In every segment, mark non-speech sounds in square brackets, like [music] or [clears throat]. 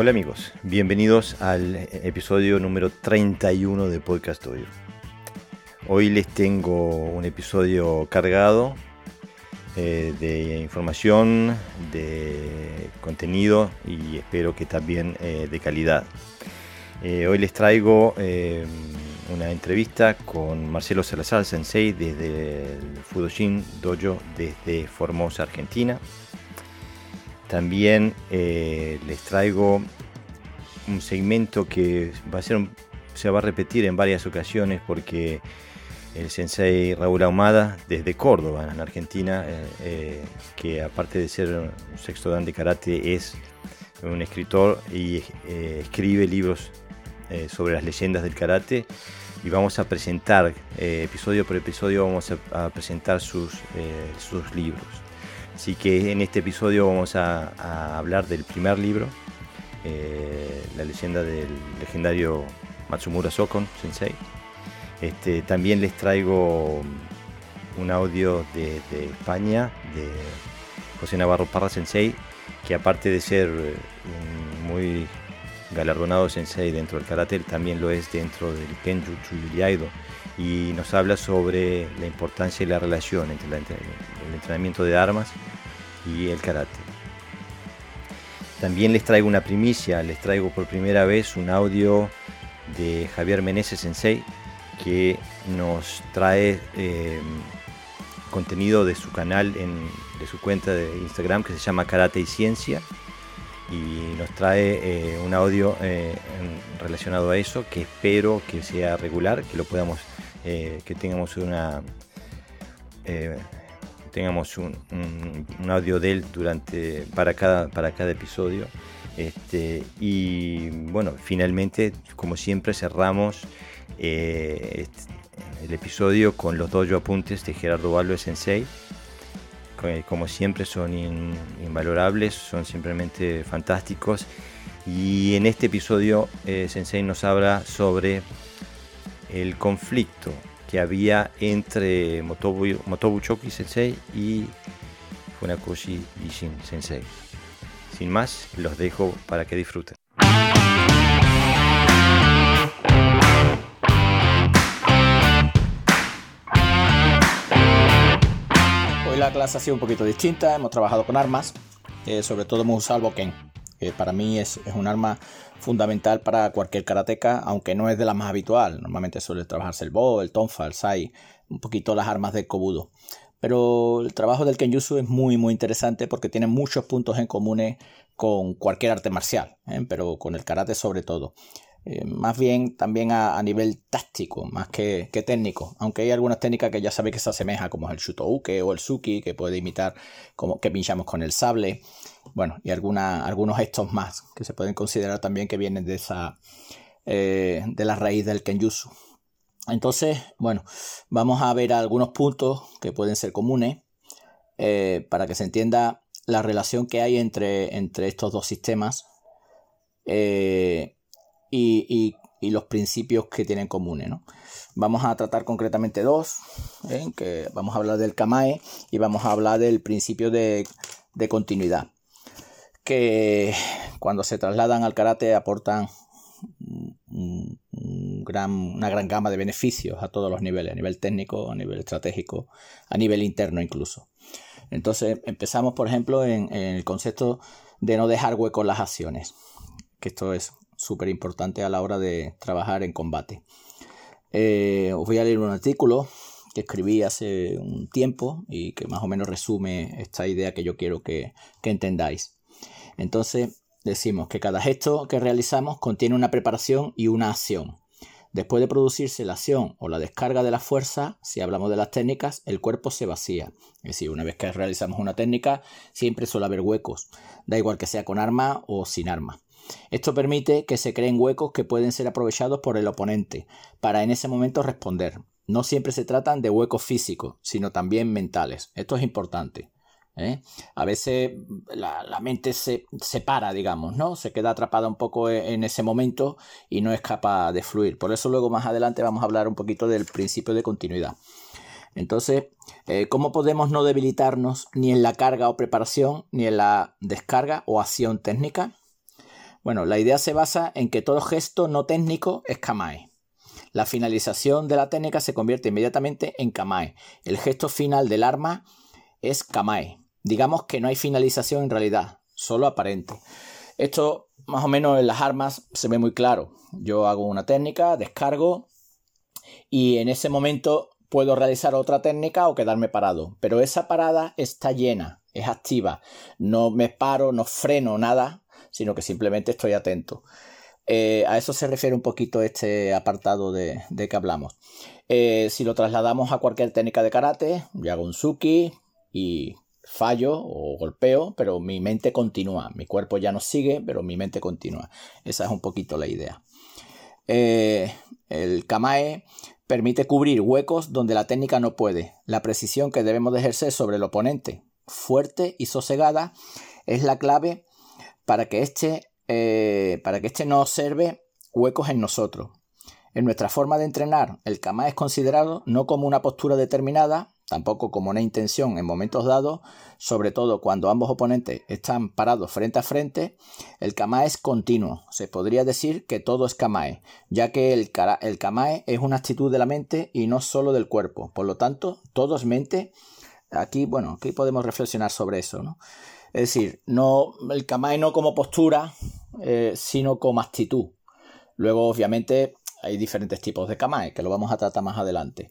Hola amigos, bienvenidos al episodio número 31 de Podcast Hoy. Hoy les tengo un episodio cargado eh, de información, de contenido y espero que también eh, de calidad. Eh, hoy les traigo una entrevista con Marcelo Salazar Sensei desde el Fudoshin Dojo desde Formosa, Argentina. También les traigo un segmento que va a ser se va a repetir en varias ocasiones porque el sensei Raúl Ahumada desde Córdoba, en Argentina, eh, eh, que aparte de ser un sexto dan de karate es un escritor y eh, escribe libros sobre las leyendas del karate y vamos a presentar, episodio por episodio, vamos a, presentar sus, sus libros. Así que en este episodio vamos a, hablar del primer libro, la leyenda del legendario Matsumura Sokon Sensei. Este, también les traigo un audio de, España de José Navarro Parra Sensei, que aparte de ser eh, un muy galardonado sensei dentro del karate, también lo es dentro del Kenjutsu Yaido. Y nos habla sobre la importancia y la relación entre el entrenamiento de armas y el karate. También les traigo una primicia, les traigo por primera vez un audio de Javier Meneses Sensei, que nos trae eh, contenido de su canal, de su cuenta de Instagram que se llama Karate y Ciencia y nos trae eh, un audio eh, relacionado a eso que espero que sea regular, que lo podamos, que tengamos una tengamos un, audio de él durante para cada para cada episodio este, y bueno finalmente como siempre cerramos eh, el episodio con los dojo apuntes de Gerardo Balbo Sensei. Como siempre son invalorables, son simplemente fantásticos. Y en este episodio eh, Sensei nos habla sobre el conflicto que había entre Motobu, Motobu Choki Sensei y Funakoshi Ishin Sensei. Sin más, los dejo para que disfruten. la clase ha sido un poquito distinta, hemos trabajado con armas, eh, sobre todo hemos usado que para mí es, un arma fundamental para cualquier karateca, aunque no es de la más habitual. Normalmente suele trabajarse el bo, el tonfa, el sai, un poquito las armas de kobudo. Pero el trabajo del kenjutsu es muy muy interesante porque tiene muchos puntos en común con cualquier arte marcial, ¿eh? pero con el karate sobre todo. Eh, más bien también a, nivel táctico, más que, técnico. Aunque hay algunas técnicas que ya sabéis que se asemeja, como el shutouke o el suki, que puede imitar como que pinchamos con el sable. Bueno, y algunos gestos más que se pueden considerar también que vienen de esa eh, de la raíz del kenjutsu. Entonces, bueno, vamos a ver algunos puntos que pueden ser comunes eh, para que se entienda la relación que hay entre, entre estos dos sistemas y, los principios que tienen comunes. Vamos a tratar concretamente dos, ¿eh? que vamos a hablar del Kamae y vamos a hablar del principio de, continuidad, que cuando se trasladan al karate aportan una gran gama de beneficios a todos los niveles, a nivel técnico, a nivel estratégico, a nivel interno incluso. Entonces empezamos, por ejemplo, en, el concepto de no dejar hueco en las acciones, que esto es súper importante a la hora de trabajar en combate. Eh, os voy a leer un artículo que escribí hace un tiempo y que más o menos resume esta idea que yo quiero que entendáis. Entonces, decimos que cada gesto que realizamos contiene una preparación y una acción. Después de producirse la acción o la descarga de la fuerza, si hablamos de las técnicas, el cuerpo se vacía. Es decir, una vez que realizamos una técnica, siempre suele haber huecos, da igual que sea con arma o sin arma. Esto permite que se creen huecos que pueden ser aprovechados por el oponente para en ese momento responder. No siempre se tratan de huecos físicos, sino también mentales. Esto es importante. ¿Eh? A veces la, mente se separa, digamos, ¿no? Se queda atrapada un poco e, en ese momento y no es capaz de fluir. Por eso luego más adelante vamos a hablar un poquito del principio de continuidad. Entonces, eh, ¿cómo podemos no debilitarnos ni en la carga o preparación, ni en la descarga o acción técnica? Bueno, la idea se basa en que todo gesto no técnico es kamae. La finalización de la técnica se convierte inmediatamente en kamae. El gesto final del arma es kamae. Digamos que no hay finalización en realidad, solo aparente. Esto más o menos en las armas se ve muy claro. Yo hago una técnica, descargo y en ese momento puedo realizar otra técnica o quedarme parado. Pero esa parada está llena, es activa. No me paro, no freno nada, sino que simplemente estoy atento. Eh, a eso se refiere un poquito este apartado de, que hablamos. Eh, si lo trasladamos a cualquier técnica de karate, yo hago un suki y fallo o golpeo, pero mi mente continúa. Mi cuerpo ya no sigue, pero mi mente continúa. Esa es un poquito la idea. Eh, el kamae permite cubrir huecos donde la técnica no puede. La precisión que debemos de ejercer sobre el oponente, fuerte y sosegada, es la clave para que éste, eh, para que este no observe huecos en nosotros. En nuestra forma de entrenar, el kama es considerado no como una postura determinada, tampoco como una intención en momentos dados, sobre todo cuando ambos oponentes están parados frente a frente, el kamae es continuo. Se podría decir que todo es kamae, ya que el, kamae es una actitud de la mente y no solo del cuerpo. Por lo tanto, todo es mente. Aquí, bueno, aquí podemos reflexionar sobre eso, ¿no? Es decir, no, el kamae no como postura, eh, sino como actitud. Luego, obviamente, hay diferentes tipos de kamae, que lo vamos a tratar más adelante.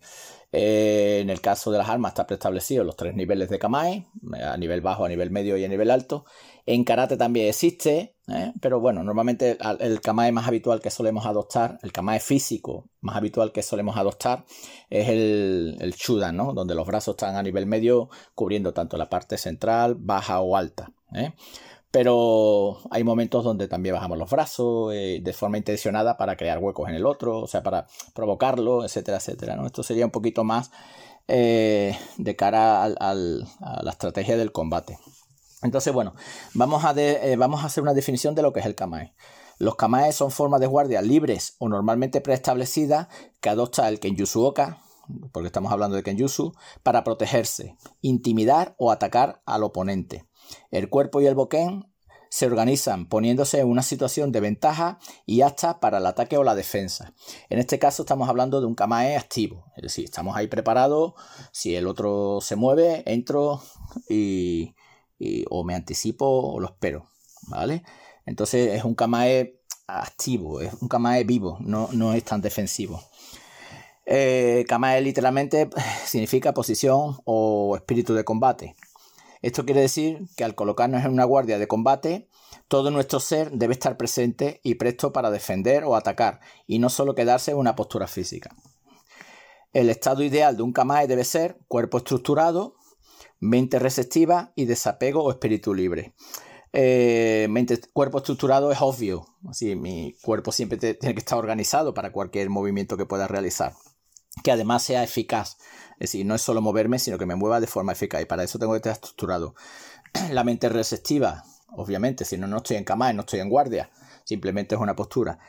Eh, en el caso de las armas está preestablecido los tres niveles de kamae, a nivel bajo, a nivel medio y a nivel alto. En karate también existe, ¿eh? pero bueno, normalmente el kamae más habitual que solemos adoptar, el kamae físico más habitual que solemos adoptar es el, el chudan, ¿no? donde los brazos están a nivel medio cubriendo tanto la parte central, baja o alta. ¿eh? Pero hay momentos donde también bajamos los brazos eh, de forma intencionada para crear huecos en el otro, o sea, para provocarlo, etcétera, etcétera. ¿no? Esto sería un poquito más eh, de cara a la estrategia del combate. Entonces, bueno, vamos a, eh, vamos a hacer una definición de lo que es el kamae. Los kamae son formas de guardia libres o normalmente preestablecidas que adopta el Kenjutsu Oka, porque estamos hablando de Kenjutsu, para protegerse, intimidar o atacar al oponente. El cuerpo y el boquén se organizan poniéndose en una situación de ventaja y hasta para el ataque o la defensa. En este caso estamos hablando de un kamae activo, es decir, estamos ahí preparados, si el otro se mueve, entro y, o me anticipo o lo espero, ¿vale? Entonces es un kamae activo, es un kamae vivo, no, no es tan defensivo. Eh, kamae literalmente [laughs] significa posición o espíritu de combate. Esto quiere decir que al colocarnos en una guardia de combate, todo nuestro ser debe estar presente y presto para defender o atacar, y no solo quedarse en una postura física. El estado ideal de un kamae debe ser cuerpo estructurado, mente receptiva y desapego o espíritu libre. Eh, cuerpo estructurado es obvio, así mi cuerpo siempre tiene que estar organizado para cualquier movimiento que pueda realizar, que además sea eficaz. Es decir, no es solo moverme, sino que me mueva de forma eficaz. Y para eso tengo que estar estructurado. [clears throat] La mente receptiva, obviamente, si no, no estoy en cama, no estoy en guardia. Simplemente es una postura.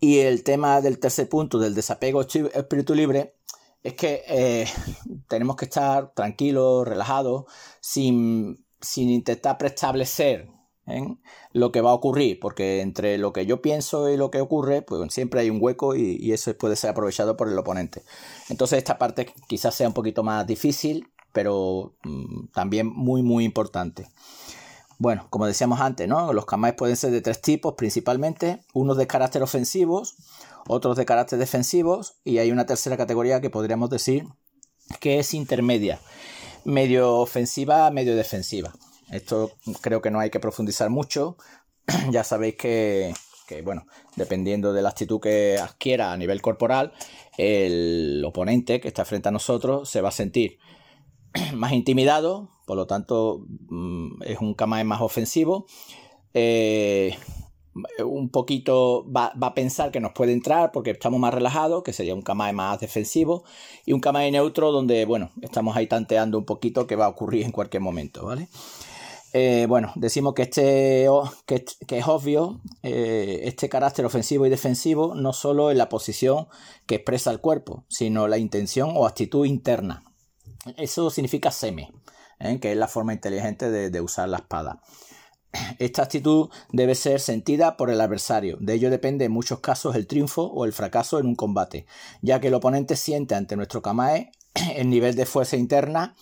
Y el tema del tercer punto, del desapego espíritu libre, es que eh, [laughs] tenemos que estar tranquilos, relajados, sin, sin intentar preestablecer lo que va a ocurrir, porque entre lo que yo pienso y lo que ocurre, pues siempre hay un hueco y, eso puede ser aprovechado por el oponente. Entonces esta parte quizás sea un poquito más difícil, pero mm, también muy muy importante. Bueno, como decíamos antes, ¿no? Los kamaes pueden ser de tres tipos principalmente, unos de carácter ofensivos, otros de carácter defensivos y hay una tercera categoría que podríamos decir que es intermedia, medio ofensiva, medio defensiva. Esto creo que no hay que profundizar mucho. [clears throat] ya sabéis que, bueno, dependiendo de la actitud que adquiera a nivel corporal, el oponente que está frente a nosotros se va a sentir [clears throat] más intimidado, por lo tanto mm, es un Kamae más ofensivo. Eh, un poquito va, a pensar que nos puede entrar porque estamos más relajados, que sería un Kamae más defensivo, y un Kamae neutro donde, bueno, estamos ahí tanteando un poquito que va a ocurrir en cualquier momento, ¿vale? Eh, bueno, decimos que este que, es obvio eh, este carácter ofensivo y defensivo no solo en la posición que expresa el cuerpo, sino la intención o actitud interna. Eso significa seme, ¿eh? que es la forma inteligente de, usar la espada. Esta actitud debe ser sentida por el adversario. De ello depende en muchos casos el triunfo o el fracaso en un combate, ya que el oponente siente ante nuestro Kamae el nivel de fuerza interna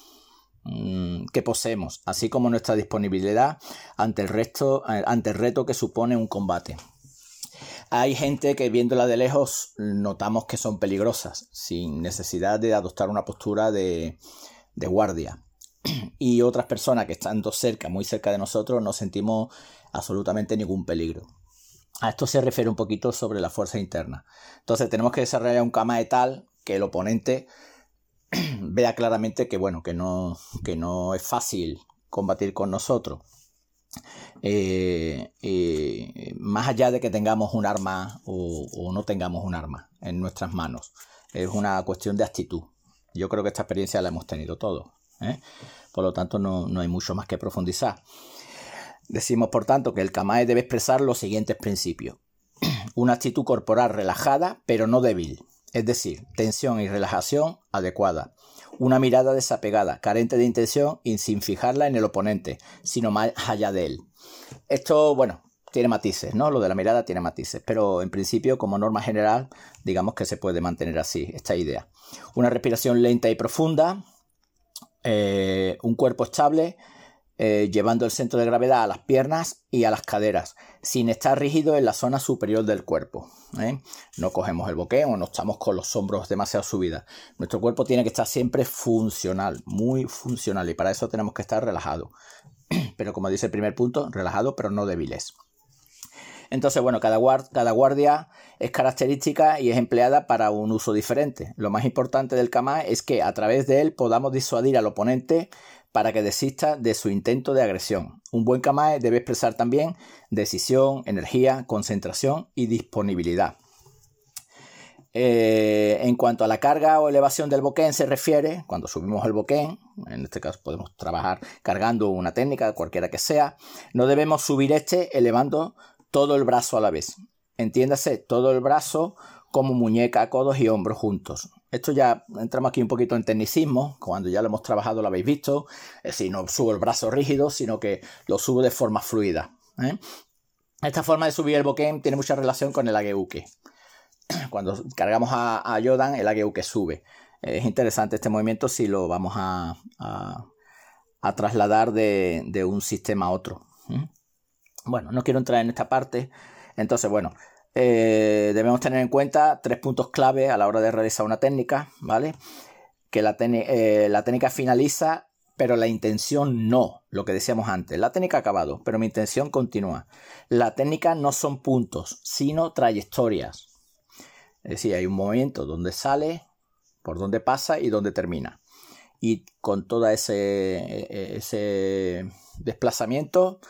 que poseemos, así como nuestra disponibilidad ante el, resto, eh, ante el reto que supone un combate. Hay gente que viéndola de lejos notamos que son peligrosas, sin necesidad de adoptar una postura de, de guardia. [clears throat] Y otras personas que estando cerca, muy cerca de nosotros, no sentimos absolutamente ningún peligro. A esto se refiere un poquito sobre la fuerza interna. Entonces tenemos que desarrollar un de tal que el oponente [clears throat] vea claramente que bueno, que no, que no es fácil combatir con nosotros. Eh, eh, más allá de que tengamos un arma o, no tengamos un arma en nuestras manos. Es una cuestión de actitud. Yo creo que esta experiencia la hemos tenido todos. ¿eh? Por lo tanto, no, no, hay mucho más que profundizar. Decimos, por tanto, que el Kamae debe expresar los siguientes principios. [clears throat] Una actitud corporal relajada, pero no débil. Es decir, tensión y relajación adecuada una mirada desapegada, carente de intención y sin fijarla en el oponente, sino más allá de él. Esto, bueno, tiene matices, ¿no? Lo de la mirada tiene matices, pero en principio, como norma general, digamos que se puede mantener así, esta idea. Una respiración lenta y profunda, eh, un cuerpo estable, eh, llevando el centro de gravedad a las piernas y a las caderas, sin estar rígido en la zona superior del cuerpo. ¿eh? No cogemos el boquete o no estamos con los hombros demasiado subidos. Nuestro cuerpo tiene que estar siempre funcional, muy funcional, y para eso tenemos que estar relajados. [clears throat] Pero como dice el primer punto, relajado pero no débiles. Entonces, bueno, cada, cada, guardia es característica y es empleada para un uso diferente. Lo más importante del Kama es que a través de él podamos disuadir al oponente para que desista de su intento de agresión. Un buen Kamae debe expresar también decisión, energía, concentración y disponibilidad. Eh, en cuanto a la carga o elevación del boquén se refiere, cuando subimos el boquén, en este caso podemos trabajar cargando una técnica, cualquiera que sea, no debemos subir este elevando todo el brazo a la vez. Entiéndase, todo el brazo como muñeca, codos y hombros juntos. Esto ya entramos aquí un poquito en tecnicismo, cuando ya lo hemos trabajado lo habéis visto, es decir, no subo el brazo rígido, sino que lo subo de forma fluida. ¿eh? Esta forma de subir el boquén tiene mucha relación con el ageuke. [clears throat] Cuando cargamos a, a Yodan, el ageuke sube. Es interesante este movimiento si lo vamos a, a, trasladar de, de, un sistema a otro. ¿eh? Bueno, no quiero entrar en esta parte. Entonces, bueno, eh, debemos tener en cuenta tres puntos clave a la hora de realizar una técnica, ¿vale? Que la, eh, la técnica finaliza, pero la intención no, lo que decíamos antes. La técnica ha acabado, pero mi intención continúa. La técnica no son puntos, sino trayectorias. Es decir, hay un movimiento donde sale, por donde pasa y donde termina. Y con todo ese, e-, ese desplazamiento,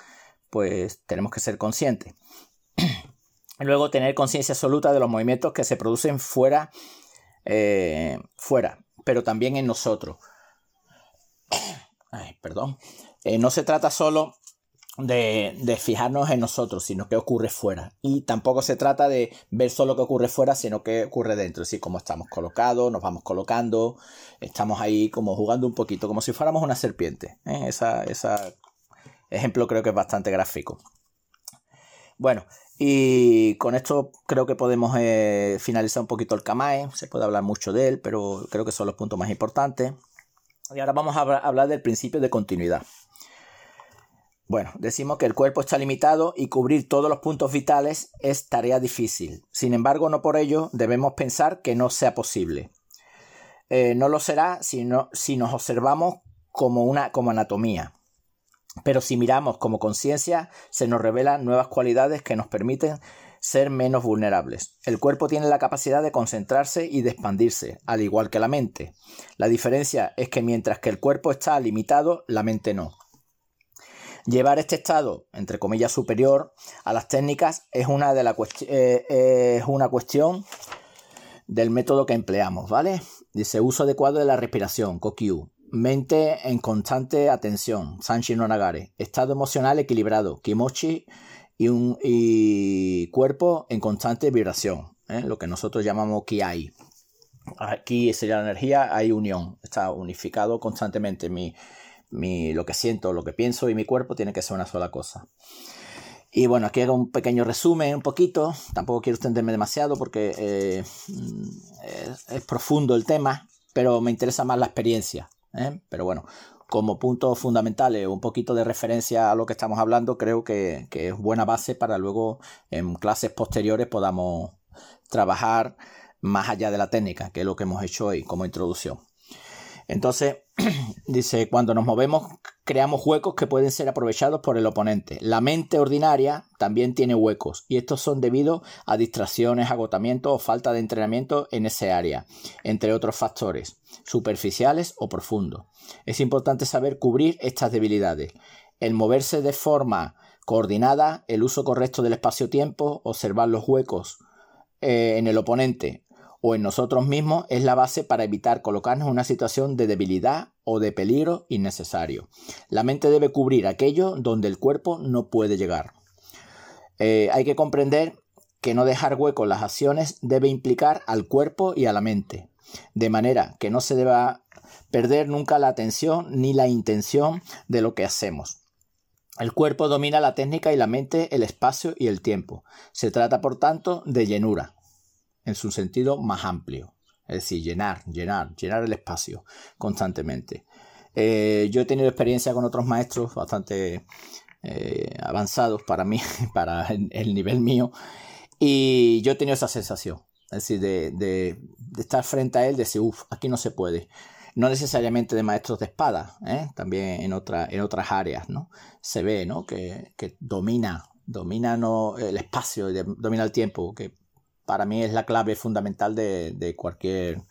pues tenemos que ser conscientes. [clears throat] Luego tener conciencia absoluta de los movimientos que se producen fuera, eh, fuera, pero también en nosotros. perdón. Eh, no se trata solo de, de, fijarnos en nosotros, sino que ocurre fuera. Y tampoco se trata de ver solo qué ocurre fuera, sino qué ocurre dentro. Es decir, cómo estamos colocados, nos vamos colocando, estamos ahí como jugando un poquito, como si fuéramos una serpiente. ¿eh? Ese ejemplo creo que es bastante gráfico. Bueno, y con esto creo que podemos eh, finalizar un poquito el Kamae. Se puede hablar mucho de él, pero creo que son los puntos más importantes. Y ahora vamos a hablar del principio de continuidad. Bueno, decimos que el cuerpo está limitado y cubrir todos los puntos vitales es tarea difícil. Sin embargo, no por ello debemos pensar que no sea posible. Eh, no lo será si, si nos observamos como, una, como anatomía. Pero si miramos como conciencia, se nos revelan nuevas cualidades que nos permiten ser menos vulnerables. El cuerpo tiene la capacidad de concentrarse y de expandirse, al igual que la mente. La diferencia es que mientras que el cuerpo está limitado, la mente no. Llevar este estado, entre comillas, superior a las técnicas es una, de eh, es una cuestión del método que empleamos, ¿vale? Dice uso adecuado de la respiración, Kokyu. Mente en constante atención, Sanshi no Nagare. Estado emocional equilibrado, Kimochi. Y, un, cuerpo en constante vibración, ¿eh? lo que nosotros llamamos Kiai. Aquí sería la energía, hay unión, está unificado constantemente mi, mi, lo que siento, lo que pienso y mi cuerpo tiene que ser una sola cosa. Y bueno, aquí hago un pequeño resumen, un poquito. Tampoco quiero extenderme demasiado porque eh, es, profundo el tema, pero me interesa más la experiencia. ¿Eh? Pero bueno, como puntos fundamentales, un poquito de referencia a lo que estamos hablando, creo que, que es buena base para luego en clases posteriores podamos trabajar más allá de la técnica, que es lo que hemos hecho hoy como introducción. Entonces, [clears throat] dice, cuando nos movemos creamos huecos que pueden ser aprovechados por el oponente. La mente ordinaria también tiene huecos y estos son debido a distracciones, agotamiento o falta de entrenamiento en ese área, entre otros factores, superficiales o profundos. Es importante saber cubrir estas debilidades. El moverse de forma coordinada, el uso correcto del espacio-tiempo, observar los huecos eh, en el oponente o en nosotros mismos es la base para evitar colocarnos en una situación de debilidad o de peligro innecesario. La mente debe cubrir aquello donde el cuerpo no puede llegar. Eh, hay que comprender que no dejar hueco en las acciones debe implicar al cuerpo y a la mente, de manera que no se deba perder nunca la atención ni la intención de lo que hacemos. El cuerpo domina la técnica y la mente el espacio y el tiempo. Se trata, por tanto, de llenura, en su sentido más amplio. Es decir, llenar, llenar, llenar el espacio constantemente. Eh, yo he tenido experiencia con otros maestros bastante eh, avanzados para mí, [laughs] para el, nivel mío, y yo he tenido esa sensación. Es decir, de, estar frente a él, de decir, uff, aquí no se puede. No necesariamente de maestros de espada, ¿eh? también en, otra, en otras áreas, ¿no? Se ve, ¿no? Que, domina, domina no, el espacio, domina el tiempo, que para mí es la clave fundamental de, cualquier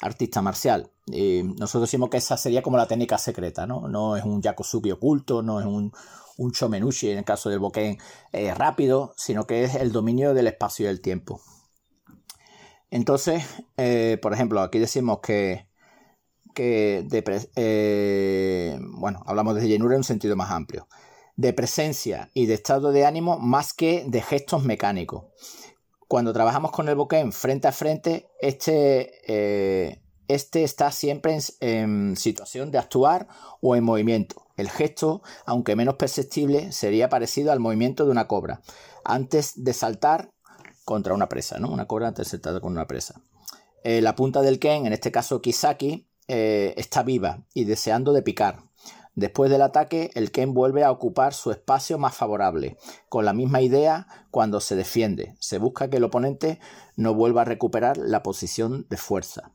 artista marcial. nosotros decimos que esa sería como la técnica secreta, ¿no? No es un yakusubi oculto, no es un, un shomenushi en el caso del boken eh, rápido, sino que es el dominio del espacio y el tiempo. Entonces, eh, por ejemplo, aquí decimos que, que eh, bueno, hablamos de llenura en un sentido más amplio, de presencia y de estado de ánimo más que de gestos mecánicos. Cuando trabajamos con el bokeh frente a frente, este, eh, este está siempre en, situación de actuar o en movimiento. El gesto, aunque menos perceptible, sería parecido al movimiento de una cobra. Antes de saltar contra una presa, ¿no? Una cobra saltar con una presa. Eh, la punta del ken, en este caso Kisaki, eh, está viva y deseando de picar. Después del ataque, el Ken vuelve a ocupar su espacio más favorable, con la misma idea cuando se defiende. Se busca que el oponente no vuelva a recuperar la posición de fuerza.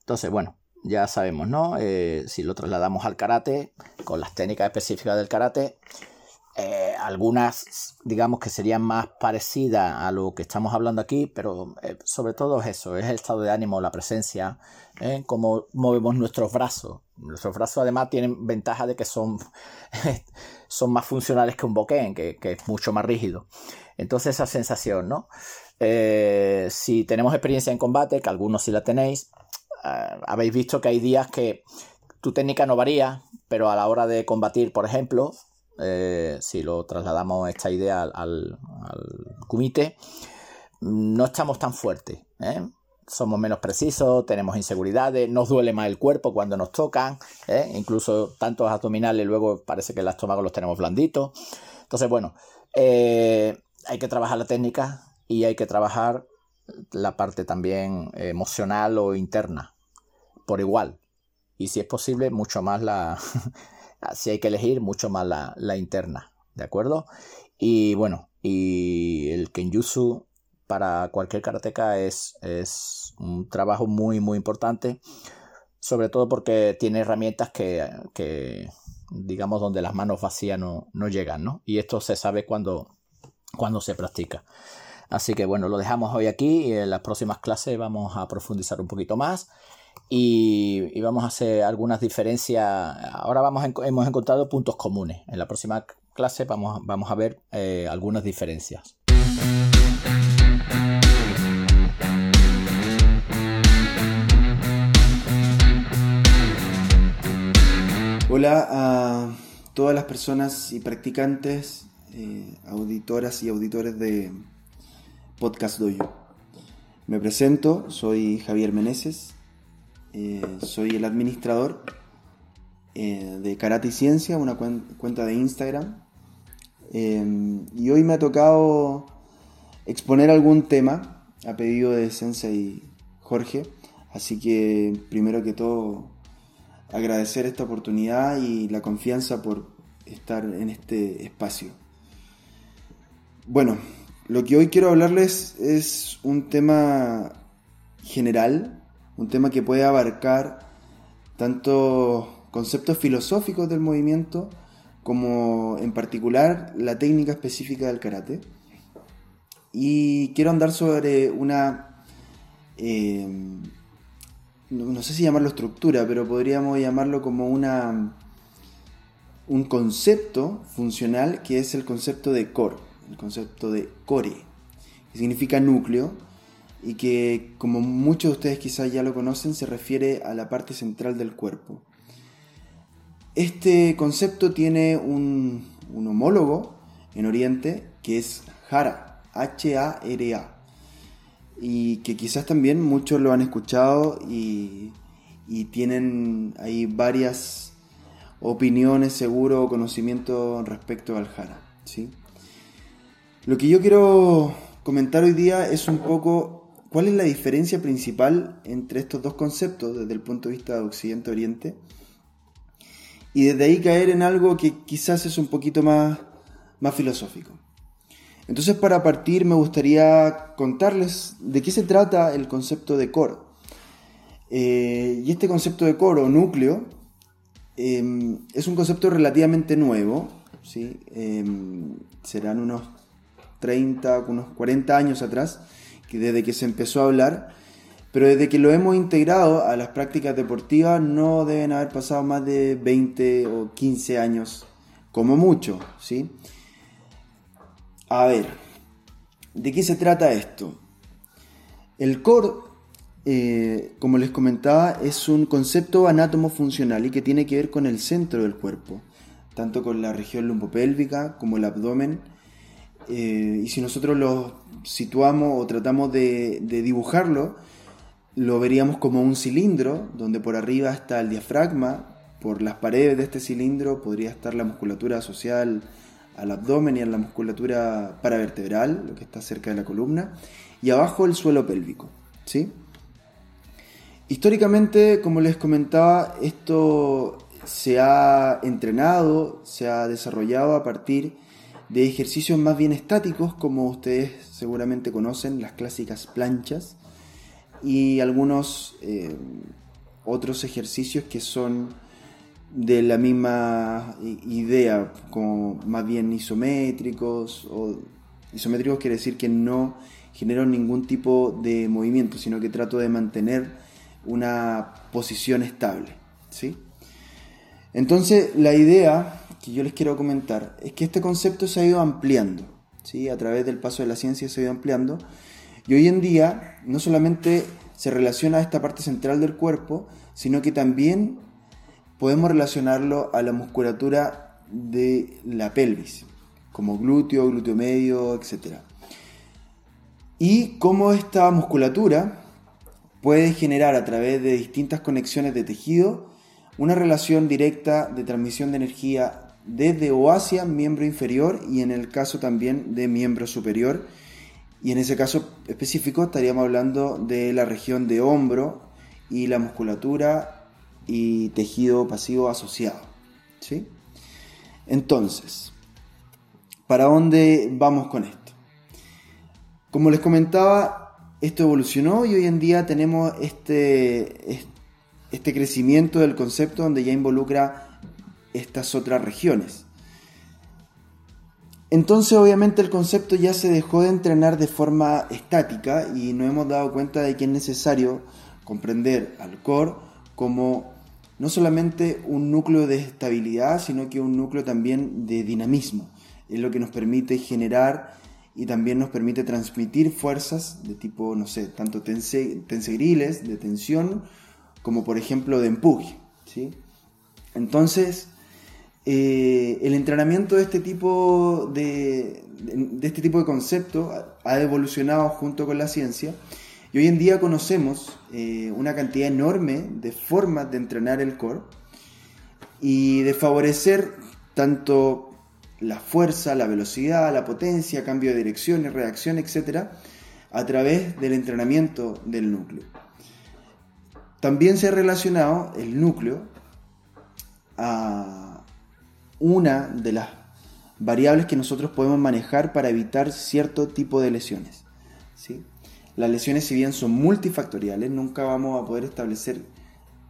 Entonces, bueno, ya sabemos, ¿no? Eh, si lo trasladamos al karate, con las técnicas específicas del karate, eh, algunas, digamos que serían más parecidas a lo que estamos hablando aquí, pero eh, sobre todo es eso, es el estado de ánimo, la presencia, ¿eh? cómo movemos nuestros brazos. Nuestros brazos además tienen ventaja de que son, [laughs] son más funcionales que un boquén, que, que, es mucho más rígido. Entonces esa sensación, ¿no? si tenemos experiencia en combate, que algunos sí la tenéis, habéis visto que hay días que tu técnica no varía, pero a la hora de combatir, por ejemplo, eh, si lo trasladamos esta idea al, al, comité, no estamos tan fuertes. ¿eh? Somos menos precisos, tenemos inseguridades, nos duele más el cuerpo cuando nos tocan, ¿eh? incluso tantos abdominales, luego parece que el estómago los tenemos blanditos. Entonces, bueno, hay que trabajar la técnica y hay que trabajar la parte también emocional o interna por igual. Y si es posible, mucho más la, [laughs] si hay que elegir, mucho más la, interna, ¿de acuerdo? Y bueno, y el Kenjutsu para cualquier karateka es, es un trabajo muy, muy importante, sobre todo porque tiene herramientas que, digamos, donde las manos vacías no, llegan, ¿no? Y esto se sabe cuando, cuando se practica. Así que bueno, lo dejamos hoy aquí y en las próximas clases vamos a profundizar un poquito más y, vamos a hacer algunas diferencias. Ahora vamos hemos encontrado puntos comunes. En la próxima clase vamos, vamos a ver eh, algunas diferencias. Hola a todas las personas y practicantes, eh, auditoras y auditores de Podcast Doyo. Me presento, soy Javier Meneses, eh, soy el administrador eh, de Karate y Ciencia, una cuenta de Instagram. Em, y hoy me ha tocado exponer algún tema a pedido de Sensei Jorge. Así que primero que todo agradecer esta oportunidad y la confianza por estar en este espacio. Bueno, lo que hoy quiero hablarles es un tema general, un tema que puede abarcar tanto conceptos filosóficos del movimiento como en particular la técnica específica del karate. Y quiero andar sobre una, eh, no, sé si llamarlo estructura, pero podríamos llamarlo como una, un concepto funcional que es el concepto de core, el concepto de core, que significa núcleo y que como muchos de ustedes quizás ya lo conocen se refiere a la parte central del cuerpo. Este concepto tiene un, homólogo en Oriente que es Hara, H-A-R-A, y que quizás también muchos lo han escuchado y, tienen ahí varias opiniones, seguro, o conocimiento respecto al Hara. ¿sí? Lo que yo quiero comentar hoy día es un poco cuál es la diferencia principal entre estos dos conceptos desde el punto de vista de Occidente-Oriente y desde ahí caer en algo que quizás es un poquito más, más filosófico. Entonces para partir me gustaría contarles de qué se trata el concepto de coro. Eh, y este concepto de coro núcleo em, es un concepto relativamente nuevo, ¿sí? Em, serán unos 30, unos 40 años atrás, desde que se empezó a hablar pero desde que lo hemos integrado a las prácticas deportivas no deben haber pasado más de 20 o 15 años, como mucho, ¿sí? A ver, ¿de qué se trata esto? El core, eh, como les comentaba, es un concepto anátomo funcional y que tiene que ver con el centro del cuerpo, tanto con la región lumbopélvica como el abdomen. Eh, y si nosotros lo situamos o tratamos de dibujarlo, lo veríamos como un cilindro, donde por arriba está el diafragma, por las paredes de este cilindro podría estar la musculatura asociada al, abdomen y a la musculatura paravertebral, lo que está cerca de la columna, y abajo el suelo pélvico. ¿sí? Históricamente, como les comentaba, esto se ha entrenado, se ha desarrollado a partir de ejercicios más bien estáticos, como ustedes seguramente conocen, las clásicas planchas, y algunos eh, otros ejercicios que son de la misma idea, como más bien isométricos, o isométricos quiere decir que no genero ningún tipo de movimiento, sino que trato de mantener una posición estable. ¿sí? Entonces, la idea que yo les quiero comentar es que este concepto se ha ido ampliando, ¿sí? a través del paso de la ciencia se ha ido ampliando, y hoy en día no solamente se relaciona a esta parte central del cuerpo, sino que también podemos relacionarlo a la musculatura de la pelvis, como glúteo, glúteo medio, etc. Y cómo esta musculatura puede generar a través de distintas conexiones de tejido una relación directa de transmisión de energía desde o hacia miembro inferior y en el caso también de miembro superior y en ese caso específico estaríamos hablando de la región de hombro y la musculatura y tejido pasivo asociado. ¿sí? Entonces, ¿para dónde vamos con esto? Como les comentaba, esto evolucionó y hoy en día tenemos este, este crecimiento del concepto donde ya involucra estas otras regiones. Entonces obviamente el concepto ya se dejó de entrenar de forma estática y nos hemos dado cuenta de que es necesario comprender al core como no solamente un núcleo de estabilidad, sino que un núcleo también de dinamismo. Es lo que nos permite generar y también nos permite transmitir fuerzas de tipo, no sé, tanto tensegriles, de tensión, como por ejemplo de empuje. ¿sí? Entonces, eh, el entrenamiento de este tipo de, este tipo de conceptos ha evolucionado junto con la ciencia y hoy en día conocemos eh, una cantidad enorme de formas de entrenar el core y de favorecer tanto la fuerza, la velocidad, la potencia, cambio de dirección y reacción, etc., a través del entrenamiento del núcleo. También se ha relacionado el núcleo a una de las variables que nosotros podemos manejar para evitar cierto tipo de lesiones. ¿sí? Las lesiones, si bien son multifactoriales, nunca vamos a poder establecer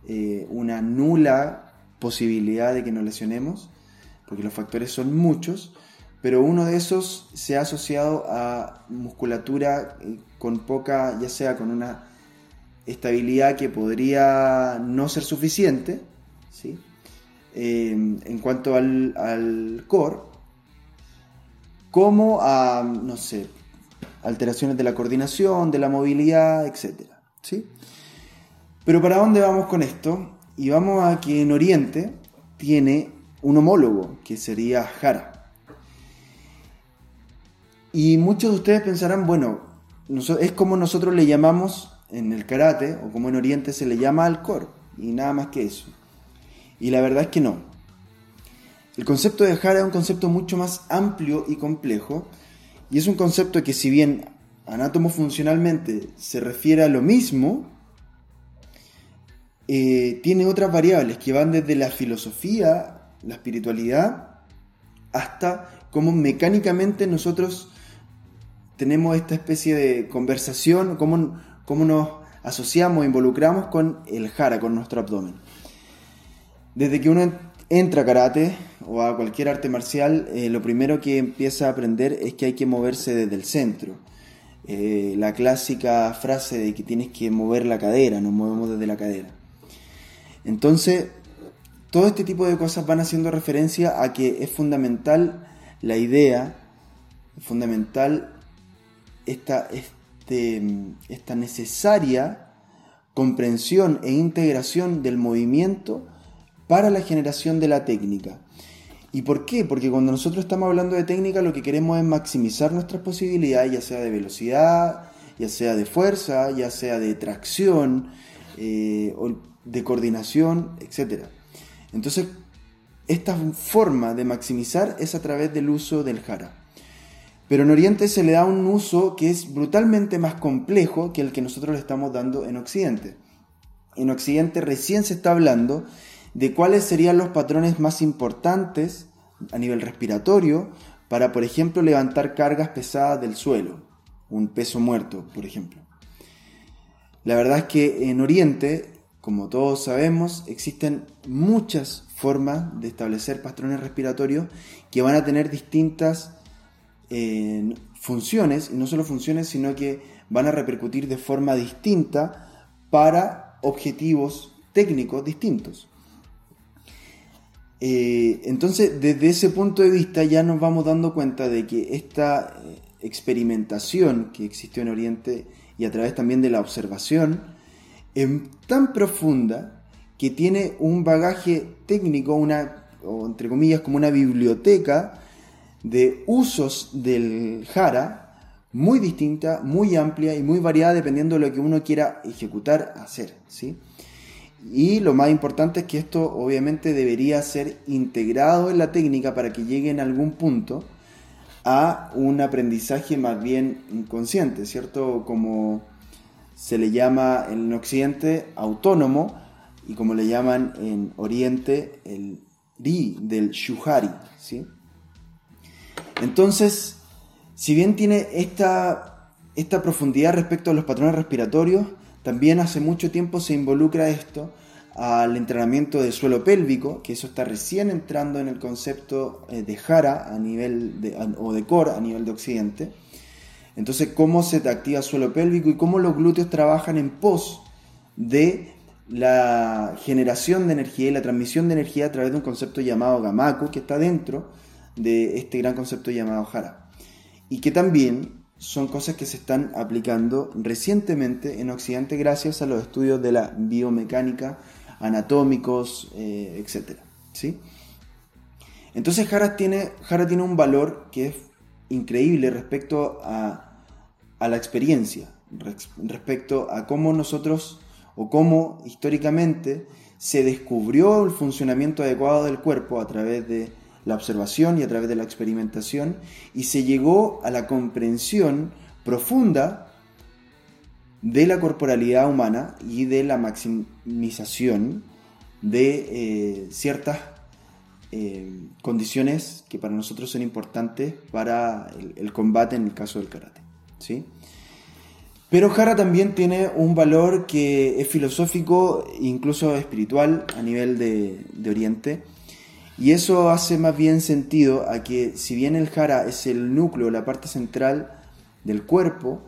eh, una nula posibilidad de que nos lesionemos, porque los factores son muchos, pero uno de esos se ha asociado a musculatura eh, con poca, ya sea con una estabilidad que podría no ser suficiente, ¿sí? Eh, en cuanto al, al core, como a, no sé, alteraciones de la coordinación, de la movilidad, etc. ¿sí? Pero ¿para dónde vamos con esto? Y vamos a que en Oriente tiene un homólogo, que sería Jara. Y muchos de ustedes pensarán, bueno, es como nosotros le llamamos en el karate, o como en Oriente se le llama al core, y nada más que eso. Y la verdad es que no. El concepto de Jara es un concepto mucho más amplio y complejo, y es un concepto que si bien anátomo funcionalmente se refiere a lo mismo, eh, tiene otras variables que van desde la filosofía, la espiritualidad, hasta cómo mecánicamente nosotros tenemos esta especie de conversación, cómo, cómo nos asociamos, involucramos con el jara, con nuestro abdomen. Desde que uno entra a karate o a cualquier arte marcial, eh, lo primero que empieza a aprender es que hay que moverse desde el centro. Eh, la clásica frase de que tienes que mover la cadera, nos movemos desde la cadera. Entonces, todo este tipo de cosas van haciendo referencia a que es fundamental la idea, fundamental esta, este, esta necesaria comprensión e integración del movimiento para la generación de la técnica. ¿Y por qué? Porque cuando nosotros estamos hablando de técnica lo que queremos es maximizar nuestras posibilidades, ya sea de velocidad, ya sea de fuerza, ya sea de tracción, eh, de coordinación, etc. Entonces, esta forma de maximizar es a través del uso del jara. Pero en Oriente se le da un uso que es brutalmente más complejo que el que nosotros le estamos dando en Occidente. En Occidente recién se está hablando de cuáles serían los patrones más importantes a nivel respiratorio para, por ejemplo, levantar cargas pesadas del suelo, un peso muerto, por ejemplo. La verdad es que en Oriente, como todos sabemos, existen muchas formas de establecer patrones respiratorios que van a tener distintas eh, funciones, y no solo funciones, sino que van a repercutir de forma distinta para objetivos técnicos distintos. Eh, entonces, desde ese punto de vista ya nos vamos dando cuenta de que esta eh, experimentación que existió en Oriente y a través también de la observación es tan profunda que tiene un bagaje técnico, una, o entre comillas, como una biblioteca de usos del jara muy distinta, muy amplia y muy variada dependiendo de lo que uno quiera ejecutar, hacer. ¿sí? Y lo más importante es que esto obviamente debería ser integrado en la técnica para que llegue en algún punto a un aprendizaje más bien inconsciente, ¿cierto? Como se le llama en Occidente autónomo y como le llaman en Oriente el ri del shuhari, ¿sí? Entonces, si bien tiene esta, esta profundidad respecto a los patrones respiratorios, también hace mucho tiempo se involucra esto al entrenamiento de suelo pélvico, que eso está recién entrando en el concepto eh, de jara a nivel o de core a nivel de occidente. Entonces, cómo se te activa el suelo pélvico y cómo los glúteos trabajan en pos de la generación de energía y la transmisión de energía a través de un concepto llamado gamaku, que está dentro de este gran concepto llamado jara. Y que también son cosas que se están aplicando recientemente en Occidente gracias a los estudios de la biomecánica, anatómicos, eh, etc. ¿sí? Entonces Jara tiene, tiene un valor que es increíble respecto a, a la experiencia, respecto a cómo nosotros o cómo históricamente se descubrió el funcionamiento adecuado del cuerpo a través de la observación y a través de la experimentación y se llegó a la comprensión profunda de la corporalidad humana y de la maximización de eh, ciertas eh, condiciones que para nosotros son importantes para el, combate en el caso del karate. ¿sí? Pero Jara también tiene un valor que es filosófico, incluso espiritual a nivel de, de Oriente. Y eso hace más bien sentido a que si bien el Jara es el núcleo, la parte central del cuerpo,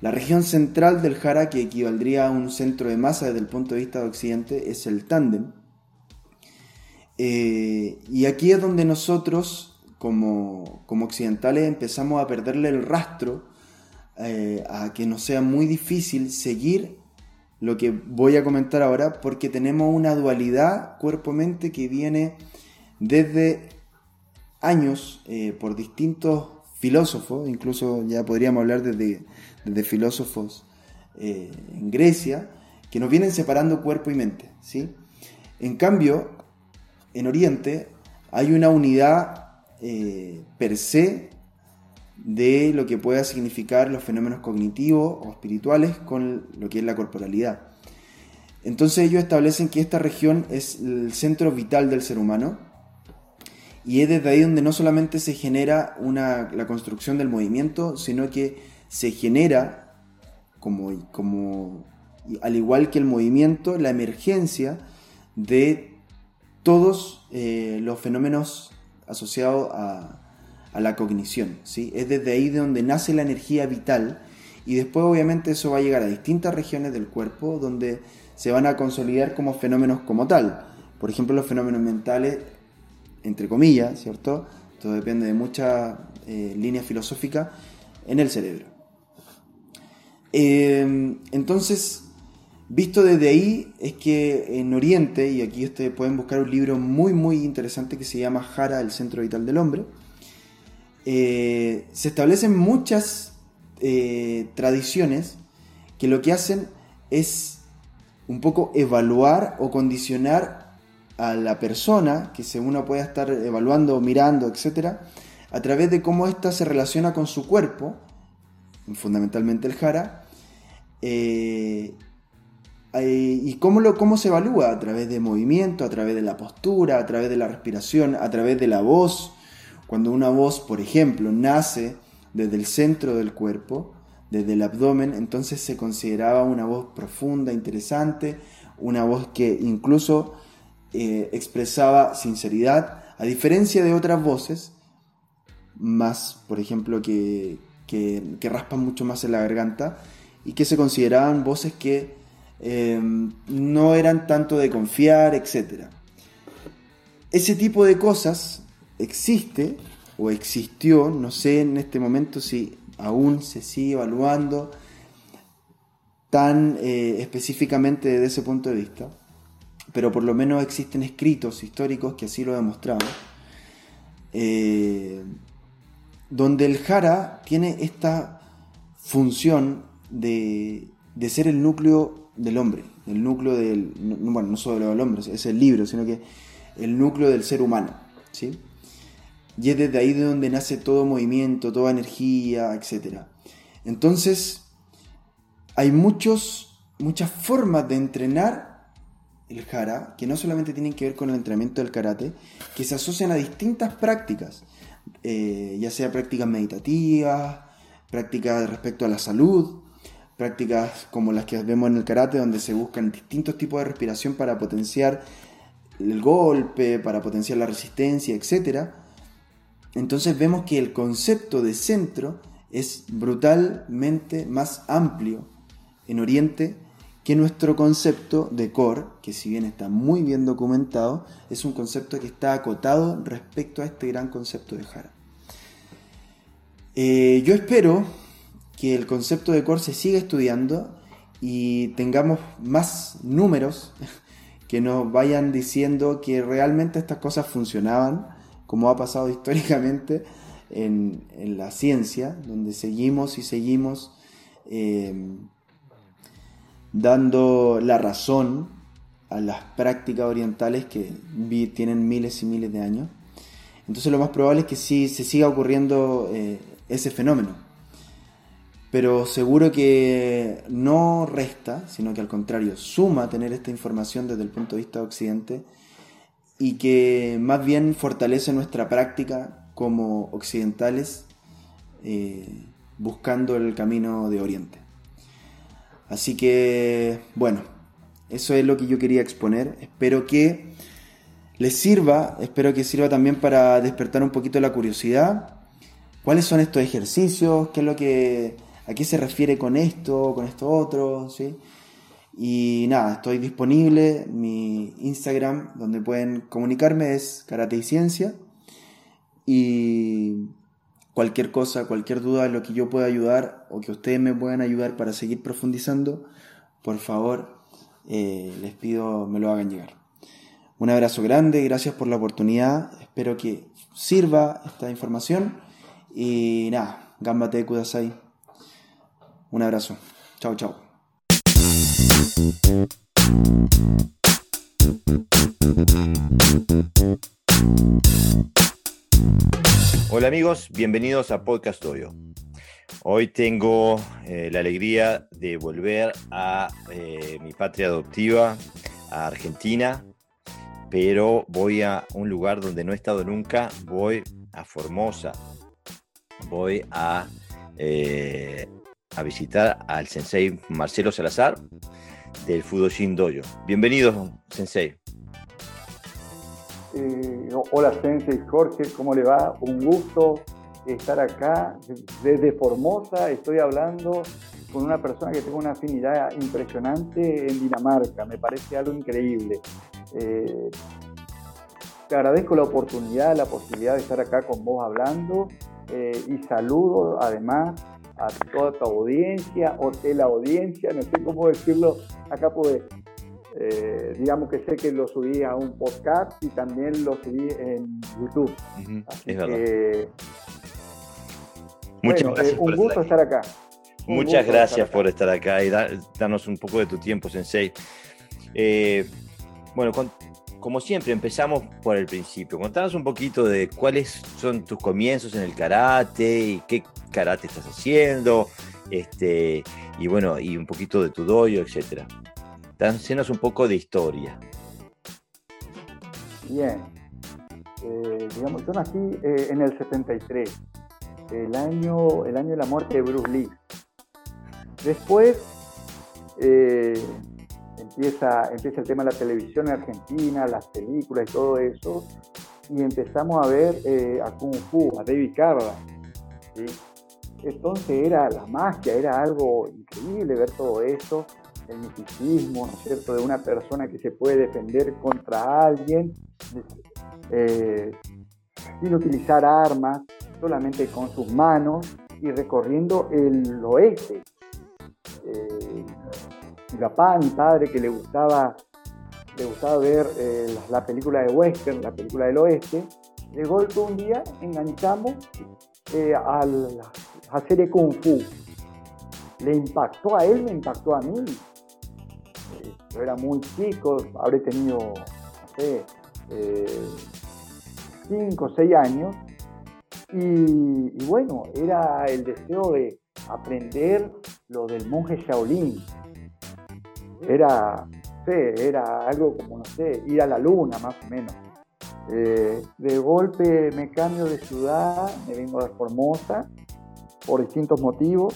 la región central del Jara, que equivaldría a un centro de masa desde el punto de vista de Occidente, es el tándem. Eh, y aquí es donde nosotros, como, occidentales, empezamos a perderle el rastro eh, a que nos sea muy difícil seguir lo que voy a comentar ahora, porque tenemos una dualidad cuerpo-mente que viene desde años eh, por distintos filósofos, incluso ya podríamos hablar desde, filósofos en Grecia, que nos vienen separando cuerpo y mente. ¿sí? En cambio, en Oriente hay una unidad eh, per se de lo que pueda significar los fenómenos cognitivos o espirituales con lo que es la corporalidad. Entonces ellos establecen que esta región es el centro vital del ser humano y es desde ahí donde no solamente se genera una, la construcción del movimiento, sino que se genera, como, como, al igual que el movimiento, la emergencia de todos eh, los fenómenos asociados a, la cognición. ¿sí? Es desde ahí de donde nace la energía vital y después obviamente eso va a llegar a distintas regiones del cuerpo donde se van a consolidar como fenómenos como tal. Por ejemplo, los fenómenos mentales, entre comillas, ¿cierto? Todo depende de muchas eh, líneas filosóficas en el cerebro. Eh, entonces, Visto desde ahí es que en Oriente, y aquí ustedes pueden buscar un libro muy muy interesante que se llama Jara, el centro vital del hombre, eh, se establecen muchas eh, tradiciones que lo que hacen es un poco evaluar o condicionar a la persona que según uno pueda estar evaluando, mirando, etc., a través de cómo ésta se relaciona con su cuerpo, fundamentalmente el jara, eh, ¿Y cómo, lo, cómo se evalúa? A través de movimiento, a través de la postura, a través de la respiración, a través de la voz. Cuando una voz, por ejemplo, nace desde el centro del cuerpo, desde el abdomen, entonces se consideraba una voz profunda, interesante, una voz que incluso eh, expresaba sinceridad, a diferencia de otras voces, más, por ejemplo, que, que raspan mucho más en la garganta y que se consideraban voces que Em, no eran tanto de confiar, etc. Ese tipo de cosas existe o existió, no sé en este momento si aún se sigue evaluando tan eh, específicamente desde ese punto de vista, pero por lo menos existen escritos históricos que así lo demostraban, eh, donde el jara tiene esta función de, de ser el núcleo del hombre, el núcleo del, bueno, no solo del hombre, es el libro, sino que el núcleo del ser humano, ¿sí? Y es desde ahí de donde nace todo movimiento, toda energía, etc. Entonces, hay muchos, muchas formas de entrenar el jara, que no solamente tienen que ver con el entrenamiento del karate, que se asocian a distintas prácticas, eh, ya sea prácticas meditativas, prácticas respecto a la salud, prácticas como las que vemos en el karate, donde se buscan distintos tipos de respiración para potenciar el golpe, para potenciar la resistencia, etc. Entonces vemos que el concepto de centro es brutalmente más amplio en Oriente que nuestro concepto de core, que si bien está muy bien documentado, es un concepto que está acotado respecto a este gran concepto de Jara. Eh, yo espero que el concepto de core se siga estudiando y tengamos más números [laughs] que nos vayan diciendo que realmente estas cosas funcionaban, como ha pasado [laughs] históricamente en, la ciencia, donde seguimos y seguimos eh, dando la razón a las prácticas orientales que tienen miles y miles de años. Entonces lo más probable es que sí se siga ocurriendo eh, ese fenómeno. Pero seguro que no resta, sino que al contrario, suma tener esta información desde el punto de vista de Occidente y que más bien fortalece nuestra práctica como occidentales eh, buscando el camino de Oriente. Así que, bueno, eso es lo que yo quería exponer. Espero que les sirva, espero que sirva también para despertar un poquito la curiosidad. ¿Cuáles son estos ejercicios? ¿Qué es lo que a qué se refiere con esto, con esto otro? ¿sí? Y nada, estoy disponible. Mi Instagram, donde pueden comunicarme, es Karate y Ciencia. Y cualquier cosa, cualquier duda lo que yo pueda ayudar o que ustedes me puedan ayudar para seguir profundizando, por favor, eh, les pido me lo hagan llegar. Un abrazo grande, gracias por la oportunidad, espero que sirva esta información y nada, gambate kudasai. Un abrazo, chao chao. Hola amigos, bienvenidos a Podcast Oyo. Hoy tengo eh, la alegría de volver a eh, mi patria adoptiva, a Argentina, pero voy a un lugar donde no he estado nunca, voy a Formosa, voy a, eh, visitar al sensei Marcelo Salazar del Fudoshin Dojo. Bienvenido, sensei. Hola, sensei Jorge, ¿cómo le va? Un gusto estar acá desde Formosa. Estoy hablando con una persona que tengo una afinidad impresionante en Dinamarca. Me parece algo increíble. Eh, te agradezco la oportunidad, la posibilidad de estar acá con vos hablando eh, y saludo además a toda tu audiencia o la audiencia, no sé cómo decirlo acá, pues eh, digamos que sé que lo subí a un podcast y también lo subí en YouTube. Así que Muchas gracias eh, un gusto estar acá. Muchas gracias por estar acá y darnos un poco de tu tiempo, Sensei. Eh, bueno, como siempre, empezamos por el principio. Contanos un poquito de cuáles son tus comienzos en el karate y qué karate estás haciendo, este, y bueno, y un poquito de tu dojo, etc. Danos un poco de historia. Bien. Eh, digamos, yo nací en el 73 el año, el año de la muerte de Bruce Lee. Después eh, empieza, empieza el tema de la televisión en Argentina, las películas y todo eso, y empezamos a ver eh, a Kung Fu, a David Carla. Entonces era la magia, era algo increíble ver todo eso, el misticismo, ¿no es cierto?, de una persona que se puede defender contra alguien eh, sin utilizar armas, solamente con sus manos y recorriendo el oeste. Eh, mi padre, que le gustaba, le gustaba ver eh, la, película de western, la película del oeste, de golpe un día enganchamos eh, a la serie Kung Fu. Le impactó a él, me impactó a mí. Eh, yo era muy chico, habré tenido, no sé, 5 o 6 años, y, bueno, era el deseo de aprender lo del monje Shaolin. Era, era algo como, no sé, ir a la luna más o menos. Eh, de golpe me cambio de ciudad, me vengo de Formosa por distintos motivos.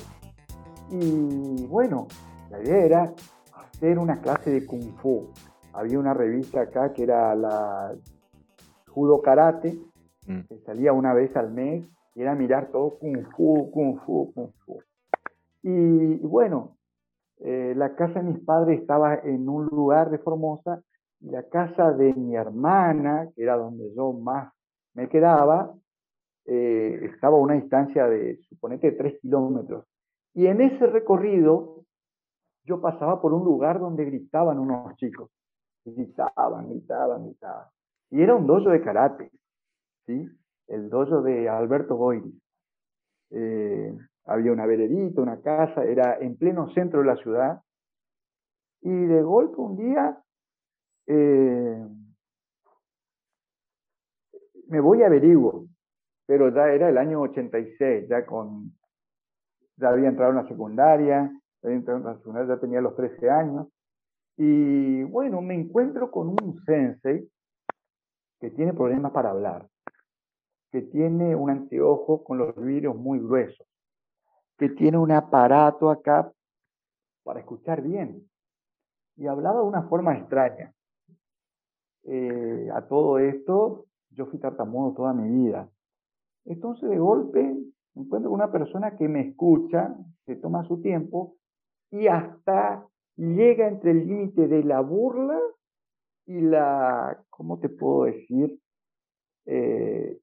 Y bueno, la idea era hacer una clase de kung fu. Había una revista acá que era la Judo Karate, Mm. salía una vez al mes y era mirar todo kung fu, kung fu, kung fu. Y, bueno, eh, la casa de mis padres estaba en un lugar de Formosa y la casa de mi hermana, que era donde yo más me quedaba, eh, estaba a una distancia de, suponete, tres kilómetros. Y en ese recorrido yo pasaba por un lugar donde gritaban unos chicos. Gritaban, gritaban, gritaban. Y era un dojo de karate. ¿sí? el dojo de Alberto Boiri. Eh, había una veredita, una casa, era en pleno centro de la ciudad. Y de golpe un día eh, me voy a averiguo, pero ya era el año 86, ya con ya había entrado en la secundaria, secundaria, ya tenía los 13 años, y bueno, me encuentro con un sensei que tiene problemas para hablar, que tiene un anteojo con los vidrios muy gruesos, que tiene un aparato acá para escuchar bien. Y hablaba de una forma extraña. Eh, a todo esto, yo fui tartamudo toda mi vida. Entonces, de golpe, encuentro con una persona que me escucha, se toma su tiempo y hasta llega entre el límite de la burla y la, ¿cómo te puedo decir? Eh,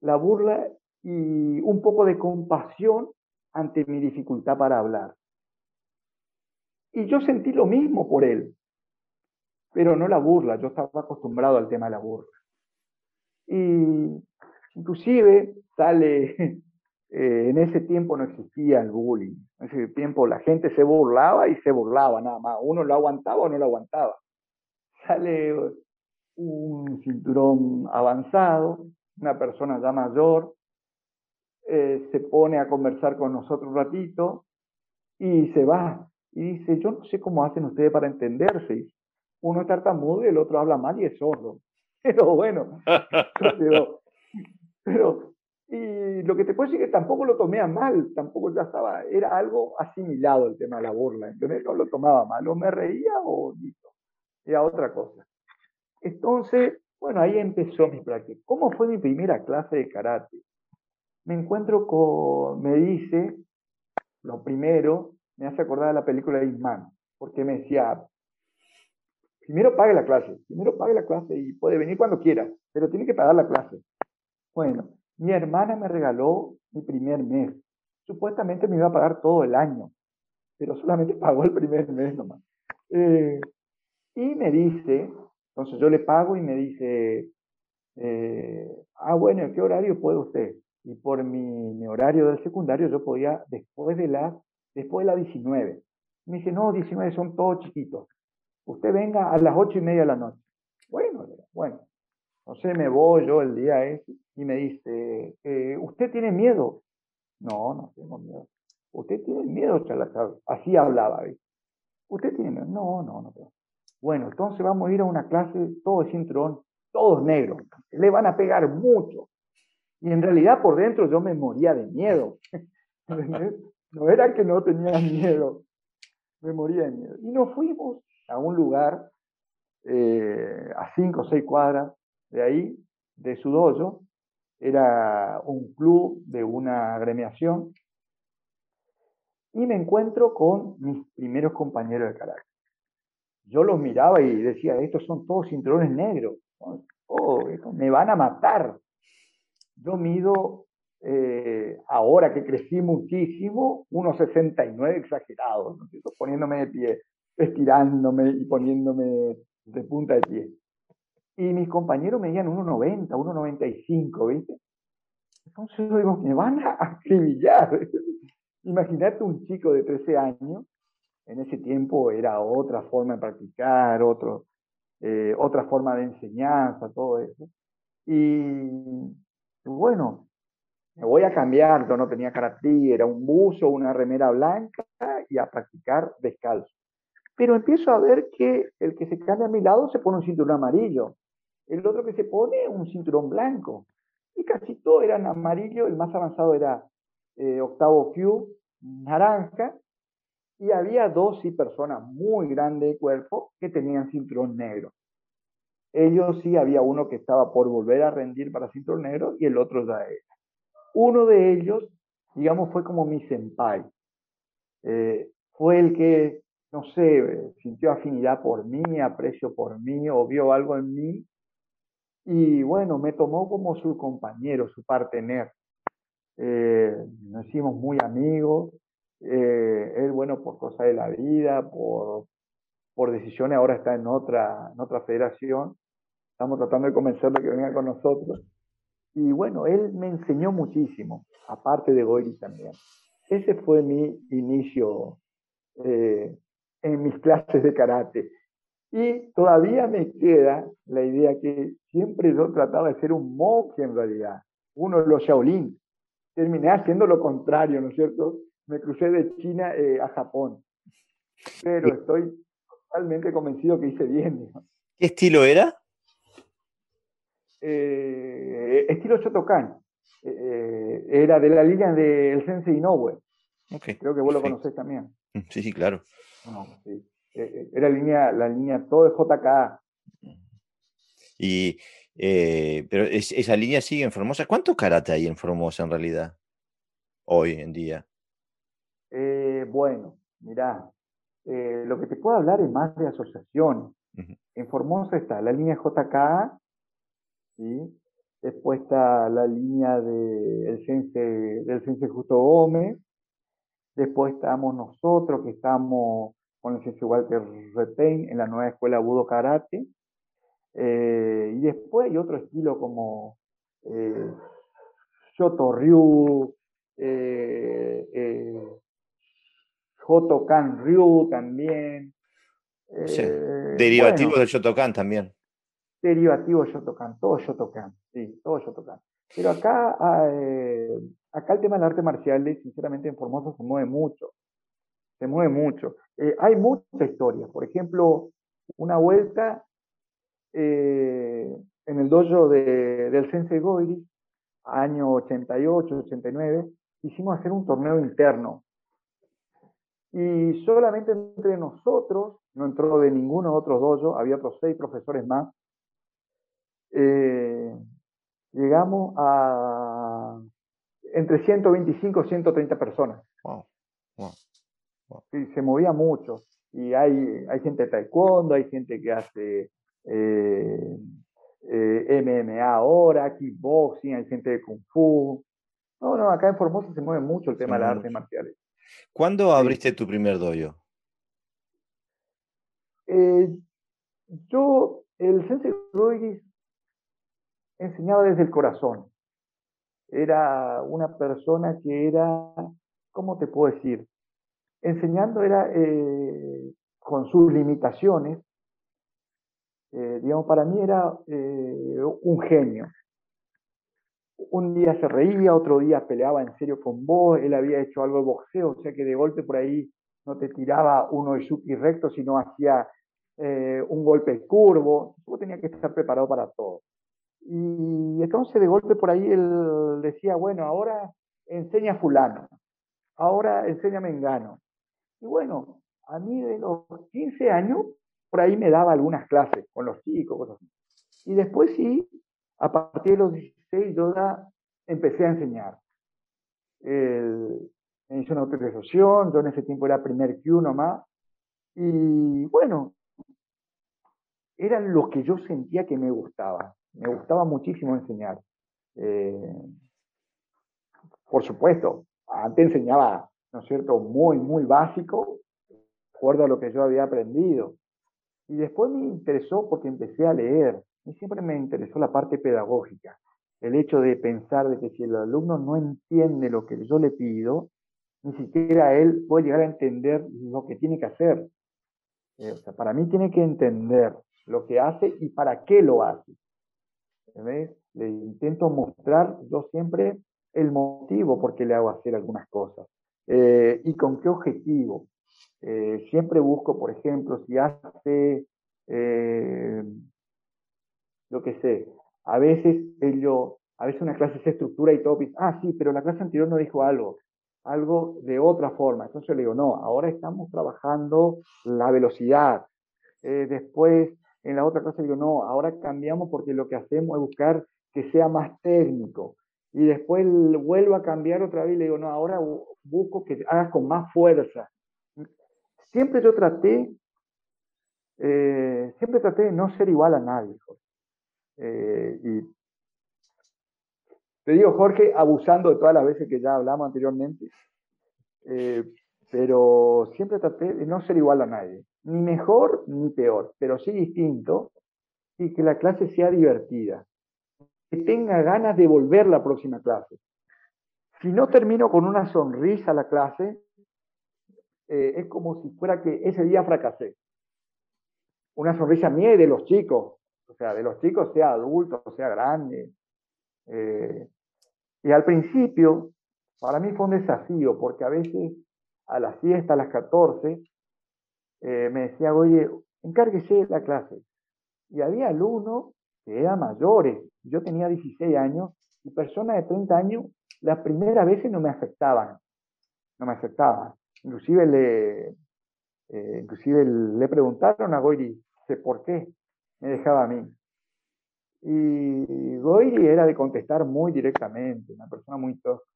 la burla y un poco de compasión ante mi dificultad para hablar. Y yo sentí lo mismo por él, pero no la burla, yo estaba acostumbrado al tema de la burla. Y inclusive sale, eh, en ese tiempo no existía el bullying, en ese tiempo la gente se burlaba y se burlaba nada más, uno lo aguantaba o no lo aguantaba. Sale un cinturón avanzado, una persona ya mayor, eh, se pone a conversar con nosotros un ratito y se va. Y dice, yo no sé cómo hacen ustedes para entenderse. Uno es tartamudo y el otro habla mal y es sordo. [laughs] Pero bueno, [laughs] pero, y lo que te puedo decir es que tampoco lo tomé a mal, tampoco ya estaba, era algo asimilado el tema de la burla, entonces no lo tomaba mal, o me reía o listo, era otra cosa. Entonces, bueno, ahí empezó mi práctica. ¿Cómo fue mi primera clase de karate? Me encuentro con, me dice, lo primero, me hace acordar de la película de Isman, porque me decía, primero pague la clase, primero pague la clase y puede venir cuando quiera, pero tiene que pagar la clase. Bueno, mi hermana me regaló mi primer mes. Supuestamente me iba a pagar todo el año, pero solamente [laughs] pagó el primer mes nomás. Eh, y me dice, entonces yo le pago y me dice, eh, ah, bueno, ¿qué horario puede usted? Y por mi, horario del secundario yo podía después de la, después de la 19. Me dice, no, 19 son todos chiquitos. Usted venga a las ocho y media de la noche. Bueno, bueno. Entonces me voy yo el día ese y me dice, eh, ¿usted tiene miedo? No, no tengo miedo. ¿Usted tiene miedo, Así hablaba. ¿Usted tiene miedo? No, no, no tengo. Bueno, entonces vamos a ir a una clase, todo de cinturón, todos negros. Le van a pegar mucho. Y en realidad por dentro yo me moría de miedo. [laughs] no era que no tenía miedo, me moría de miedo. Y nos fuimos a un lugar eh, a cinco o seis cuadras de ahí, de su dojo. Era un club de una agremiación. Y me encuentro con mis primeros compañeros de carácter yo los miraba y decía, estos son todos cinturones negros, oh, me van a matar. Yo mido, eh, ahora que crecí muchísimo, 1,69 exagerado, ¿no? poniéndome de pie, estirándome y poniéndome de punta de pie. Y mis compañeros medían 1,90, 1,95, ¿viste? Entonces yo digo, me van a acribillar. [laughs] Imagínate un chico de 13 años en ese tiempo era otra forma de practicar, otro, eh, otra forma de enseñanza, todo eso. Y bueno, me voy a cambiar, yo no tenía karate, era un buzo, una remera blanca y a practicar descalzo. Pero empiezo a ver que el que se cambia a mi lado se pone un cinturón amarillo, el otro que se pone un cinturón blanco. Y casi todo eran amarillo, el más avanzado era eh, octavo Q, naranja, y había dos sí personas muy grandes de cuerpo que tenían cinturón negro. Ellos sí había uno que estaba por volver a rendir para cinturón negro y el otro ya era. Uno de ellos, digamos, fue como mi senpai. Eh, fue el que, no sé, sintió afinidad por mí, aprecio por mí o vio algo en mí. Y bueno, me tomó como su compañero, su partener. Eh, nos hicimos muy amigos eh, él, bueno, por cosas de la vida, por, por decisiones, ahora está en otra, en otra federación. Estamos tratando de convencerlo que venga con nosotros. Y bueno, él me enseñó muchísimo, aparte de Goiri también. Ese fue mi inicio eh, en mis clases de karate. Y todavía me queda la idea que siempre yo trataba de ser un monje en realidad, uno de los Shaolin. Terminé haciendo lo contrario, ¿no es cierto? Me crucé de China eh, a Japón. Pero estoy totalmente convencido que hice bien. ¿Qué estilo era? Eh, estilo Shotokan. Eh, era de la línea del Sensei Inoue. Creo que vos lo conocés también. Sí, sí, claro. sí. Eh, eh, era línea, la línea todo de JKA. Y, eh, pero esa línea sigue en Formosa. ¿Cuánto karate hay en Formosa en realidad? Hoy en día. bueno, mirá, lo que te puedo hablar es más de asociaciones. En Formosa está la línea JKA, ¿sí? después está la línea de, el del Sense Justo Gómez, después estamos nosotros que estamos con el Ciencia Walter Retain en la nueva escuela Budo Karate. Eh, y después hay otro estilo como eh, Shoto Ryu, eh, eh Jotokan Ryu también. Derivativos del Shotokan también. Derivativos de Shotokan, todo Shotokan, sí, todo Shotokan. Pero acá, acá el tema del arte marcial, sinceramente en Formosa se mueve mucho se mueve mucho. Eh, hay mucha historia. Por ejemplo, una vuelta eh, en el dojo de, del Sensei Goiri, año 88, 89, hicimos hacer un torneo interno. Y solamente entre nosotros, no entró de ninguno de otros dojo, había otros seis profesores más, eh, llegamos a entre 125 y 130 personas. Wow. Sí, se movía mucho. Y hay, hay gente de taekwondo, hay gente que hace eh, eh, MMA ahora, kickboxing, hay gente de kung fu. No, no, acá en Formosa se mueve mucho el tema de las artes marciales. ¿Cuándo abriste tu primer dojo? Eh, yo, el Sensei Ruiz enseñaba desde el corazón. Era una persona que era, ¿cómo te puedo decir? Enseñando era eh, con sus limitaciones, eh, digamos, para mí era eh, un genio. Un día se reía, otro día peleaba en serio con vos, él había hecho algo de boxeo, o sea que de golpe por ahí no te tiraba uno shuki recto, sino hacía un golpe curvo, vos tenías que estar preparado para todo. Y entonces de golpe por ahí él decía, bueno, ahora enseña fulano, ahora enseña mengano, y bueno, a mí de los 15 años, por ahí me daba algunas clases con los chicos, cosas así. Y después sí, a partir de los 16 yo ya empecé a enseñar. Me hice una autorización, yo en ese tiempo era primer Q nomás. Y bueno, era lo que yo sentía que me gustaba. Me gustaba muchísimo enseñar. Eh, por supuesto, antes enseñaba ¿no es cierto?, muy, muy básico, de acuerdo a lo que yo había aprendido. Y después me interesó porque empecé a leer. Y siempre me interesó la parte pedagógica. El hecho de pensar de que si el alumno no entiende lo que yo le pido, ni siquiera él puede llegar a entender lo que tiene que hacer. Eh, o sea, para mí tiene que entender lo que hace y para qué lo hace. ¿Ves? Le intento mostrar yo siempre el motivo por qué le hago hacer algunas cosas. Eh, y con qué objetivo. Eh, siempre busco, por ejemplo, si hace, eh, lo que sé, a veces ello, a veces una clase se estructura y todo, ah, sí, pero la clase anterior no dijo algo, algo de otra forma. Entonces le digo, no, ahora estamos trabajando la velocidad. después, en la otra clase digo, no, ahora cambiamos porque lo que hacemos es buscar que sea más técnico y después vuelvo a cambiar otra vez y le digo, no, ahora busco que hagas con más fuerza. Siempre yo traté, eh, siempre traté de no ser igual a nadie. Eh, y te digo, Jorge, abusando de todas las veces que ya hablamos anteriormente, eh, pero siempre traté de no ser igual a nadie, ni mejor ni peor, pero sí distinto y que la clase sea divertida tenga ganas de volver la próxima clase. Si no termino con una sonrisa la clase, eh, es como si fuera que ese día fracasé. Una sonrisa mía y de los chicos, o sea, de los chicos, sea adultos, sea grande. Eh, y al principio, para mí fue un desafío, porque a veces a la siesta, a las 14, eh, me decía, oye, encárguese de la clase. Y había alumnos que eran mayores, yo tenía 16 años, y personas de 30 años, las primeras veces no me afectaban, no me afectaban. Inclusive le, eh, inclusive le preguntaron a Goiri, por qué me dejaba a mí. Y Goiri era de contestar muy directamente, una persona muy tosca.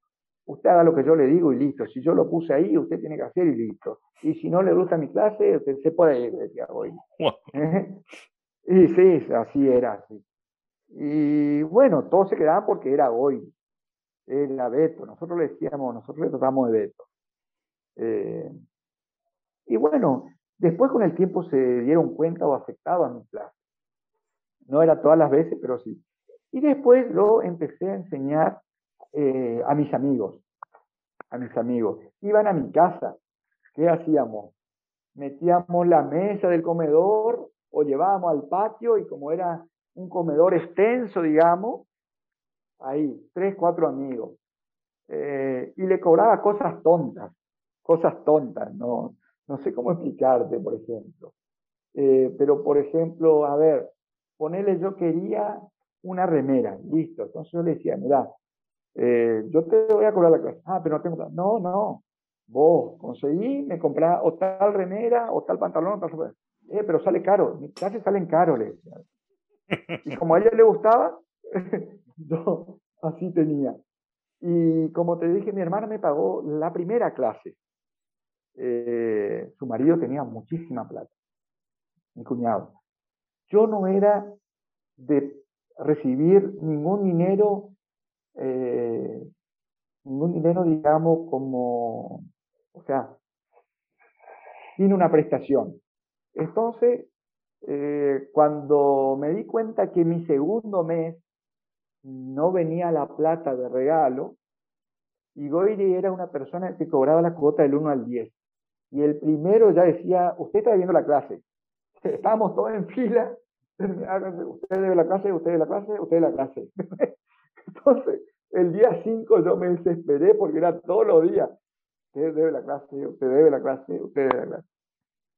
Usted haga lo que yo le digo y listo. Si yo lo puse ahí, usted tiene que hacer y listo. Y si no le gusta mi clase, usted se puede ir, decía Goiri. [laughs] y sí, así era. Así. Y bueno, todos se quedaban porque era Goiri. Era Beto. Nosotros le decíamos, nosotros le tratamos de Beto. Eh, y bueno, después con el tiempo se dieron cuenta o afectaban mi clase. No era todas las veces, pero sí. Y después lo empecé a enseñar eh, a mis amigos. A mis amigos. Iban a mi casa. ¿Qué hacíamos? Metíamos la mesa del comedor o llevábamos al patio y como era un comedor extenso, digamos, ahí, tres, cuatro amigos. Eh, y le cobraba cosas tontas cosas tontas, no, no sé cómo explicarte, por ejemplo. Eh, pero, por ejemplo, a ver, ponele, yo quería una remera, listo. Entonces yo le decía, mira, eh, yo te voy a cobrar la clase. Ah, pero no tengo. No, no. Vos conseguí, me comprás o tal remera, o tal pantalón, o tal. Eh, pero sale caro. Mis clases salen caro, le decía. Y como a ella le gustaba, [laughs] yo así tenía. Y como te dije, mi hermana me pagó la primera clase. Eh, su marido tenía muchísima plata, mi cuñado. Yo no era de recibir ningún dinero, eh, ningún dinero, digamos, como, o sea, sin una prestación. Entonces, eh, cuando me di cuenta que mi segundo mes no venía la plata de regalo, y Goiri era una persona que cobraba la cuota del 1 al 10. Y el primero ya decía, usted está viendo la clase. [laughs] Estábamos todos en fila. Usted debe la clase, usted debe la clase, usted debe la clase. [laughs] Entonces, el día 5 yo me desesperé porque era todos los días. Usted debe la clase, usted debe la clase, usted debe la clase.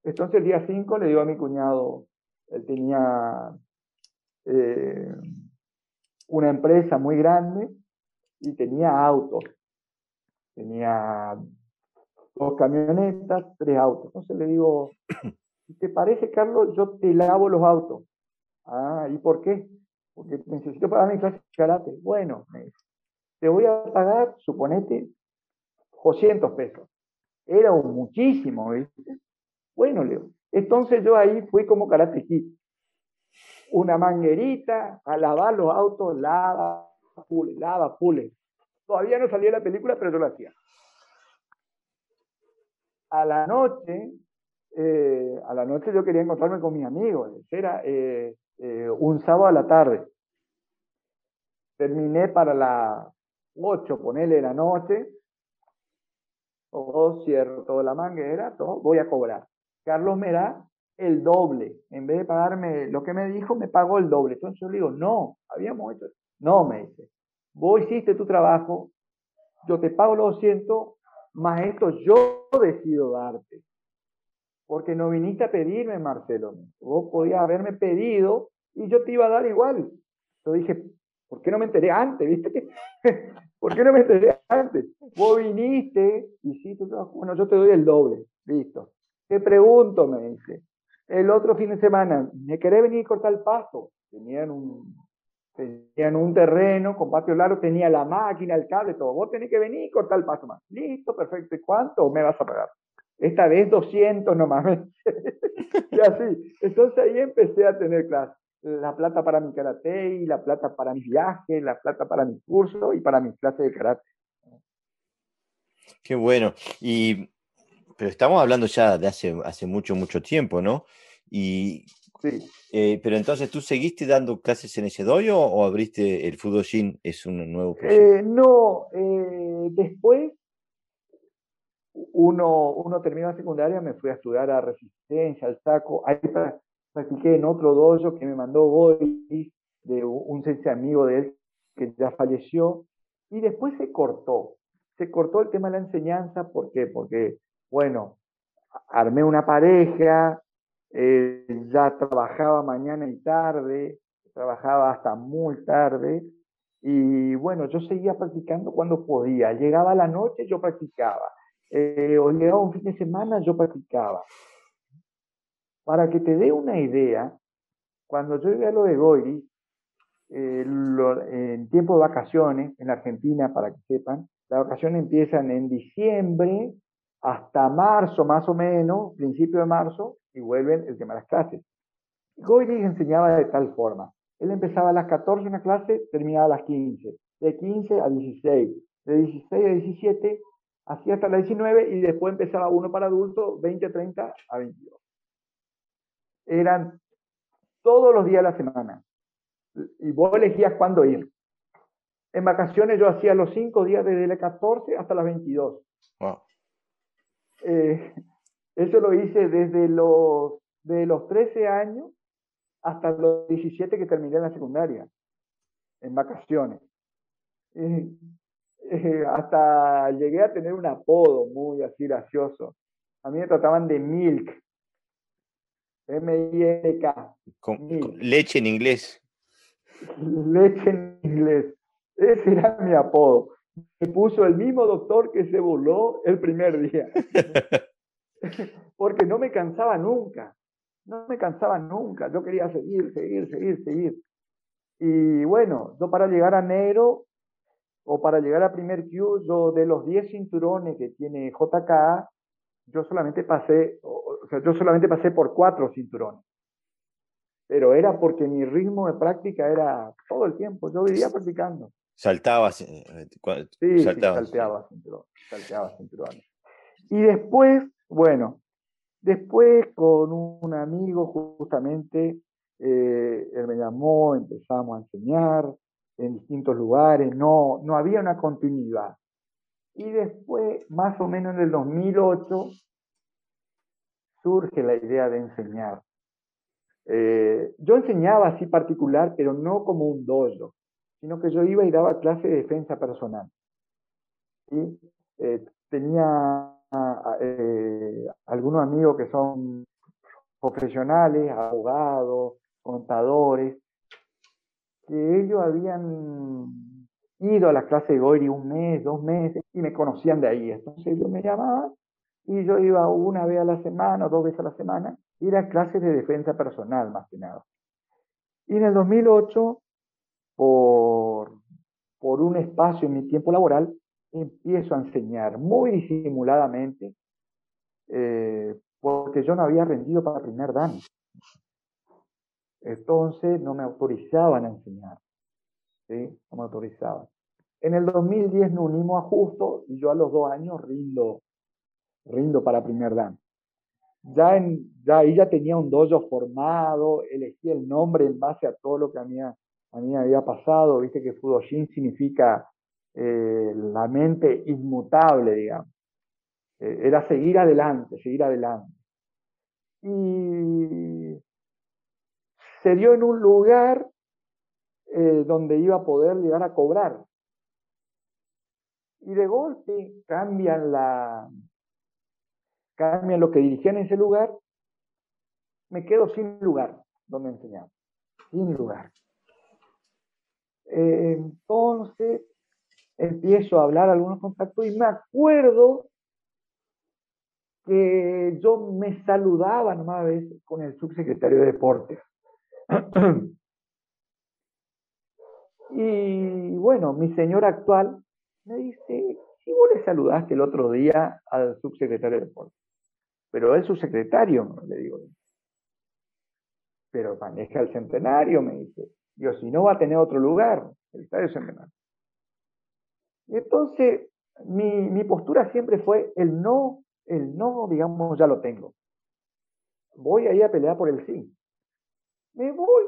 Entonces el día 5 le digo a mi cuñado, él tenía eh, una empresa muy grande y tenía autos. Tenía dos camionetas, tres autos. Entonces le digo, ¿te parece, Carlos? Yo te lavo los autos. Ah, ¿y por qué? Porque necesito pagar mi clase de karate. Bueno, te voy a pagar, suponete, 200 pesos. Era un muchísimo, ¿viste? Bueno, Leo. Entonces yo ahí fui como karate kid. Una manguerita a lavar los autos, lava, pule, lava, pule. Todavía no salía la película, pero yo lo hacía a la noche, eh, a la noche yo quería encontrarme con mis amigos. Era eh, eh, un sábado a la tarde. Terminé para las 8, ponele la noche. Todo cierro toda la manguera, todo, voy a cobrar. Carlos me da el doble. En vez de pagarme lo que me dijo, me pagó el doble. Entonces yo le digo, no, habíamos hecho. No, me dice, vos hiciste tu trabajo, yo te pago los 200, más esto yo decido darte. Porque no viniste a pedirme, Marcelo. Vos podías haberme pedido y yo te iba a dar igual. Yo dije, ¿por qué no me enteré antes? ¿Viste? [laughs] ¿Por qué no me enteré antes? Vos viniste, y tú bueno, yo te doy el doble. Listo. Te pregunto, me dice. El otro fin de semana, ¿me querés venir a cortar el pasto? Tenían un, Tenían un terreno con patio largo, tenía la máquina, el cable, todo. Vos tenés que venir y cortar el paso más. Listo, perfecto. ¿Y cuánto me vas a pagar? Esta vez 200 nomás. [laughs] y así. Entonces ahí empecé a tener clases. La plata para mi karate, y la plata para mis viajes, la plata para mi curso y para mis clases de karate. Qué bueno. Y, pero estamos hablando ya de hace, hace mucho, mucho tiempo, ¿no? Y Sí. Eh, pero entonces, ¿tú seguiste dando clases en ese dojo o abriste el Fudoshin? ¿Es un nuevo proyecto? Eh, no, eh, después, uno, uno terminó la secundaria, me fui a estudiar a Resistencia, al Saco. Ahí practiqué en otro dojo que me mandó Goy, de un sensei amigo de él que ya falleció. Y después se cortó. Se cortó el tema de la enseñanza. ¿Por qué? Porque, bueno, armé una pareja, eh, ya trabajaba mañana y tarde, trabajaba hasta muy tarde. Y bueno, yo seguía practicando cuando podía. Llegaba la noche, yo practicaba eh, o llegaba un fin de semana, yo practicaba. Para que te dé una idea, cuando yo iba a lo de Goiri, eh, en tiempo de vacaciones, en Argentina, para que sepan, las vacaciones empiezan en diciembre hasta marzo, más o menos, principio de marzo, y vuelven el tema de las clases. Goiri enseñaba de tal forma. Él empezaba a las 14 una clase, terminaba a las 15. De 15 a 16. De 16 a 17 así hasta la 19 y después empezaba uno para adultos, 20, 30 a 22. Eran todos los días de la semana. Y vos elegías cuándo ir. En vacaciones yo hacía los cinco días desde la 14 hasta las 22. Eh, eso lo hice desde los, de los 13 años hasta los 17 que terminé en la secundaria, en vacaciones. Eh, hasta llegué a tener un apodo muy así gracioso. A mí me trataban de Milk. M-I-L-K. Leche en inglés. Leche en inglés. Ese era mi apodo. Me puso el mismo doctor que se voló el primer día. [laughs] Porque no me cansaba nunca. No me cansaba nunca. Yo quería seguir, seguir, seguir, seguir. Y bueno, yo para llegar a enero o para llegar a primer Q, yo de los 10 cinturones que tiene JK, yo solamente pasé, o sea, yo solamente pasé por cuatro cinturones. Pero era porque mi ritmo de práctica era todo el tiempo, yo vivía practicando. Saltabas. Eh, eh, sí, salteaba cinturones, salteaba cinturones. Y después, bueno, después con un amigo justamente, eh, él me llamó, empezamos a enseñar, en distintos lugares, no, no había una continuidad. Y después, más o menos en el 2008, surge la idea de enseñar. Eh, yo enseñaba así particular, pero no como un dojo, sino que yo iba y daba clase de defensa personal. ¿sí? Eh, tenía eh, algunos amigos que son profesionales, abogados, contadores, que ellos habían ido a la clase de Goiri un mes, dos meses, y me conocían de ahí. Entonces ellos me llamaban y yo iba una vez a la semana o dos veces a la semana, y era clases de defensa personal más que nada. Y en el 2008, por, por un espacio en mi tiempo laboral, empiezo a enseñar muy disimuladamente, eh, porque yo no había rendido para primer dan. Entonces no me autorizaban a enseñar. ¿sí? No me autorizaban. En el 2010 nos unimos a Justo y yo a los dos años rindo, rindo para primer dan. Ya, en, ya ahí ya tenía un dojo formado, elegí el nombre en base a todo lo que a mí, mí había pasado. Viste que Fudoshin significa eh, la mente inmutable, digamos. Eh, era seguir adelante, seguir adelante. Y se dio en un lugar eh, donde iba a poder llegar a cobrar. Y de golpe cambian la cambian lo que dirigían en ese lugar, me quedo sin lugar donde enseñar, sin lugar. Eh, entonces empiezo a hablar algunos contactos y me acuerdo que yo me saludaba nomás a veces con el subsecretario de Deportes. [clears throat] y bueno, mi señor actual me dice, si vos le saludaste el otro día al subsecretario de deporte, pero es subsecretario, le digo. Pero maneja el centenario, me dice. Yo, si no va a tener otro lugar, el estadio. Y entonces, mi, mi postura siempre fue el no, el no, digamos, ya lo tengo. Voy ahí a pelear por el sí. Me voy,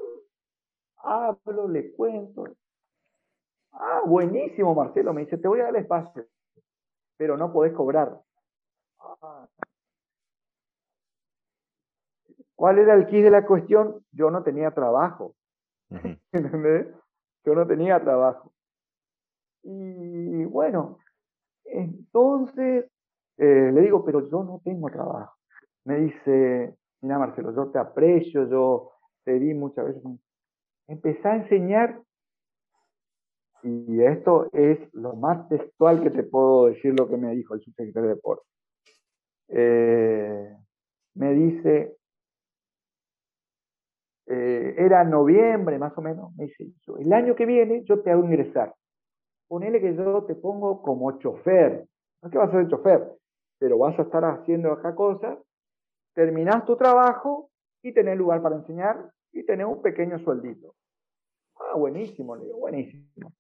hablo, le cuento. Ah, buenísimo, Marcelo. Me dice, te voy a dar espacio, pero no podés cobrar. ¿Cuál era el kit de la cuestión? Yo no tenía trabajo. [laughs] ¿Entendés? Yo no tenía trabajo. Y bueno, entonces eh, le digo, pero yo no tengo trabajo. Me dice, mira Marcelo, yo te aprecio, yo te di muchas veces. Empecé a enseñar, y esto es lo más textual que te puedo decir lo que me dijo el subsecretario de Deportes. Eh, me dice, eh, era noviembre más o menos, me dice, el año que viene yo te hago ingresar. Ponele que yo te pongo como chofer. No es que vas a ser chofer, pero vas a estar haciendo acá cosas. Terminás tu trabajo y tenés lugar para enseñar y tenés un pequeño sueldito. Ah, buenísimo, le digo, buenísimo.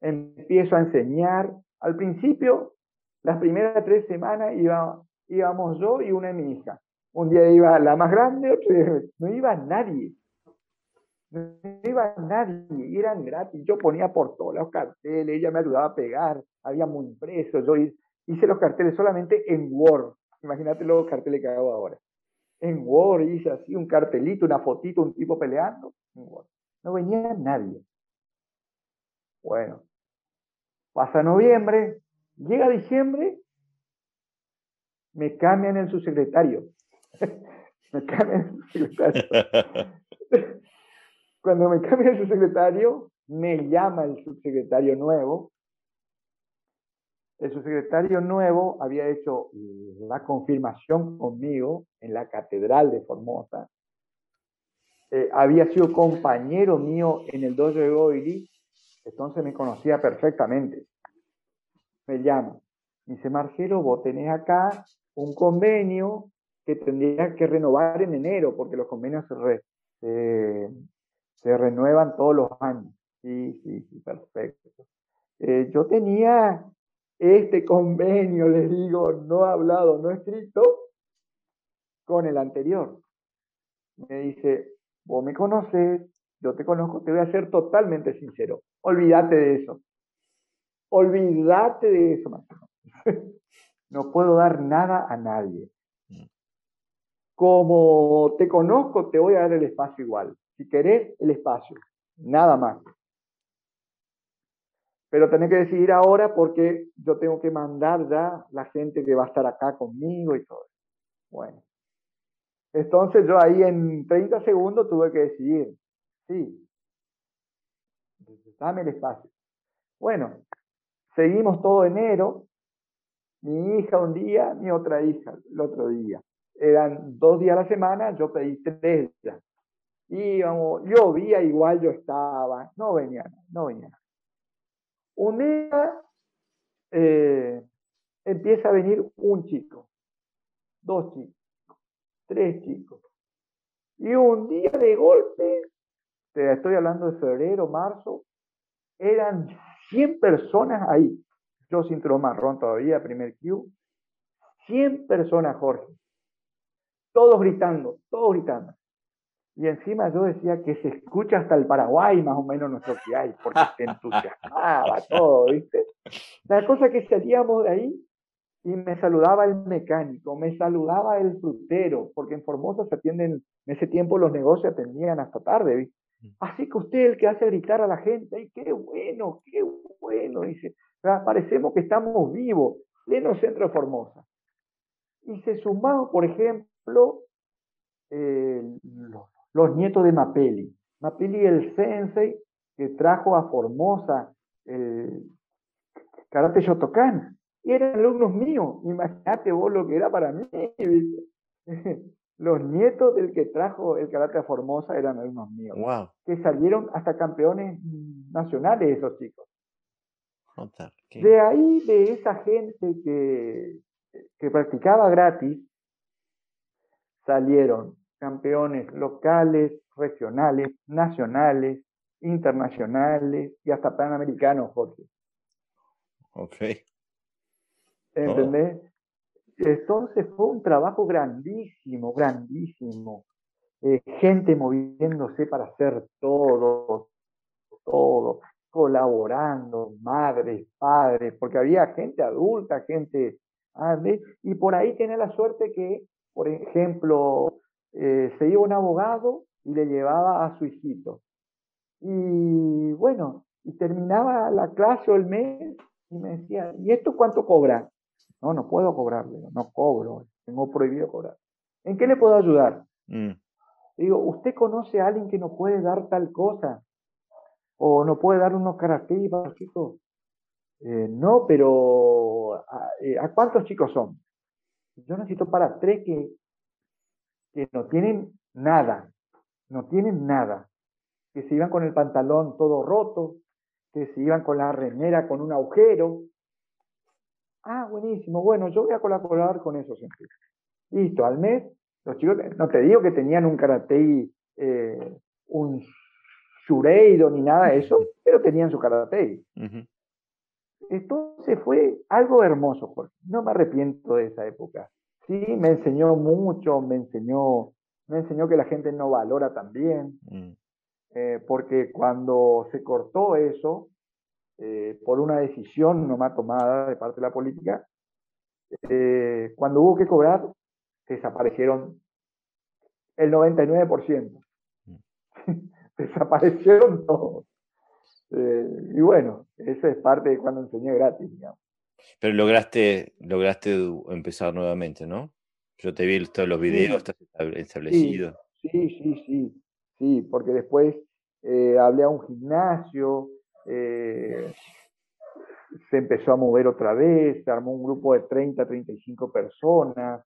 Empiezo a enseñar. Al principio, las primeras tres semanas iba, íbamos yo y una de mi hija. Un día iba la más grande, otro día no iba nadie. No iba nadie, eran gratis. Yo ponía por todos los carteles, ella me ayudaba a pegar, habíamos impresos, yo hice los carteles solamente en Word. Imagínate los carteles que hago ahora. En Word hice así un cartelito, una fotito, un tipo peleando. No venía nadie. Bueno, pasa noviembre, llega diciembre, me cambian el subsecretario. [laughs] me cambian el subsecretario. [laughs] Cuando me [laughs] cambia el subsecretario, me llama el subsecretario nuevo. El subsecretario nuevo había hecho la confirmación conmigo en la Catedral de Formosa. Eh, había sido compañero mío en el dojo de Goiri, entonces me conocía perfectamente. Me llama. Dice, Marcelo, vos tenés acá un convenio que tendría que renovar en enero, porque los convenios se, se renuevan todos los años. Sí, sí, sí, perfecto. Eh, yo tenía este convenio, les digo, no hablado, no escrito, con el anterior. Me dice, vos me conoces, yo te conozco, te voy a ser totalmente sincero. Olvídate de eso. Olvídate de eso, [laughs] No puedo dar nada a nadie. Como te conozco, te voy a dar el espacio igual. Si querés, el espacio. Nada más. Pero tenés que decidir ahora porque yo tengo que mandar ya la gente que va a estar acá conmigo y todo. Bueno. Entonces yo ahí en 30 segundos tuve que decidir. Sí. Dame el espacio. Bueno, seguimos todo enero. Mi hija un día, mi otra hija el otro día. Eran dos días a la semana, yo pedí tres días íbamos, llovía, igual yo estaba, no venía, no venía. Un día eh, empieza a venir un chico, dos chicos, tres chicos. Y un día de golpe, te estoy hablando de febrero, marzo, eran 100 personas ahí. Yo sin marrón todavía, primer Q. 100 personas, Jorge. Todos gritando, todos gritando. Y encima yo decía que se escucha hasta el Paraguay más o menos nuestro que hay, porque se entusiasmaba [laughs] todo, ¿viste? La cosa que salíamos de ahí y me saludaba el mecánico, me saludaba el frutero, porque en Formosa se atienden, en ese tiempo los negocios atendían hasta tarde, ¿viste? Mm. Así que usted es el que hace gritar a la gente, ¡ay, qué bueno, qué bueno! Dice, parecemos que estamos vivos, pleno centro de Formosa. Y se sumaba, por ejemplo, eh, los los nietos de Mapeli. Mapeli, el sensei que trajo a Formosa el karate Shotokan. Y eran alumnos míos. Imagínate vos lo que era para mí. [laughs] Los nietos del que trajo el karate a Formosa eran alumnos míos. Wow. Que salieron hasta campeones nacionales esos chicos. De ahí, de esa gente que, que practicaba gratis, salieron campeones locales, regionales, nacionales, internacionales y hasta panamericanos, Jorge. Ok. ¿Entendés? Entonces fue un trabajo grandísimo, grandísimo. Eh, gente moviéndose para hacer todo, todo, colaborando, madres, padres, porque había gente adulta, gente Ah, y por ahí tiene la suerte que, por ejemplo, eh, se iba un abogado y le llevaba a su hijito. Y bueno, y terminaba la clase o el mes y me decía, ¿y esto cuánto cobra? No, no puedo cobrarle, no cobro, tengo prohibido cobrar. ¿En qué le puedo ayudar? Mm. Digo, ¿usted conoce a alguien que nos puede dar tal cosa? ¿O nos puede dar unos caracteres para los chicos? Eh, no, pero eh, ¿a, cuántos chicos son? Yo necesito para tres que, que no tienen nada, no tienen nada, que se iban con el pantalón todo roto, que se iban con la remera con un agujero. Ah, buenísimo, bueno, yo voy a colaborar con eso siempre. Listo, al mes, los chicos, no te digo que tenían un karate, eh, un shureido ni nada de eso, [laughs] pero tenían su karate. Entonces fue algo hermoso, Jorge. No me arrepiento de esa época. Sí, me enseñó mucho, me enseñó, me enseñó que la gente no valora también. Mm. Eh, porque cuando se cortó eso, eh, por una decisión no más tomada de parte de la política, eh, cuando hubo que cobrar, desaparecieron el 99%. Mm. [laughs] desaparecieron todos. y bueno, eso es parte de cuando enseñé gratis, digamos. Pero lograste, lograste empezar nuevamente, ¿no? Yo te vi todos los videos, estás establecido. Sí, sí, sí, sí, porque después eh, hablé a un gimnasio, eh, se empezó a mover otra vez, se armó un grupo de 30, 35 personas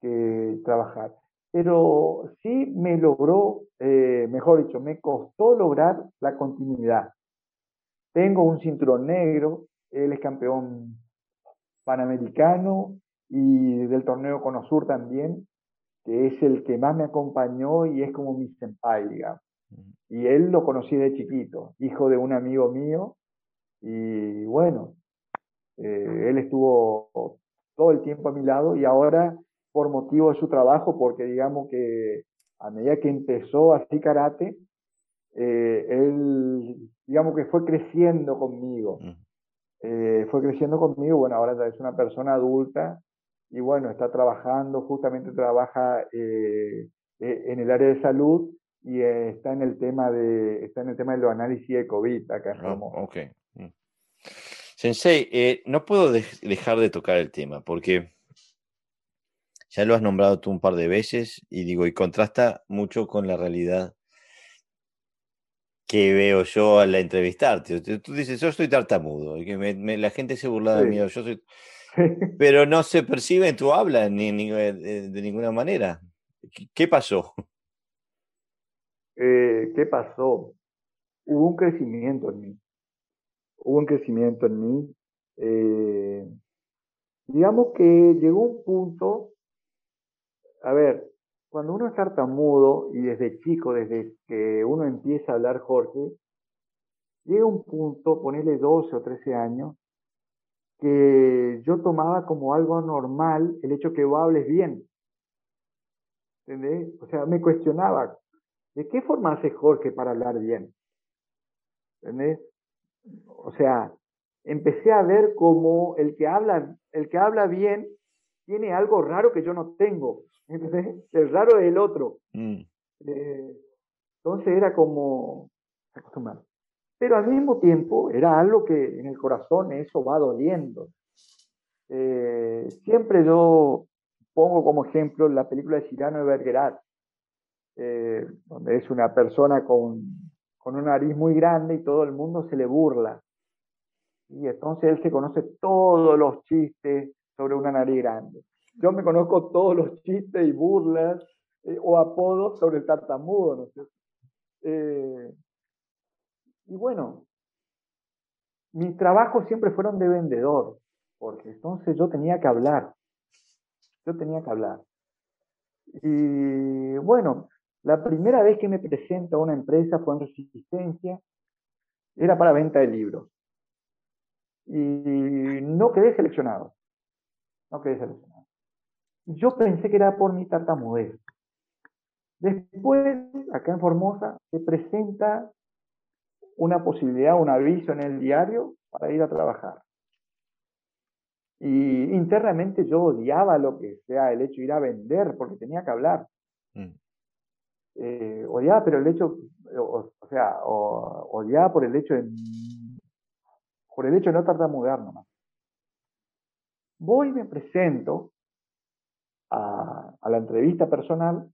que trabajar. Pero sí me logró, eh, mejor dicho, me costó lograr la continuidad. Tengo un cinturón negro, él es campeón panamericano y del torneo Conosur también, que es el que más me acompañó y es como mi senpai, digamos. Y él lo conocí de chiquito, hijo de un amigo mío, y bueno, eh, él estuvo todo el tiempo a mi lado y ahora por motivo de su trabajo, porque digamos que a medida que empezó así karate, eh, él digamos que fue creciendo conmigo. Eh, fue creciendo conmigo, bueno, ahora ya es una persona adulta y bueno, está trabajando, justamente trabaja eh, eh, en el área de salud y está en el tema de está en el tema de los análisis de COVID acá en oh, Ok. Mm. Sensei, no puedo dejar de tocar el tema porque ya lo has nombrado tú un par de veces y digo, y contrasta mucho con la realidad que veo yo al entrevistarte. Tú dices, yo soy tartamudo, y que la gente se burla de mí, yo soy... [laughs] pero no se percibe en tu habla ni, eh, de, ninguna manera. ¿Qué pasó? Eh, ¿Qué pasó? Hubo un crecimiento en mí. Hubo un crecimiento en mí. Eh, digamos que llegó un punto, a ver, cuando uno es tartamudo y desde chico, desde que uno empieza a hablar Jorge, llega un punto, ponerle 12 o 13 años, que yo tomaba como algo normal el hecho que vos hables bien. ¿Entendés? O sea, me cuestionaba, ¿de qué forma hace Jorge para hablar bien? ¿Entendés? O sea, empecé a ver como el que habla, el que habla bien tiene algo raro que yo no tengo. [laughs] El raro es el otro. Mm. Eh, entonces era como acostumbrado. Pero al mismo tiempo era algo que en el corazón eso va doliendo. Eh, siempre yo pongo como ejemplo la película de Cyrano de Bergerac, eh, donde es una persona con, con una nariz muy grande y todo el mundo se le burla. Y entonces él se conoce todos los chistes sobre una nariz grande. Yo me conozco todos los chistes y burlas eh, o apodos sobre el tartamudo, ¿no? Eh, y bueno, mis trabajos siempre fueron de vendedor, porque entonces yo tenía que hablar. Yo tenía que hablar. Y bueno, la primera vez que me presento a una empresa fue en Resistencia, era para venta de libros. Y no quedé seleccionado. No quedé seleccionado. Yo pensé que era por mi tartamudez. Después, acá en Formosa, se presenta una posibilidad, un aviso en el diario para ir a trabajar. Y internamente yo odiaba lo que sea el hecho de ir a vender, porque tenía que hablar. Mm. Eh, odiaba, pero el hecho, o, sea, odiaba por el hecho de, por el hecho de no tartamudear nomás. Voy y me presento a, a la entrevista personal,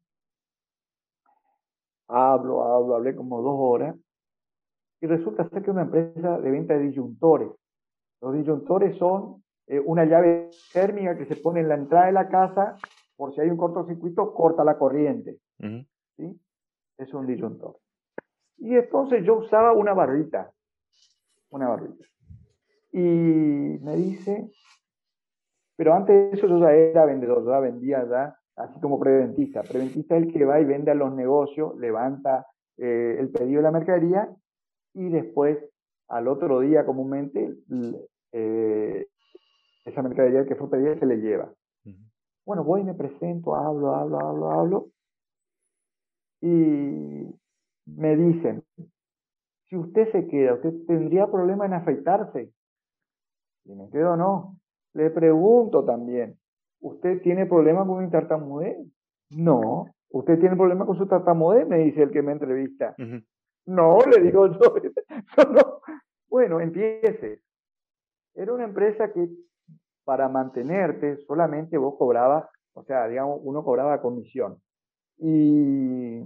hablo, hablo, hablé como dos horas, y resulta ser que es una empresa de venta de disyuntores. Los disyuntores son eh, una llave térmica que se pone en la entrada de la casa, por si hay un cortocircuito, corta la corriente. ¿sí? Es un disyuntor. Y entonces yo usaba una barrita, una barrita. Y me dice, pero antes de eso yo ya era vendedor, ya vendía ya, así como preventista. Preventista es el que va y vende a los negocios, levanta eh, el pedido de la mercadería y después al otro día comúnmente eh, esa mercadería que fue pedida se le lleva. Bueno, voy me presento, hablo, hablo, hablo, hablo. Y me dicen, si usted se queda, ¿usted tendría problema en afeitarse? Y me quedo, no. Le pregunto también, ¿usted tiene problema con mi tartamudez? No. ¿Usted tiene problema con su tartamudez? Me dice el que me entrevista. No, le digo [laughs] yo. no. Bueno, empiece. Era una empresa que para mantenerte solamente vos cobrabas, o sea, digamos, uno cobraba comisión. Y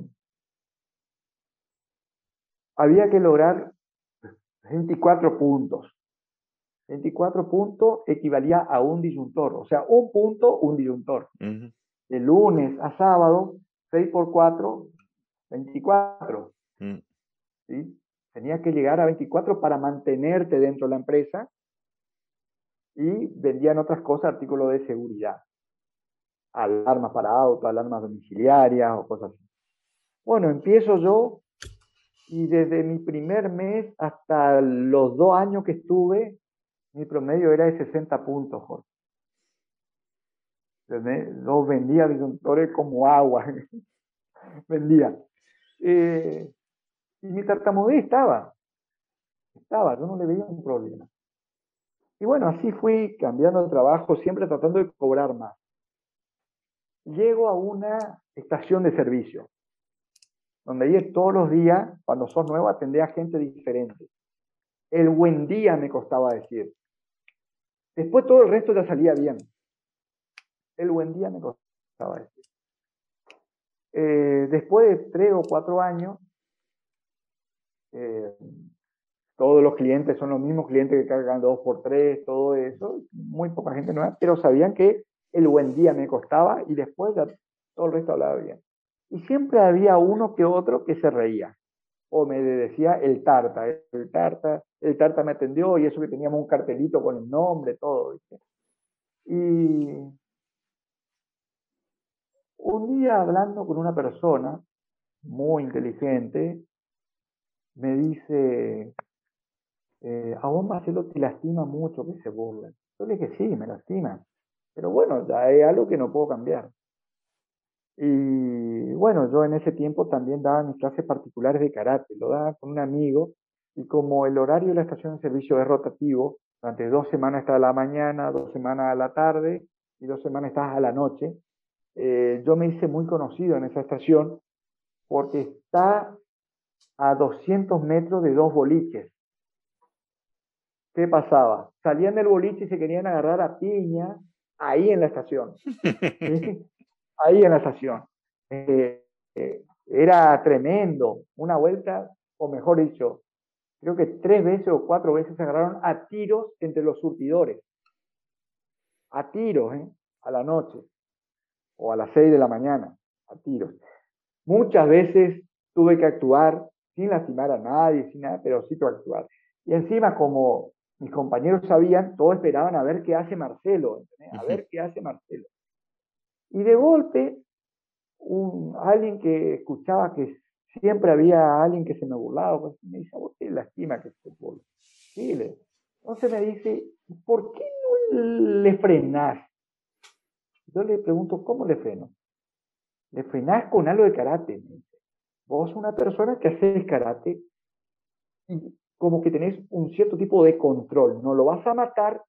había que lograr 24 puntos. 24 puntos equivalía a un disyuntor, o sea, un punto, un disyuntor. De lunes a sábado, 6 por 4, 24. ¿sí? Tenía que llegar a 24 para mantenerte dentro de la empresa y vendían otras cosas, artículos de seguridad. Alarmas para auto, alarmas domiciliarias o cosas así. Bueno, empiezo yo y desde mi primer mes hasta los dos años que estuve, mi promedio era de 60 puntos, Jorge. Los vendía disyuntores como agua. [laughs] vendía. Eh, y mi tartamudez estaba. Estaba, yo no le veía un problema. Y bueno, así fui cambiando de trabajo, siempre tratando de cobrar más. Llego a una estación de servicio, donde ahí todos los días, cuando sos nuevo, atendés a gente diferente. El buen día me costaba decir. Después todo el resto ya salía bien. El buen día me costaba decir. Eh, después de tres o cuatro años, eh, todos los clientes son los mismos clientes que cargan dos por tres, todo eso, muy poca gente nueva, pero sabían que el buen día me costaba y después ya todo el resto hablaba bien. Y siempre había uno que otro que se reía o me decía el tarta, el tarta, el tarta me atendió y eso que teníamos un cartelito con el nombre, todo. ¿viste? Y un día hablando con una persona muy inteligente, me dice, eh, a vos Marcelo te lastima mucho que se burlen. Yo le dije, sí, me lastima. Pero bueno, ya es algo que no puedo cambiar. Y bueno, yo en ese tiempo también daba mis clases particulares de karate, lo daba con un amigo y como el horario de la estación de servicio es rotativo, durante dos semanas está a la mañana, dos semanas a la tarde y dos semanas estás a la noche, eh, yo me hice muy conocido en esa estación porque está a 200 metros de dos boliches. ¿Qué pasaba? Salían del boliche y se querían agarrar a piña ahí en la estación. [laughs] Ahí en la estación. Eh, eh, era tremendo. Una vuelta, o mejor dicho, creo que tres veces o cuatro veces se agarraron a tiros entre los surtidores. A tiros, ¿eh? A la noche. O a las seis de la mañana. A tiros. Muchas veces tuve que actuar sin lastimar a nadie, sin nada, pero sí tuve que actuar. Y encima, como mis compañeros sabían, todos esperaban a ver qué hace Marcelo, a ver qué hace Marcelo. Y de golpe, un, alguien que escuchaba que siempre había alguien que se me burlaba, pues, me dice, vos te lastima que se burla. Sí, le, entonces me dice, ¿por qué no le frenás? Yo le pregunto, ¿cómo le freno? Le frenás con algo de karate. Vos una persona que haces karate y como que tenés un cierto tipo de control. No lo vas a matar,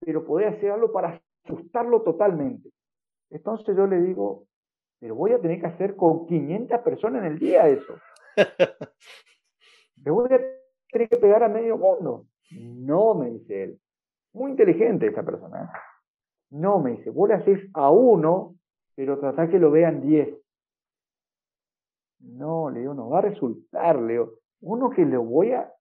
pero podés hacerlo para asustarlo totalmente. Entonces yo le digo, pero voy a tener que hacer con 500 personas en el día eso. [laughs] Le voy a tener que pegar a medio mundo. No, me dice él. Muy inteligente esa persona. ¿eh? No, me dice, vos le haces a uno, pero tratá que lo vean 10. No, le digo, no va a resultar, Leo. Uno que le voy a,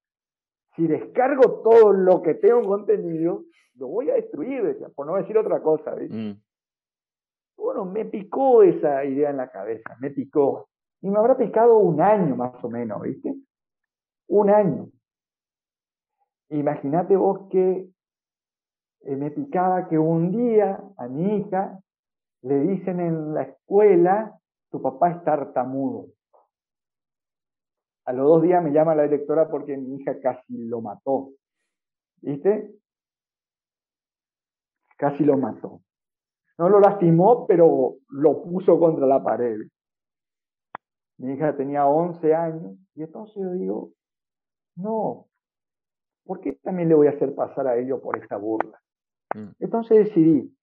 si descargo todo lo que tengo en contenido, lo voy a destruir, decía, por no decir otra cosa. ¿viste? Mm. Bueno, me picó esa idea en la cabeza, me picó. Y me habrá picado un año más o menos, ¿viste? Un año. Imagínate vos que eh, me picaba que un día a mi hija le dicen en la escuela, tu papá es tartamudo. A los dos días me llama la directora porque mi hija casi lo mató. ¿Viste? Casi lo mató. No lo lastimó, pero lo puso contra la pared. Mi hija tenía 11 años y entonces yo digo, no, ¿por qué también le voy a hacer pasar a ellos por esta burla? Mm. Entonces decidí,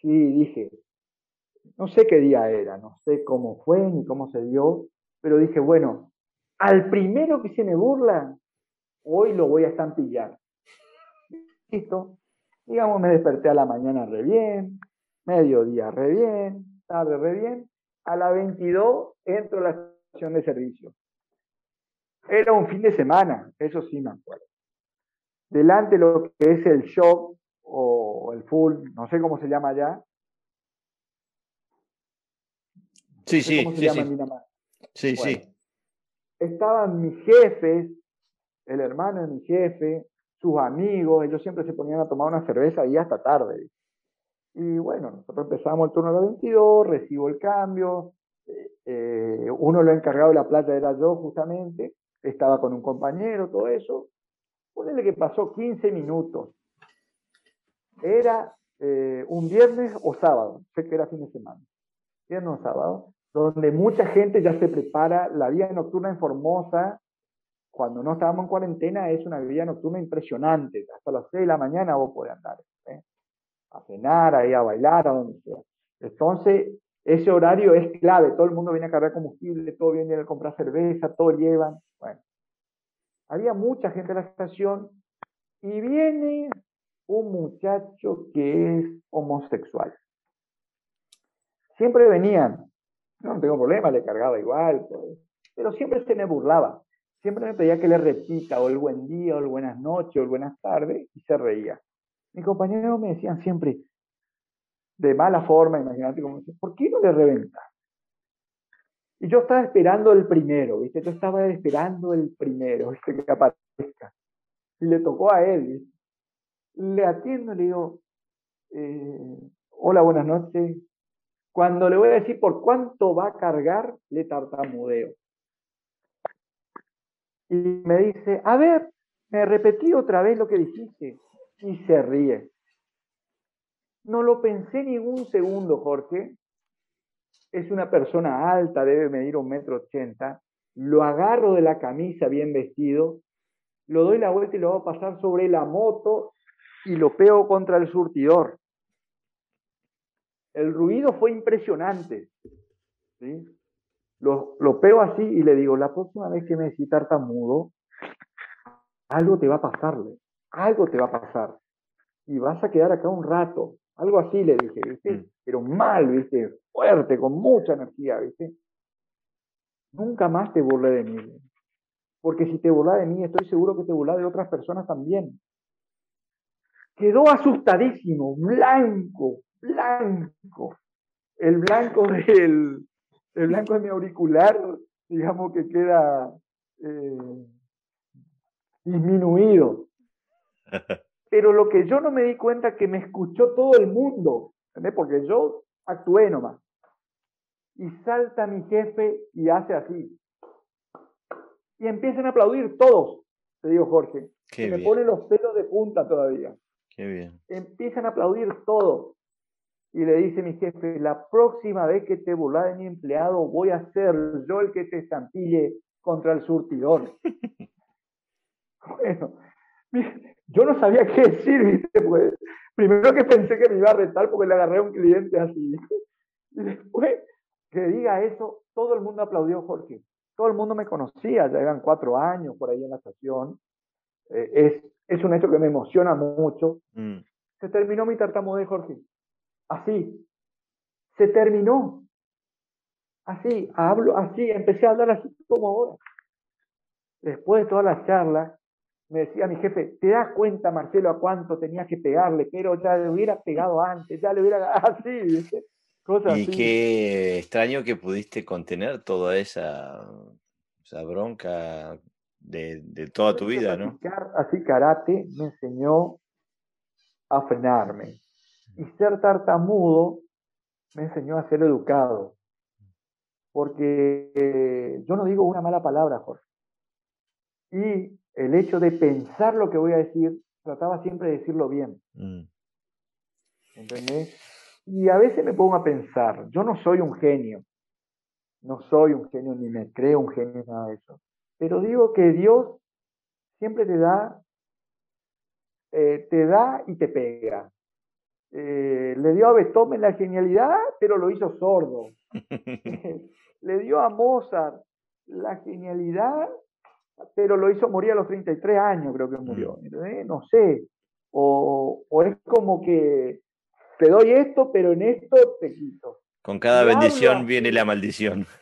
sí, dije, no sé qué día era, no sé cómo fue ni cómo se dio, pero dije, bueno, al primero que se me burla, hoy lo voy a estampillar. Listo. Digamos, me desperté a la mañana re bien, mediodía re bien, tarde re bien. A la 22 entro a la estación de servicio. Era un fin de semana, eso sí me acuerdo. Delante lo que es el shop o el full, no sé cómo se llama allá. Sí, sí, sí, sí. Sí, sí. Estaban mis jefes, el hermano de mi jefe, sus amigos, ellos siempre se ponían a tomar una cerveza y hasta tarde. Y bueno, nosotros empezamos el turno las 22, recibo el cambio, eh, eh, uno lo encargado de la playa era yo justamente, estaba con un compañero, todo eso. Ponele que pasó 15 minutos. Era eh, un viernes o sábado, sé que era fin de semana, viernes o sábado, donde mucha gente ya se prepara, la vida nocturna en Formosa, cuando no estábamos en cuarentena, es una vida nocturna impresionante, hasta las 6 de la mañana vos podés andar, ¿eh? a cenar, ahí a bailar, a donde sea. Entonces, ese horario es clave, todo el mundo viene a cargar combustible, todo viene a comprar cerveza, todo llevan, bueno. Había mucha gente en la estación y viene un muchacho que es homosexual. Siempre venían no, tengo problema, le cargaba igual, pero siempre se me burlaba. Siempre me pedía que le repita o el buen día, o el buenas noches, o el buenas tardes, y se reía. Mis compañeros me decían siempre, de mala forma, imagínate como ¿por qué no le reventa? Y yo estaba esperando el primero, ¿viste? Yo estaba esperando el primero, ¿viste? Que aparezca. Y le tocó a él, Le atiendo, le digo, eh, hola, buenas noches, cuando le voy a decir por cuánto va a cargar, le tartamudeo. Y me dice, a ver, me repetí otra vez lo que dijiste. Y se ríe. No lo pensé ni un segundo, Jorge. Es una persona alta, debe medir un metro ochenta. Lo agarro de la camisa bien vestido, lo doy la vuelta y lo a pasar sobre la moto y lo pego contra el surtidor. El ruido fue impresionante. ¿sí? Lo, lo pego así y le digo, la próxima vez que me decís tartamudo, algo te va a pasarle, algo te va a pasar. Y vas a quedar acá un rato. Algo así le dije, ¿viste? Mm. Pero mal, ¿viste? Fuerte, con mucha energía, ¿viste? Nunca más te burlé de mí. Porque si te burlas de mí, estoy seguro que te burlas de otras personas también. Quedó asustadísimo, blanco, blanco. El blanco [laughs] del el blanco de mi auricular, digamos que queda eh, disminuido. [laughs] Pero lo que yo no me di cuenta es que me escuchó todo el mundo, porque yo actué nomás. Y salta mi jefe y hace así. Y empiezan a aplaudir todos, te digo Jorge. me ponen los pelos de punta todavía. Qué bien. Empiezan a aplaudir todos y le dice mi jefe, la próxima vez que te burlas de mi empleado, voy a ser yo el que te estampille contra el surtidor. [laughs] bueno, yo no sabía qué decir, ¿viste? Pues, primero que pensé que me iba a retar porque le agarré a un cliente así. Y después que diga eso, todo el mundo aplaudió Jorge. Todo el mundo me conocía, ya eran cuatro años por ahí en la estación. Eh, es, es un hecho que me emociona mucho. Mm. Se terminó mi tartamudez, Jorge. Así. Se terminó. Así, hablo así, empecé a hablar así como ahora. Después de todas las charlas, me decía mi jefe, ¿te das cuenta, Marcelo, a cuánto tenía que pegarle? Pero ya le hubiera pegado antes, ya le hubiera... [laughs] Así, Cosas y qué extraño que pudiste contener toda esa, esa bronca de, de toda tu vida, ¿no? Así karate me enseñó a frenarme. Y ser tartamudo me enseñó a ser educado. Porque eh, yo no digo una mala palabra, Jorge. Y el hecho de pensar lo que voy a decir, trataba siempre de decirlo bien. Mm. ¿Entendés? Y a veces me pongo a pensar, yo no soy un genio, no soy un genio ni me creo un genio, nada de eso. Pero digo que Dios siempre te da, eh, te da y te pega. Eh, le dio a Beethoven la genialidad, pero lo hizo sordo. [laughs] le dio a Mozart la genialidad, pero lo hizo morir a los 33 años, creo que murió. Mm. No sé. O, o, es como que te doy esto, pero en esto te quito. Con cada bendición viene la maldición. [laughs]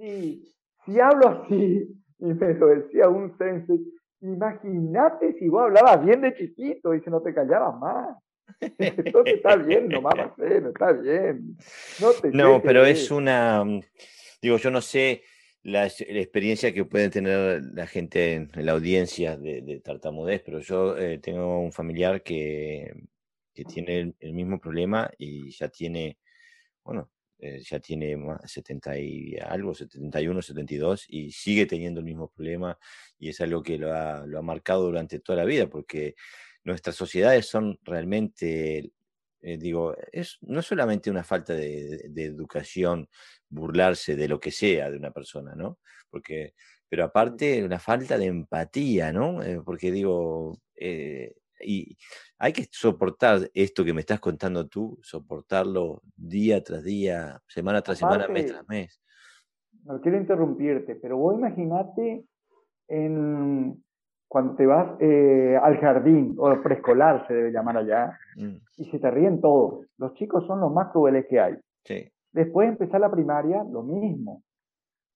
Sí, si hablo así, [laughs] y me lo decía un sensei, imagínate si vos hablabas bien de chiquito y si no te callabas más. Entonces está bien, nomás [laughs] Marcelo, está bien. No, te no pero es una, digo, yo no sé la, experiencia que puede tener la gente en, la audiencia de, tartamudez, pero yo eh, tengo un familiar que, que tiene el, mismo problema y ya tiene, bueno, eh, ya tiene 70 y algo, 71, 72 y sigue teniendo el mismo problema y es algo que lo ha, lo ha marcado durante toda la vida porque nuestras sociedades son realmente, eh, digo, es no solamente una falta de, educación, burlarse de lo que sea de una persona, ¿no? Porque, pero aparte una falta de empatía, ¿no? Eh, porque digo, y hay que soportar esto que me estás contando tú, soportarlo día tras día, semana tras semana, mes tras mes. No quiero interrumpirte, pero vos imaginate en, cuando te vas eh, al jardín o preescolar, se debe llamar allá, mm. y se te ríen todos. Los chicos son los más crueles que hay. Después de empezar la primaria, lo mismo.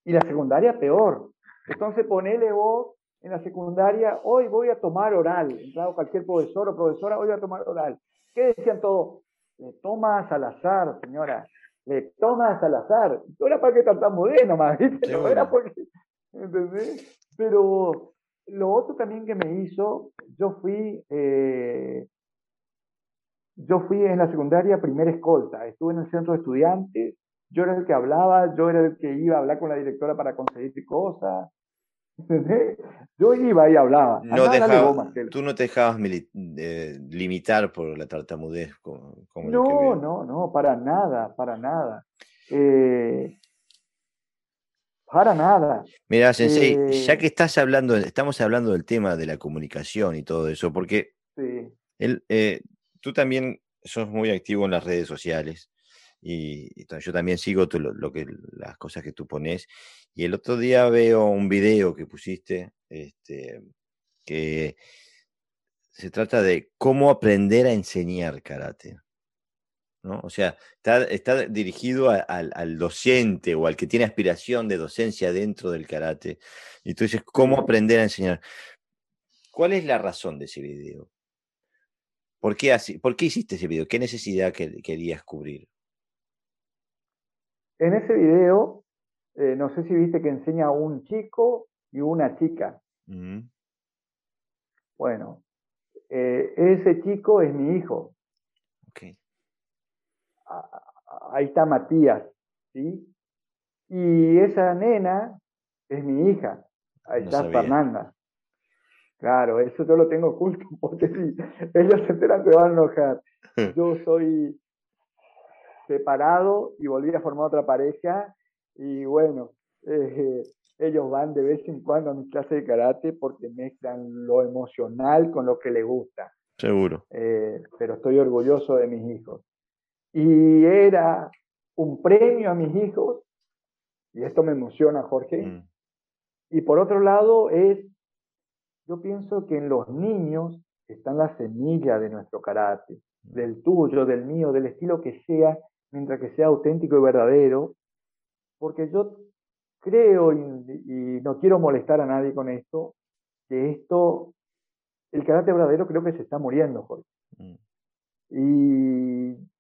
Y la secundaria, peor. Entonces ponele vos en la secundaria, hoy voy a tomar oral. Entrado cualquier profesor o profesora, hoy voy a tomar oral. ¿Qué decían todos? Le tomas al azar, señora. Le tomas al azar. No era para que tartamudee nomás, ¿viste? No era porque. ¿Entendés? Pero lo otro también que me hizo, yo fui. Eh, yo fui en la secundaria primera escolta. Estuve en el centro de estudiantes. Yo era el que hablaba, yo era el que iba a hablar con la directora para conseguir cosas. Yo iba y hablaba. No tú no te dejabas eh, limitar por la tartamudez. Como, no, no, no, para nada, para nada. Eh, para nada. Mira, Sensei, ya eh, que estás hablando, estamos hablando del tema de la comunicación y todo eso, porque tú también sos muy activo en las redes sociales y, yo también sigo lo, que, las cosas que tú pones. Y el otro día veo un video que pusiste, este, que se trata de cómo aprender a enseñar karate. ¿No? O sea, está, está dirigido al docente o al que tiene aspiración de docencia dentro del karate. Y tú dices, ¿cómo aprender a enseñar? ¿Cuál es la razón de ese video? ¿Por qué, así, ¿Por qué hiciste ese video? ¿Qué necesidad querías cubrir? En ese video, eh, no sé si viste que enseña a un chico y una chica. Bueno, eh, ese chico es mi hijo. Ahí está Matías, ¿sí? Y esa nena es mi hija. Ahí está Fernanda. Claro, eso yo lo tengo oculto, [laughs] porque si ellos se enteran se van a enojar. [laughs] Yo soy separado y volví a formar otra pareja y bueno, eh, ellos van de vez en cuando a mi clase de karate porque mezclan lo emocional con lo que les gusta. Seguro. Eh, pero estoy orgulloso de mis hijos. Y era un premio a mis hijos, y esto me emociona, Jorge. Mm. Y por otro lado es, yo pienso que en los niños están las semillas de nuestro karate, mm. del tuyo, del mío, del estilo que sea, mientras que sea auténtico y verdadero, porque yo creo, y, no quiero molestar a nadie con esto, que esto, el carácter verdadero creo que se está muriendo, Jorge. Mm. Y,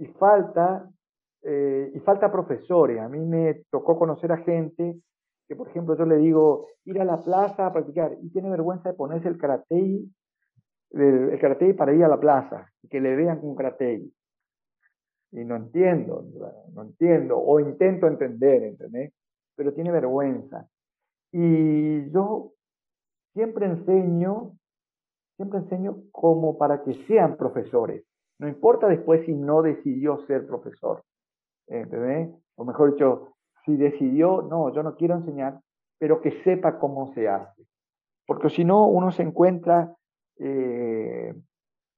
y, falta, eh, y falta profesores. A mí me tocó conocer a gente que, por ejemplo, yo le digo, ir a la plaza a practicar, y tiene vergüenza de ponerse el karate, el, el para ir a la plaza, y que le vean con karate. Y no entiendo, no entiendo, o intento entender, ¿entendés? pero tiene vergüenza. Y yo siempre enseño, siempre enseño como para que sean profesores. No importa después si no decidió ser profesor. ¿Entendés? O mejor dicho, si decidió, no, yo no quiero enseñar, pero que sepa cómo se hace. Porque si no, uno se encuentra eh,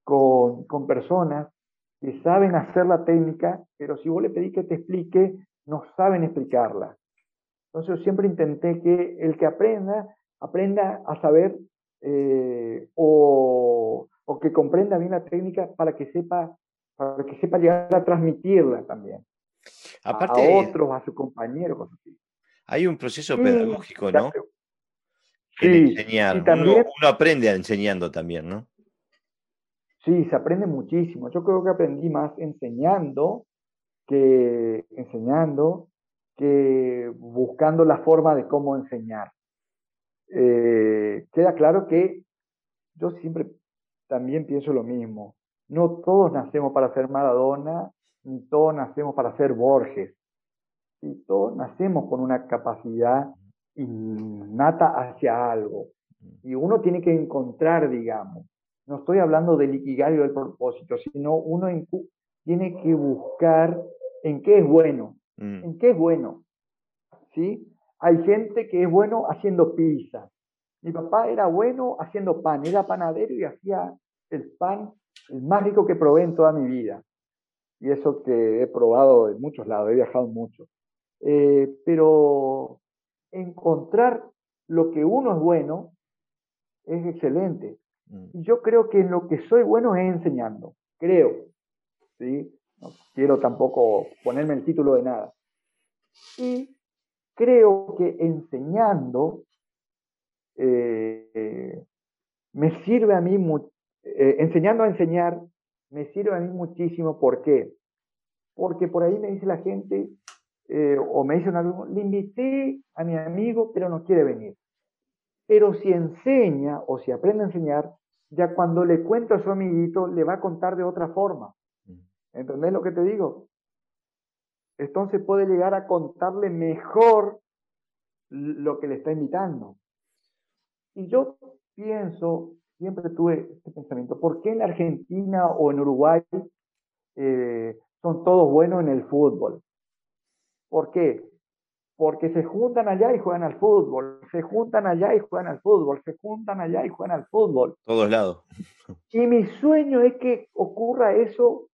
con, con personas que saben hacer la técnica, pero si vos le pedís que te explique, no saben explicarla. Entonces yo siempre intenté que el que aprenda, aprenda a saber eh, o, que comprenda bien la técnica para que sepa, para que sepa llegar a transmitirla también. Aparte, a otros, a sus compañeros, cosas así. Hay un proceso pedagógico, ¿no? Sí, enseñar. también, uno, aprende enseñando también, ¿no? Sí, se aprende muchísimo. Yo creo que aprendí más enseñando que enseñando que buscando la forma de cómo enseñar. Eh, queda claro que yo siempre también pienso lo mismo. No todos nacemos para ser Maradona, ni todos nacemos para ser Borges. Y todos nacemos con una capacidad innata hacia algo. Y uno tiene que encontrar, digamos, no estoy hablando del ikigai o del propósito, sino uno tiene que buscar en qué es bueno. Mm. ¿En qué es bueno? ¿Sí? Hay gente que es bueno haciendo pizza. Mi papá era bueno haciendo pan, era panadero y hacía el pan el más rico que probé en toda mi vida. Y eso que he probado en muchos lados, he viajado mucho. Eh, pero encontrar lo que uno es bueno es excelente. Mm. Y yo creo que en lo que soy bueno es enseñando, creo. ¿sí? No quiero tampoco ponerme el título de nada. Y creo que enseñando eh, me sirve a mí, eh, enseñando a enseñar, me sirve a mí muchísimo. ¿Por qué? Porque por ahí me dice la gente, eh, o me dice un alumno, le invité a mi amigo, pero no quiere venir. Pero si enseña o si aprende a enseñar, ya cuando le cuento a su amiguito, le va a contar de otra forma. ¿Entendés lo que te digo? Entonces puede llegar a contarle mejor lo que le está imitando. Y yo pienso, siempre tuve este pensamiento, ¿por qué en Argentina o en Uruguay eh, son todos buenos en el fútbol? ¿Por qué? Porque se juntan allá y juegan al fútbol, se juntan allá y juegan al fútbol, se juntan allá y juegan al fútbol. Todos lados. Y mi sueño es que ocurra eso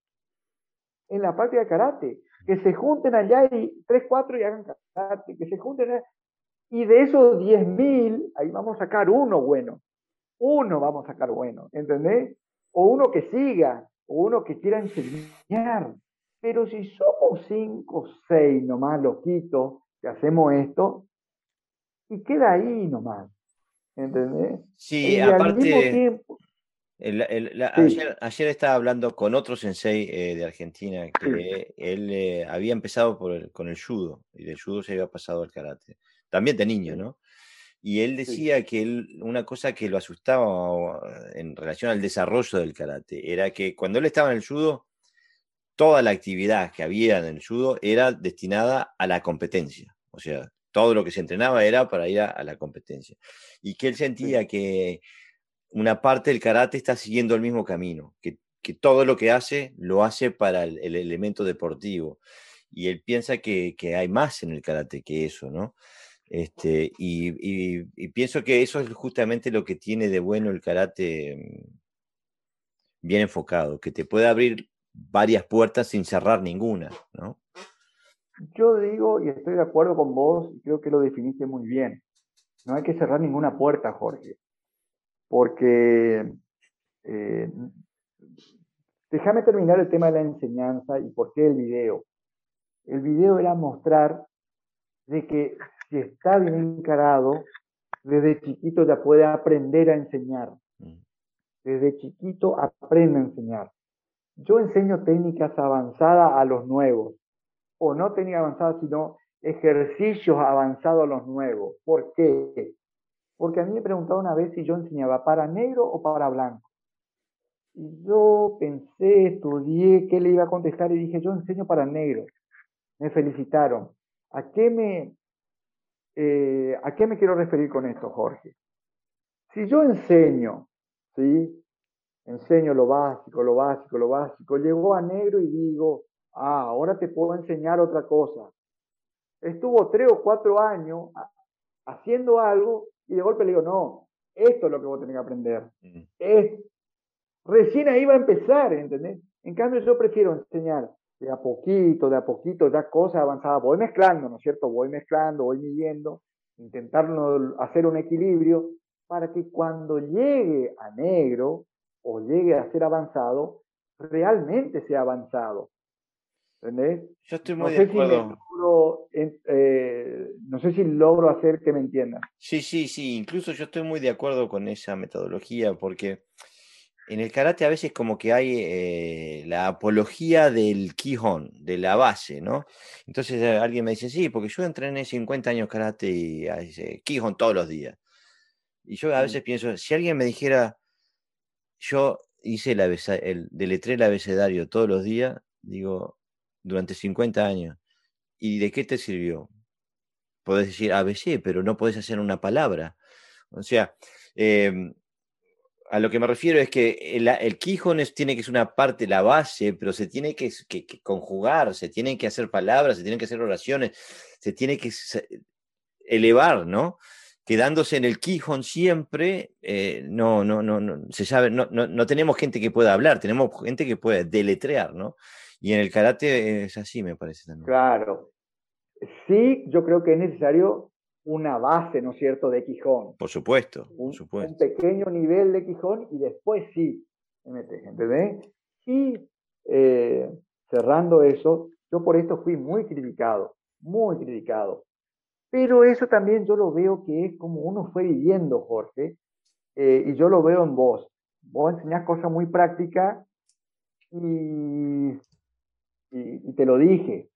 en la práctica de karate, que se junten allá y tres, cuatro y hagan karate, que se junten y de esos 10.000, ahí vamos a sacar uno bueno, uno vamos a sacar bueno, ¿entendés? O uno que siga, o uno que quiera enseñar. Pero si somos cinco, seis nomás loquitos que hacemos esto, y queda ahí nomás, ¿entendés? Sí, aparte... ayer, estaba hablando con otro sensei eh, de Argentina que él eh, había empezado por con el judo y del judo se había pasado al karate, también de niño, ¿no? Y él decía que él, una cosa que lo asustaba en relación al desarrollo del karate era que cuando él estaba en el judo, toda la actividad que había en el judo era destinada a la competencia. O sea, todo lo que se entrenaba era para ir a la competencia. Y que él sentía que una parte del karate está siguiendo el mismo camino, que, todo lo que hace lo hace para el, elemento deportivo. Y él piensa que, hay más en el karate que eso, ¿no? Este, y, pienso que eso es justamente lo que tiene de bueno el karate mm, bien enfocado, que te puede abrir varias puertas sin cerrar ninguna, ¿no? Yo digo, y estoy de acuerdo con vos, creo que lo definiste muy bien, no hay que cerrar ninguna puerta, Jorge, porque eh, déjame terminar el tema de la enseñanza y por qué el video. El video era mostrar de que si está bien encarado, desde chiquito ya puede aprender a enseñar. Mm. Desde chiquito aprende a enseñar. Yo enseño técnicas avanzadas a los nuevos, o no técnicas avanzadas, sino ejercicios avanzados a los nuevos. ¿Por qué? Porque a mí me preguntaron una vez si yo enseñaba para negro o para blanco. Y yo pensé, estudié qué le iba a contestar y dije, yo enseño para negro. Me felicitaron. ¿A qué me, eh, ¿A qué me quiero referir con esto, Jorge? Si yo enseño, ¿sí? Enseño lo básico, lo básico, lo básico, llegó a negro y digo, ah, ahora te puedo enseñar otra cosa. Estuvo tres o cuatro años haciendo algo y de golpe le digo, no, esto es lo que vos tenés que aprender. Mm. Es, recién ahí va a empezar, ¿entendés? En cambio yo prefiero enseñar de a poquito, de a poquito, ya cosas avanzadas. Voy mezclando, ¿no es cierto? Voy mezclando, voy midiendo, intentando hacer un equilibrio para que cuando llegue a negro o llegue a ser avanzado, realmente sea avanzado. ¿Entendés? Yo estoy muy de acuerdo. Eh, no sé si logro hacer que me entiendan. Sí, sí, sí. Incluso yo estoy muy de acuerdo con esa metodología porque en el karate a veces como que hay eh, la apología del Kihon, de la base, ¿no? Entonces eh, alguien me dice, sí, porque yo entrené 50 años karate y dice, Kihon todos los días. Y yo a veces pienso, si alguien me dijera, yo hice el, el deletré el abecedario todos los días, digo, durante 50 años, ¿y de qué te sirvió? Podés decir ABC, pero no podés hacer una palabra. O sea, eh, a lo que me refiero es que el, el tiene que ser una parte, la base, pero se tiene que, conjugar, se tienen que hacer palabras, se tienen que hacer oraciones, se tiene que elevar, ¿no? Quedándose en el Quijón siempre, eh, no, no, no, no, se sabe, no, no, no, tenemos gente que pueda hablar, tenemos gente que puede deletrear, ¿no? Y en el karate es así, me parece también. Claro. Sí, yo creo que es necesario una base, ¿no es cierto?, de Quijón. Por supuesto, un, supuesto. Un pequeño nivel de Quijón y después sí, ¿entendés? Y eh, cerrando eso, yo por esto fui muy criticado, muy criticado. Pero eso también yo lo veo que es como uno fue viviendo, Jorge, eh, y yo lo veo en vos. Vos enseñás cosas muy prácticas y, y, y te lo dije,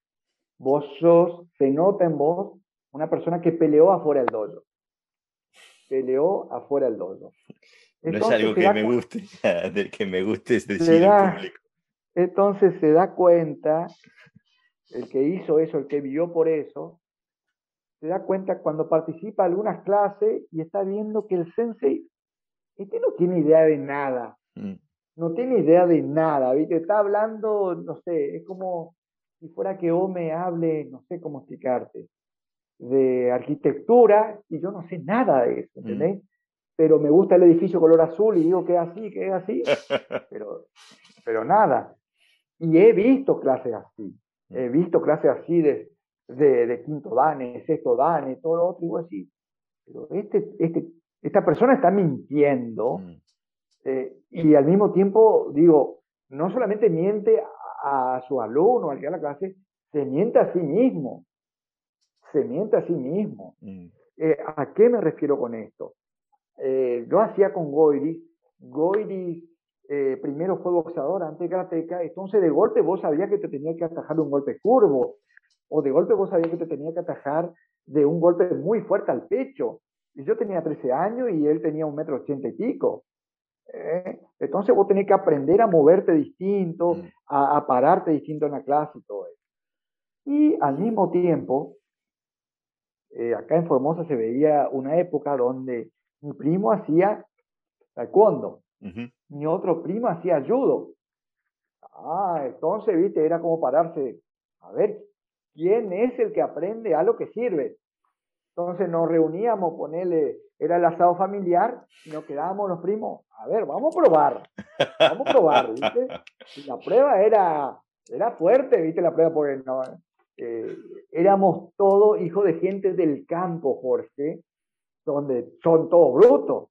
vos sos, se nota en vos una persona que peleó afuera del dojo. Peleó afuera del dojo. no es algo [laughs] que me guste, que me guste es decir en público. Entonces se da cuenta, el que hizo eso, el que vivió por eso, se da cuenta cuando participa en algunas clases y está viendo que el sensei, este no tiene idea de nada. Mm. No tiene idea de nada, ¿viste? Está hablando, no sé, es como si fuera que O me hable, no sé cómo explicarte de arquitectura y yo no sé nada de eso, mm. ¿entendés? Pero me gusta el edificio color azul y digo que es así, que es así, [laughs] pero, pero nada. Y he visto clases así, mm. he visto clases así de, de, quinto dane, sexto dane, todo lo otro, y así. Pero este, este, esta persona está mintiendo mm. eh, y al mismo tiempo, digo, no solamente miente a, a su alumno, al que da la clase, se miente a sí mismo se miente a sí mismo. Mm. Eh, ¿A qué me refiero con esto? Eh, yo hacía con Goiris, Goiris eh, primero fue boxeador antes karateca, entonces de golpe vos sabías que te tenía que atajar un golpe curvo, o de golpe vos sabías que te tenía que atajar de un golpe muy fuerte al pecho. Y yo tenía 13 años y él tenía un metro ochenta y pico. entonces vos tenés que aprender a moverte distinto, mm. a, a, pararte distinto en la clase y todo eso. Y al mismo tiempo, eh, acá en Formosa se veía una época donde mi primo hacía taekwondo, mi otro primo hacía judo. Ah, entonces, viste, era como pararse, a ver, ¿quién es el que aprende a lo que sirve? Entonces nos reuníamos, ponerle, era el asado familiar, y nos quedábamos los primos, a ver, vamos a probar, vamos a probar, ¿viste? [laughs] Y la prueba era, era fuerte, ¿viste? La prueba porque no, eh, éramos todos hijos de gente del campo, Jorge, donde son todos brutos.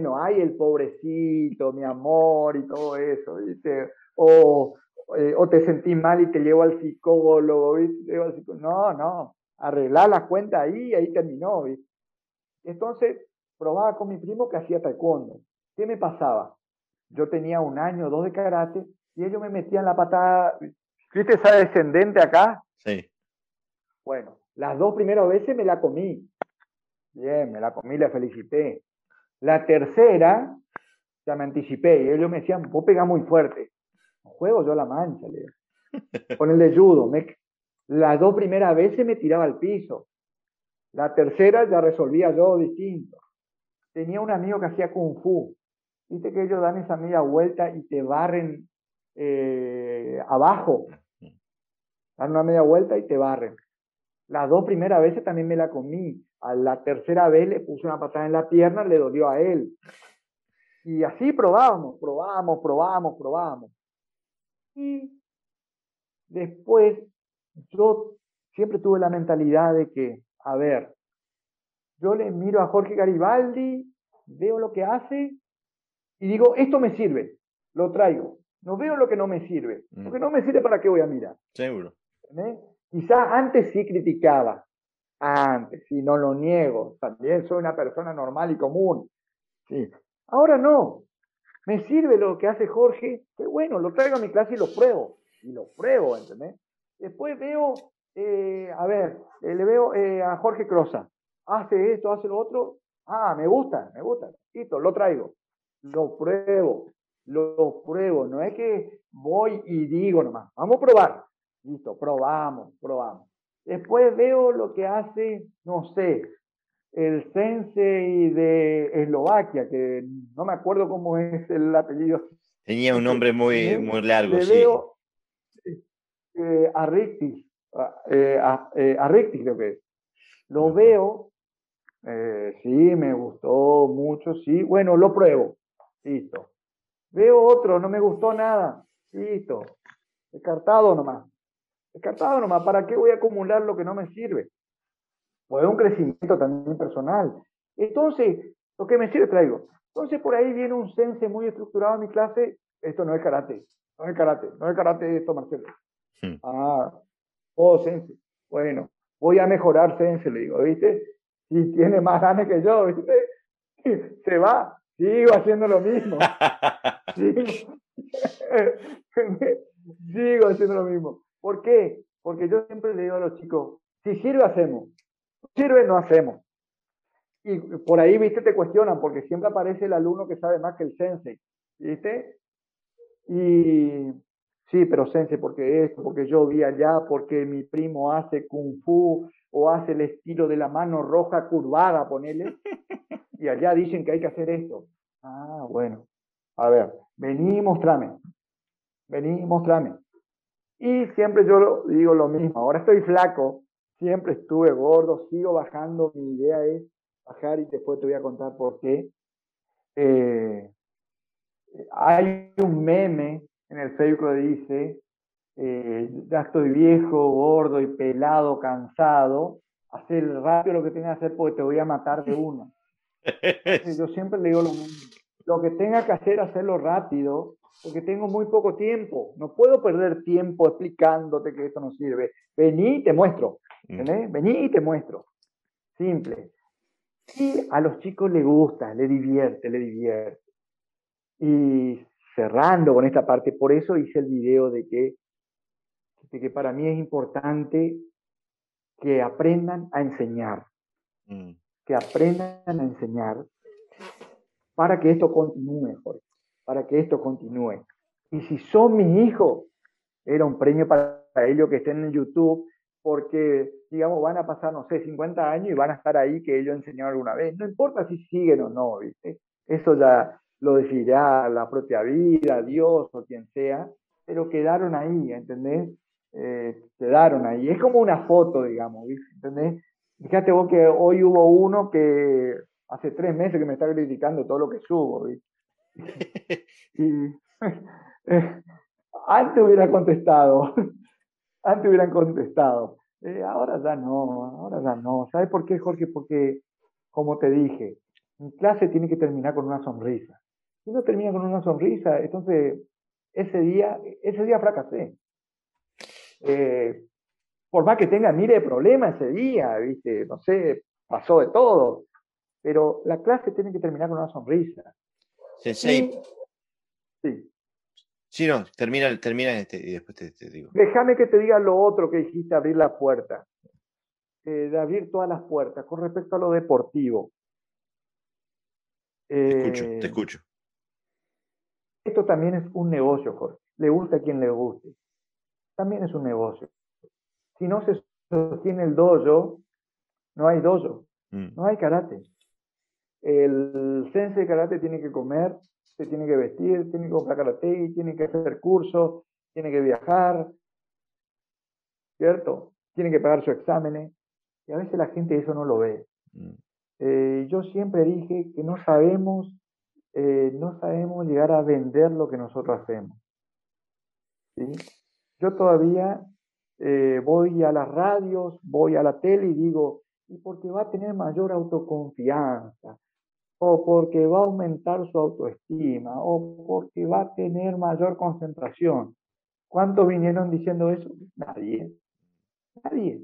No hay el pobrecito, mi amor y todo eso, eh, o te sentís mal y te llevo al psicólogo. No, no, arreglar las cuentas ahí ahí terminó, ¿viste? Entonces, probaba con mi primo que hacía taekwondo. ¿Qué me pasaba? Yo tenía un año o dos de karate y ellos me metían la patada, ¿viste esa descendente acá? Sí. Bueno, las dos primeras veces me la comí. Bien, me la comí, la felicité. La tercera, ya me anticipé y ellos me decían, vos pegás muy fuerte. Juego yo la mancha, le [laughs] Con el de judo. Me, las dos primeras veces me tiraba al piso. La tercera ya resolvía yo distinto. Tenía un amigo que hacía kung fu. Viste que ellos dan esa media vuelta y te barren eh, abajo dan una media vuelta y te barren. Las dos primeras veces también me la comí. A la tercera vez le puse una patada en la pierna, le dolió a él. Y así probábamos, probábamos, probábamos, probábamos. Y después yo siempre tuve la mentalidad de que, a ver, yo le miro a Jorge Garibaldi, veo lo que hace y digo, esto me sirve, lo traigo. No veo lo que no me sirve. Lo que no me sirve, ¿para qué voy a mirar? Seguro. Quizás antes sí criticaba, antes, sí, no lo niego, también soy una persona normal y común. Sí. Ahora no, me sirve lo que hace Jorge, que bueno, lo traigo a mi clase y lo pruebo, y lo pruebo, ¿entendés? Después veo, eh, a ver, eh, le veo eh, a Jorge Croza, hace esto, hace lo otro, ah, me gusta, me gusta, listo, lo traigo, lo pruebo, lo pruebo, no es que voy y digo nomás, vamos a probar, Listo, probamos, probamos. Después veo lo que hace, no sé, el sensei de Eslovaquia, que no me acuerdo cómo es el apellido. Tenía un nombre muy, muy largo, sí. Veo eh, a Rictis, eh, eh, a, Rictis creo que es. Lo veo, sí, me gustó mucho, sí. Bueno, lo pruebo, listo. Veo otro, no me gustó nada, listo. Descartado nomás. Descartado nomás, ¿para qué voy a acumular lo que no me sirve? Pues un crecimiento también personal. Entonces, lo que me sirve traigo. Entonces, por ahí viene un sense muy estructurado en mi clase. Esto no es karate, no es karate, no es karate esto, Marcelo. Hmm. Ah, oh, sense. Bueno, voy a mejorar sense, le digo, ¿viste? Si tiene más ganas que yo, ¿viste? [laughs] Se va, sigo haciendo lo mismo. [laughs] [laughs] sigo haciendo lo mismo. ¿Por qué? Porque yo siempre le digo a los chicos, si sirve, hacemos. Si sirve, no hacemos. Y por ahí, viste, te cuestionan, porque siempre aparece el alumno que sabe más que el sensei, ¿viste? Y sí, pero sensei, porque esto, porque yo vi allá, porque mi primo hace kung fu o hace el estilo de la mano roja curvada, ponele, [laughs] y allá dicen que hay que hacer esto. Ah, bueno. A ver, vení y mostrame. Vení y mostrame. Y siempre yo digo lo mismo, ahora estoy flaco, siempre estuve gordo, sigo bajando, mi idea es bajar y después te voy a contar por qué. Eh, hay un meme en el Facebook que dice, eh, ya estoy viejo, gordo y pelado, cansado, hacer rápido lo que tengas que hacer porque te voy a matar de una. [laughs] yo siempre le digo lo mismo, lo que tenga que hacer, hacerlo rápido, porque tengo muy poco tiempo. No puedo perder tiempo explicándote que esto no sirve. Vení y te muestro. Mm. Vení y te muestro. Simple. Y a los chicos les gusta, les divierte, les divierte. Y cerrando con esta parte, por eso hice el video de que, de que para mí es importante que aprendan a enseñar. Mm. Que aprendan a enseñar para que esto continúe, Jorge para que esto continúe. Y si son mis hijos, era un premio para ellos que estén en YouTube, porque, digamos, van a pasar, no sé, 50 años y van a estar ahí que ellos enseñaron alguna vez. No importa si siguen o no, ¿viste? Eso ya lo decidirá la propia vida, Dios o quien sea, pero quedaron ahí, ¿entendés? Eh, quedaron ahí. Es como una foto, digamos, ¿viste? ¿entendés? Fíjate vos que hoy hubo uno que hace tres meses que me está criticando todo lo que subo. [laughs] y eh, antes hubiera contestado, [laughs] antes hubieran contestado. Eh, ahora ya no, ahora ya no. ¿Sabes por qué, Jorge? Porque, como te dije, mi clase tiene que terminar con una sonrisa. Si no termina con una sonrisa, entonces ese día, ese día fracasé. Eh, por más que tenga mire de problema ese día, ¿viste? No sé, pasó de todo. Pero la clase tiene que terminar con una sonrisa. Sensei. Sí. Sí, no, termina, termina este y después te, digo. Déjame que te diga lo otro que dijiste, abrir la puerta. Eh, de abrir todas las puertas. Con respecto a lo deportivo. te escucho, te eh, escucho. Esto también es un negocio, Jorge. Le gusta a quien le guste. También es un negocio. Si no se sostiene el dojo, no hay dojo. Mm. No hay karate. El sensei de karate tiene que comer, se tiene que vestir, tiene que comprar karate, tiene que hacer cursos, tiene que viajar, ¿cierto? Tiene que pagar sus exámenes. Y a veces la gente eso no lo ve. Mm. Eh, yo siempre dije que no sabemos, eh, no sabemos llegar a vender lo que nosotros hacemos. ¿sí? Yo todavía eh, voy a las radios, voy a la tele y digo, y porque va a tener mayor autoconfianza, o porque va a aumentar su autoestima, o porque va a tener mayor concentración. ¿Cuántos vinieron diciendo eso? Nadie. Nadie.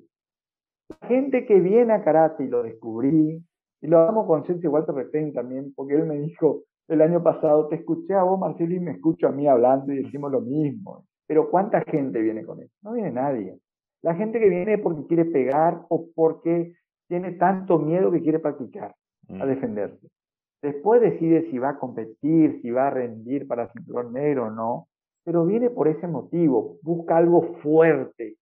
La gente que viene a karate y lo descubrí, y lo hablamos con César Walter Retain también, porque él me dijo el año pasado, te escuché a vos, Marcelo, y me escucho a mí hablando y decimos lo mismo. Pero ¿cuánta gente viene con eso? No viene nadie. La gente que viene porque quiere pegar o porque tiene tanto miedo que quiere practicar a mm. defenderse. Después decide si va a competir, si va a rendir para cinturón negro o no, pero viene por ese motivo, busca algo fuerte,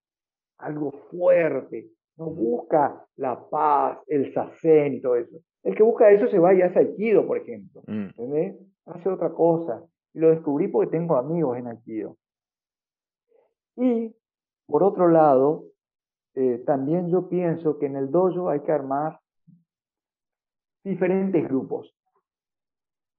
algo fuerte, no busca la paz, el sacén y todo eso. El que busca eso se va y hace Aikido, por ejemplo, mm. ¿entendés? Hace otra cosa. Y lo descubrí porque tengo amigos en Aikido. Y por otro lado, eh, también yo pienso que en el dojo hay que armar diferentes grupos,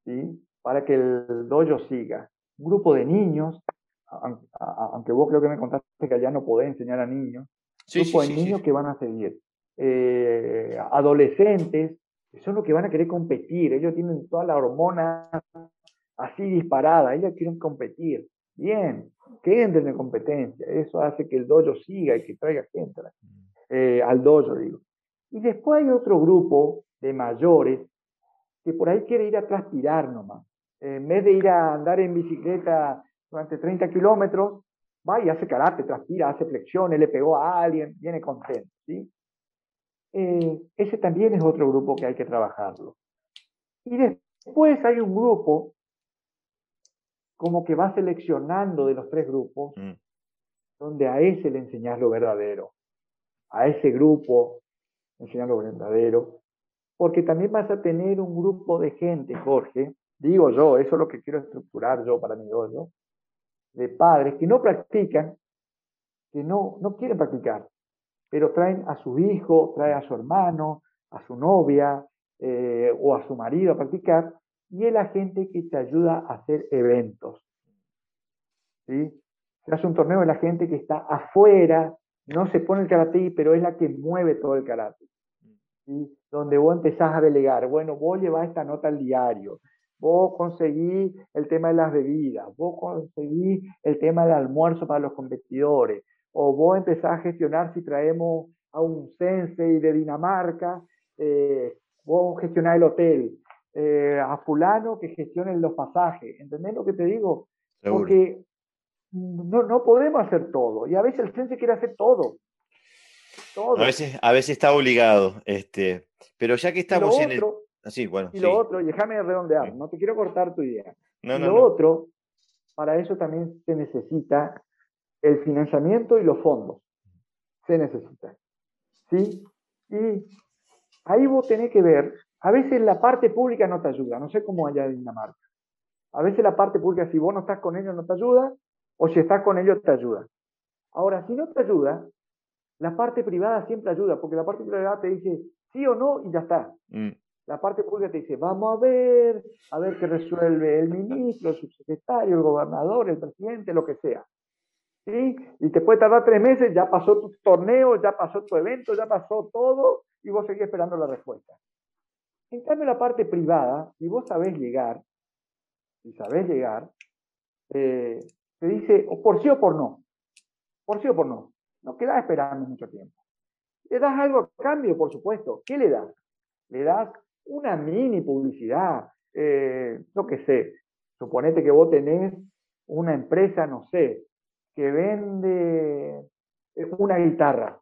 ¿sí? Para que el dojo siga. Un grupo de niños, aunque vos creo que me contaste que allá no podés enseñar a niños, un grupo de niños que van a seguir. Eh, adolescentes, que son los que van a querer competir, ellos tienen toda la hormona así disparada, ellos quieren competir. Bien, que entren en competencia. Eso hace que el dojo siga y que traiga gente eh, al dojo, digo. Y después hay otro grupo de mayores que por ahí quiere ir a transpirar nomás. En vez de ir a andar en bicicleta durante 30 kilómetros, va y hace karate, transpira, hace flexiones, le pegó a alguien, viene contento. ¿sí? Eh, ese también es otro grupo que hay que trabajarlo. Y después hay un grupo como que va seleccionando de los tres grupos, mm. donde a ese le enseñas lo verdadero, a ese grupo enseñar lo verdadero, porque también vas a tener un grupo de gente, Jorge, digo yo, eso es lo que quiero estructurar yo para mi dojo, de padres que no practican, que no, no quieren practicar, pero traen a su hijo, traen a su hermano, a su novia eh, o a su marido a practicar, y es la gente que te ayuda a hacer eventos. ¿sí? Se hace un torneo de la gente que está afuera, no se pone el karate, pero es la que mueve todo el karate. ¿Sí? Donde vos empezás a delegar, bueno, vos llevás esta nota al diario, vos conseguís el tema de las bebidas, vos conseguís el tema del almuerzo para los competidores, o vos empezás a gestionar si traemos a un sensei de Dinamarca, eh, vos gestionás el hotel, eh, a fulano que gestione los pasajes. ¿Entendés lo que te digo? Porque no, no podemos hacer todo. Y a veces el sense quiere hacer todo. Todo. A, veces, a veces está obligado. Este, pero ya que estamos en el... Así, bueno, y lo otro, y déjame redondear, no te quiero cortar tu idea. No, y lo otro, para eso también se necesita el financiamiento y los fondos. Se necesita. ¿Sí? Y ahí vos tenés que ver a veces la parte pública no te ayuda, no sé cómo allá en Dinamarca. A veces la parte pública, si vos no estás con ellos, no te ayuda, o si estás con ellos, te ayuda. Ahora, si no te ayuda, La parte privada siempre ayuda, porque la parte privada te dice sí o no y ya está. Mm. La parte pública te dice, vamos a ver, a ver qué resuelve el ministro, el subsecretario, el gobernador, el presidente, lo que sea. ¿Sí? Y te puede tardar tres meses, ya pasó tu torneo, ya pasó tu evento, ya pasó todo, y vos seguís esperando la respuesta. En cambio, la parte privada, si vos sabés llegar, si sabés llegar, eh, te dice o por sí o por no. Por sí o por no. No quedas esperando mucho tiempo. Le das algo a cambio, por supuesto. ¿Qué le das? Le das una mini publicidad. Eh, no que sé. Suponete que vos tenés una empresa, no sé, que vende eh, una guitarra.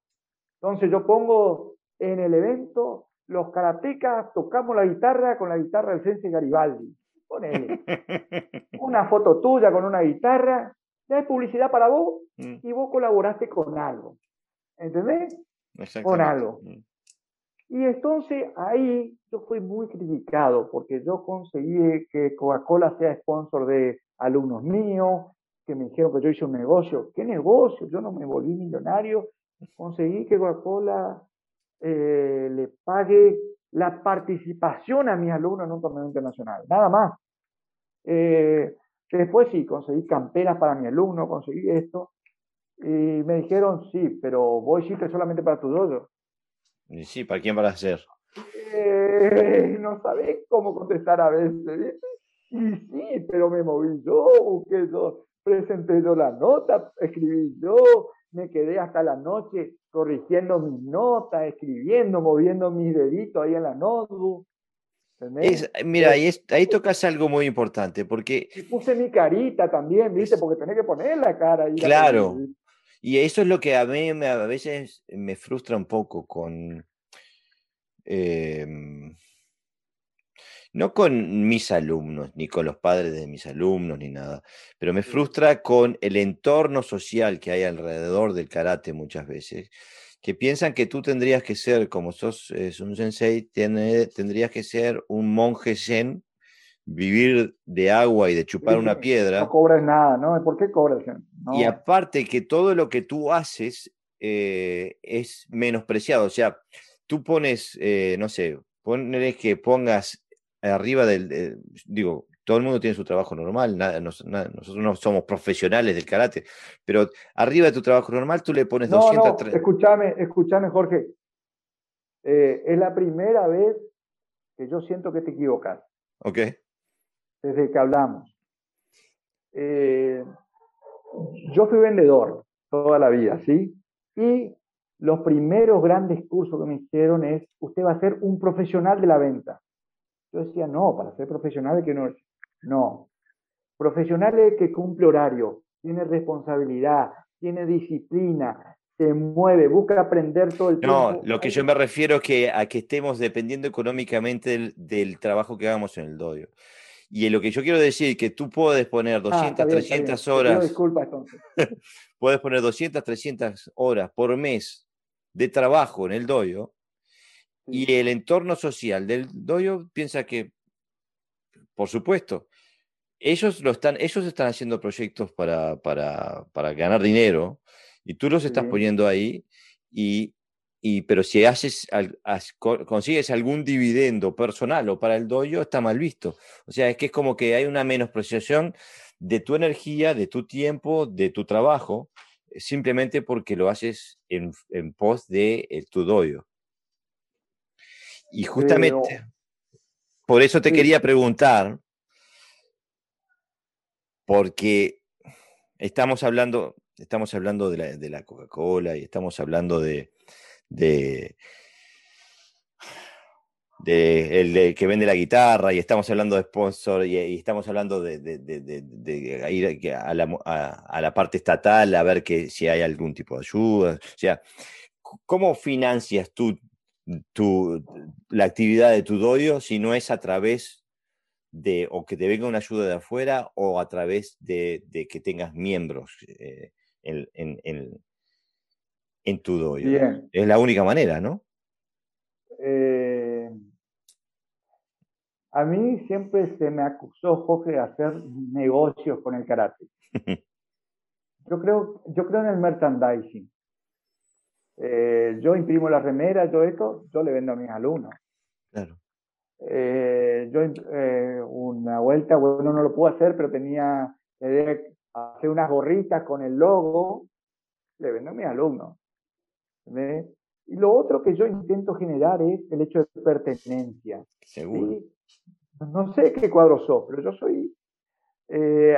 Entonces yo pongo en el evento, los karatecas tocamos la guitarra con la guitarra del Sense Garibaldi. Ponele. [laughs] una foto tuya con una guitarra, ya es publicidad para vos mm. y vos colaboraste con algo. ¿Entendés? Con algo. Mm. Y entonces ahí yo fui muy criticado porque yo conseguí que Coca-Cola sea sponsor de alumnos míos, que me dijeron que yo hice un negocio. ¿Qué negocio? Yo no me volví millonario. Conseguí que Coca-Cola eh, le pague la participación a mis alumnos en un torneo internacional. Nada más. Eh, después sí, conseguí camperas para mi alumno, conseguí esto. Y me dijeron, sí, pero vos hiciste solamente para tu dojo. Y sí, ¿para quién vas a hacer? Eh, no sabés cómo contestar a veces. Y sí, pero me moví yo, busqué yo, presenté yo la nota, escribí yo, me quedé hasta la noche corrigiendo mis notas, escribiendo, moviendo mis deditos ahí en la notebook. Mira, ahí, ahí tocas algo muy importante, porque... Y puse mi carita también, ¿viste? Porque tenés que poner la cara. Ahí claro, y eso es lo que a mí me, a veces me frustra un poco con... Em, no con mis alumnos, ni con los padres de mis alumnos, ni nada, pero me frustra con el entorno social que hay alrededor del karate muchas veces, que piensan que tú tendrías que ser, como sos un sensei, tendrías que ser un monje zen vivir de agua y de chupar una [laughs] piedra. No cobras nada, ¿no? ¿Por qué cobras? Y aparte que todo lo que tú haces eh, es menospreciado. O sea, tú pones, eh, no sé, pones que pongas arriba del, digo, todo el mundo tiene su trabajo normal, nada, nosotros no somos profesionales del karate, pero arriba de tu trabajo normal tú le pones no, 200... No, escúchame, escúchame Jorge, eh, es la primera vez que yo siento que te equivocas. Ok desde que hablamos. Eh, yo fui vendedor toda la vida, ¿sí? Y los primeros grandes cursos que me hicieron es, usted va a ser un profesional de la venta. Yo decía, no, para ser profesional de que no No, profesional es que cumple horario, tiene responsabilidad, tiene disciplina, se mueve, busca aprender todo el tiempo. No, lo que yo me refiero es que a que estemos dependiendo económicamente del, del trabajo que hagamos en el dojo. Y lo que yo quiero decir es que tú puedes poner 200, ah, 300 horas. disculpa entonces. [laughs] puedes poner 200, 300 horas por mes de trabajo en el doyo y el entorno social del doyo piensa que, por supuesto, ellos, lo están, ellos están haciendo proyectos para, para, para ganar dinero y tú los estás poniendo ahí y y, pero si haces, consigues algún dividendo personal o para el doyo, está mal visto. O sea, es que es como que hay una menospreciación de tu energía, de tu tiempo, de tu trabajo, simplemente porque lo haces en, en pos de eh, tu doyo. Y justamente, por eso te quería preguntar, porque estamos hablando, estamos hablando de la, de la Coca-Cola y estamos hablando de, de, de el que vende la guitarra y estamos hablando de sponsor y, estamos hablando de, de ir a la, a, la, parte estatal a ver que si hay algún tipo de ayuda. O sea, ¿cómo financias tú tu, la actividad de tu doyo si no es a través de o que te venga una ayuda de afuera o a través de, que tengas miembros eh, en, en, en tu dojo. Es la única manera, ¿no? Eh, a mí siempre se me acusó, Jorge, de hacer negocios con el karate. [laughs] yo, creo, yo creo en el merchandising. Eh, yo imprimo la remera, yo esto, yo le vendo a mis alumnos. Claro. Eh, yo eh, una vuelta, bueno, no lo puedo hacer, pero tenía la idea de hacer unas gorritas con el logo, le vendo a mis alumnos. Y lo otro que yo intento generar es el hecho de pertenencia. Seguro. No sé qué cuadro sos, pero yo soy. Eh,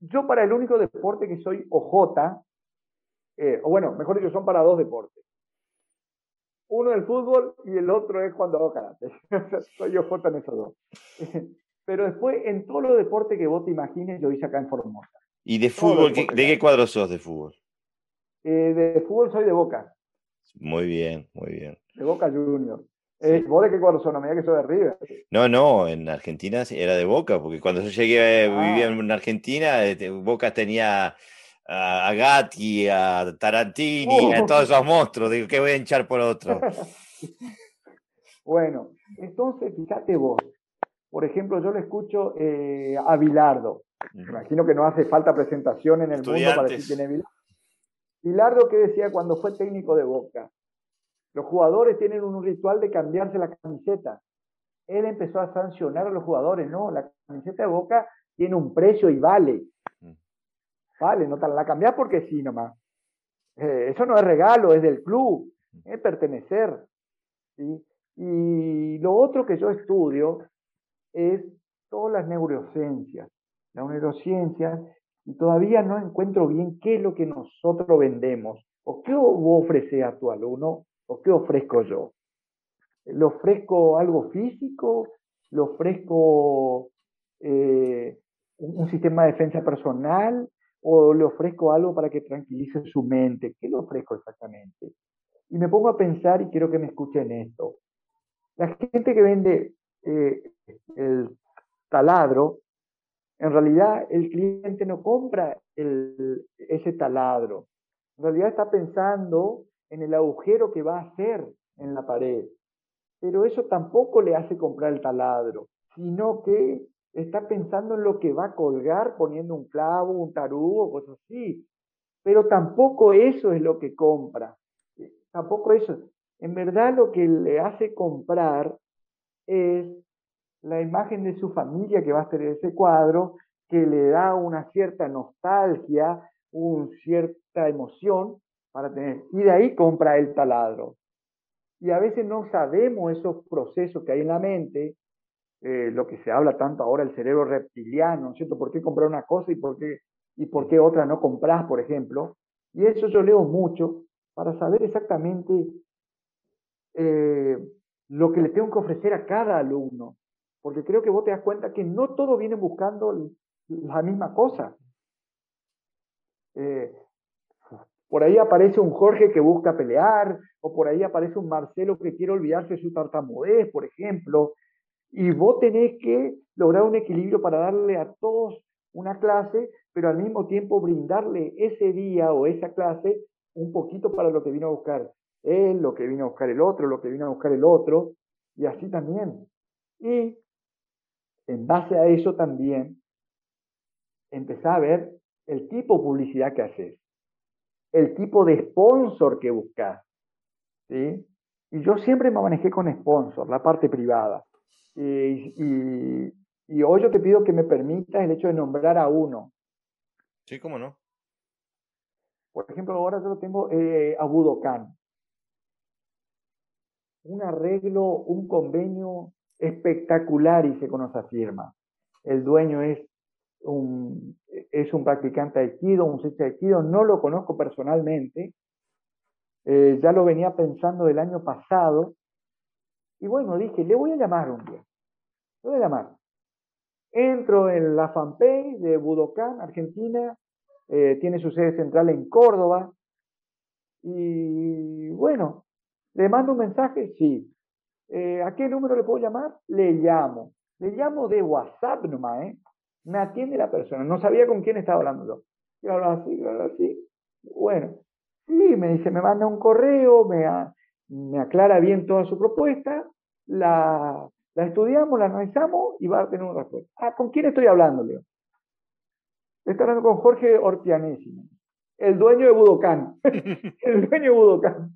yo, para el único deporte que soy OJ, eh, o bueno, mejor dicho, son para dos deportes. Uno el fútbol y el otro es cuando hago [laughs] karate. soy OJ en esos dos. [laughs] pero después, en todos los deportes que vos te imagines, yo hice acá en Formosa. ¿Y de fútbol? ¿De qué cuadro sos de fútbol? Eh, de fútbol soy de Boca. Muy bien, muy bien. De Boca Junior. Eh, ¿Vos de qué cuadro son? No me que soy de River. No, no, en Argentina era de Boca, porque cuando yo llegué, ah. vivía en Argentina, este, Boca tenía a, Gatti, a Tarantini, a uh. todos esos monstruos. Digo, ¿qué voy a hinchar por otro? [laughs] bueno, entonces fíjate vos. Por ejemplo, yo le escucho eh, a Bilardo. Me imagino que no hace falta presentación en el mundo para decir quién es Bilardo. Bilardo, ¿qué decía cuando fue técnico de Boca? Los jugadores tienen un ritual de cambiarse la camiseta. Él empezó a sancionar a los jugadores, no, la camiseta de Boca tiene un precio y vale. Vale, no te la cambias porque sí nomás. Eh, eso no es regalo, es del club, es pertenecer. Y lo otro que yo estudio es todas las neurociencias. La neurociencia, y todavía no encuentro bien qué es lo que nosotros vendemos, o qué vos ofreces a tu alumno, ¿O qué ofrezco yo? ¿Le ofrezco algo físico? ¿Le ofrezco eh, un, sistema de defensa personal? ¿O le ofrezco algo para que tranquilice su mente? ¿Qué le ofrezco exactamente? Y me pongo a pensar y quiero que me escuchen esto. La gente que vende eh, el taladro, en realidad el cliente no compra ese taladro. En realidad está pensando en el agujero que va a hacer en la pared. Pero eso tampoco le hace comprar el taladro, sino que está pensando en lo que va a colgar poniendo un clavo, un tarugo, cosas así. Pero tampoco eso es lo que compra. Tampoco eso. En verdad lo que le hace comprar es la imagen de su familia que va a tener ese cuadro, que le da una cierta nostalgia, una cierta emoción, para tener. Y de ahí compra el taladro. Y a veces no sabemos esos procesos que hay en la mente, eh, lo que se habla tanto ahora, el cerebro reptiliano, ¿no cierto? ¿Por qué comprar una cosa y por qué, y por qué otra no compras, por ejemplo? Y eso yo leo mucho para saber exactamente eh, lo que le tengo que ofrecer a cada alumno. Porque creo que vos te das cuenta que no todos vienen buscando la misma cosa. Eh, por ahí aparece un Jorge que busca pelear, o por ahí aparece un Marcelo que quiere olvidarse de su tartamudez, por ejemplo. Y vos tenés que lograr un equilibrio para darle a todos una clase, pero al mismo tiempo brindarle ese día o esa clase un poquito para lo que vino a buscar él, lo que vino a buscar el otro, lo que vino a buscar el otro, y así también. Y en base a eso también, empezar a ver el tipo de publicidad que haces el tipo de sponsor que buscas. ¿sí? Y yo siempre me manejé con sponsor, la parte privada. Y, y, hoy yo te pido que me permitas el hecho de nombrar a uno. Sí, cómo no. Por ejemplo, ahora yo lo tengo eh, a Budokan. Un arreglo, un convenio espectacular y se conoce esa firma. El dueño es un, es un practicante de Aikido, un de Aikido, no lo conozco personalmente, eh, ya lo venía pensando del año pasado, y bueno, dije, le voy a llamar un día, le voy a llamar. Entro en la fanpage de Budokan, Argentina, eh, tiene su sede central en Córdoba, y bueno, le mando un mensaje, sí. Eh, ¿A qué número le puedo llamar? Le llamo. Le llamo de WhatsApp nomás, ¿eh? Me atiende la persona, no sabía con quién estaba hablando yo. Yo hablaba así, yo hablaba así. Bueno, sí, me dice, me manda un correo, me, me aclara bien toda su propuesta, la, la estudiamos, la analizamos y va a tener una respuesta. Ah, ¿con quién estoy hablando, Leo? Estoy hablando con Jorge Ortianesi. el dueño de Budokan. [laughs] el dueño de Budokan.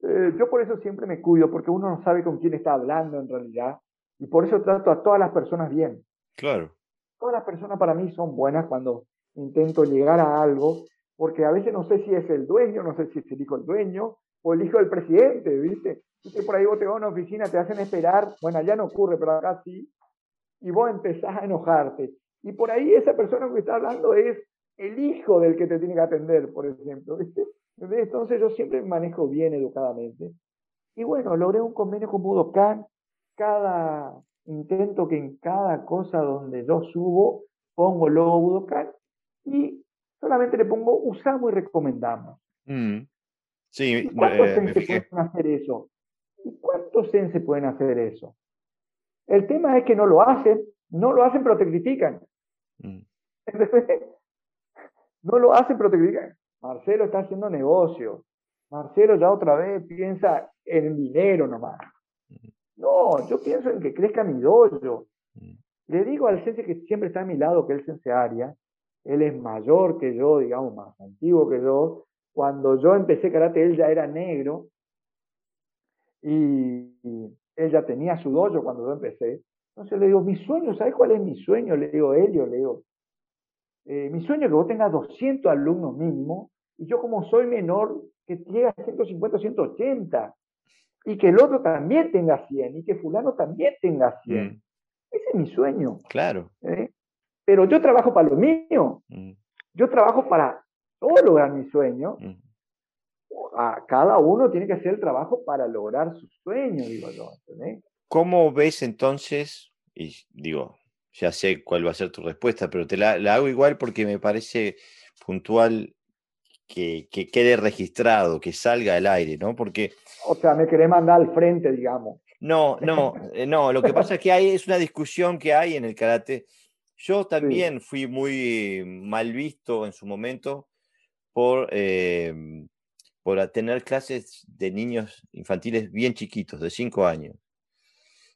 Eh, yo por eso siempre me cuido, porque uno no sabe con quién está hablando en realidad. Y por eso trato a todas las personas bien. Claro. Todas las personas para mí son buenas cuando intento llegar a algo, porque a veces no sé si es el dueño, no sé si es el hijo del dueño o el hijo del presidente, ¿viste? Viste, por ahí vos te vas a una oficina, te hacen esperar, bueno, allá no ocurre, pero acá sí, y vos empezás a enojarte. Y por ahí esa persona que está hablando es el hijo del que te tiene que atender, por ejemplo, ¿viste? Entonces yo siempre manejo bien educadamente. Y bueno, logré un convenio con Budokan. Cada intento que en cada cosa donde yo subo pongo logo Budokan y solamente le pongo usamos y recomendamos. Mm. Sí, ¿Cuántos eh, pueden hacer eso? ¿Y cuántos sense pueden hacer eso? El tema es que no lo hacen, no lo hacen pero te critican. Mm. [laughs] no lo hacen pero te critican. Marcelo está haciendo negocio. Marcelo ya otra vez piensa en dinero nomás. Mm. No, yo pienso en que crezca mi dojo. Mm. Le digo al sense que siempre está a mi lado, que es el sense Aria, él es mayor que yo, digamos, más antiguo que yo. Cuando yo empecé karate, él ya era negro y, él ya tenía su dojo cuando yo empecé. Entonces le digo, mi sueño, ¿sabes cuál es mi sueño? Le digo, Elio, le digo, eh, mi sueño es que vos tengas 200 alumnos mínimo y yo como soy menor, que llegue a 150, 180 y que el otro también tenga 100 y que fulano también tenga 100. Mm. Ese es mi sueño. Claro. ¿eh? Pero yo trabajo para lo mío. Mm. Yo trabajo para todo lograr mi sueño. Mm. A cada uno tiene que hacer el trabajo para lograr su sueño, digo yo. ¿Cómo ves entonces, y digo, ya sé cuál va a ser tu respuesta, pero te la, hago igual porque me parece puntual que, quede registrado, que salga al aire, ¿no? Porque... O sea, me querés mandar al frente, digamos. No, no, eh, no, lo que pasa es que hay, es una discusión que hay en el karate. Yo también fui muy mal visto en su momento por, eh, por tener clases de niños infantiles bien chiquitos, de 5 años.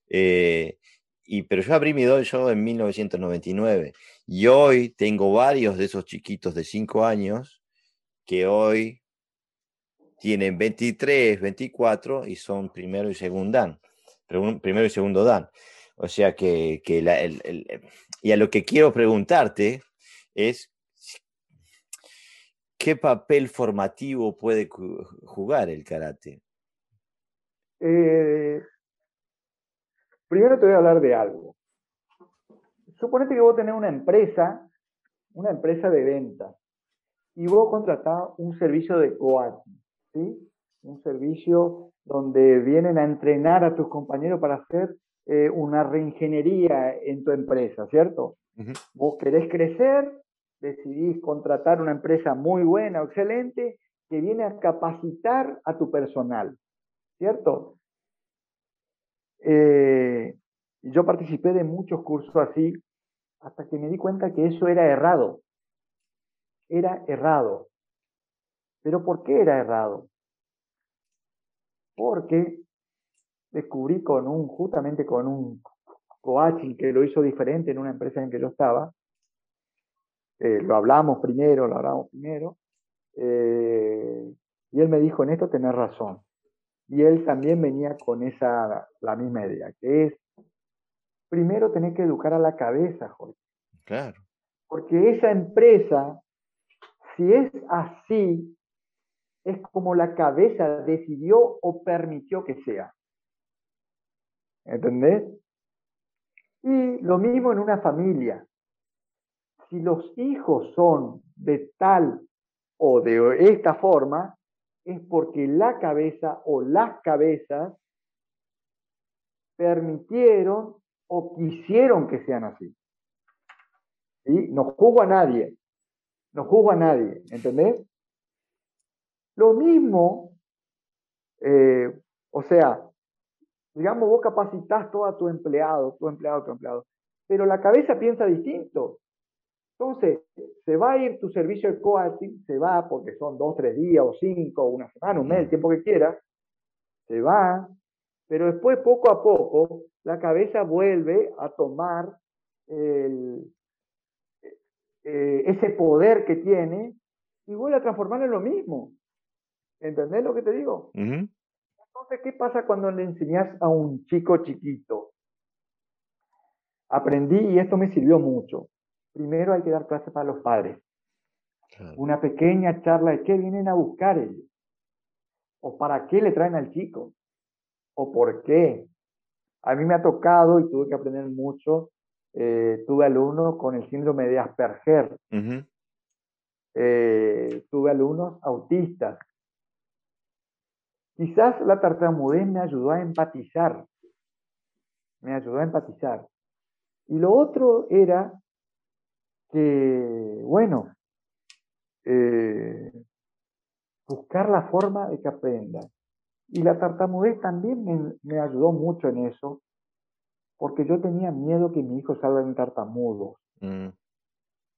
Eh, y, pero yo abrí mi dojo en 1999 y hoy tengo varios de esos chiquitos de 5 años que hoy tienen 23, 24 y son primero y segundo dan. Primero y segundo dan. O sea que, y a lo que quiero preguntarte es ¿qué papel formativo puede jugar el karate? Eh, Primero te voy a hablar de algo. Suponete que vos tenés una empresa, una empresa de venta, y vos contratás un servicio de coaching, ¿sí? Un servicio donde vienen a entrenar a tus compañeros para hacer eh, una reingeniería en tu empresa, ¿cierto? Vos querés crecer, decidís contratar una empresa muy buena, excelente, que viene a capacitar a tu personal, ¿cierto? Eh, yo participé de muchos cursos así hasta que me di cuenta que eso era errado. Era errado. ¿Pero por qué era errado? Porque descubrí con un, justamente con un coaching que lo hizo diferente en una empresa en que yo estaba. Eh, lo hablamos primero, lo hablamos primero. Eh, y él me dijo, en esto tenés razón. Y él también venía con esa, la misma idea, que es, primero tener que educar a la cabeza, Jorge. Claro. Porque esa empresa, si es así, es como la cabeza decidió o permitió que sea. ¿Entendés? Y lo mismo en una familia. Si los hijos son de tal o de esta forma, es porque la cabeza o las cabezas permitieron o quisieron que sean así. ¿Sí? No juzgo a nadie, no juzgo a nadie, ¿entendés? Lo mismo, eh, o sea, digamos, vos capacitas todo a tu empleado, tu empleado, tu empleado, pero la cabeza piensa distinto. Entonces, se va a ir tu servicio de coaching, se va porque son dos, tres días o cinco, una semana, un mes, el tiempo que quieras, se va, pero después poco a poco la cabeza vuelve a tomar eh, ese poder que tiene y vuelve a transformarlo en lo mismo. ¿Entendés lo que te digo? Entonces, ¿qué pasa cuando le enseñas a un chico chiquito? Aprendí y esto me sirvió mucho. Primero hay que dar clase para los padres. Una pequeña charla de qué vienen a buscar ellos. O para qué le traen al chico. O por qué. A mí me ha tocado y tuve que aprender mucho. Eh, tuve alumnos con el síndrome de Asperger. Eh, tuve alumnos autistas. Quizás la tartamudez me ayudó a empatizar. Me ayudó a empatizar. Y lo otro era que, bueno, eh, buscar la forma de que aprenda. Y la tartamudez también me, ayudó mucho en eso, porque yo tenía miedo que mi hijo salga en tartamudo. Mm.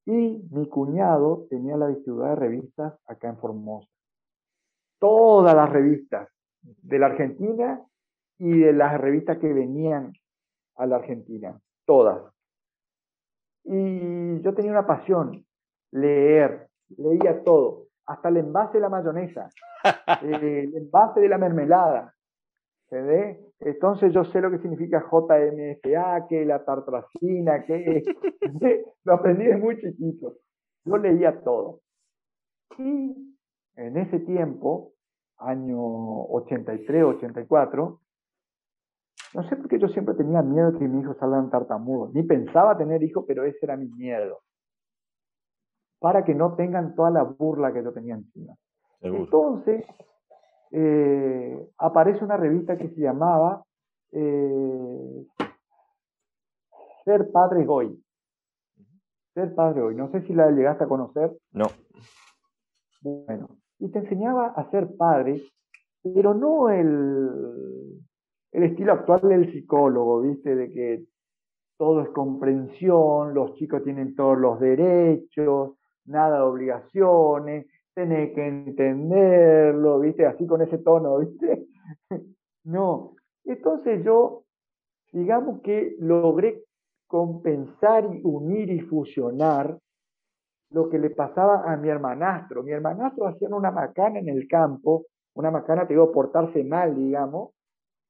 Y mi cuñado tenía la distribuidora de revistas acá en Formosa. Todas las revistas de la Argentina y de las revistas que venían a la Argentina. Todas. Y yo tenía una pasión, leer, leía todo, hasta el envase de la mayonesa, [laughs] eh, el envase de la mermelada. ¿Se ve? Entonces yo sé lo que significa JMFA, que la tartracina, que lo aprendí de muy chiquito. Yo leía todo. Y en ese tiempo, año 83, 84, no sé por qué yo siempre tenía miedo de que mi hijo salga un tartamudo. Ni pensaba tener hijos, pero ese era mi miedo. Para que no tengan toda la burla que yo tenía encima. Entonces, eh, aparece una revista que se llamaba eh, Ser Padre Hoy. Ser Padre Hoy. No sé si la llegaste a conocer. No. Bueno, y te enseñaba a ser padre, pero no el, el estilo actual del psicólogo, ¿viste? De que todo es comprensión, los chicos tienen todos los derechos, nada de obligaciones, tenés que entenderlo, ¿viste? Así con ese tono, [laughs] ¿viste? no. Entonces yo, digamos que logré compensar y unir y fusionar lo que le pasaba a mi hermanastro. Mi hermanastro hacía una macana en el campo, una macana, te digo, portarse mal, digamos,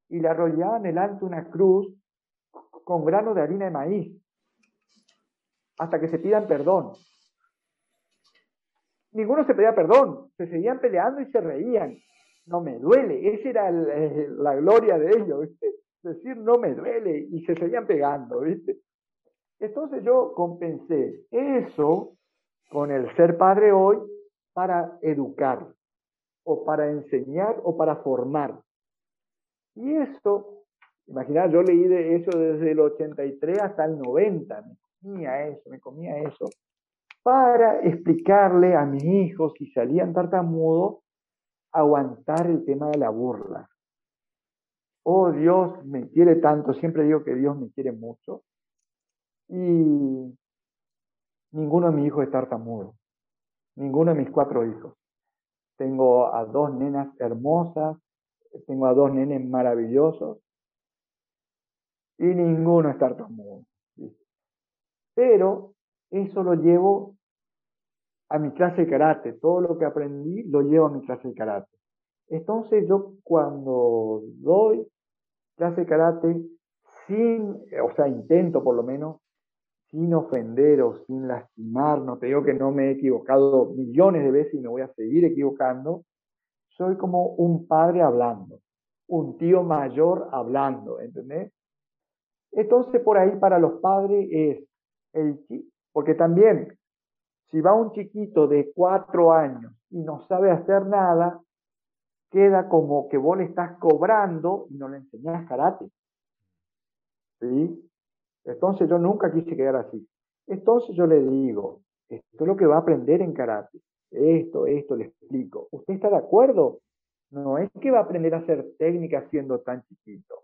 y le arrollaban delante una cruz con grano de harina de maíz hasta que se pidan perdón. Ninguno se pedía perdón, se seguían peleando y se reían. No me duele, esa era la gloria de ellos, decir no me duele y se seguían pegando, ¿viste? Entonces yo compensé eso con el ser padre hoy para educar o para enseñar o para formar. Y eso, imaginar, yo leí de eso desde el 83 hasta el 90, me comía eso, me comía eso, para explicarle a mis hijos, si salían tartamudos, aguantar el tema de la burla. Oh, Dios me quiere tanto, siempre digo que Dios me quiere mucho. Y ninguno de mis hijos es tartamudo, ninguno de mis cuatro hijos. Tengo a dos nenas hermosas, tengo a dos nenes maravillosos y ninguno es tartamudo. Pero eso lo llevo a mi clase de karate. Todo lo que aprendí lo llevo a mi clase de karate. Entonces yo cuando doy clase de karate sin, o sea, intento por lo menos, sin ofender o sin lastimar, no te digo que no me he equivocado millones de veces y me voy a seguir equivocando, soy como un padre hablando, un tío mayor hablando, ¿entendés? Entonces por ahí para los padres es el porque también si va un chiquito de cuatro años y no sabe hacer nada, queda como que vos le estás cobrando y no le enseñas karate. ¿Sí? Entonces yo nunca quise quedar así. Entonces yo le digo, esto es lo que va a aprender en karate esto, esto, le explico. ¿Usted está de acuerdo? No es que va a aprender a hacer técnica siendo tan chiquito.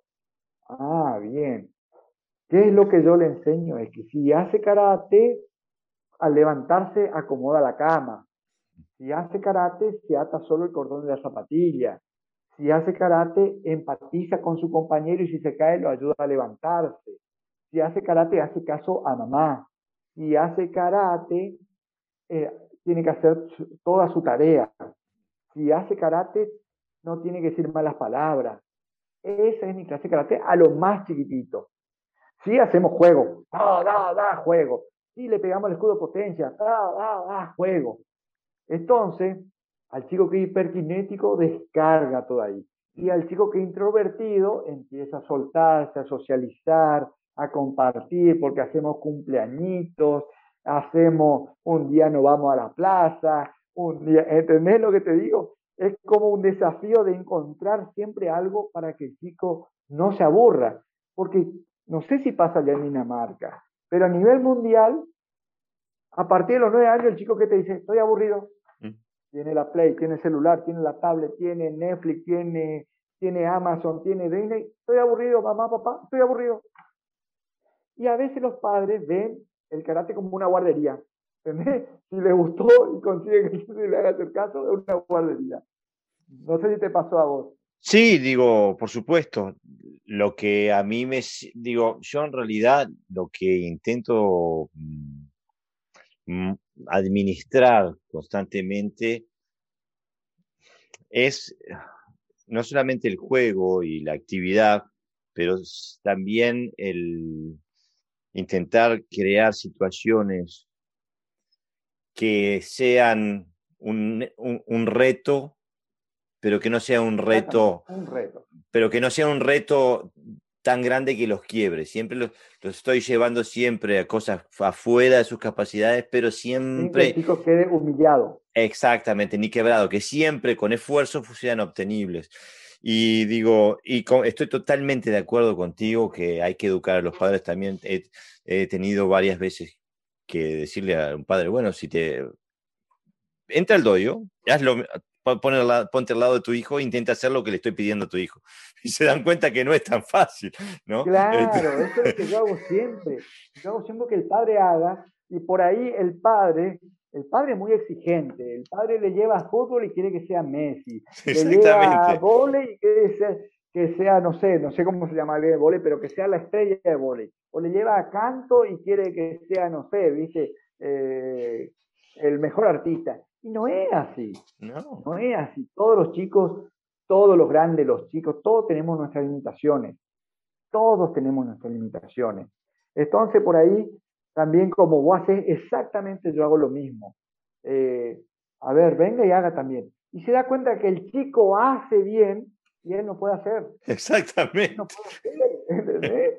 Ah, bien. ¿Qué es lo que yo le enseño? Es que si hace karate, al levantarse acomoda la cama. Si hace karate, se ata solo el cordón de la zapatilla. Si hace karate, empatiza con su compañero y si se cae lo ayuda a levantarse. Si hace karate, hace caso a mamá. si hace karate, eh, tiene que hacer toda su tarea. Si hace karate, no tiene que decir malas palabras. Esa es mi clase de karate a lo más chiquitito. Si hacemos juego, da, da, da, juego. Si le pegamos el escudo potencia, da, da, da, juego. Entonces, al chico que es hiperkinético descarga todo ahí. Y al chico que es introvertido empieza a soltarse, a socializar, a compartir, porque hacemos cumpleañitos, hacemos un día no vamos a la plaza, un día, ¿entendés lo que te digo? Es como un desafío de encontrar siempre algo para que el chico no se aburra, porque no sé si pasa ya en Dinamarca, pero a nivel mundial, a partir de los nueve años, el chico que te dice, estoy aburrido, mm. tiene la Play, tiene el celular, tiene la tablet, tiene Netflix, tiene, tiene Amazon, tiene Disney, estoy aburrido, mamá, papá, estoy aburrido. Y a veces los padres ven el karate como una guardería. ¿entendés? [laughs] Si le gustó y consigue que le haga hacer caso, es una guardería. No sé si te pasó a vos. Sí, digo, por supuesto. Lo que a mí me. Digo, yo en realidad lo que intento mm, mm, administrar constantemente es no solamente el juego y la actividad, pero también el, intentar crear situaciones que sean un, reto, pero que no sea un reto, pero que no sea un reto tan grande que los quiebre. Siempre los, estoy llevando siempre a cosas afuera de sus capacidades, pero siempre... Que el chico quede humillado. Exactamente, ni quebrado, que siempre con esfuerzo sean obtenibles. Y digo, y estoy totalmente de acuerdo contigo que hay que educar a los padres también. He, tenido varias veces que decirle a un padre, bueno, si te entra al doyo, hazlo, ponte al lado de tu hijo intenta hacer lo que le estoy pidiendo a tu hijo. [laughs] Y se dan cuenta que no es tan fácil, ¿no? Claro, eso es lo que yo hago siempre. Yo hago siempre que el padre haga, y por ahí el padre el padre es muy exigente, el padre le lleva a fútbol y quiere que sea Messi, le lleva a volei y quiere que sea, no sé, no sé cómo se llama el volei, pero que sea la estrella de volei, o le lleva a canto y quiere que sea, no sé, viste, eh, el mejor artista. Y no es así, no. no es así. Todos los chicos, todos los grandes, los chicos, todos tenemos nuestras limitaciones, todos tenemos nuestras limitaciones. Entonces, por ahí también como vos haces, exactamente yo hago lo mismo. Eh, a ver, venga y haga también. Y se da cuenta que el chico hace bien y él no puede hacer. Exactamente. No puede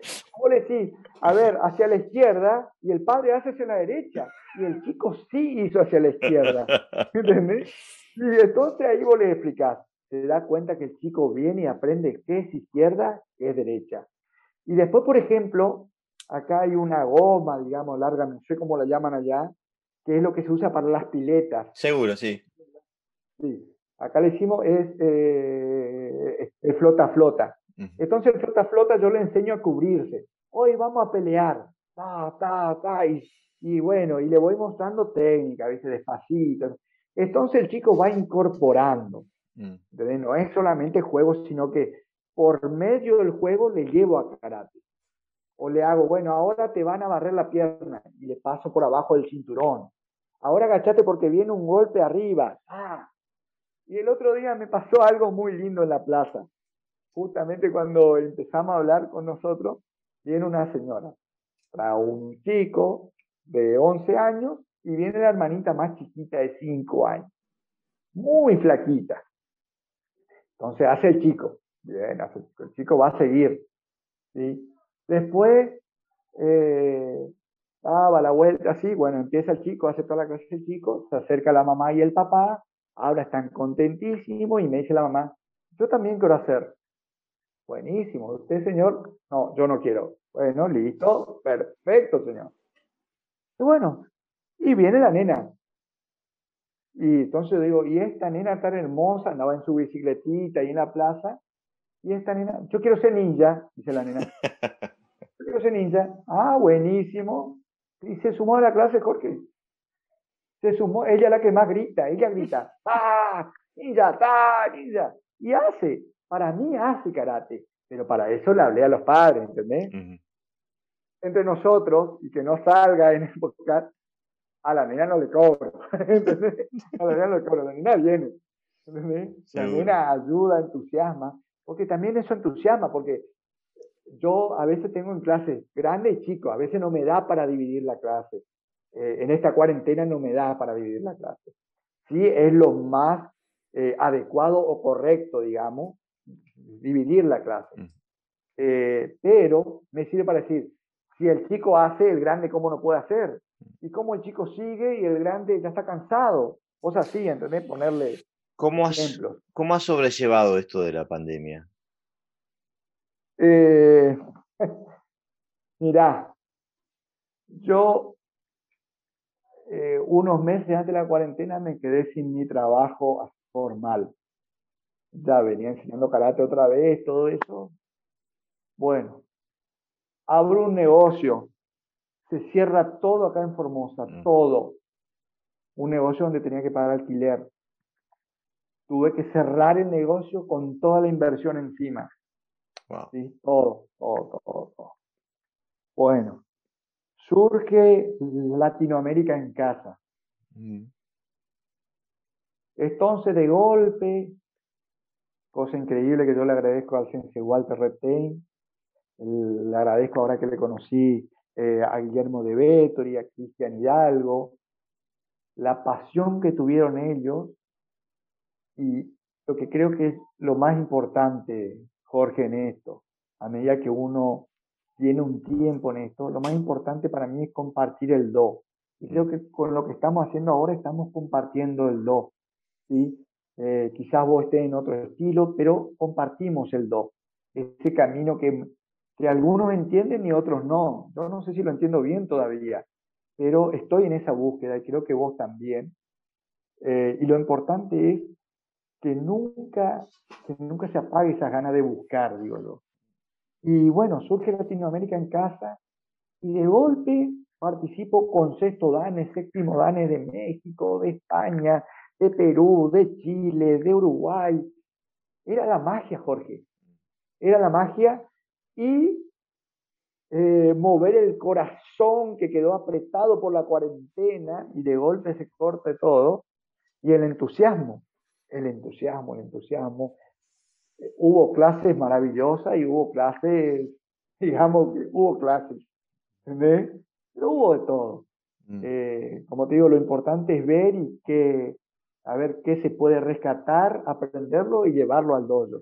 le decís, a ver, hacia la izquierda y el padre hace hacia la derecha y el chico sí hizo hacia la izquierda. ¿Entendés? Y entonces ahí vos le explicás. Se da cuenta que el chico viene y aprende qué es izquierda, qué es derecha. Y después, por ejemplo, acá hay una goma, digamos, larga, no sé cómo la llaman allá, que es lo que se usa para las piletas. Seguro, sí. Sí, acá le decimos es eh, flota flota. Entonces el flota flota yo le enseño a cubrirse. Hoy vamos a pelear. Ta, ta, ta, y, bueno, y le voy mostrando técnica, ¿viste? Despacito. Entonces el chico va incorporando. Mm. No es solamente juego, sino que por medio del juego le llevo a karate o le hago, bueno, ahora te van a barrer la pierna y le paso por abajo del cinturón. Ahora agachate porque viene un golpe arriba. Ah. Y el otro día me pasó [laughs] algo muy lindo en la plaza. Justamente cuando empezamos a hablar con nosotros, viene una señora, para un chico de 11 años y viene la hermanita más chiquita de 5 años. Muy flaquita. Entonces hace el chico. Bien, hace el chico. El chico va a seguir. ¿sí? Después, eh, daba la vuelta así, bueno, empieza el chico, hace toda la clase el chico, se acerca la mamá y el papá, ahora están contentísimos y me dice la mamá, yo también quiero hacer. Buenísimo, usted señor, no, yo no quiero. Bueno, listo, perfecto señor. Y bueno, y viene la nena. Y entonces digo, y esta nena tan hermosa, andaba en su bicicletita y en la plaza, y esta nena, yo quiero ser ninja, dice la nena. [laughs] ninja. Ah, buenísimo. Y se sumó a la clase Jorge. Se sumó, ella es la que más grita, ella grita, [laughs] ¡ah! Ninja, ¡ta! Ninja. Y hace, para mí hace karate, pero para eso le hablé a los padres, ¿entendés? entre nosotros y que no salga en el podcast, a la nena no le cobro. [laughs] A la nena no le cobro, la nena viene. La nena ayuda, entusiasma, porque también eso entusiasma, porque yo a veces tengo en clase grande y chico, a veces no me da para dividir la clase. Eh, en esta cuarentena no me da para dividir la clase. Sí es lo más eh, adecuado o correcto, digamos, dividir la clase. Eh, pero me sirve para decir, si el chico hace, el grande cómo no puede hacer. Y cómo el chico sigue y el grande ya está cansado. Cosas así, ¿entendés? Ponerle ¿Cómo has, ¿Cómo has sobrellevado esto de la pandemia? Eh, [laughs] mirá, yo eh, unos meses antes de la cuarentena me quedé sin mi trabajo formal. Ya venía enseñando karate otra vez, todo eso. Bueno, abro un negocio, se cierra todo acá en Formosa, mm. todo. Un negocio donde tenía que pagar alquiler. Tuve que cerrar el negocio con toda la inversión encima. ¿Sí? Todo, todo, todo, todo. Bueno, surge Latinoamérica en casa. Mm. Entonces, de golpe, cosa increíble que yo le agradezco al Sense Walter Reptain, le agradezco ahora que le conocí eh, a Guillermo de Betor y a Cristian Hidalgo, la pasión que tuvieron ellos y lo que creo que es lo más importante, Jorge, en esto, a medida que uno tiene un tiempo en esto, lo más importante para mí es compartir el do. Y creo que con lo que estamos haciendo ahora estamos compartiendo el do. ¿sí? Eh, quizás vos estés en otro estilo, pero compartimos el do. Ese camino que que algunos entienden y otros no. Yo no sé si lo entiendo bien todavía, pero estoy en esa búsqueda y creo que vos también. Eh, y lo importante es que nunca, que nunca se apague esa gana de buscar, digo yo. Y bueno, surge Latinoamérica en casa y de golpe participo con sexto danes, séptimo danes de México, de España, de Perú, de Chile, de Uruguay. Era la magia, Jorge. Era la magia y eh, mover el corazón que quedó apretado por la cuarentena y de golpe se corte todo, y el entusiasmo, el entusiasmo, el entusiasmo. Eh, hubo clases maravillosas y hubo clases, [laughs] digamos, hubo clases, ¿entendés? Pero hubo de todo. Mm. Eh, como te digo, lo importante es ver y que, a ver qué se puede rescatar, aprenderlo y llevarlo al dojo.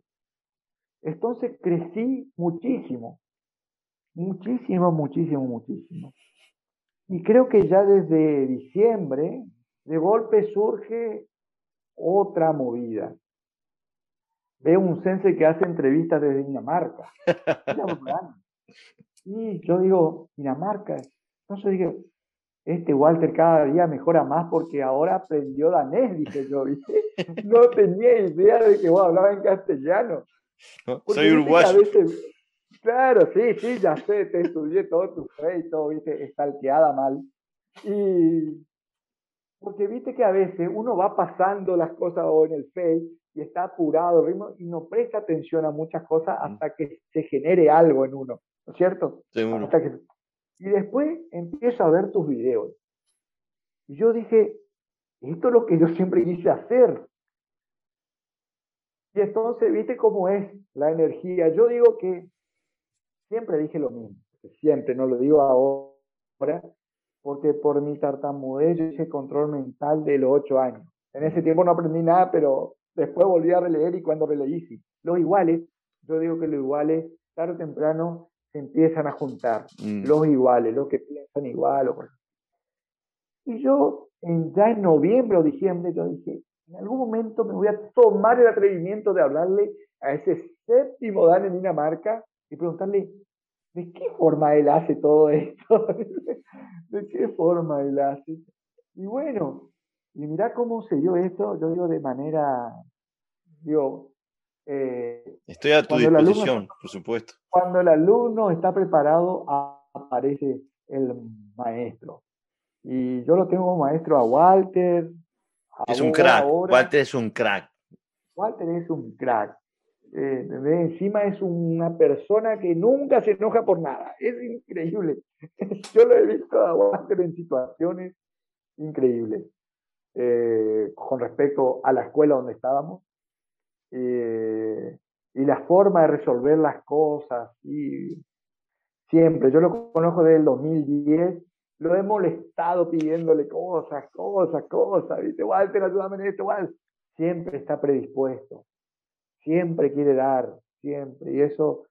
Entonces crecí muchísimo, muchísimo, muchísimo, muchísimo. Y creo que ya desde diciembre, de golpe surge otra movida. Veo un sensei que hace entrevistas desde Dinamarca. [laughs] y yo digo, Dinamarca. Entonces dije, este Walter cada día mejora más porque ahora aprendió danés, dije yo, [laughs] No tenía idea de que vos hablabas en castellano. Soy uruguayo. claro, sí, sí, ya sé, te estudié todo tu fe y todo, viste, estalqueada mal. Y porque viste que a veces uno va pasando las cosas en el Face y está apurado ritmo y no presta atención a muchas cosas hasta que se genere algo en uno, ¿no es cierto? Y después empiezo a ver tus videos. Y yo dije, esto es lo que yo siempre quise hacer. Y entonces, ¿viste cómo es la energía? Yo digo que siempre dije lo mismo, siempre, no lo digo ahora, porque por mi tartamudez yo hice control mental de los ocho años. En ese tiempo no aprendí nada, pero después volví a releer y cuando releí sí. Los iguales, yo digo que los iguales, tarde o temprano, se empiezan a juntar. Mm. Los iguales, los que piensan igual. Y yo, en, ya en noviembre o diciembre, yo dije, en algún momento me voy a tomar el atrevimiento de hablarle a ese séptimo Dan en Dinamarca y preguntarle, ¿de qué forma él hace todo esto? [laughs] ¿De qué forma él hace? Y bueno, y mira cómo se dio esto, yo digo de manera, digo... Eh, Estoy a tu disposición, por supuesto. Cuando el alumno está preparado, aparece el maestro. Y yo lo tengo como maestro a Walter, es un crack. Walter es un crack. Walter es un crack. Eh, encima es una persona que nunca se enoja por nada. Es increíble. [laughs] Yo lo he visto a en situaciones increíbles. Eh, con respecto a la escuela donde estábamos. Eh, y la forma de resolver las cosas. Y siempre, yo lo conozco desde el 2010, lo he molestado pidiéndole cosas, cosas, cosas. Dice, Walter, ayúdame en esto, Walter. Siempre está predispuesto. Siempre quiere dar, siempre. Y eso,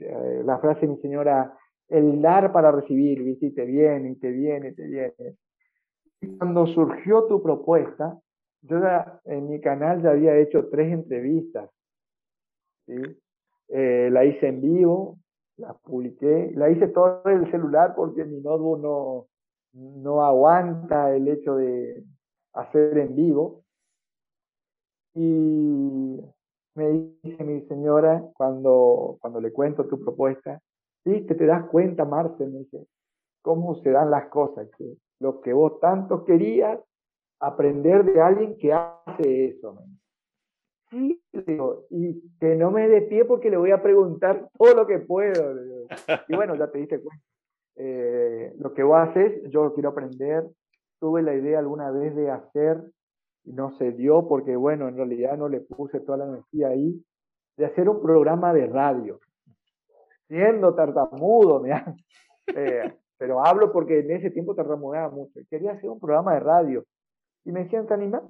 eh, la frase de mi señora, el dar para recibir, ¿viste? Y te viene, y te viene, y te viene. Cuando surgió tu propuesta, yo en mi canal ya había hecho tres entrevistas. ¿sí? Eh, la hice en vivo, la publiqué, la hice todo en el celular porque mi notebook no, no aguanta el hecho de hacer en vivo. Y me dice mi señora cuando, cuando le cuento tu propuesta, viste, te das cuenta, Marce, me dice, cómo se dan las cosas, que lo que vos tanto querías, aprender de alguien que hace eso. Sí, digo, y que no me dé pie porque le voy a preguntar todo lo que puedo. Y bueno, ya te diste cuenta. Eh, lo que vos haces, yo quiero aprender. Tuve la idea alguna vez de hacer, no se dio porque, bueno, en realidad no le puse toda la energía ahí, de hacer un programa de radio. Siendo tartamudo, me [laughs] eh, pero hablo porque en ese tiempo tartamudeaba mucho. Quería hacer un programa de radio. Y me decían, ¿te animás?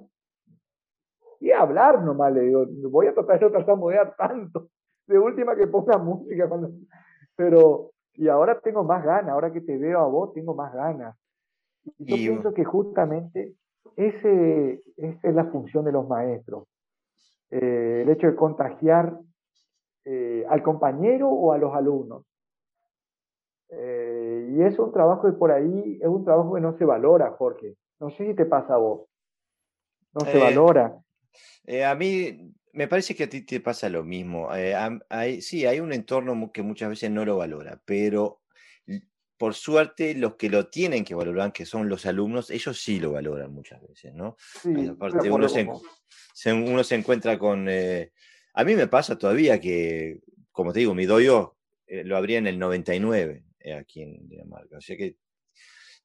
y hablar nomás, le digo, voy a tratar de tartamudear tanto, de última que ponga música, [laughs] pero, y ahora tengo más ganas, ahora que te veo a vos, tengo más ganas. Y yo pienso que justamente ese, esa es la función de los maestros, eh, el hecho de contagiar eh, al compañero o a los alumnos. Eh, y es un trabajo que por ahí es un trabajo que no se valora, Jorge. No sé si te pasa a vos. No se valora. A mí me parece que a ti te pasa lo mismo. Hay, sí, hay un entorno que muchas veces no lo valora, pero por suerte los que lo tienen que valorar, que son los alumnos, ellos sí lo valoran muchas veces, ¿no? aparte uno se, uno se, encuentra con... Eh, a mí me pasa todavía que, como te digo, mi doyo lo abría en el 99 aquí en Dinamarca. O sea que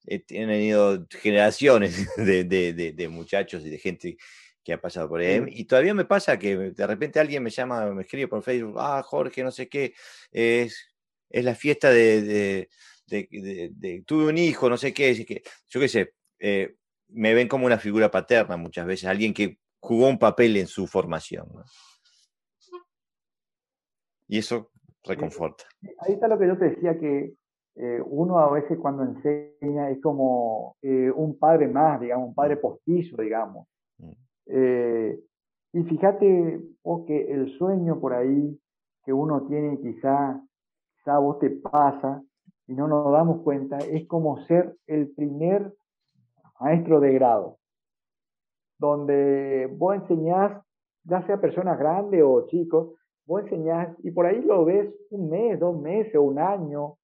he tenido generaciones [laughs] de, de muchachos y de gente que ha pasado por ahí. Y todavía me pasa que de repente alguien me llama, me escribe por Facebook, ah, Jorge, no sé qué, es, es la fiesta de, de, tuve un hijo, no sé qué, que, yo qué sé, eh, me ven como una figura paterna muchas veces, alguien que jugó un papel en su formación. Y eso reconforta. Ahí está lo que yo te decía, que eh, uno a veces cuando enseña es como eh, un padre más, digamos, un padre mm. postizo, digamos. Mm. Eh, y fíjate vos que el sueño por ahí que uno tiene quizá, quizá vos te pasa y no nos damos cuenta, es como ser el primer maestro de grado, donde vos enseñás, ya sea personas grandes o chicos, vos enseñás y por ahí lo ves un mes, dos meses un año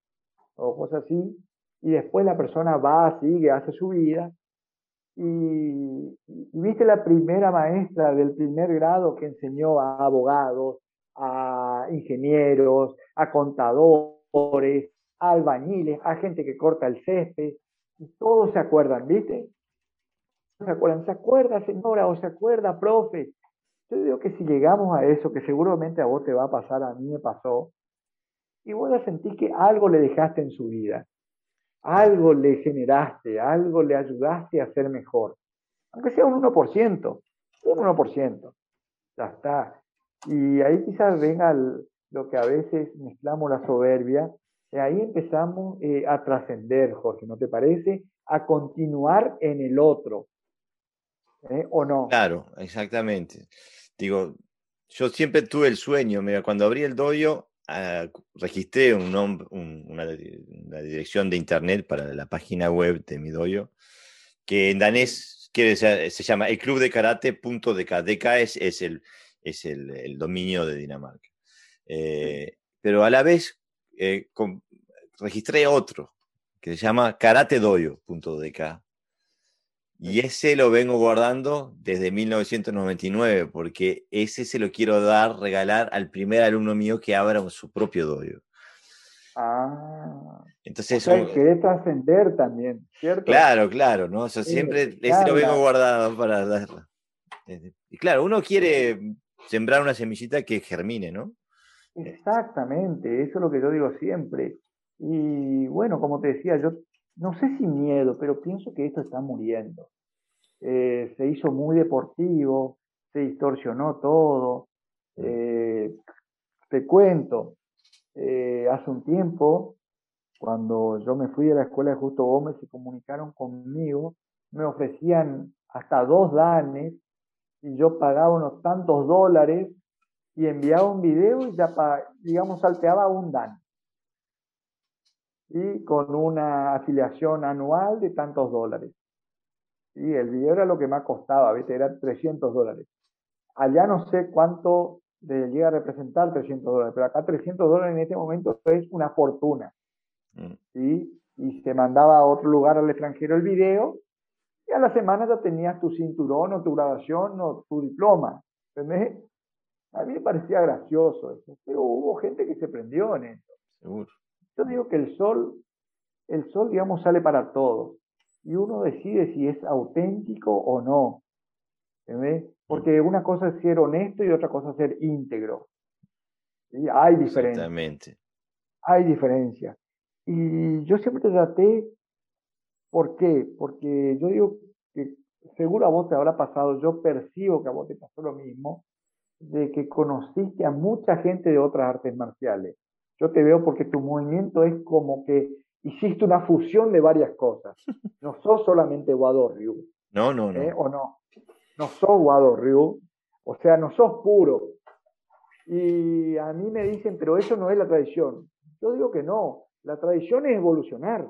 o cosas así, y después la persona va, sigue, hace su vida, y, viste la primera maestra del primer grado que enseñó a abogados, a ingenieros, a contadores, albañiles, a gente que corta el césped, y todos se acuerdan, ¿viste? ¿Se acuerdan? ¿Se acuerda, señora? ¿O se acuerda, profe? Yo digo que si llegamos a eso, que seguramente a vos te va a pasar, a mí me pasó, y vos a sentir que algo le dejaste en su vida algo le generaste, algo le ayudaste a ser mejor. Aunque sea un 1%, un 1%. Ya está. Y ahí quizás venga lo que a veces mezclamos la soberbia. Y ahí empezamos eh, a trascender, Jorge, ¿no te parece? A continuar en el otro. ¿eh? ¿O no? Claro, exactamente. Digo, yo siempre tuve el sueño, mira, cuando abrí el doyo, Ah, registré un una, dirección de internet para la página web de mi dojo, que en danés quiere se llama el club de karate punto DK. DK es, es, el, es el, dominio de Dinamarca. Eh, pero a la vez eh, registré otro que se llama karatedoyo.dk. Y ese lo vengo guardando desde 1999, porque ese se lo quiero dar, regalar al primer alumno mío que abra su propio dojo. Ah. Entonces, o sea, trascender también, ¿cierto? Claro, claro, ¿no? O sea, siempre ese lo vengo guardado para darlo. Y claro, uno quiere sembrar una semillita que germine, ¿no? Exactamente, eso es lo que yo digo siempre. Y bueno, como te decía, yo no sé si miedo, pero pienso que esto está muriendo. Eh, se hizo muy deportivo, se distorsionó todo. Eh, te cuento, eh, hace un tiempo, cuando yo me fui de la escuela de Justo Gómez, se comunicaron conmigo, me ofrecían hasta dos danes y yo pagaba unos tantos dólares y enviaba un video y ya, digamos, salteaba un dan y con una afiliación anual de tantos dólares. Y el video era lo que más costaba, ¿viste? Era 300 dólares. Allá no sé cuánto llega a representar 300 dólares, pero acá 300 dólares en este momento es una fortuna. Mm. ¿sí? Y se mandaba a otro lugar al extranjero el video y a la semana ya tenías tu cinturón o tu graduación o tu diploma. ¿Entendés? A mí me parecía gracioso eso, pero hubo gente que se prendió en eso. Seguro. Yo digo que el sol, el sol, digamos, sale para todos. Y uno decide si es auténtico o no. ¿Ves? Porque una cosa es ser honesto y otra cosa es ser íntegro. y Hay diferencia. Exactamente. Hay diferencia. Y yo siempre traté, ¿por qué? Porque yo digo que seguro a vos te habrá pasado, yo percibo que a vos te pasó lo mismo, de que conociste a mucha gente de otras artes marciales. Yo te veo porque tu movimiento es como que hiciste una fusión de varias cosas. [laughs] No sos solamente Wado Ryu. No, no, no. ¿eh? ¿O no? No sos Wado Ryu. O sea, no sos puro. Y a mí me dicen, pero eso no es la tradición. Yo digo que no. La tradición es evolucionar.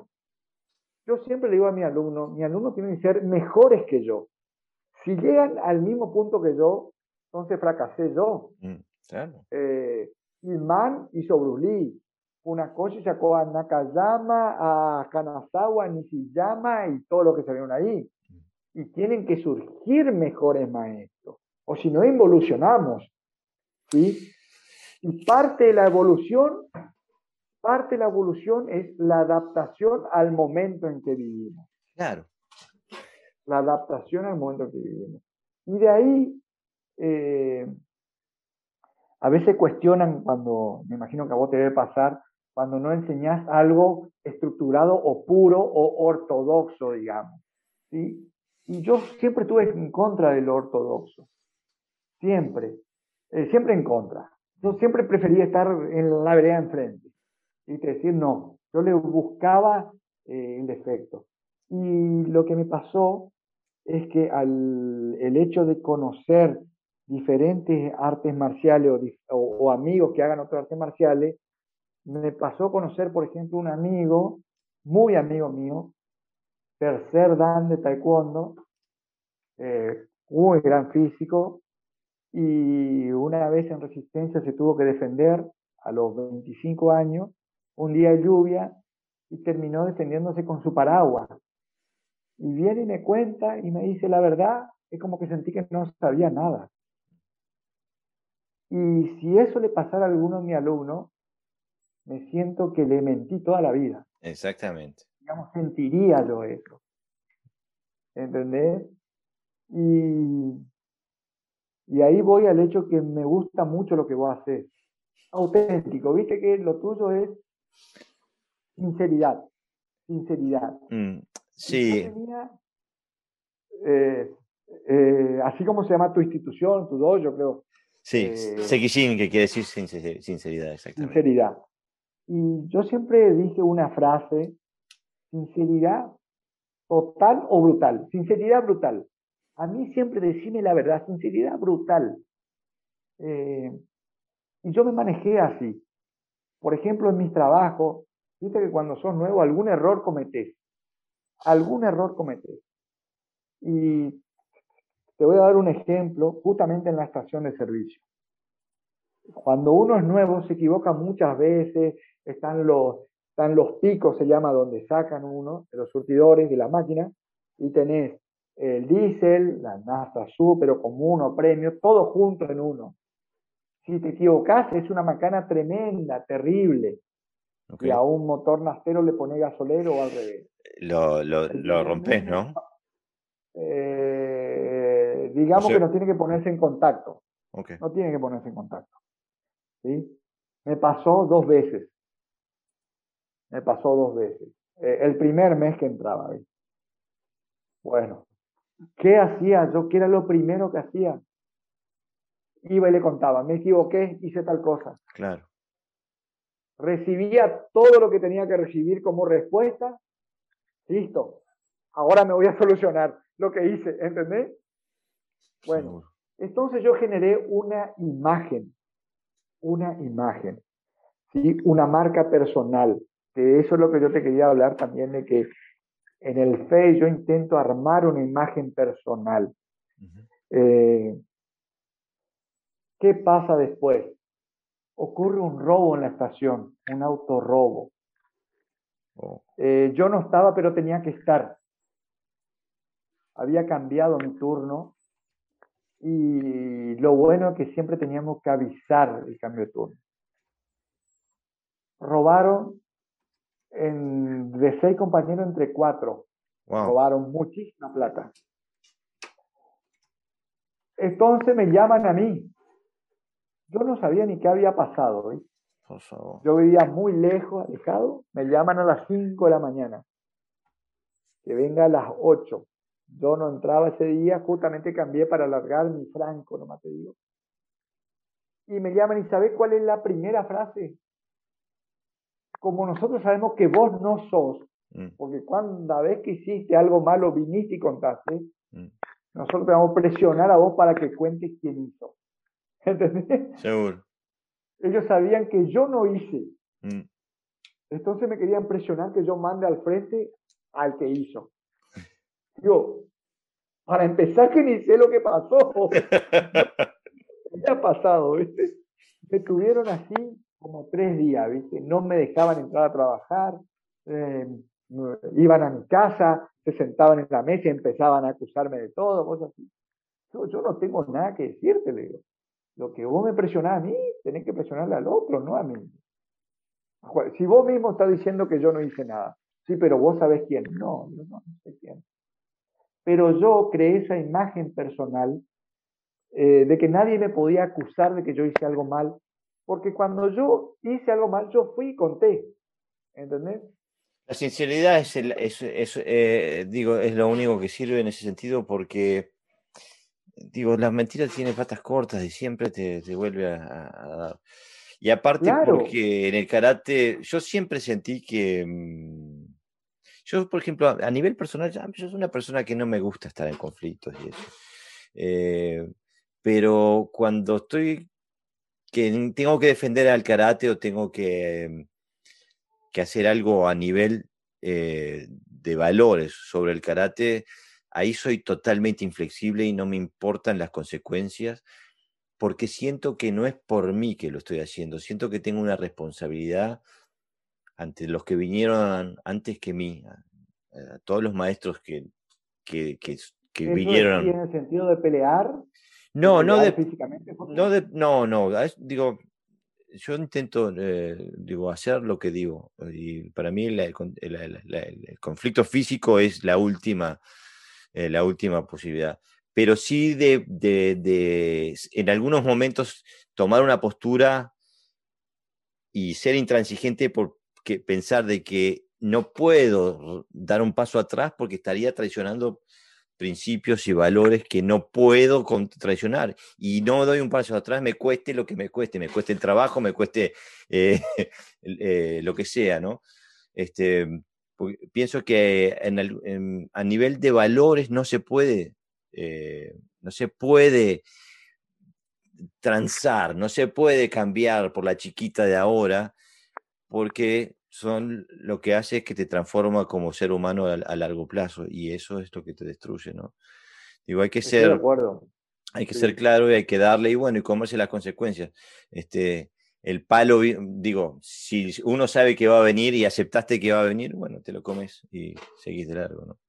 Yo siempre le digo a mi alumno, mi alumno tiene que ser mejores que yo. Si llegan al mismo punto que yo, entonces fracasé yo. Mm, claro. Eh, Man hizo Lee. cosa sacó a Nakayama, a Kanazawa, Nishiyama y todo lo que salieron ahí. Y tienen que surgir mejores maestros. O si no, involucionamos. ¿sí? Y parte de la evolución, parte de la evolución es la adaptación al momento en que vivimos. Claro. La adaptación al momento en que vivimos. Y de ahí eh, a veces cuestionan cuando, me imagino que a vos te debe pasar, cuando no enseñás algo estructurado o puro o ortodoxo, digamos. ¿sí? Y yo siempre estuve en contra del ortodoxo. Siempre. Eh, siempre en contra. Yo siempre prefería estar en la vereda enfrente. Y decir no. Yo le buscaba eh, el defecto. Y lo que me pasó es que al, el hecho de conocer diferentes artes marciales o, amigos que hagan otras artes marciales, me pasó a conocer, por ejemplo, un amigo, muy amigo mío, tercer dan de taekwondo, eh, muy gran físico, y una vez en resistencia se tuvo que defender a los 25 años, un día de lluvia, y terminó defendiéndose con su paraguas. Y viene y me cuenta y me dice la verdad, es como que sentí que no sabía nada. Y si eso le pasara a alguno de mis alumnos, me siento que le mentí toda la vida. Exactamente. Digamos, sentiría yo eso. ¿Entendés? Y, y ahí voy al hecho que me gusta mucho lo que vos haces. Auténtico, viste que lo tuyo es sinceridad. Sinceridad. Mm, sí. Eh, eh, así como se llama tu institución, tu dojo, yo creo, Sí, eh, que quiere decir sinceridad, exactamente. Sinceridad. Y yo siempre dije una frase, sinceridad total o brutal. Sinceridad brutal. A mí siempre decime la verdad, sinceridad brutal. Eh, y yo me manejé así. Por ejemplo, en mis trabajos, viste que cuando sos nuevo algún error cometés. Algún error cometés. Y te voy a dar un ejemplo justamente en la estación de servicio. Cuando uno es nuevo se equivoca muchas veces, están los, están los picos, se llama, donde sacan uno de los surtidores de la máquina y tenés el diésel, la nafta sub, pero como uno premio, todo junto en uno. Si te equivocas, es una macana tremenda, terrible. Y a un motor nastero le pone gasolero o al revés. Lo, lo, lo rompes, ¿no? Eh, digamos que no tiene que ponerse en contacto. No tiene que ponerse en contacto. ¿sí? Me pasó dos veces. Me pasó dos veces. Eh, el primer mes que entraba. Bueno, ¿qué hacía yo? ¿Qué era lo primero que hacía? Iba y le contaba, me equivoqué, hice tal cosa. Claro. Recibía todo lo que tenía que recibir como respuesta. Listo. Ahora me voy a [laughs] solucionar lo que hice, ¿entendés? Bueno, entonces yo generé una imagen, una imagen, ¿sí? una marca personal, que eso es lo que yo te quería hablar también de que en el Face yo intento armar una imagen personal. Eh, ¿Qué pasa después? Ocurre un robo en la estación, un autorrobo. Oh. Eh, yo no estaba, pero tenía que estar. Había cambiado mi turno y lo bueno es que siempre teníamos que avisar el cambio de turno. Robaron en, de seis compañeros entre cuatro. Robaron muchísima plata. Entonces me llaman a mí. Yo no sabía ni qué había pasado. Yo vivía muy lejos, alejado. Me llaman a las cinco de la mañana. Que venga a las ocho. Yo no entraba ese día, justamente cambié para alargar mi franco, nomás te digo. Y me llaman y ¿sabes cuál es la primera frase? Como nosotros sabemos que vos no sos, mm. porque cuando vez que hiciste algo malo viniste y contaste, mm. nosotros te vamos a presionar a vos para que cuentes quién hizo. [laughs] ¿Entendés? Seguro. Ellos sabían que yo no hice. Mm. Entonces me querían presionar que yo mande al frente al que hizo. Yo, para empezar, que ni sé lo que pasó. [laughs] ¿Qué ha pasado? ¿viste? Me tuvieron así como tres días, ¿viste? No me dejaban entrar a trabajar, eh, iban a mi casa, se sentaban en la mesa y empezaban a acusarme de todo, cosas así. Yo, yo no tengo nada que decirte, le digo. Lo que vos me presionás a mí, tenés que presionarle al otro, no a mí. Si vos mismo estás diciendo que yo no hice nada, sí, pero vos sabés quién. No, yo no sé quién pero yo creé esa imagen personal eh, de que nadie me podía acusar de que yo hice algo mal, porque cuando yo hice algo mal, yo fui y conté, ¿entendés? La sinceridad es, es, eh, digo, es lo único que sirve en ese sentido porque, digo, las mentiras tienen patas cortas y siempre te, te vuelve a, dar. Y aparte porque en el karate, yo siempre sentí que... Mm, yo, por ejemplo, a nivel personal, yo soy una persona que no me gusta estar en conflictos y eso. Eh, pero cuando estoy que tengo que defender al karate o tengo que, que hacer algo a nivel eh, de valores sobre el karate, ahí soy totalmente inflexible y no me importan las consecuencias porque siento que no es por mí que lo estoy haciendo, siento que tengo una responsabilidad ante los que vinieron antes que mí, a, todos los maestros que, que, que, vinieron. ¿Tiene sentido de pelear? No, no de, físicamente, no no, no, digo, yo intento eh, digo, hacer lo que digo. Y para mí el, conflicto físico es la última, eh, la última posibilidad. Pero sí de, de, de, en algunos momentos, tomar una postura y ser intransigente por, que pensar de que no puedo dar un paso atrás porque estaría traicionando principios y valores que no puedo traicionar. Y no doy un paso atrás, me cueste lo que me cueste, me cueste el trabajo, me cueste eh, [laughs] eh, lo que sea, ¿no? Este, pienso que a nivel de valores no se puede, eh, no se puede transar, no se puede cambiar por la chiquita de ahora porque son lo que hace es que te transforma como ser humano a, largo plazo y eso es lo que te destruye, ¿no? Digo, hay que ser, hay que ser claro y hay que darle y bueno, y comerse las consecuencias. Este, el palo, digo, si uno sabe que va a venir y aceptaste que va a venir, bueno, te lo comes y seguís de largo, ¿no?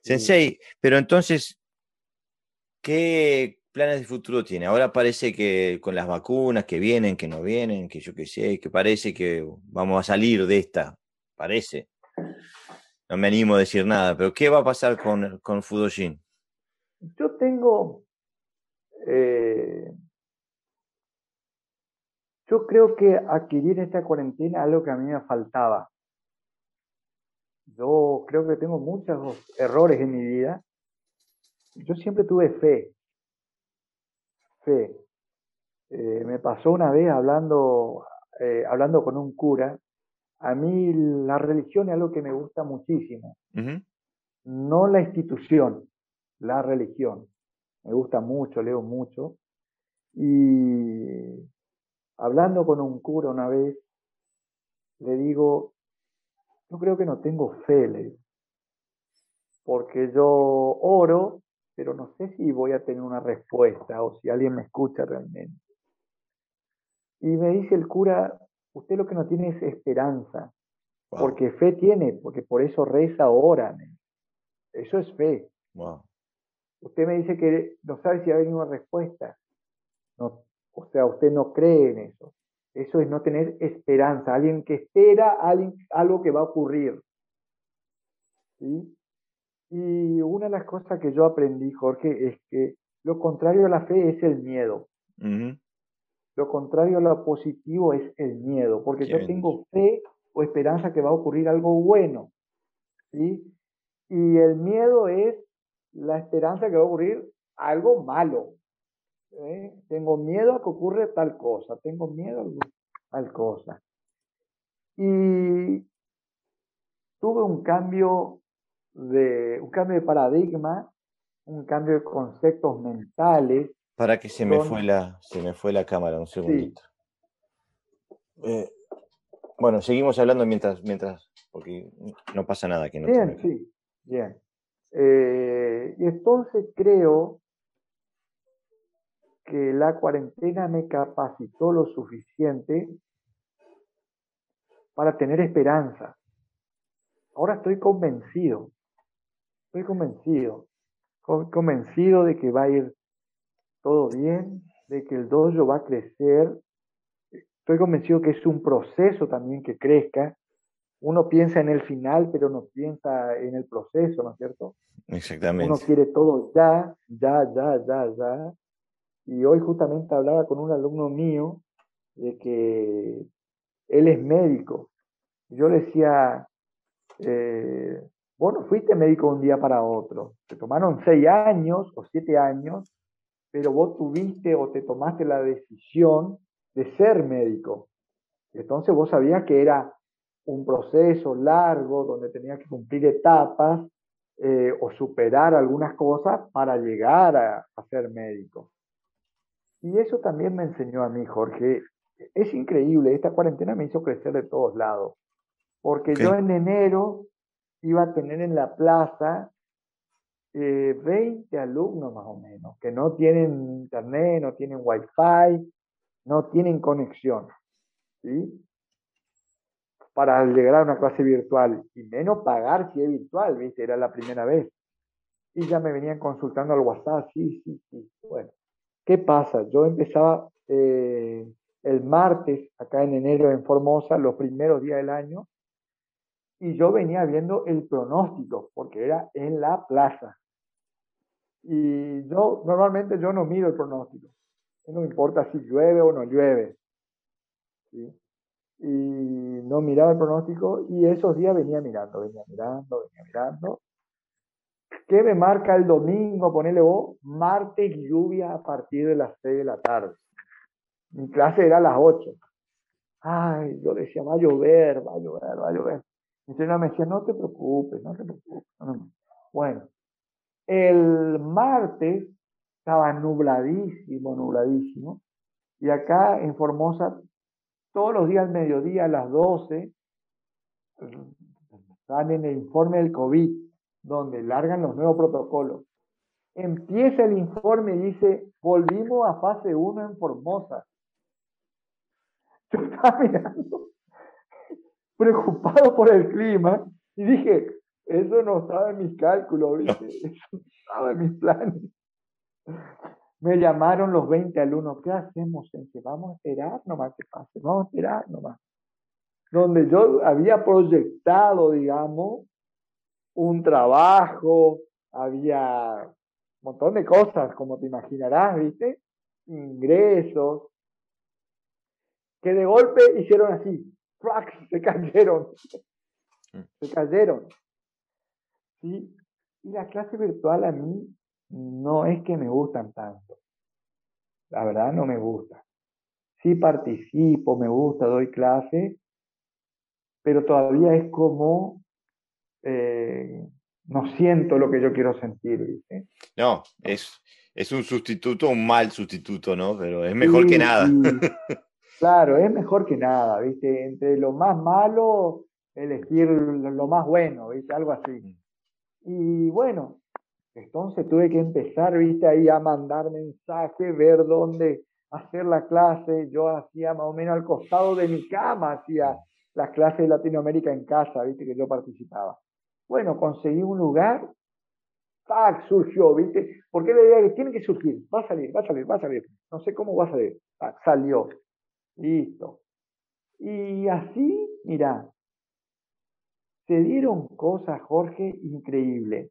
Sensei, pero entonces, ¿qué planes de futuro tiene? Ahora parece que con las vacunas que vienen, que no vienen, que yo qué sé, que parece que vamos a salir de esta, parece. No me animo a decir nada, pero ¿qué va a pasar con, con Fudoshin? Yo tengo eh, yo creo que adquirir esta cuarentena es algo que a mí me faltaba. Yo creo que tengo muchos errores en mi vida. Yo siempre tuve fe. Fe. Eh, me pasó una vez hablando, eh, hablando con un cura. A mí la religión es algo que me gusta muchísimo. No la institución, la religión. Me gusta mucho, leo mucho. Y hablando con un cura una vez, le digo, yo creo que no tengo fe, porque yo oro, pero no sé si voy a tener una respuesta o si alguien me escucha realmente. Y me dice el cura, usted lo que no tiene es esperanza, porque fe tiene, porque por eso reza ora. Eso es fe. Usted me dice que no sabe si va a venir una respuesta. No, o sea, usted no cree en eso. Eso es no tener esperanza, alguien que espera alguien, algo que va a ocurrir. ¿Sí? Y una de las cosas que yo aprendí, Jorge, es que lo contrario a la fe es el miedo. Lo contrario a lo positivo es el miedo, porque yo tengo fe o esperanza que va a ocurrir algo bueno. ¿sí? Y el miedo es la esperanza que va a ocurrir algo malo. ¿eh? Tengo miedo a que ocurra tal cosa, tengo miedo a tal cosa. Y tuve un cambio de, un cambio de paradigma, un cambio de conceptos mentales. Para que se me fue la, se me fue la cámara, un segundito. Eh, bueno, seguimos hablando mientras, mientras, porque no pasa nada que no. Bien, sí, bien. Eh, y entonces creo que la cuarentena me capacitó lo suficiente para tener esperanza. Ahora estoy convencido, estoy convencido, convencido de que va a ir todo bien, de que el dojo va a crecer. Estoy convencido que es un proceso también que crezca. Uno piensa en el final, pero no piensa en el proceso, ¿no es cierto? Exactamente. Uno quiere todo ya, ya, ya, ya, ya. Y hoy justamente hablaba con un alumno mío de que él es médico. Yo le decía, eh, vos no fuiste médico un día para otro. Te tomaron seis años o siete años, pero vos tuviste o te tomaste la decisión de ser médico. Entonces vos sabías que era un proceso largo donde tenías que cumplir etapas eh, o superar algunas cosas para llegar a ser médico. Y eso también me enseñó a mí, Jorge. Es increíble, esta cuarentena me hizo crecer de todos lados. Porque yo en enero iba a tener en la plaza 20 eh, alumnos más o menos, que no tienen internet, no tienen wifi, no tienen conexión. ¿sí? Para llegar a una clase virtual, y menos pagar si es virtual, ¿viste? Era la primera vez. Y ya me venían consultando al WhatsApp, sí, sí, sí. Bueno, ¿Qué pasa? Yo empezaba eh, el martes, acá en enero en Formosa, los primeros días del año, y yo venía viendo el pronóstico, porque era en la plaza. Y yo, normalmente yo no miro el pronóstico. No importa si llueve o no llueve. Y no miraba el pronóstico y esos días venía mirando, venía mirando, venía mirando. ¿Qué me marca el domingo? Ponele vos, martes lluvia a partir de las 6 de la tarde. Mi clase era a las 8. Ay, yo decía, va a llover, va a llover, va a llover. Mi señora me decía, no te preocupes, no te preocupes. Bueno, el martes estaba nubladísimo, nubladísimo. Y acá en Formosa, todos los días al mediodía, a las 12, están en el informe del COVID donde largan los nuevos protocolos. Empieza el informe y dice, volvimos a fase 1 en Formosa. [laughs] Yo estaba mirando, preocupado por el clima, y dije, Eso no estaba en mis cálculos, ¿viste? [laughs] Eso no estaba en mis planes. Me llamaron los 20 alumnos, ¿qué hacemos, gente? Vamos a esperar nomás que pase, vamos a esperar nomás. Donde yo había proyectado, digamos, un trabajo, había un montón de cosas, como te imaginarás, ¿viste? Ingresos, que de golpe hicieron así, [laughs] se cayeron, mm. se cayeron. ¿Sí? Y la clase virtual a mí no es que me gustan tanto. La verdad no me gusta. Sí participo, me gusta, doy clase, pero todavía es como eh, no siento lo que yo quiero sentir. No, es, es un sustituto, un mal sustituto, ¿no? Pero es mejor que nada. [laughs] claro, es mejor que nada, ¿viste? Entre lo más malo, elegir lo más bueno, ¿viste? Algo así. Mm. Y bueno, entonces tuve que empezar, viste, ahí a mandar mensajes, ver dónde hacer la clase. Yo hacía más o menos al costado de mi cama, hacía las clases de Latinoamérica en casa, viste, que yo participaba. Bueno, conseguí un lugar, ¡pac! surgió, viste, porque la idea que tiene que surgir, va a salir, va a salir, va a salir. No sé cómo va a salir, salió, listo. Y así, mira, se dieron cosas, Jorge, increíbles.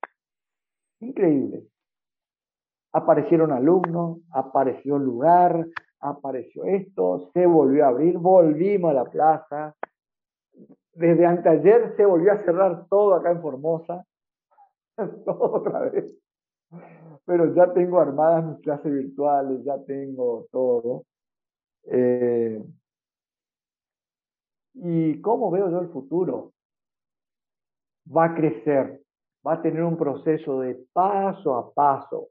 Increíble. Aparecieron alumnos, apareció el lugar, apareció esto, se volvió a abrir, volvimos a la plaza. Desde anteayer se volvió a cerrar todo acá en Formosa. [laughs] todo otra vez. Pero ya tengo armadas mis clases virtuales, ya tengo todo. Eh, ¿Y cómo veo yo el futuro? Va a crecer, va a tener un proceso de paso a paso,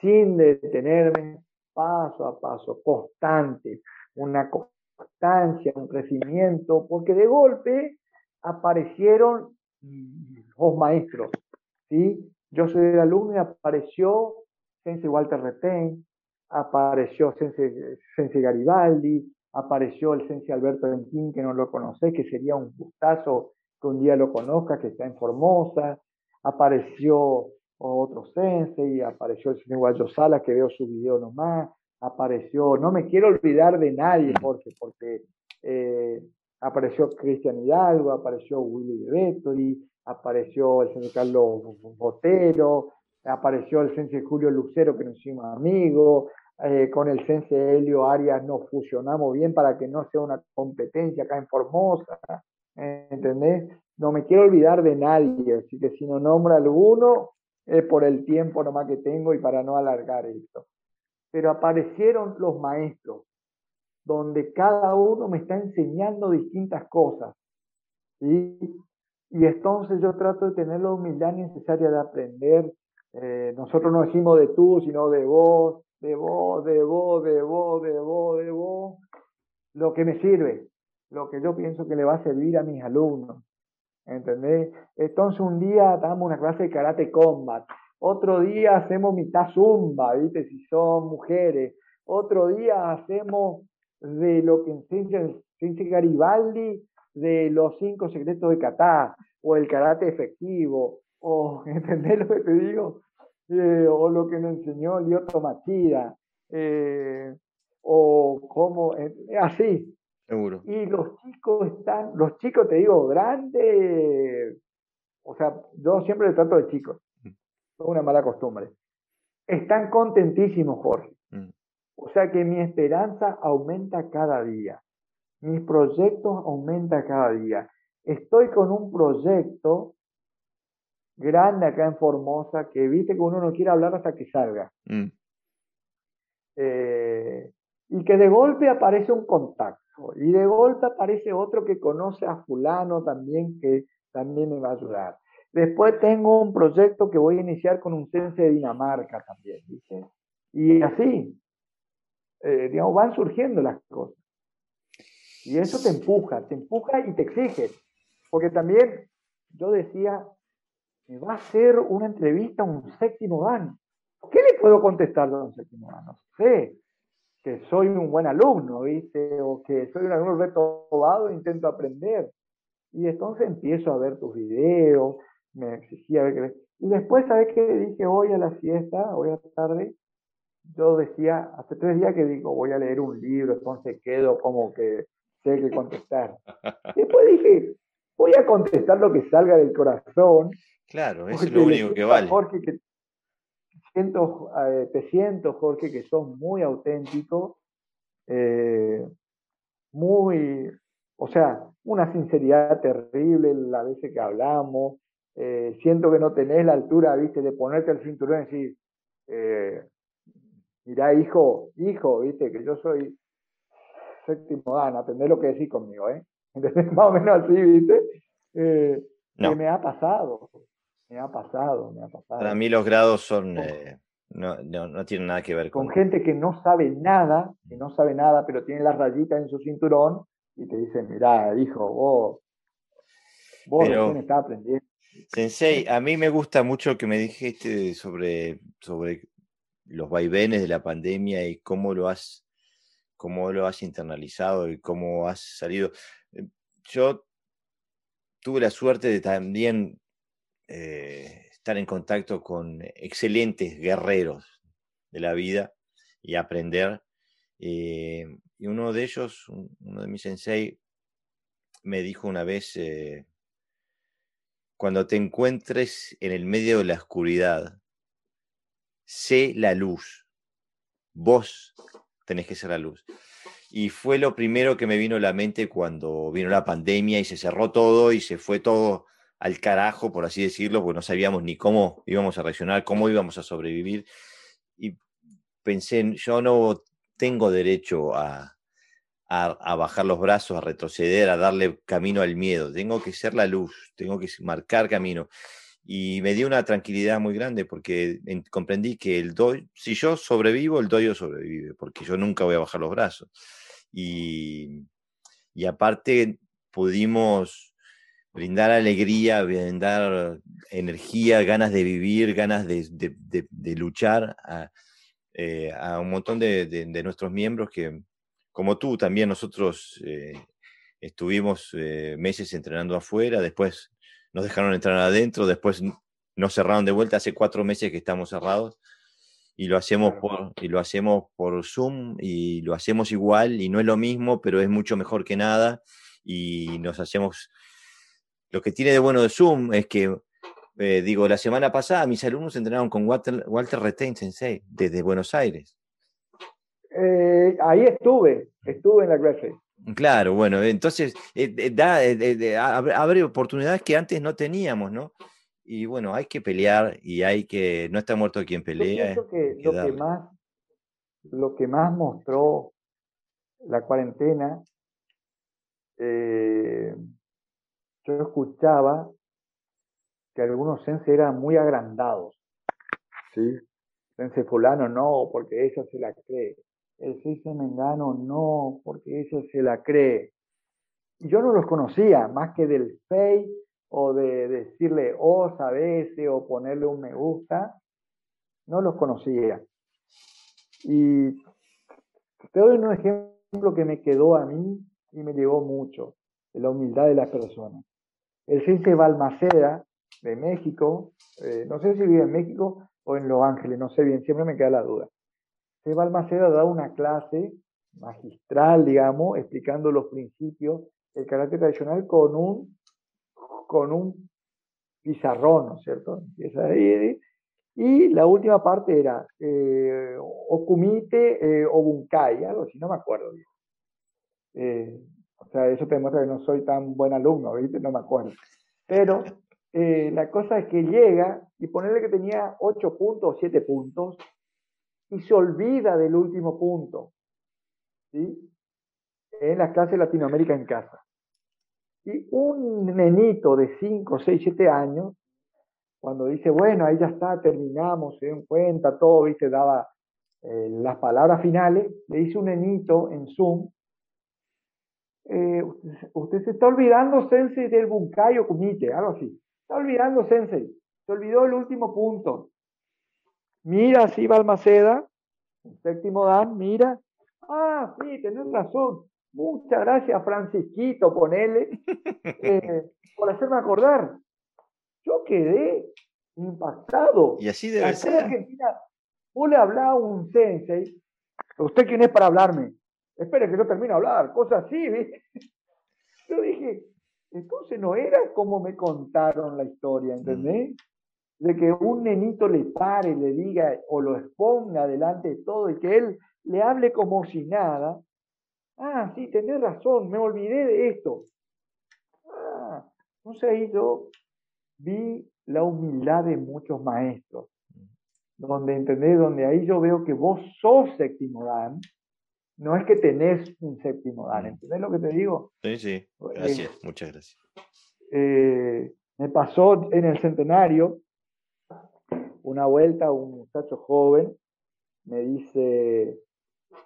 sin detenerme, paso a paso, constante, una constancia, un crecimiento, porque de golpe aparecieron los maestros, ¿sí? Yo soy el alumno y apareció Sense Walter Retain, apareció Sense, Garibaldi, apareció el Sense Alberto Bentín, que no lo conocé, que sería un gustazo que un día lo conozca, que está en Formosa, apareció otro sensei, apareció el señor Guayo Sala, que veo su video nomás, apareció, no me quiero olvidar de nadie, Jorge, porque eh, apareció Cristian Hidalgo, apareció Willy Vettori, apareció el señor Carlos Botero, apareció el sensei Julio Lucero, que nos hicimos amigos, eh, con el sensei Helio Arias nos fusionamos bien para que no sea una competencia acá en Formosa, ¿entendés? No me quiero olvidar de nadie, así que si no nombro alguno es por el tiempo nomás que tengo y para no alargar esto. Pero aparecieron los maestros, donde cada uno me está enseñando distintas cosas. ¿sí? Y entonces yo trato de tener la humildad necesaria de aprender. Eh, nosotros no decimos de tú, sino de vos, de vos, de vos, de vos, de vos, de vos. Lo que me sirve, lo que yo pienso que le va a servir a mis alumnos. ¿Entendés? Entonces un día damos una clase de karate combat, otro día hacemos mitad zumba, ¿viste? Si son mujeres, otro día hacemos de lo que enseña, enseña Garibaldi, de los cinco secretos de kata, o el karate efectivo, o, [laughs] ¿entendés lo que te digo? Eh, o lo que nos enseñó Lyoto Machida, eh, o como, eh, así, Seguro. Y los chicos están, los chicos te digo, grandes, o sea, yo siempre le trato de chicos, mm. es una mala costumbre. Están contentísimos, Jorge. Mm. O sea que mi esperanza aumenta cada día. Mis proyectos aumentan cada día. Estoy con un proyecto grande acá en Formosa que viste que uno no quiere hablar hasta que salga. Mm. Eh, y que de golpe aparece un contacto. Y de golpe aparece otro que conoce a fulano también, que también me va a ayudar. Después tengo un proyecto que voy a iniciar con un sense de Dinamarca también, ¿viste? Y así, eh, digamos, van surgiendo las cosas. Y eso te empuja, te empuja y te exige. Porque también yo decía, me va a hacer una entrevista un séptimo dan. ¿Qué le puedo contestar a un séptimo dan? No sé que soy un buen alumno, ¿viste? O que soy un alumno retomado e intento aprender. Y entonces empiezo a ver tus videos, me exigía ver que... Y después, ¿sabes qué? Dije hoy a la siesta, hoy a la tarde, yo decía, hace tres días que digo, voy a leer un libro, entonces quedo como que sé que contestar. [laughs] Después dije, voy a contestar lo que salga del corazón. Claro, es lo único que vale. Jorge, que siento, eh, te siento, Jorge, que sos muy auténtico, eh, muy, o sea, una sinceridad terrible la veces que hablamos. Eh, siento que no tenés la altura, viste, de ponerte el cinturón y decir, mirá, hijo, hijo, viste, que yo soy séptimo dan, atender lo que decís conmigo, ¿eh? [laughs] Más o menos así, viste. Eh, que me ha pasado, me ha pasado, me ha pasado. Para mí los grados son, eh, no, no, no, tienen nada que ver con... Con gente que no sabe nada, que no sabe nada, pero tiene las rayitas en su cinturón y te dicen, mirá, hijo, vos, vos pero, estás aprendiendo. Sensei, a mí me gusta mucho que me dijiste sobre, sobre los vaivenes de la pandemia y cómo lo has, cómo lo has internalizado y cómo has salido. Yo tuve la suerte de también eh, estar en contacto con excelentes guerreros de la vida y aprender. Eh, y uno de ellos, uno de mis sensei, me dijo una vez, eh, cuando te encuentres en el medio de la oscuridad, sé la luz. Vos tenés que ser la luz. Y fue lo primero que me vino a la mente cuando vino la pandemia y se cerró todo y se fue todo al carajo, por así decirlo, porque no sabíamos ni cómo íbamos a reaccionar, cómo íbamos a sobrevivir. Y pensé, yo no tengo derecho a, a, bajar los brazos, a retroceder, a darle camino al miedo. Tengo que ser la luz, tengo que marcar camino. Y me dio una tranquilidad muy grande porque comprendí que el doy, si yo sobrevivo, el doyo sobrevive, porque yo nunca voy a bajar los brazos. Y, aparte pudimos brindar alegría, brindar energía, ganas de vivir, ganas de, luchar eh, a, un montón de, nuestros miembros que, como tú, también nosotros eh, estuvimos eh, meses entrenando afuera, después nos dejaron entrar adentro, después nos cerraron de vuelta, hace cuatro meses que estamos cerrados y lo hacemos por y lo hacemos por Zoom y lo hacemos igual y no es lo mismo, pero es mucho mejor que nada y nos hacemos lo que tiene de bueno de Zoom es que eh, digo, la semana pasada mis alumnos entrenaron con Walter, Walter Retain Sensei desde Buenos Aires. Eh, ahí estuve, estuve en la clase. Claro, bueno, entonces eh, da, abre oportunidades que antes no teníamos, ¿no? Y bueno, hay que pelear y hay que, no está muerto quien pelea. Yo que, lo, que más, lo que más mostró la cuarentena, eh, yo escuchaba que algunos sense eran muy agrandados. ¿sí? Sense fulano no, porque ella se la cree. El sense mengano no, porque ella se la cree. Yo no los conocía, más que del fake o de decirle os a veces o ponerle un me gusta, no los conocía. Y te doy un ejemplo que me quedó a mí y me llegó mucho, de la humildad de las personas. El Cese Balmaceda de México, eh, no sé si vive en México o en Los Ángeles, no sé bien, siempre me queda la duda. Cese Balmaceda da una clase magistral, digamos, explicando los principios del carácter tradicional con un con un pizarrón, ¿no es cierto? Empieza ahí, y la última parte era eh, Okumite eh, Obunkai, algo así, no me acuerdo bien. Eh, o sea, eso te demuestra que no soy tan buen alumno, ¿viste? No me acuerdo. Pero eh, la cosa es que llega y ponerle que tenía 8 puntos o 7 puntos y se olvida del último punto. ¿Sí? En las clases Latinoamérica en casa. Y un nenito de 5, 6, 7 años, cuando dice, bueno, ahí ya está, terminamos, se dan cuenta, todo, viste, daba eh, las palabras finales, le dice un nenito en Zoom, eh, usted, se está olvidando, Sensei, del Bunkai o Kumite, algo así. Está olvidando, Sensei. Se olvidó el último punto. Mira, así Balmaceda, el séptimo Dan, mira. Ah, sí, tenés razón. Muchas gracias, Francisquito, ponele, [laughs] eh, por hacerme acordar. Yo quedé impactado. Y así debe ser. Argentina, vos le hablás a un sensei, ¿usted quién es para hablarme? Espere que yo termine de hablar, cosas así, ¿viste? [laughs] Yo dije, entonces no era como me contaron la historia, ¿entendés? De que un nenito le pare, le diga o lo exponga delante de todo y que él le hable como si nada. Ah, sí, tenés razón, me olvidé de esto. Ah, entonces ahí yo vi la humildad de muchos maestros, donde entendés, donde ahí yo veo que vos sos séptimo dan, no es que tenés un séptimo dan, ¿entendés lo que te digo? Sí, sí, eh, gracias, muchas gracias. Eh, me pasó en el centenario, una vuelta, un muchacho joven me dice,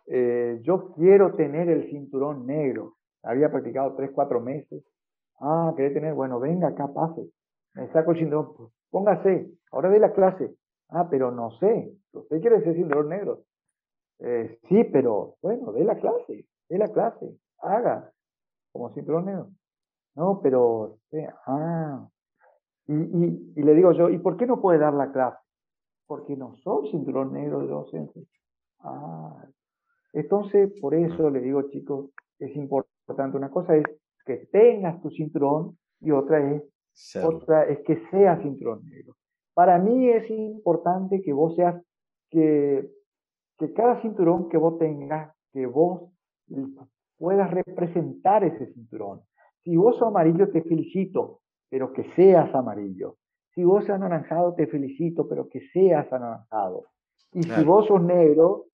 eh, yo quiero tener el cinturón negro. Había practicado tres, cuatro meses. Ah, ¿querés tener? Bueno, venga acá, pase. Me saco el cinturón, póngase, ahora de la clase. Ah, pero no sé, usted quiere ser cinturón negro. Eh, sí, pero bueno, de la clase, de la clase, haga como cinturón negro. No, pero, ah, y, y, y, le digo yo, ¿y por qué no puede dar la clase? Porque no soy cinturón negro de docente. Ah, entonces, por eso le digo, chicos, es importante. Una cosa es que tengas tu cinturón y otra es, otra es que seas cinturón negro. Para mí es importante que vos seas, que, que cada cinturón que vos tengas, que vos puedas representar ese cinturón. Si vos sos amarillo, te felicito, pero que seas amarillo. Si vos sos anaranjado, te felicito, pero que seas anaranjado. Y si vos sos negro,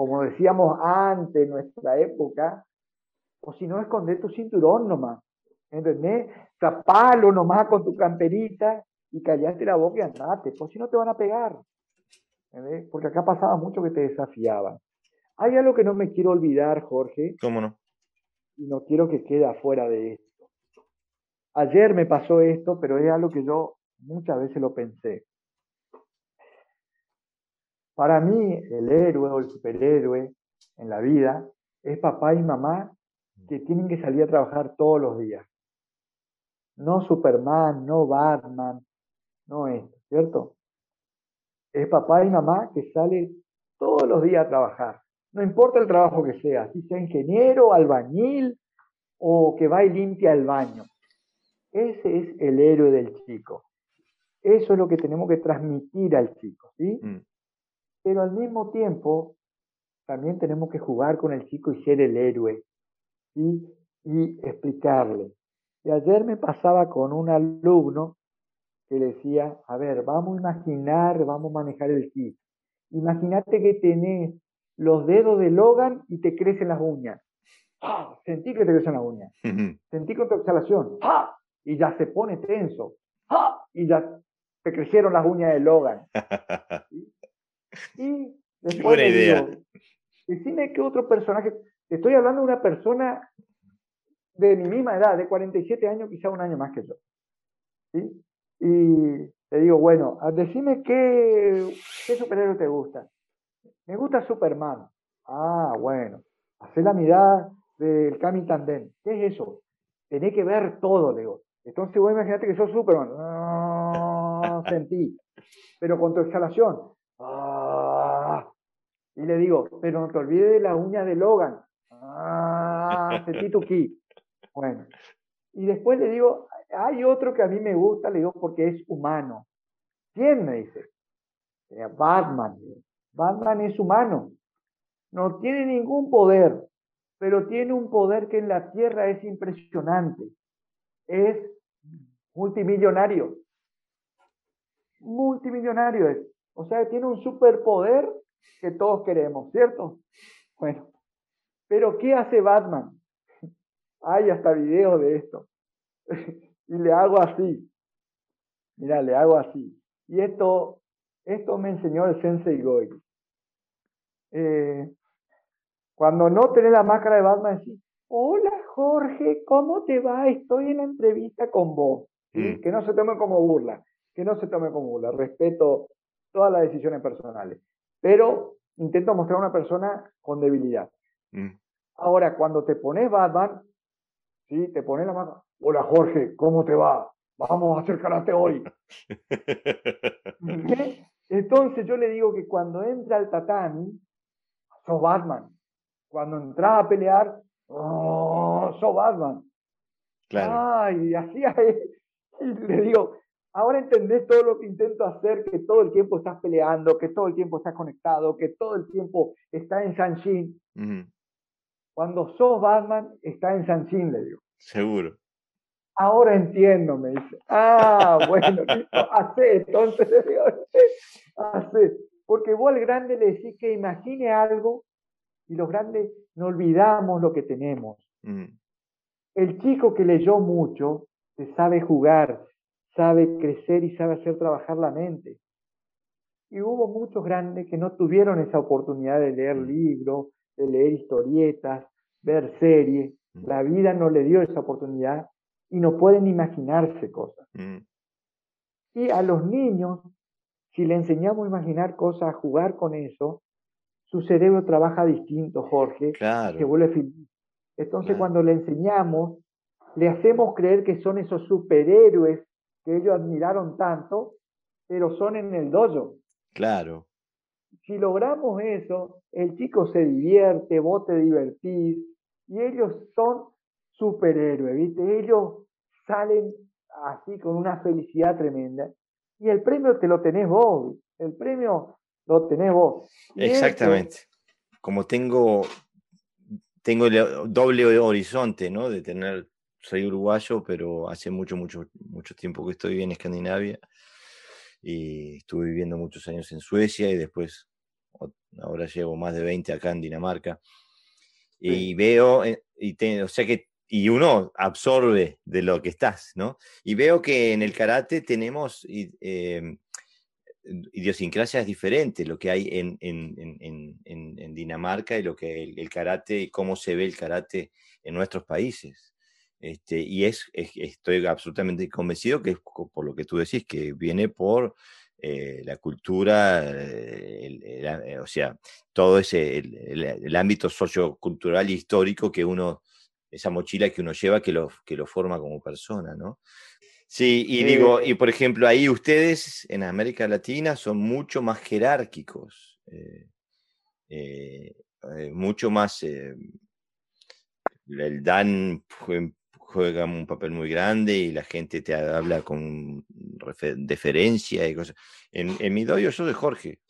como decíamos antes, en nuestra época, o si no, esconder tu cinturón nomás. ¿Entendés? Tapalo nomás con tu camperita y callate la boca y andate, pues si no te van a pegar. ¿entendés? Porque acá pasaba mucho que te desafiaban. Hay algo que no me quiero olvidar, Jorge. ¿Cómo no? Y no quiero que quede afuera de esto. Ayer me pasó esto, pero es algo que yo muchas veces lo pensé. Para mí, el héroe o el superhéroe en la vida es papá y mamá que tienen que salir a trabajar todos los días. No Superman, no Batman, no esto, ¿cierto? Es papá y mamá que salen todos los días a trabajar. No importa el trabajo que sea, si sea ingeniero, albañil o que va y limpia el baño. Ese es el héroe del chico. Eso es lo que tenemos que transmitir al chico, ¿sí? Mm. Pero al mismo tiempo, también tenemos que jugar con el chico y ser el héroe y explicarle. Y ayer me pasaba con un alumno que decía, a ver, vamos a imaginar, vamos a manejar el kit. Imagínate que tenés los dedos de Logan y te crecen las uñas. ¡Ah! Sentí que te crecen las uñas. Sentí con tu exhalación. ¡Ah! Y ya se pone tenso. ¡Ah! Y ya te crecieron las uñas de Logan. [laughs] Y después Buena idea. Digo, decime qué otro personaje. Estoy hablando de una persona de mi misma edad, de 47 años, quizá un año más que yo. ¿sí? Y te digo, bueno, decime qué, qué superhéroe te gusta. Me gusta Superman. Ah, bueno. Hacer la mirada del Kami Tandem. ¿Qué es eso? Tenés que ver todo, digo. Entonces vos imagínate que sos Superman. No, [laughs] sentí. Pero con tu exhalación. Y le digo, pero no te olvides de la uña de Logan. Ah, [laughs] tu ki. Bueno. Y después le digo, hay otro que a mí me gusta, le digo, porque es humano. ¿Quién me dice? Batman. Batman es humano. No tiene ningún poder, pero tiene un poder que en la Tierra es impresionante. Es multimillonario. Multimillonario es. O sea, tiene un superpoder que todos queremos, ¿cierto? Bueno, pero ¿qué hace Batman? Hay hasta videos de esto. [laughs] y le hago así. Mira, le hago así. Y esto, esto me enseñó el Sensei Goy. Eh, cuando no tenés la máscara de Batman, decís, hola Jorge, ¿cómo te va? Estoy en la entrevista con vos. Mm. Que no se tome como burla, que no se tome como burla. Respeto todas las decisiones personales. Pero intento mostrar a una persona con debilidad. Mm. Ahora, cuando te pones Batman, ¿sí? te pones la mano. Hola Jorge, ¿cómo te va? Vamos a hacer karate hoy. [laughs] Entonces yo le digo que cuando entra al tatami, sos Batman. Cuando entras a pelear, oh, sos Batman. Claro. Ay, así Y [laughs] le digo, ahora entendés todo lo que intento hacer, que todo el tiempo estás peleando, que todo el tiempo estás conectado, que todo el tiempo está en Sanshin. Cuando sos Batman, está en Sanshin, le digo. Seguro. Ahora entiendo, me dice. Ah, [laughs] bueno, hace, entonces le digo, hace. Porque vos al grande le decís que imagine algo y los grandes no olvidamos lo que tenemos. El chico que leyó mucho, se sabe jugar, sabe crecer y sabe hacer trabajar la mente. Y hubo muchos grandes que no tuvieron esa oportunidad de leer mm. libros, de leer historietas, ver series. Mm. La vida no le dio esa oportunidad y no pueden imaginarse cosas. Mm. Y a los niños, si le enseñamos a imaginar cosas, a jugar con eso, su cerebro trabaja distinto, Jorge, claro. se vuelve feliz. Entonces, cuando le enseñamos, le hacemos creer que son esos superhéroes que ellos admiraron tanto, pero son en el dojo. Claro. Si logramos eso, el chico se divierte, vos te divertís, y ellos son superhéroes, ¿viste? Ellos salen así con una felicidad tremenda. Y el premio te lo tenés vos, el premio lo tenés vos. Exactamente. Como tengo, tengo el doble horizonte, ¿no? De tener soy uruguayo, pero hace mucho, mucho, mucho tiempo que estoy en Escandinavia y estuve viviendo muchos años en Suecia y después ahora llevo más de 20 acá en Dinamarca y veo, eh, y o sea que, y uno absorbe de lo que estás, ¿no? Y veo que en el karate tenemos eh, idiosincrasias diferentes, lo que hay en, en, en, Dinamarca y lo que el, el karate, y cómo se ve el karate en nuestros países. Este, y es, estoy absolutamente convencido que es por lo que tú decís, que viene por eh, la cultura, eh, eh, o sea, todo ese, el, ámbito sociocultural e histórico que uno, esa mochila que uno lleva que lo, que lo forma como persona, ¿no? Sí, y digo, y por ejemplo, ahí ustedes en América Latina son mucho más jerárquicos, mucho más el Dan juega un papel muy grande y la gente te habla con deferencia y cosas. En, en mi dojo yo soy Jorge.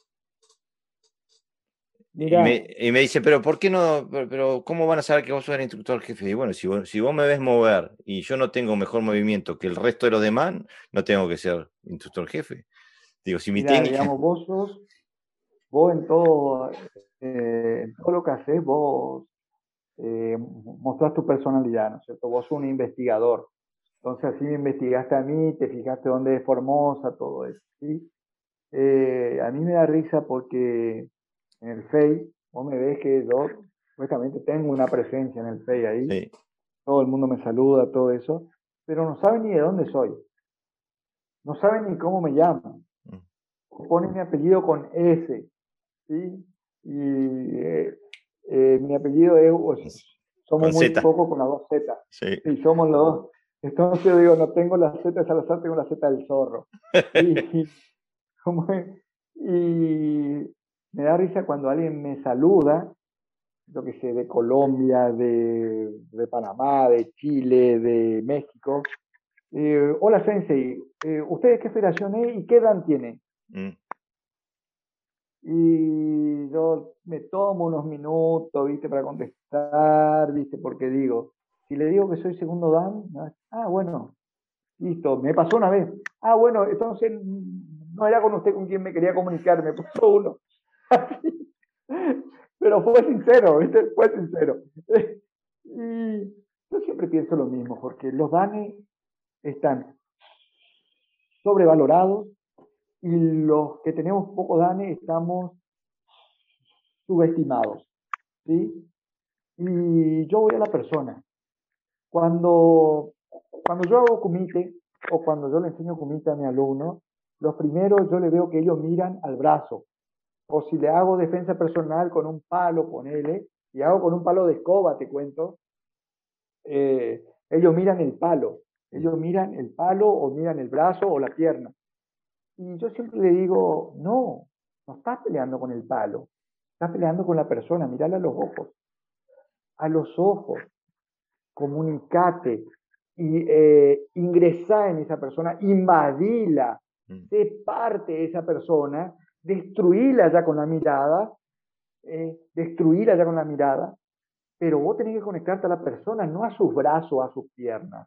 Y me, dice, pero ¿por qué no? Pero, ¿cómo van a saber que vos sos el instructor jefe? Y bueno, si vos, si vos me ves mover y yo no tengo mejor movimiento que el resto de los demás, no tengo que ser instructor jefe. Digo, si mi técnica... Digamos, vos sos, vos en todo, eh, en todo lo que haces, vos eh, mostras tu personalidad, ¿no es cierto? Vos sos un investigador. Entonces así me investigaste a mí, te fijaste dónde es Formosa, todo eso, ¿sí? Eh, a mí me da risa porque en el FEI, vos me ves que yo, supuestamente tengo una presencia en el FEI ahí, todo el mundo me saluda, todo eso, pero no saben ni de dónde soy, no saben ni cómo me llaman, mm. ponen mi apellido con S, ¿sí? Y eh, eh, mi apellido es, somos muy poco con las dos Z. Sí. Y somos los dos. Entonces yo digo, no tengo la Z de Salazar, tengo la Z del zorro. y, [laughs] y me da risa cuando alguien me saluda, lo que sé, de Colombia, de, de Panamá, de Chile, de México. Eh, Hola Sensei, eh, ¿ustedes qué federación es y qué edad tiene? Mm y yo me tomo unos minutos, viste, para contestar, viste, porque digo, si le digo que soy segundo Dan, ah, bueno, listo, me pasó una vez, ah, bueno, entonces no era con usted con quien me quería comunicar, me [laughs] puso uno. Pero fue sincero, viste, fue sincero. y yo siempre pienso lo mismo, porque los danes están sobrevalorados, y los que tenemos poco DANE estamos subestimados. ¿sí? Y yo voy a la persona. Cuando, cuando yo hago comité o cuando yo le enseño comité a mi alumno, los primeros yo le veo que ellos miran al brazo. O si le hago defensa personal con un palo, ponele, y hago con un palo de escoba, te cuento, eh, ellos miran el palo, ellos miran el palo o miran el brazo o la pierna. Y yo siempre le digo, no, no estás peleando con el palo, estás peleando con la persona, mirale a los ojos, a los ojos, comunicate y eh, ingresá en esa persona, invadila, mm. sé parte de esa persona, destruíla ya con la mirada, eh, destruirla ya con la mirada, pero vos tenés que conectarte a la persona, no a sus brazos, a sus piernas.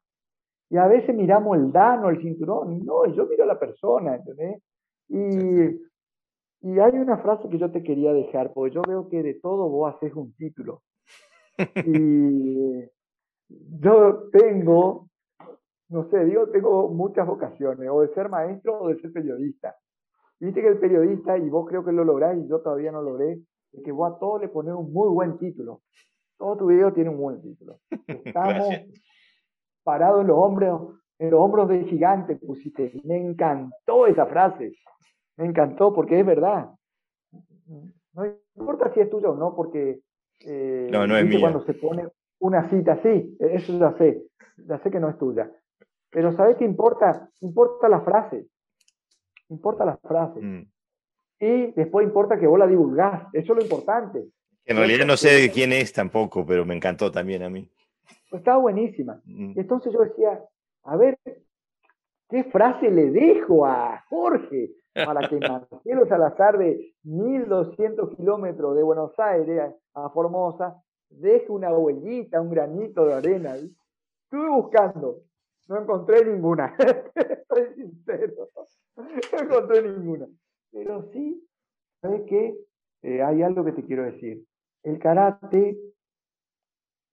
Y a veces miramos el dano, el cinturón, no, yo miro a la persona, ¿entendés? Y, y hay una frase que yo te quería dejar, porque yo veo que de todo vos haces un título. [laughs] Y yo tengo, no sé, digo, tengo muchas vocaciones, o de ser maestro o de ser periodista. Viste que el periodista, y vos creo que lo lográs y yo todavía no lo logré, es que vos a todo le pones un muy buen título. Todo tu video tiene un buen título. [laughs] Estamos parados en los hombros, en los hombros del gigante, pusiste. Me encantó esa frase. Me encantó porque es verdad. No importa si es tuyo o no, porque eh, no, no es cuando se pone una cita así, eso ya sé, ya sé que no es tuya. Pero ¿sabes qué importa? Importa la frase. Importa la frase. Mm. Y después importa que vos la divulgás. Eso es lo importante. En realidad no sé de quién es tampoco, pero me encantó también a mí. Pues estaba buenísima. Mm. Y entonces yo decía, a ver, ¿qué frase le dejo a Jorge para que [laughs] Marcelo Salazar de 1200 kilómetros de Buenos Aires a Formosa deje una huellita, un granito de arena? Estuve buscando, no encontré ninguna. [laughs] Estoy sincero, no encontré ninguna. Pero sí, ¿sabes qué? Eh, hay algo que te quiero decir. El karate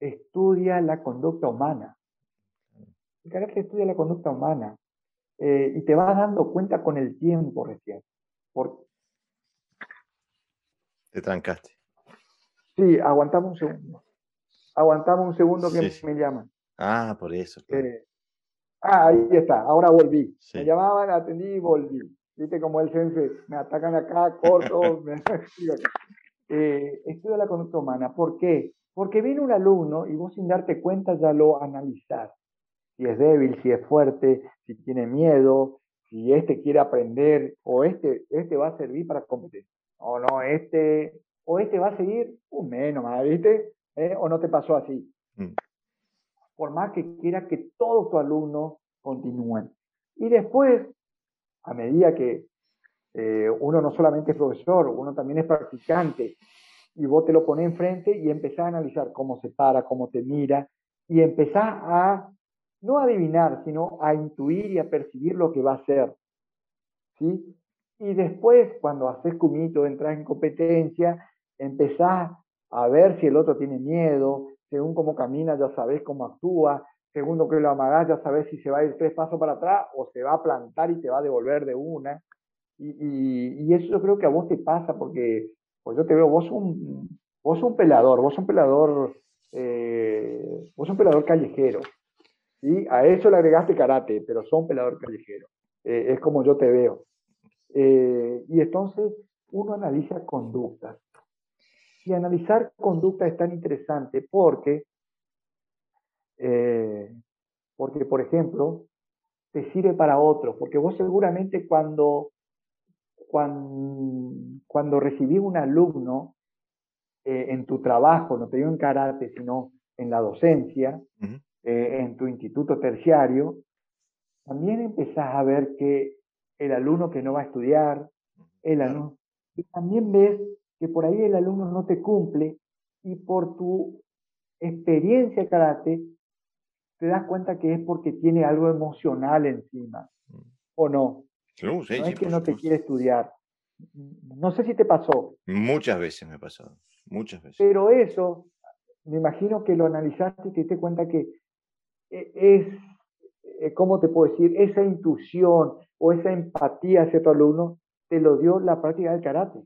estudia la conducta humana. El karate estudia la conducta humana. Eh, y te vas dando cuenta con el tiempo recién. Por... Te trancaste. Sí, aguantamos un segundo. Aguantamos un segundo que me llaman. Ah, por eso. Eh, ah, ahí está, ahora volví. Me llamaban, atendí y volví. Viste como el sense, me atacan acá, corto, [laughs] me [laughs] eh, estudia la conducta humana. ¿Por qué? Porque viene un alumno y vos sin darte cuenta ya lo analizás. Si es débil, si es fuerte, si tiene miedo, si este quiere aprender o este, este va a servir para competir. O no, este, o este va a seguir un menos más, ¿viste? ¿Eh? O no te pasó así. Mm. Por más que quiera que todos tus alumnos continúen. Y después, a medida que eh, uno no solamente es profesor, uno también es practicante, y vos te lo pones enfrente y empezás a analizar cómo se para, cómo te mira, y empezás a, no adivinar, sino a intuir y a percibir lo que va a hacer. ¿sí? Y después, cuando haces cumito, entras en competencia, empezás a ver si el otro tiene miedo, según cómo camina ya sabes cómo actúa, según lo que lo amagás ya sabes si se va a ir tres pasos para atrás o se va a plantar y te va a devolver de una. Y, eso yo creo que a vos te pasa porque pues yo te veo, vos un, vos un pelador, vos un pelador, eh, vos un pelador callejero. ¿sí? A eso le agregaste karate, pero son pelador callejero. Eh, es como yo te veo. Eh, y entonces uno analiza conductas. Y analizar conductas es tan interesante porque, porque por ejemplo, te sirve para otros, porque vos seguramente cuando cuando, cuando recibí un alumno eh, en tu trabajo, no te digo en karate, sino en la docencia, eh, en tu instituto terciario, también empezás a ver que el alumno que no va a estudiar, el alumno, y también ves que por ahí el alumno no te cumple y por tu experiencia karate te das cuenta que es porque tiene algo emocional encima, mm. ¿o no? no es que no te quiere estudiar. No sé si te pasó. Muchas veces me ha pasado, muchas veces. Pero eso, me imagino que lo analizaste y te diste cuenta que e, es, eh, ¿cómo te puedo decir? Esa intuición o esa empatía hacia tu alumno te lo dio la práctica del karate.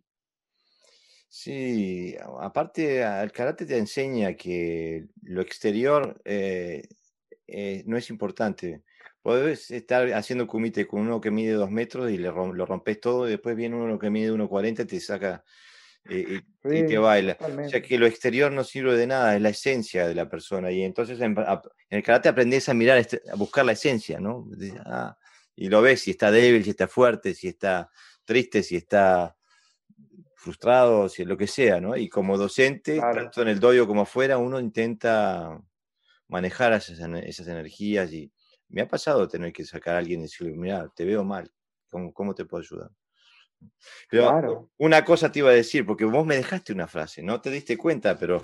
Sí, aparte el karate te enseña que lo exterior eh, eh, no es importante. Puedes estar haciendo kumite con uno que mide dos metros y le lo rompes todo, y después viene uno que mide 1,40 y te saca y, te baila. O sea que lo exterior no sirve de nada, es la esencia de la persona. Y entonces en, el karate aprendes a mirar, este, a buscar la esencia, ¿no? Ah, y lo ves si está débil, si está fuerte, si está triste, si está frustrado, si lo que sea, ¿no? Y como docente, tanto en el dojo como afuera, uno intenta manejar esas, esas, energías y me ha pasado tener que sacar a alguien y decirle, mira, te veo mal, ¿cómo, cómo te puedo ayudar? Pero una cosa te iba a decir, porque vos me dejaste una frase, no te diste cuenta, pero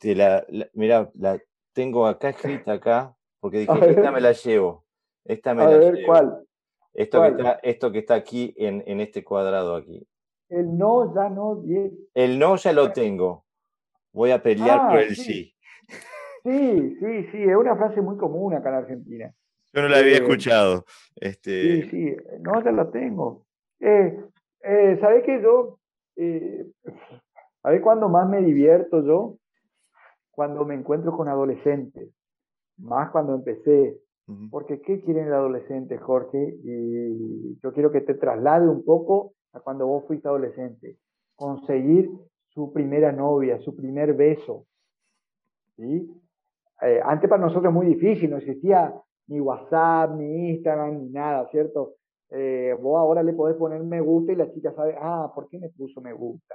te la, mira, la tengo acá escrita acá, porque [laughs] dije, esta me la llevo. Esta me a la ver, ¿cuál? Esto, Que está, esto que está aquí en, en, este cuadrado aquí. El no ya no. El no ya lo [laughs] tengo. Voy a pelear por ah, el sí. sí. Sí, sí, es una frase muy común acá en Argentina. Yo no la había eh, escuchado. Este... Sí, sí, no ya la tengo. Eh, eh, ¿Sabes qué? Yo, eh, ¿sabes cuándo más me divierto yo? Cuando me encuentro con adolescentes, más cuando empecé. Porque ¿qué quieren el adolescente, Jorge? Y yo quiero que te traslade un poco a cuando vos fuiste adolescente. Conseguir su primera novia, su primer beso. ¿sí? Eh, antes para nosotros es muy difícil, no existía ni WhatsApp, ni Instagram, ni nada, ¿cierto? Eh, vos ahora le podés poner me gusta y la chica sabe, ah, ¿por qué me puso me gusta?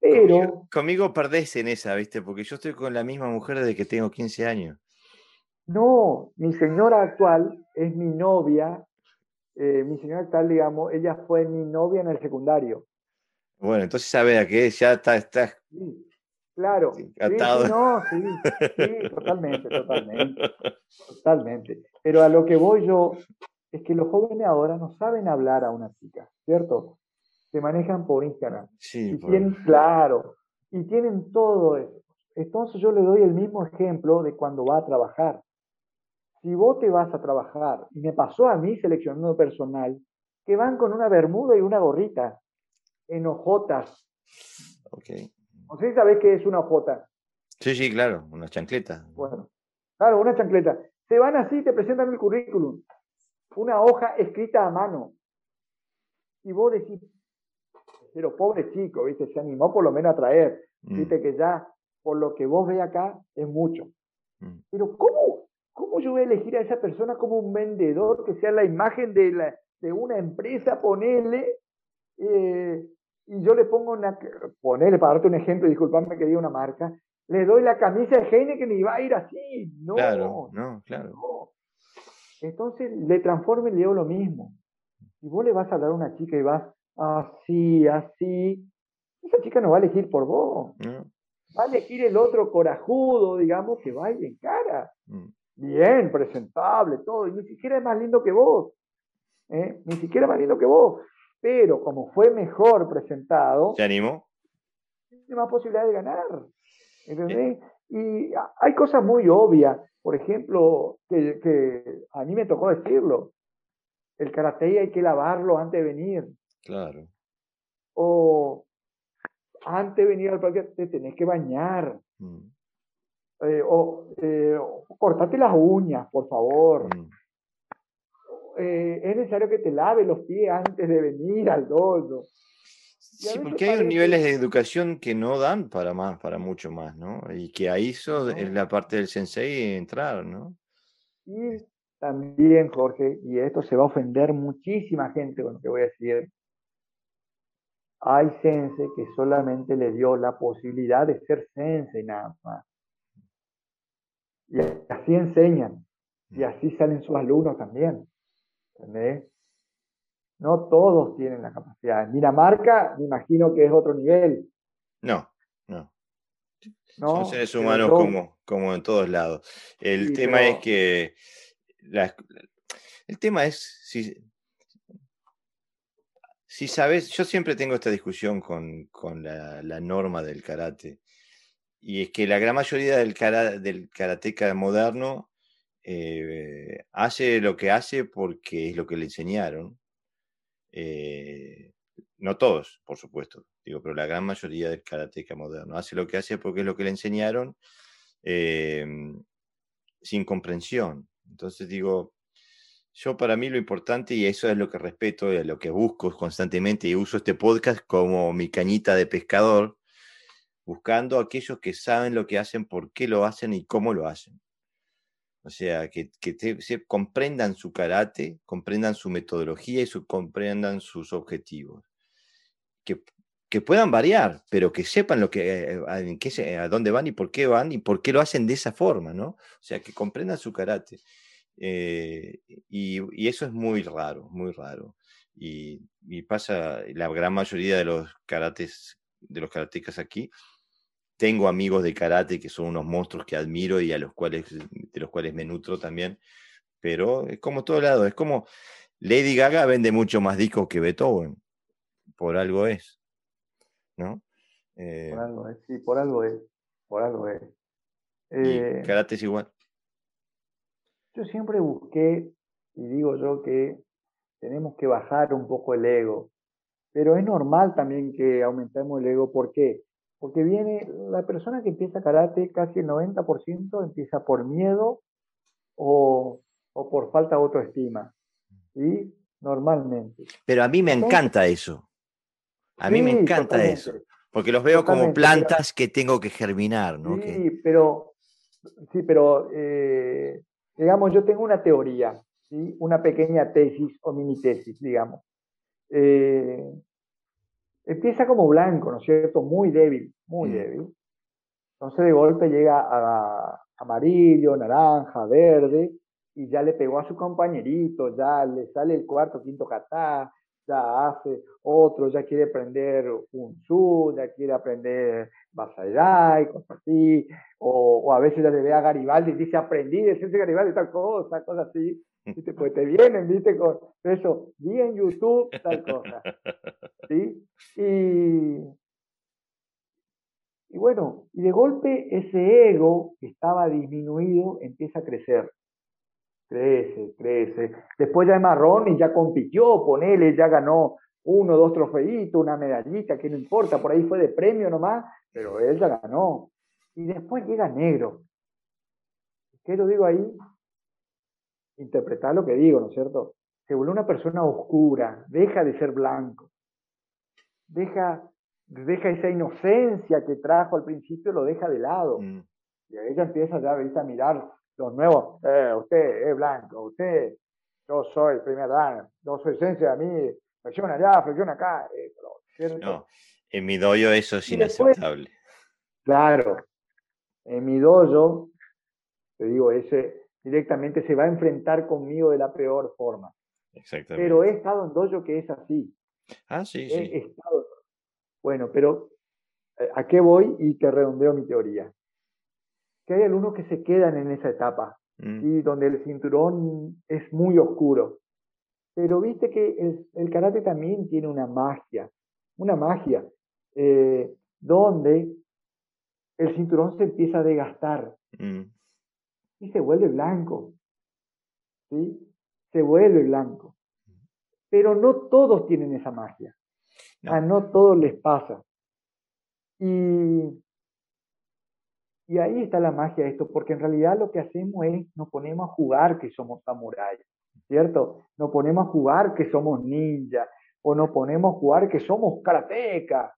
Pero... Conmigo, perdés en esa, ¿viste? Porque yo estoy con la misma mujer desde que tengo 15 años. No, mi señora actual es mi novia. Eh, mi señora actual, digamos, ella fue mi novia en el secundario. Bueno, entonces sabe a qué ya está, está sí, claro. Sí, no, sí, sí, totalmente, totalmente, totalmente. Pero a lo que voy yo es que los jóvenes ahora no saben hablar a una chica, ¿cierto? Se manejan por Instagram. Sí, y tienen, claro, y tienen todo eso. Entonces yo le doy el mismo ejemplo de cuando va a trabajar. Si vos te vas a trabajar, y me pasó a mí seleccionando personal, que van con una bermuda y una gorrita, en hojotas. No sé si sabés qué es una hojota. Sí, sí, claro, una chancleta. Bueno, claro, una chancleta. Se van así, te presentan el currículum una hoja escrita a mano. Y vos decís, pero pobre chico, ¿viste? Se animó por lo menos a traer. Mm. Viste que ya, por lo que vos ves acá, es mucho. Mm. Pero ¿cómo, ¿cómo yo voy a elegir a esa persona como un vendedor que sea la imagen de, la, de una empresa, ponerle, eh, y yo le pongo una, ponerle, para darte un ejemplo, disculpame que diga una marca, le doy la camisa de que y va a ir así. No, claro, no, claro. Entonces le transforma y le digo lo mismo. Si vos le vas a dar a una chica y vas así, así, esa chica no va a elegir por vos. Va a elegir el otro corajudo, digamos, que vaya en cara. Mm. Bien, presentable, todo. Y ni siquiera es más lindo que vos. ¿eh? Ni siquiera es más lindo que vos. Pero como fue mejor presentado. ¿Se animó? Tiene más posibilidad de ganar. ¿Entendés? Y hay cosas muy obvias. Por ejemplo, que, a mí me tocó decirlo, el karate hay que lavarlo antes de venir. Claro. O antes de venir al parque te tenés que bañar. Mm. Eh, eh, o, cortate las uñas, por favor. Mm. Eh, es necesario que te laves los pies antes de venir al dojo. Sí, porque hay niveles de educación que no dan para más, para mucho más, ¿no? Y que ahí eso es la parte del sensei entrar, ¿no? Y también, Jorge, y esto se va a ofender muchísima gente con lo que voy a decir, hay sensei que solamente le dio la posibilidad de ser sensei nada más. Y así enseñan, y mm. así salen sus alumnos también. ¿Entendés? No todos tienen la capacidad. En Dinamarca, me imagino que es otro nivel. No, no. Son seres humanos como, como en todos lados. El tema es que. el tema es si, si sabes. Yo siempre tengo esta discusión con, la, norma del karate. Y es que la gran mayoría del, del karateca moderno eh, hace lo que hace porque es lo que le enseñaron eh, no todos, por supuesto, digo, pero la gran mayoría del karateca moderno hace lo que hace porque es lo que le enseñaron em, sin comprensión. Entonces digo, Yo para mí lo importante, y eso es lo que respeto, y lo que busco constantemente, y uso este podcast como mi cañita de pescador, buscando a aquellos que saben lo que hacen, por qué lo hacen y cómo lo hacen. O sea, que, se comprendan su karate, comprendan su metodología y su, comprendan sus objetivos. Que, que puedan variar, pero que sepan lo que, eh, en qué, a dónde van y por qué van y por qué lo hacen de esa forma, ¿no? O sea, que comprendan su karate. Eh, y, eso es muy raro, muy raro. Y, y, pasa, la gran mayoría de los karates, de los karatecas aquí, tengo amigos de karate que son unos monstruos que admiro y a los cuales, de los cuales me nutro también, pero es como todo lado, es como Lady Gaga vende mucho más discos que Beethoven, por algo es, ¿no? Eh, por algo es, sí, por algo es, por algo es. y eh, karate es igual. Yo siempre busqué, y digo yo que tenemos que bajar un poco el ego, pero es normal también que aumentemos el ego, ¿por qué? Porque viene, la persona que empieza karate, casi el 90% empieza por miedo o, por falta de autoestima. ¿Sí? Normalmente. Pero a mí me encanta eso. A mí me encanta eso. Porque los veo como plantas que tengo que germinar, ¿no? Sí, pero, sí, pero eh, digamos, yo tengo una teoría, ¿sí? una pequeña tesis o mini tesis, digamos. Eh, empieza como blanco, ¿no es cierto? Muy débil, muy mm. débil. Entonces de golpe llega a amarillo, naranja, verde, y ya le pegó a su compañerito, ya le sale el cuarto, quinto kata, ya hace otro, ya quiere aprender un su, ya quiere aprender Basairai, cosas así, o, a veces ya le ve a Garibaldi y dice, aprendí de ese Garibaldi tal cosa, cosas así, [laughs] pues te vienen, viste, con eso, vi en YouTube tal cosa, [laughs] ¿sí? Y, y bueno, y de golpe ese ego que estaba disminuido empieza a crecer, crece, crece, después ya es marrón y ya compitió, ponele, ya ganó uno, dos trofeitos, una medallita, que no importa, por ahí fue de premio nomás, pero él ya ganó. Y después llega negro. ¿Qué lo digo ahí? Interpretar lo que digo, ¿no es cierto? Se vuelve una persona oscura, deja de ser blanco, deja, deja esa inocencia que trajo al principio, lo deja de lado. Mm. Y ella empieza ya a mirar los nuevos, eh, usted es blanco, usted, yo soy primer dan, yo soy esencia, a mí, flexión allá, flexión acá. No, en mi doyo eso es inaceptable. claro, en mi doyo, te digo, ese, directamente se va a enfrentar conmigo de la peor forma. Exactamente. Pero he estado en dojo que es así. Ah, sí, sí. Bueno, pero eh, ¿a qué voy? Y te redondeo mi teoría. Que hay algunos que se quedan en esa etapa, mm. donde el cinturón es muy oscuro. Pero viste que el, karate también tiene una magia, una magia, eh, donde el cinturón se empieza a desgastar. Mm y se vuelve blanco. ¿Sí? Se vuelve blanco. Pero no todos tienen esa magia. A no todos les pasa. Y, y ahí está la magia de esto, porque en realidad lo que hacemos es nos ponemos a jugar que somos samuráis, ¿cierto? Nos ponemos a jugar que somos ninja, o nos ponemos a jugar que somos karateca,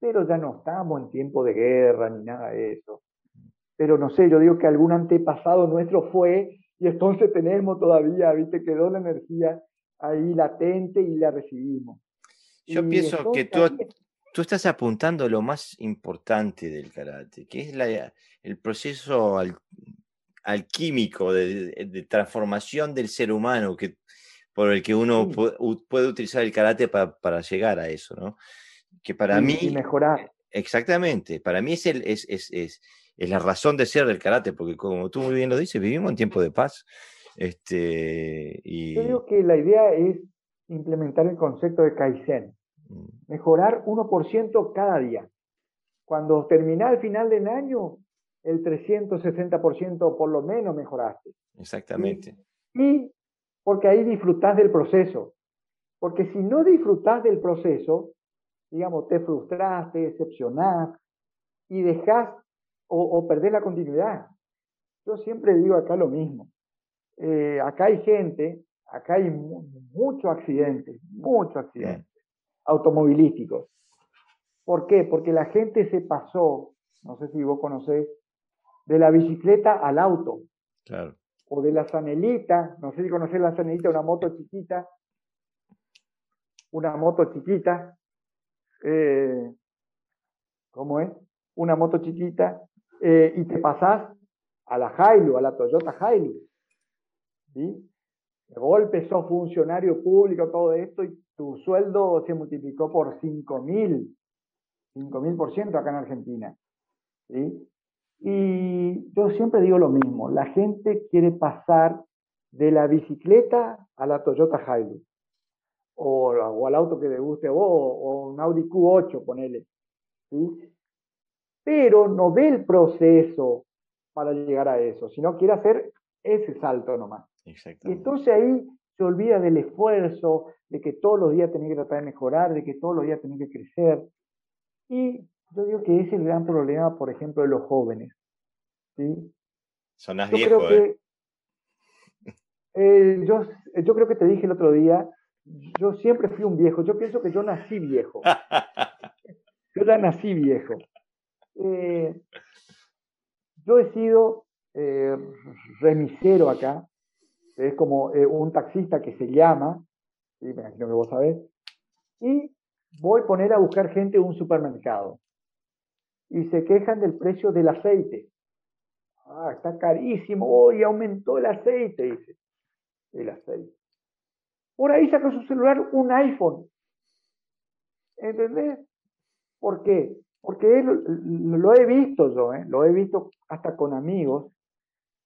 pero ya no estamos en tiempo de guerra ni nada de eso pero no sé, yo digo que algún antepasado nuestro fue y entonces tenemos todavía, viste, quedó la energía ahí latente y la recibimos. Yo pienso que tú, tú estás apuntando lo más importante del karate, que es la, el proceso alquímico de, transformación del ser humano que, por el que uno puede, utilizar el karate para, llegar a eso, ¿no? Que para mí... Y mejorar. Exactamente, para mí es, el, es, es, es es la razón de ser del karate, porque como tú muy bien lo dices, vivimos en tiempo de paz. Este, y... Yo digo que la idea es implementar el concepto de Kaizen, mm. mejorar 1% cada día. Cuando termina el final del año, el 360% por lo menos mejoraste. Exactamente. Y porque ahí disfrutás del proceso. Porque si no disfrutás del proceso, digamos, te frustras, te decepcionás y dejás o, perder la continuidad. Yo siempre digo acá lo mismo. Eh, acá hay gente acá hay muchos accidentes, muchos accidentes automovilísticos. ¿Por qué? Porque la gente se pasó, no sé si vos conocés, de la bicicleta al auto. Claro. O de la zanelita, no sé si conocés la zanelita, una moto chiquita, una moto chiquita, eh, ¿cómo es? Una moto chiquita, eh, y te pasás a la Hilux, a la Toyota Hilux. ¿sí? De golpe sos funcionario público, todo esto, y tu sueldo se multiplicó por 5 mil, 5 mil por ciento acá en Argentina. ¿sí? Y yo siempre digo lo mismo, la gente quiere pasar de la bicicleta a la Toyota Hilux o, al auto que le guste a vos, o un Audi Q8, ponele. ¿sí? Pero no ve el proceso para llegar a eso, sino quiere hacer ese salto nomás. Y entonces ahí se olvida del esfuerzo, de que todos los días tenés que tratar de mejorar, de que todos los días tenés que crecer. Y yo digo que ese es el gran problema, por ejemplo, de los jóvenes. ¿sí? Sonás viejo, ¿eh? [laughs] eh, yo, yo creo que te dije el otro día yo siempre fui un viejo. Yo pienso que yo nací viejo. [laughs] Yo ya nací viejo. Eh, yo he sido eh, remisero acá. Es como eh, un taxista que se llama. me imagino que vos sabés. Y voy a poner a buscar gente en un supermercado. Y se quejan del precio del aceite. Ah, está carísimo. Hoy aumentó el aceite, dice. El aceite. Por ahí saca su celular un iPhone. ¿Entendés? ¿Por qué? Porque lo he visto yo, ¿eh? lo he visto hasta con amigos.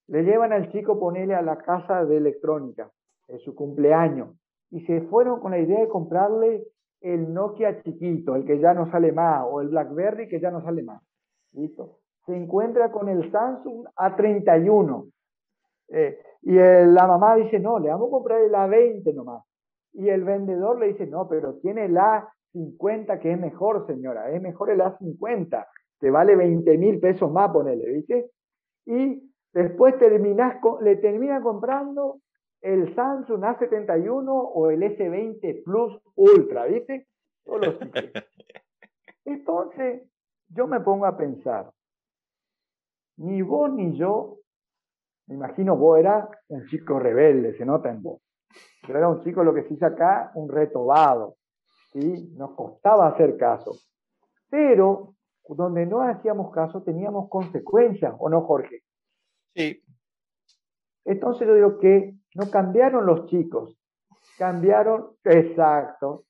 Le llevan al chico, ponele a la casa de electrónica, en su cumpleaños, y se fueron con la idea de comprarle el Nokia chiquito, el que ya no sale más, o el BlackBerry que ya no sale más. ¿Listo? Se encuentra con el Samsung A31. Eh, y la mamá dice, no, le vamos a comprar el A20 nomás. Y el vendedor le dice, no, pero tiene el A50 que es mejor, señora, es mejor el A50, te vale 20 mil pesos más, ponele, ¿viste? Y después terminás le termina comprando el Samsung A71 o el S20 Plus Ultra, ¿viste? [laughs] Entonces, yo me pongo a pensar, ni vos ni yo me imagino vos eras un chico rebelde, se nota en vos. Yo era un chico, lo que se dice acá, un retobado. ¿Sí? Nos costaba hacer caso. Pero donde no hacíamos caso teníamos consecuencias, ¿o no, Jorge? Sí. Entonces yo digo que no cambiaron los chicos, cambiaron, exacto,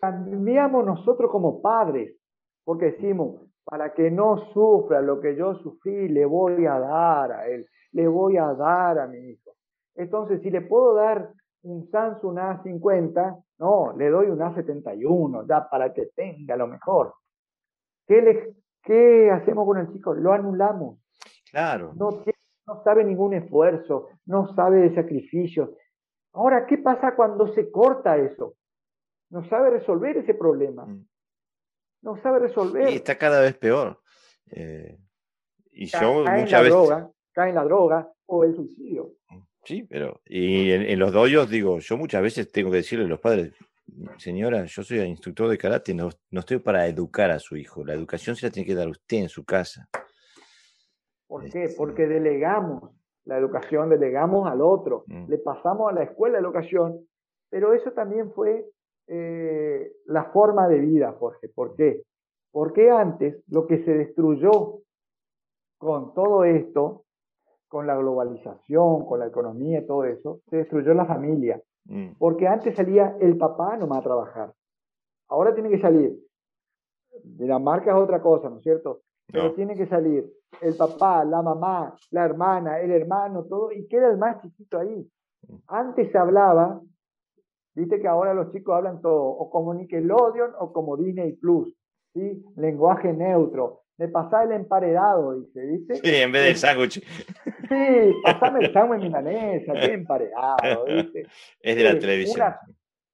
cambiamos nosotros como padres, porque decimos, para que no sufra lo que yo sufrí, le voy a dar a él le voy a dar a mi hijo. Entonces, si le puedo dar un Samsung A50, no, le doy un A71, ya para que tenga lo mejor. ¿Qué, le, qué hacemos con el chico? Lo anulamos. Claro. No, no sabe ningún esfuerzo, no sabe de sacrificio. Ahora, ¿qué pasa cuando se corta eso? No sabe resolver ese problema. Mm. No sabe resolver. Y está cada vez peor. Eh, y yo muchas veces cae en la droga o el suicidio. Sí, pero y en, los doyos, digo, yo muchas veces tengo que decirle a los padres, señora, yo soy instructor de karate, no, no estoy para educar a su hijo, la educación se la tiene que dar usted en su casa. ¿Por qué? Este Porque delegamos la educación, delegamos al otro, mm. le pasamos a la escuela de educación, pero eso también fue eh, la forma de vida, Jorge. ¿Por qué? Porque antes lo que se destruyó con todo esto con la globalización, con la economía y todo eso, se destruyó la familia. Mm. Porque antes salía el papá nomás a trabajar. Ahora tiene que salir. De la marca es otra cosa, ¿no es cierto? Pero tiene que salir el papá, la mamá, la hermana, el hermano, todo, y queda el más chiquito ahí. Mm. Antes se hablaba, viste que ahora los chicos hablan todo, o como Nickelodeon o como Disney Plus, ¿sí? Lenguaje neutro, me pasaba el emparedado, dice, ¿viste? Sí, en vez del sándwich. Sí, pasame el sándwich milanesa, qué emparedado, ¿viste? [laughs] Es de la televisión.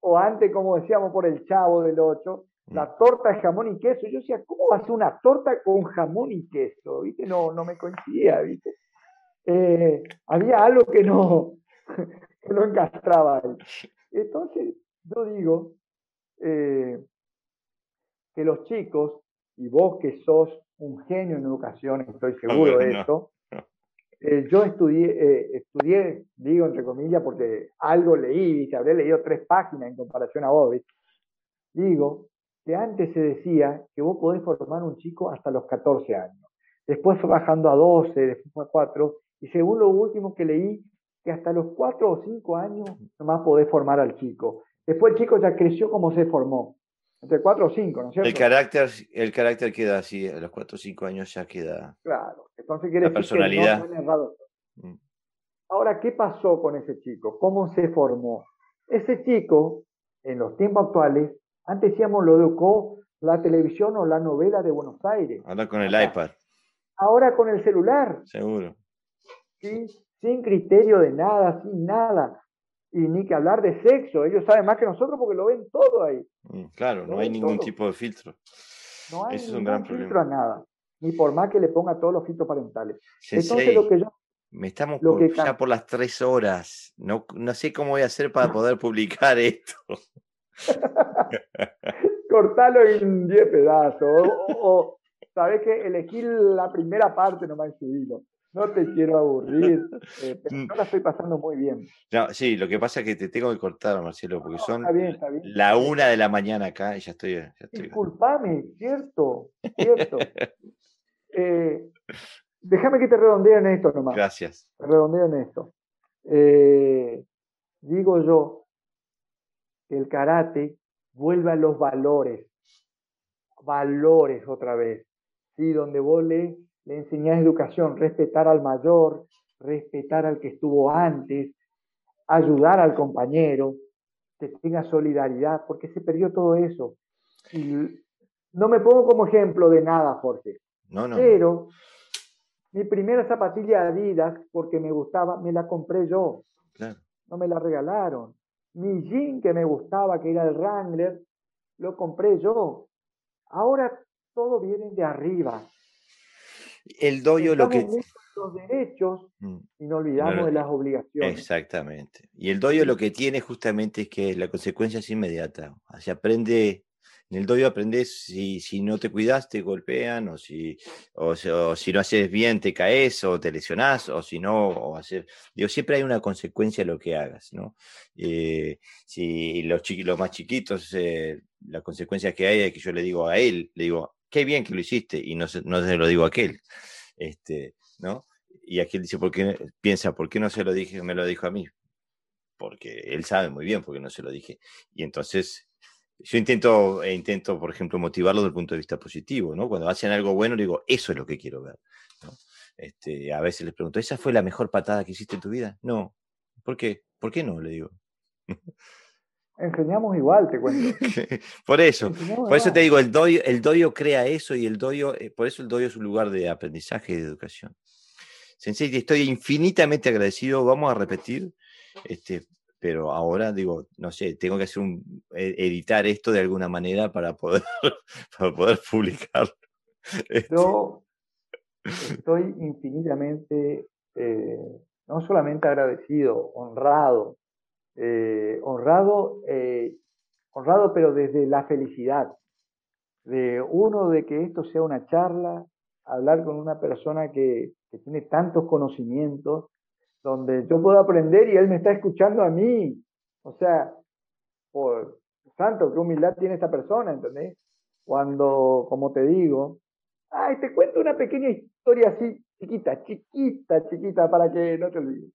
o antes, como decíamos por el chavo del 8, mm. la torta de jamón y queso. Yo decía, ¿cómo va a ser una torta con jamón y queso? ¿Viste? No, no me coincidía, ¿viste? Eh, había algo que no, [laughs] que lo encastraba ahí. Entonces, yo digo eh, que los chicos, y vos que sos un genio en educación, estoy [laughs] seguro de eso, eh, yo estudié, eh, estudié, digo entre comillas, porque algo leí, y habré leído tres páginas en comparación a vos, digo que antes se decía que vos podés formar un chico hasta los 14 años. Después fue bajando a 12, después fue a 4, y según lo último que leí, que hasta los 4 o 5 años nomás podés formar al chico. Después el chico ya creció como se formó. Entre 4 o 5, ¿no es cierto? El carácter, el carácter queda así, a los 4 o 5 años ya queda. Claro, entonces quiere la personalidad. Mm. Ahora, ¿qué pasó con ese chico? ¿Cómo se formó? Ese chico, en los tiempos actuales, antes decíamos lo educó la televisión o la novela de Buenos Aires. Ahora con el iPad. Ahora con el celular. Seguro. ¿sí? Sin criterio de nada, sin nada. Y ni que hablar de sexo. Ellos saben más que nosotros porque lo ven todo ahí. Mm, claro, no hay ningún tipo de filtro. No hay Eso es un gran filtro problema. a nada. Ni por más que le ponga todos los filtros parentales. Entonces lo que yo me estamos lo por- que ya por las tres horas. No, no sé cómo voy a hacer para [laughs] poder publicar esto. [laughs] cortalo en 10 pedazos. O, o, sabes que elegí la primera parte nomás y subilo. No te quiero aburrir, [laughs] eh, pero Mm. yo la estoy pasando muy bien. No, sí, lo que pasa es que te tengo que cortar, Marcelo, porque No, son está bien, está bien. la una de la mañana acá y ya estoy. Ya estoy Disculpame, cierto, cierto. [laughs] Eh, déjame que te redondee en esto nomás. Gracias. Te redondeo en esto. Eh, digo yo que el karate vuelve a los valores. Valores otra vez. ¿sí? Donde vos le enseñás educación, respetar al mayor, respetar al que estuvo antes, ayudar al compañero, que tenga solidaridad, porque se perdió todo eso. Y no me pongo como ejemplo de nada, Jorge, No, no. no. pero mi primera zapatilla Adidas, porque me gustaba, me la compré yo, Claro. no me la regalaron. Mi jean que me gustaba, que era el Wrangler, lo compré yo. Ahora todo viene de arriba. El doyo lo que. Los derechos Mm, y no olvidamos de las obligaciones. Exactamente. Y el doyo lo que tiene justamente es que la consecuencia es inmediata. Se aprende, en el doyo aprendes si, si no te cuidas, te golpean, o si, o, si- o si no haces bien, te caes, o te lesionás, o si no, o hacer. Digo, siempre hay una consecuencia a lo que hagas, ¿no? Eh, si los, los más chiquitos, eh, la consecuencia que hay es que yo le digo a él, le digo, qué bien que lo hiciste, y no se, no se lo digo a aquel. Este, ¿no? Y aquel dice, ¿por qué, piensa, ¿por qué no se lo dije, me lo dijo a mí? Porque él sabe muy bien por qué no se lo dije. Y entonces, yo intento, eh, intento, por ejemplo, motivarlo desde el punto de vista positivo, ¿no? Cuando hacen algo bueno, digo, eso es lo que quiero ver. Este, a veces les pregunto, ¿esa fue la mejor patada que hiciste en tu vida? No. ¿Por qué? ¿Por qué no? Le digo. [laughs] Enseñamos igual, te cuento. [laughs] por eso. Enseñamos Por eso te digo, el doyo, el doyo crea eso y el doyo, eh, por eso el doyo es un lugar de aprendizaje y de educación. Sensei, estoy infinitamente agradecido, vamos a repetir, este, pero ahora digo, no sé, tengo que hacer un, e- editar esto de alguna manera para poder, [laughs] para poder publicar. Este, Yo estoy infinitamente, eh, no solamente agradecido, honrado, eh, honrado, eh, honrado, pero desde la felicidad, de uno, de que esto sea una charla, hablar con una persona que, tiene tantos conocimientos, donde yo puedo aprender y él me está escuchando a mí. O sea, por santo, qué humildad tiene esta persona, ¿entendés? Cuando, como te digo, ay, te cuento una pequeña historia así, chiquita, chiquita, chiquita, para que no te olvides.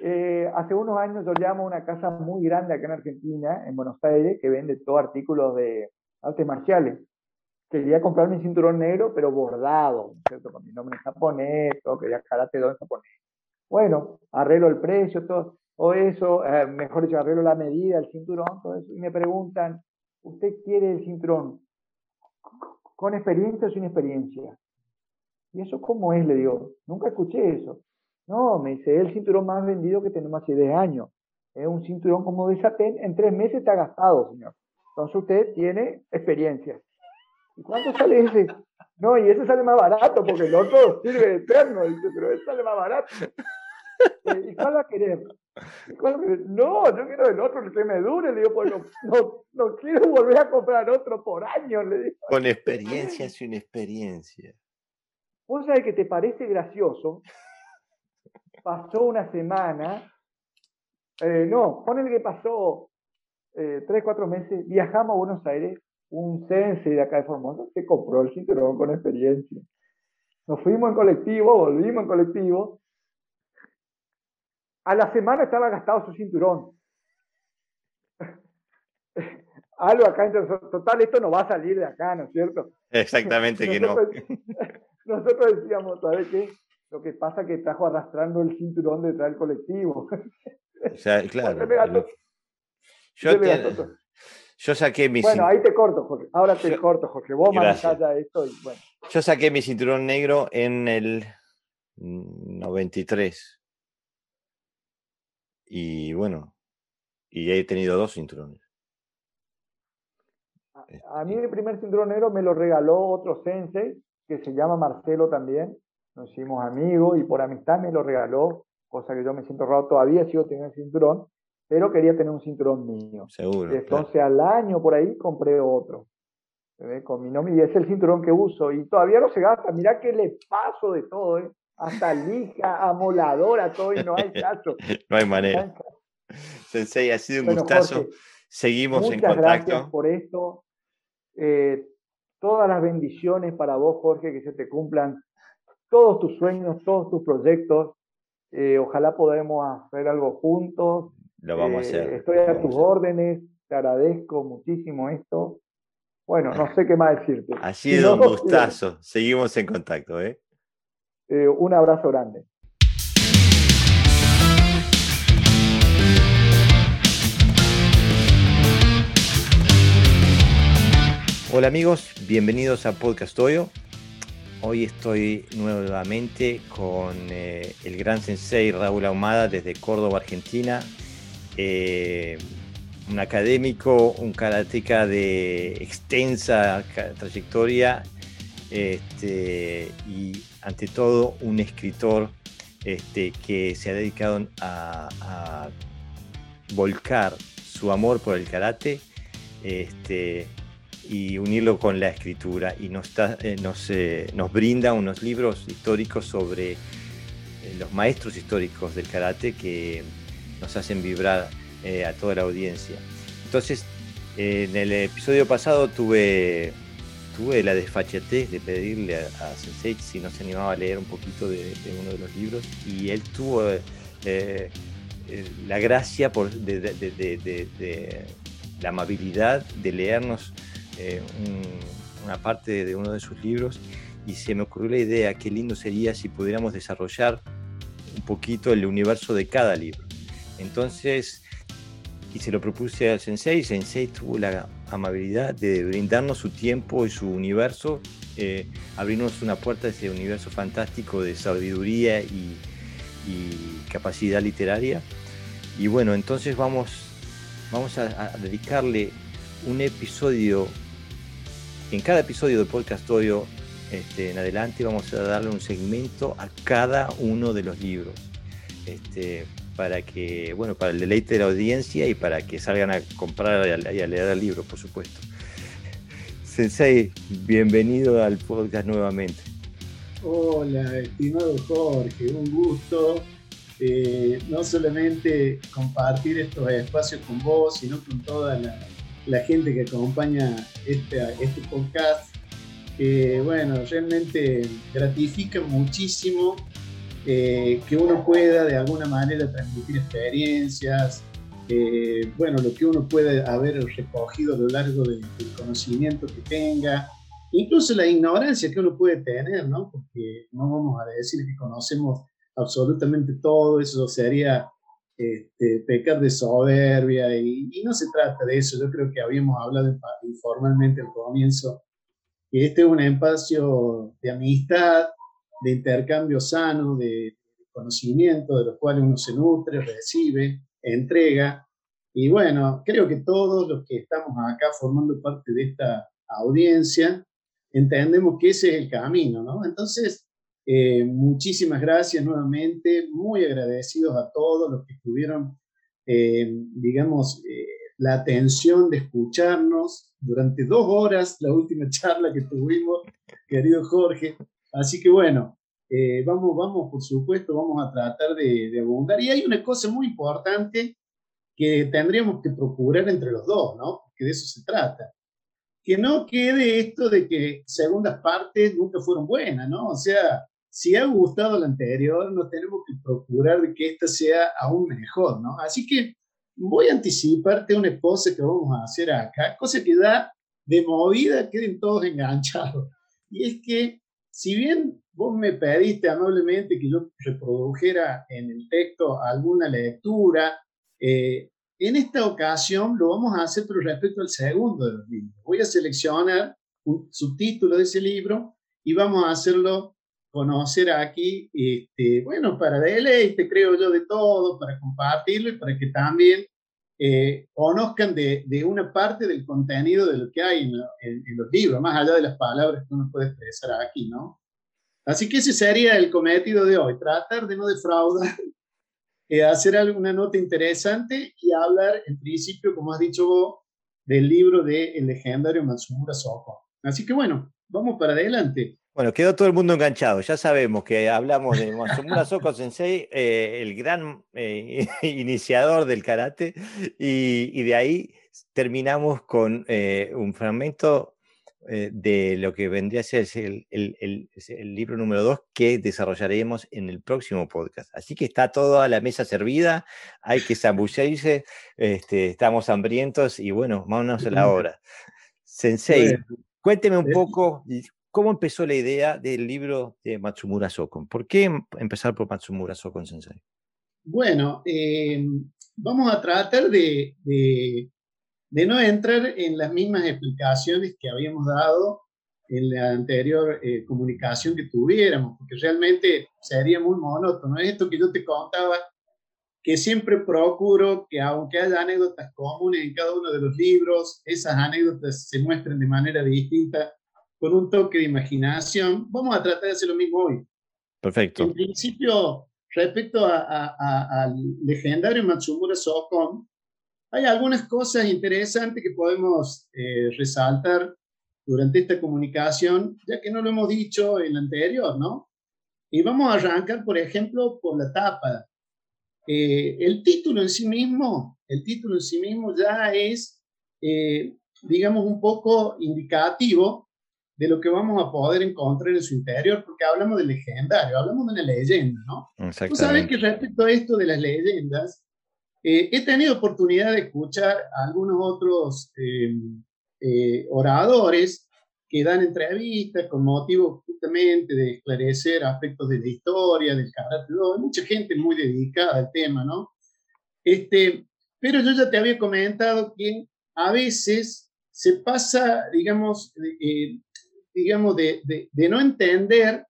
Eh, hace unos años yo llamo a una casa muy grande acá en Argentina, en Buenos Aires, que vende todo artículos de artes marciales. Quería comprar mi cinturón negro, pero bordado, ¿no es ¿cierto? Con mi nombre en japonés, todo, quería karate japonés. Bueno, arreglo el precio, todo, todo eso, eh, mejor dicho, arreglo la medida, el cinturón, todo eso, y me preguntan, ¿usted quiere el cinturón con experiencia o sin experiencia? ¿Y eso cómo es? Le digo, nunca escuché eso. No, me dice, es el cinturón más vendido que tenemos hace 10 años. Es un cinturón como de satén, en tres meses está gastado, señor. Entonces usted tiene experiencia. ¿Y cuánto sale ese? No, y ese sale más barato porque el otro sirve eterno, dice, pero ese sale más barato. Eh, ¿Y cuál la querés? No, yo quiero el otro, el que me dure. Le digo, pues no, no, quiero volver a comprar otro por año. Le digo. Con experiencia sin experiencia. Vos sabés que te parece gracioso. Pasó una semana. Eh, no, ponele que pasó eh, tres, cuatro meses. Viajamos a Buenos Aires. Un sense de acá de Formosa se compró el cinturón con experiencia. Nos fuimos en colectivo, volvimos en colectivo a la semana estaba gastado su cinturón. [laughs] Algo acá, total, esto no va a salir de acá, ¿no es cierto? Exactamente que no. [laughs] Nosotros decíamos, ¿sabes qué? Lo que pasa es que trajo arrastrando el cinturón detrás del colectivo. [laughs] O sea, claro. Yo, yo, saqué mi Bueno, ahí te corto, Jorge. Ahora te corto, Jorge. Vos manejás ya esto y bueno. Yo saqué mi cinturón negro en el 93. Y bueno, y he tenido dos cinturones. A, mí el primer cinturón negro me lo regaló otro sensei que se llama Marcelo también. Nos hicimos amigos y por amistad me lo regaló, cosa que yo me siento raro todavía, sigo teniendo el cinturón, pero quería tener un cinturón mío. Seguro. entonces al año por ahí compré otro. Con mi nombre y es el cinturón que uso y todavía no se gasta. Mirá que le paso de todo, ¿eh? hasta lija, amoladora, todo y no hay [laughs] caso. no hay manera. Sensei, ha sido un gustazo. Seguimos en contacto. Gracias por esto. Eh, todas las bendiciones para vos, Jorge, que se te cumplan todos tus sueños, todos tus proyectos. Eh, ojalá podamos hacer algo juntos. Lo vamos a eh, hacer. Estoy a tus órdenes. Te agradezco muchísimo esto. Bueno, no sé qué más decirte. Ha sido un gustazo. Seguimos en contacto, ¿eh? Eh, un abrazo grande. Hola amigos, bienvenidos a Podcast Toyo. Hoy estoy nuevamente con eh, el gran sensei Raúl Ahumada desde Córdoba, Argentina. Eh, un académico, un karateca de extensa trayectoria este, y ante todo un escritor este, que se ha dedicado a, volcar su amor por el karate este, y unirlo con la escritura y nos, eh, eh, nos, brinda unos libros históricos sobre eh, los maestros históricos del karate que nos hacen vibrar a toda la audiencia. Entonces, en el episodio pasado tuve tuve la desfachatez de pedirle a, Sensei si no se animaba a leer un poquito de, uno de los libros y él tuvo la gracia por, de, la amabilidad de leernos eh, una parte de uno de sus libros y se me ocurrió la idea, qué lindo sería si pudiéramos desarrollar un poquito el universo de cada libro. Entonces, y se lo propuse al Sensei, Sensei tuvo la amabilidad de brindarnos su tiempo y su universo, eh, abrirnos una puerta a ese universo fantástico de sabiduría y, capacidad literaria. Y bueno, entonces vamos, vamos a, dedicarle un episodio, en cada episodio de Podcast Audio este, en adelante vamos a darle un segmento a cada uno de los libros. Este, para que, bueno, para el deleite de la audiencia y para que salgan a comprar y a, leer el libro, por supuesto. [laughs] Sensei, bienvenido al podcast nuevamente. Hola, estimado Jorge, un gusto eh, no solamente compartir estos espacios con vos, sino con toda la, gente que acompaña este, este podcast, que bueno, realmente gratifica muchísimo eh, que uno pueda de alguna manera transmitir experiencias, eh, bueno, lo que uno puede haber recogido a lo largo del, conocimiento que tenga, incluso la ignorancia que uno puede tener, ¿no? Porque no vamos a decir que conocemos absolutamente todo, eso sería este, pecar de soberbia y, y, no se trata de eso, yo creo que habíamos hablado informalmente al comienzo, que este es un espacio de amistad, de intercambio sano, de conocimiento, de los cuales uno se nutre, recibe, entrega. Y bueno, creo que todos los que estamos acá formando parte de esta audiencia, entendemos que ese es el camino, ¿no? Entonces, Eh, muchísimas gracias nuevamente, muy agradecidos a todos los que tuvieron, eh, digamos, eh, la atención de escucharnos durante dos horas, la última charla que tuvimos, querido Jorge. Así que bueno, vamos, vamos, por supuesto, vamos a tratar de, de abundar. Y hay una cosa muy importante que tendríamos que procurar entre los dos, ¿no? Porque de eso se trata. Que no quede esto de que segundas partes nunca fueron buenas, ¿no? O sea, si ha gustado la anterior, nos tenemos que procurar de que esta sea aún mejor, ¿no? Así que voy a anticiparte una cosa que vamos a hacer acá, cosa que da de movida queden todos enganchados. Y es que, si bien vos me pediste amablemente que yo reprodujera en el texto alguna lectura, eh, en esta ocasión lo vamos a hacer pero respecto al segundo de los libros. Voy a seleccionar un subtítulo de ese libro y vamos a hacerlo conocer aquí, este, bueno, para deleite, creo yo, de todo, para compartirlo y para que también eh, conozcan de, de, una parte del contenido de lo que hay en, los libros, más allá de las palabras que uno puede expresar aquí, ¿no? Así que ese sería el cometido de hoy, tratar de no defraudar, [laughs] eh, hacer alguna nota interesante y hablar, en principio, como has dicho vos, del libro del el legendario Matsumura Soko. Así que bueno, vamos para adelante. Bueno, quedó todo el mundo enganchado. Ya sabemos que hablamos de Masumura Soko Sensei, eh, el gran eh, [laughs] iniciador del karate, y, de ahí terminamos con eh, un fragmento de lo que vendría a ser el, el, libro número dos que desarrollaremos en el próximo podcast. Así que está toda la mesa servida, hay que zambullirse, este, estamos hambrientos y bueno, vámonos a la hora. Sensei, cuénteme un poco ¿Cómo empezó la idea del libro de Matsumura Sokon? ¿Por qué em, empezar por Matsumura Sokon Sensei? Bueno, eh, vamos a tratar de, de, no entrar en las mismas explicaciones que habíamos dado en la anterior eh, comunicación que tuviéramos, porque realmente sería muy monótono. Esto que yo te contaba, que siempre procuro que aunque haya anécdotas comunes en cada uno de los libros, esas anécdotas se muestren de manera distinta con un toque de imaginación. Vamos a tratar de hacer lo mismo hoy. Perfecto. En principio, respecto al legendario Matsumura Sokon, hay algunas cosas interesantes que podemos eh, resaltar durante esta comunicación, ya que no lo hemos dicho en la anterior, ¿no? Y vamos a arrancar, por ejemplo, por la tapa. Eh, el título en sí mismo, el título en sí mismo ya es, eh, digamos, un poco indicativo de lo que vamos a poder encontrar en su interior, porque hablamos de legendario, hablamos de una leyenda, ¿no? Tú sabes que respecto a esto de las leyendas, eh, he tenido oportunidad de escuchar a algunos otros eh, eh, oradores que dan entrevistas con motivo justamente de esclarecer aspectos de la historia, del karate, hay mucha gente muy dedicada al tema, ¿no? Este, pero yo ya te había comentado que a veces se pasa, digamos, digamos, de, de, no entender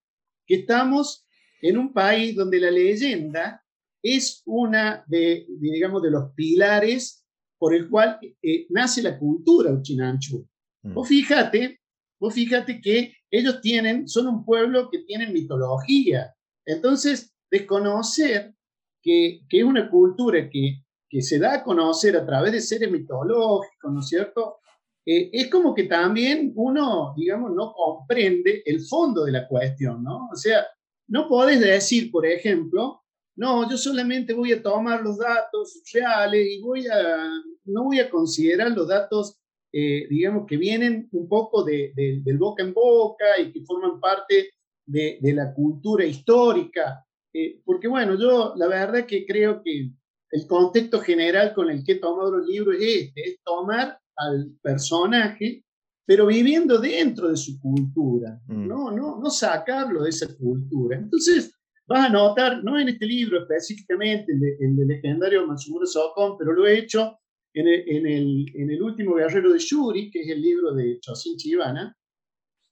que estamos en un país donde la leyenda es una de, digamos, de los pilares por el cual eh, nace la cultura uchinanchu. Mm. Vos fíjate, vos fíjate que ellos tienen, son un pueblo que tiene mitología. Entonces, desconocer que, que es una cultura que, que se da a conocer a través de seres mitológicos, ¿no es cierto? Eh, es como que también uno, digamos, no comprende el fondo de la cuestión, ¿no? O sea, no podés decir, por ejemplo, no, yo solamente voy a tomar los datos reales y voy a, no voy a considerar los datos, eh, digamos, que vienen un poco de, del boca en boca y que forman parte de, la cultura histórica. Eh, porque bueno, yo la verdad que creo que el contexto general con el que he tomado los libros es este, es tomar al personaje, pero viviendo dentro de su cultura, mm. ¿no? No, no sacarlo de esa cultura. Entonces, vas a notar, no en este libro específicamente, el, el legendario Matsumura Sokon, pero lo he hecho en el, en, el, en el, último guerrero de Yuri, que es el libro de Chosin Chibana.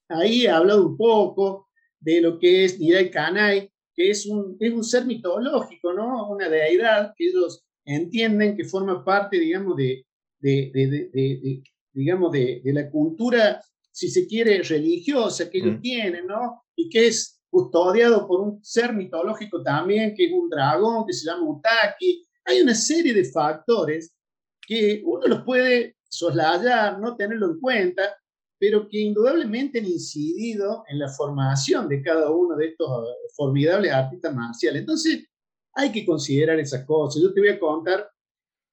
Ahí he hablado un poco de lo que es Nirai Kanai, que es un, es un ser mitológico, ¿no? Una deidad que ellos entienden que forma parte, digamos, de, de, digamos, de, la cultura, si se quiere, religiosa que ellos mm. tienen, ¿no? Y que es custodiado por un ser mitológico también, que es un dragón, que se llama Utaki. Hay una serie de factores que uno los puede soslayar, no tenerlo en cuenta, pero que indudablemente han incidido en la formación de cada uno de estos eh, formidables artistas marciales. Entonces, hay que considerar esas cosas. Yo te voy a contar,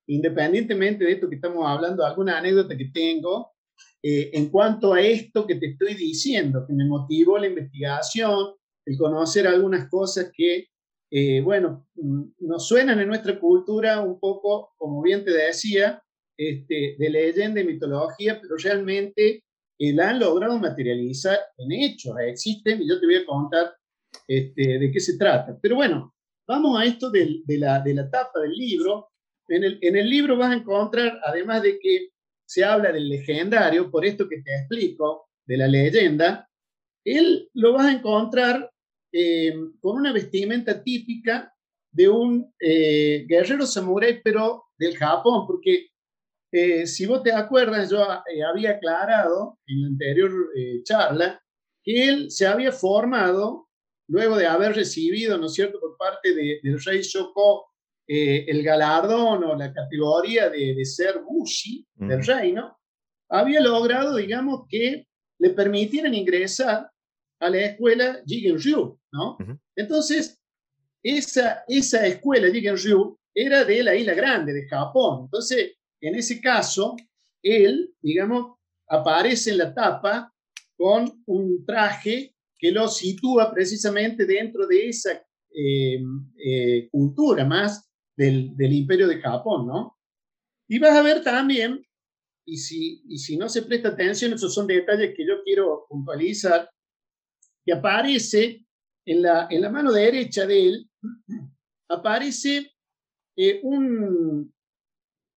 independientemente de esto que estamos hablando, alguna anécdota que tengo eh, en cuanto a esto que te estoy diciendo, que me motivó la investigación, el conocer algunas cosas que, eh, bueno, mm, nos suenan en nuestra cultura un poco, como bien te decía, este, de leyenda y mitología, pero realmente eh, la han logrado materializar en hechos, existen, y yo te voy a contar este, de qué se trata. Pero bueno, vamos a esto de, la, de la tapa del libro. En el, en el libro vas a encontrar, además de que se habla del legendario, por esto que te explico, de la leyenda, él lo vas a encontrar eh, con una vestimenta típica de un eh, guerrero samurái, pero del Japón, porque eh, si vos te acuerdas, yo había aclarado en la anterior charla que él se había formado luego de haber recibido, ¿no es cierto?, por parte del rey Shoko el galardón o la categoría de, ser Bushi del reino, había logrado, digamos, que le permitieran ingresar a la escuela Jigen-Ryu, ¿no? Entonces, esa, esa escuela Jigen-Ryu era de la isla grande, de Japón. Entonces, en ese caso, él, digamos, aparece en la tapa con un traje que lo sitúa precisamente dentro de esa eh, eh, cultura más del, imperio de Japón, ¿no? Y vas a ver también, y si, y si no se presta atención, esos son detalles que yo quiero puntualizar, que aparece en la, en la mano derecha de él, [clears throat] aparece eh, un,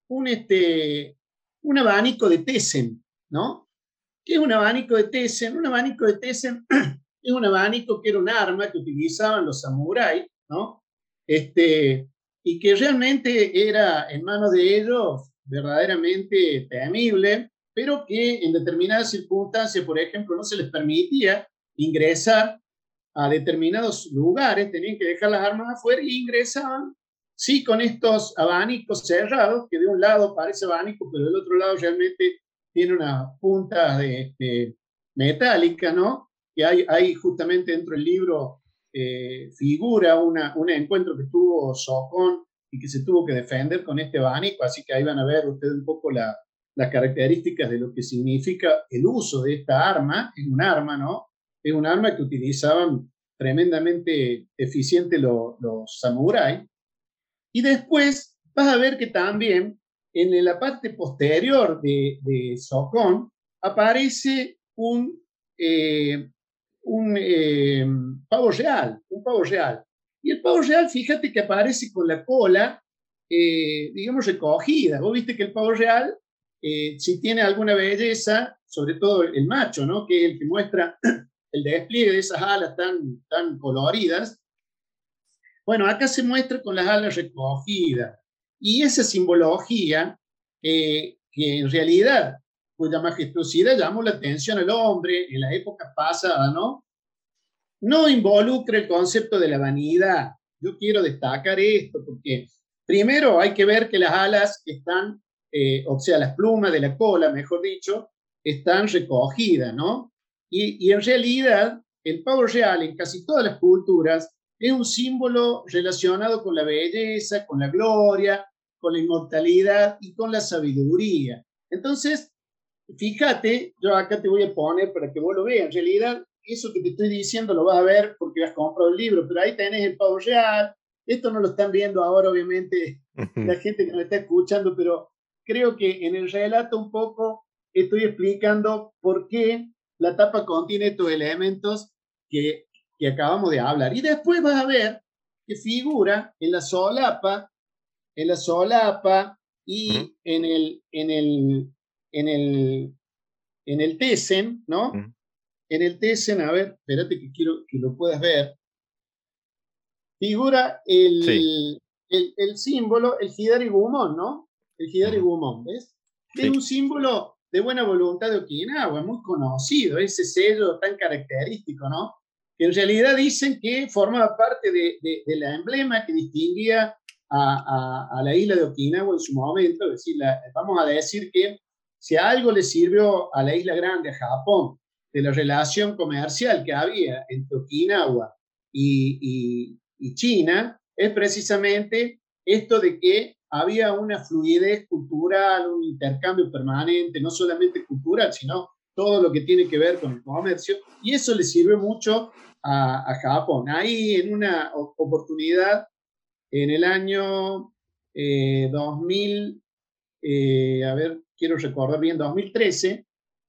un, este, un abanico de Tessen, ¿no? ¿Qué es un abanico de Tessen? Un abanico de Tessen [clears throat] es un abanico que era un arma que utilizaban los samuráis, ¿no? Este, y que realmente era en manos de ellos verdaderamente temible, pero que en determinadas circunstancias, por ejemplo, no se les permitía ingresar a determinados lugares, tenían que dejar las armas afuera y ingresaban, sí, con estos abanicos cerrados, que de un lado parece abanico, pero del otro lado realmente tiene una punta de, metálica, ¿no? Que hay, hay justamente dentro del libro eh, figura un encuentro que tuvo Socón y que se tuvo que defender con este abanico, así que ahí van a ver ustedes un poco la, las características de lo que significa el uso de esta arma, es un arma, ¿no? es un arma que utilizaban tremendamente eficiente los samuráis. Y después vas a ver que también en la parte posterior de, de aparece un, eh, un eh, pavo real, un pavo real. Y el pavo real, fíjate que aparece con la cola, eh, digamos, recogida. Vos viste que el pavo real, si tiene alguna belleza, sobre todo el macho, ¿no? Que es el que muestra [clears throat] el despliegue de esas alas tan, tan coloridas. Bueno, acá se muestra con las alas recogidas. Y esa simbología, eh, que en realidad, cuya majestuosidad llamó la atención al hombre en la época pasada, ¿no? No involucra el concepto de la vanidad. Yo quiero destacar esto porque primero hay que ver que las alas están, eh, o sea, las plumas de la cola, mejor dicho, están recogidas, ¿no? Y, en realidad, el pavo real en casi todas las culturas es un símbolo relacionado con la belleza, con la gloria, con la inmortalidad y con la sabiduría. Entonces, fíjate, yo acá te voy a poner para que vos lo veas. En realidad, eso que te estoy diciendo lo vas a ver porque has comprado el libro, pero ahí tenés el pavo real. Esto no lo están viendo ahora, obviamente, la gente que nos está escuchando, pero creo que en el relato un poco estoy explicando por qué la tapa contiene estos elementos que, que acabamos de hablar. Y después vas a ver que figura en la solapa, en la solapa y en el, en el, en el, en el Tesen, ¿no? En el Tesen, a ver, espérate que quiero que lo puedas ver. Figura el, el, el, símbolo, el Hidari Gumon, ¿no? El Hidari Gumon, ¿ves? Es un símbolo de buena voluntad de Okinawa, muy conocido, ese sello tan característico, ¿no? en realidad dicen que formaba parte de, la emblema que distinguía a, la isla de Okinawa en su momento, es decir, vamos a decir que si algo le sirvió a la isla grande, a Japón, de la relación comercial que había entre Okinawa y, China, es precisamente esto de que había una fluidez cultural, un intercambio permanente, no solamente cultural, sino todo lo que tiene que ver con el comercio, y eso le sirve mucho a, Japón. Ahí en una oportunidad, en el año 2000, eh, eh, a ver, quiero recordar bien, 2013,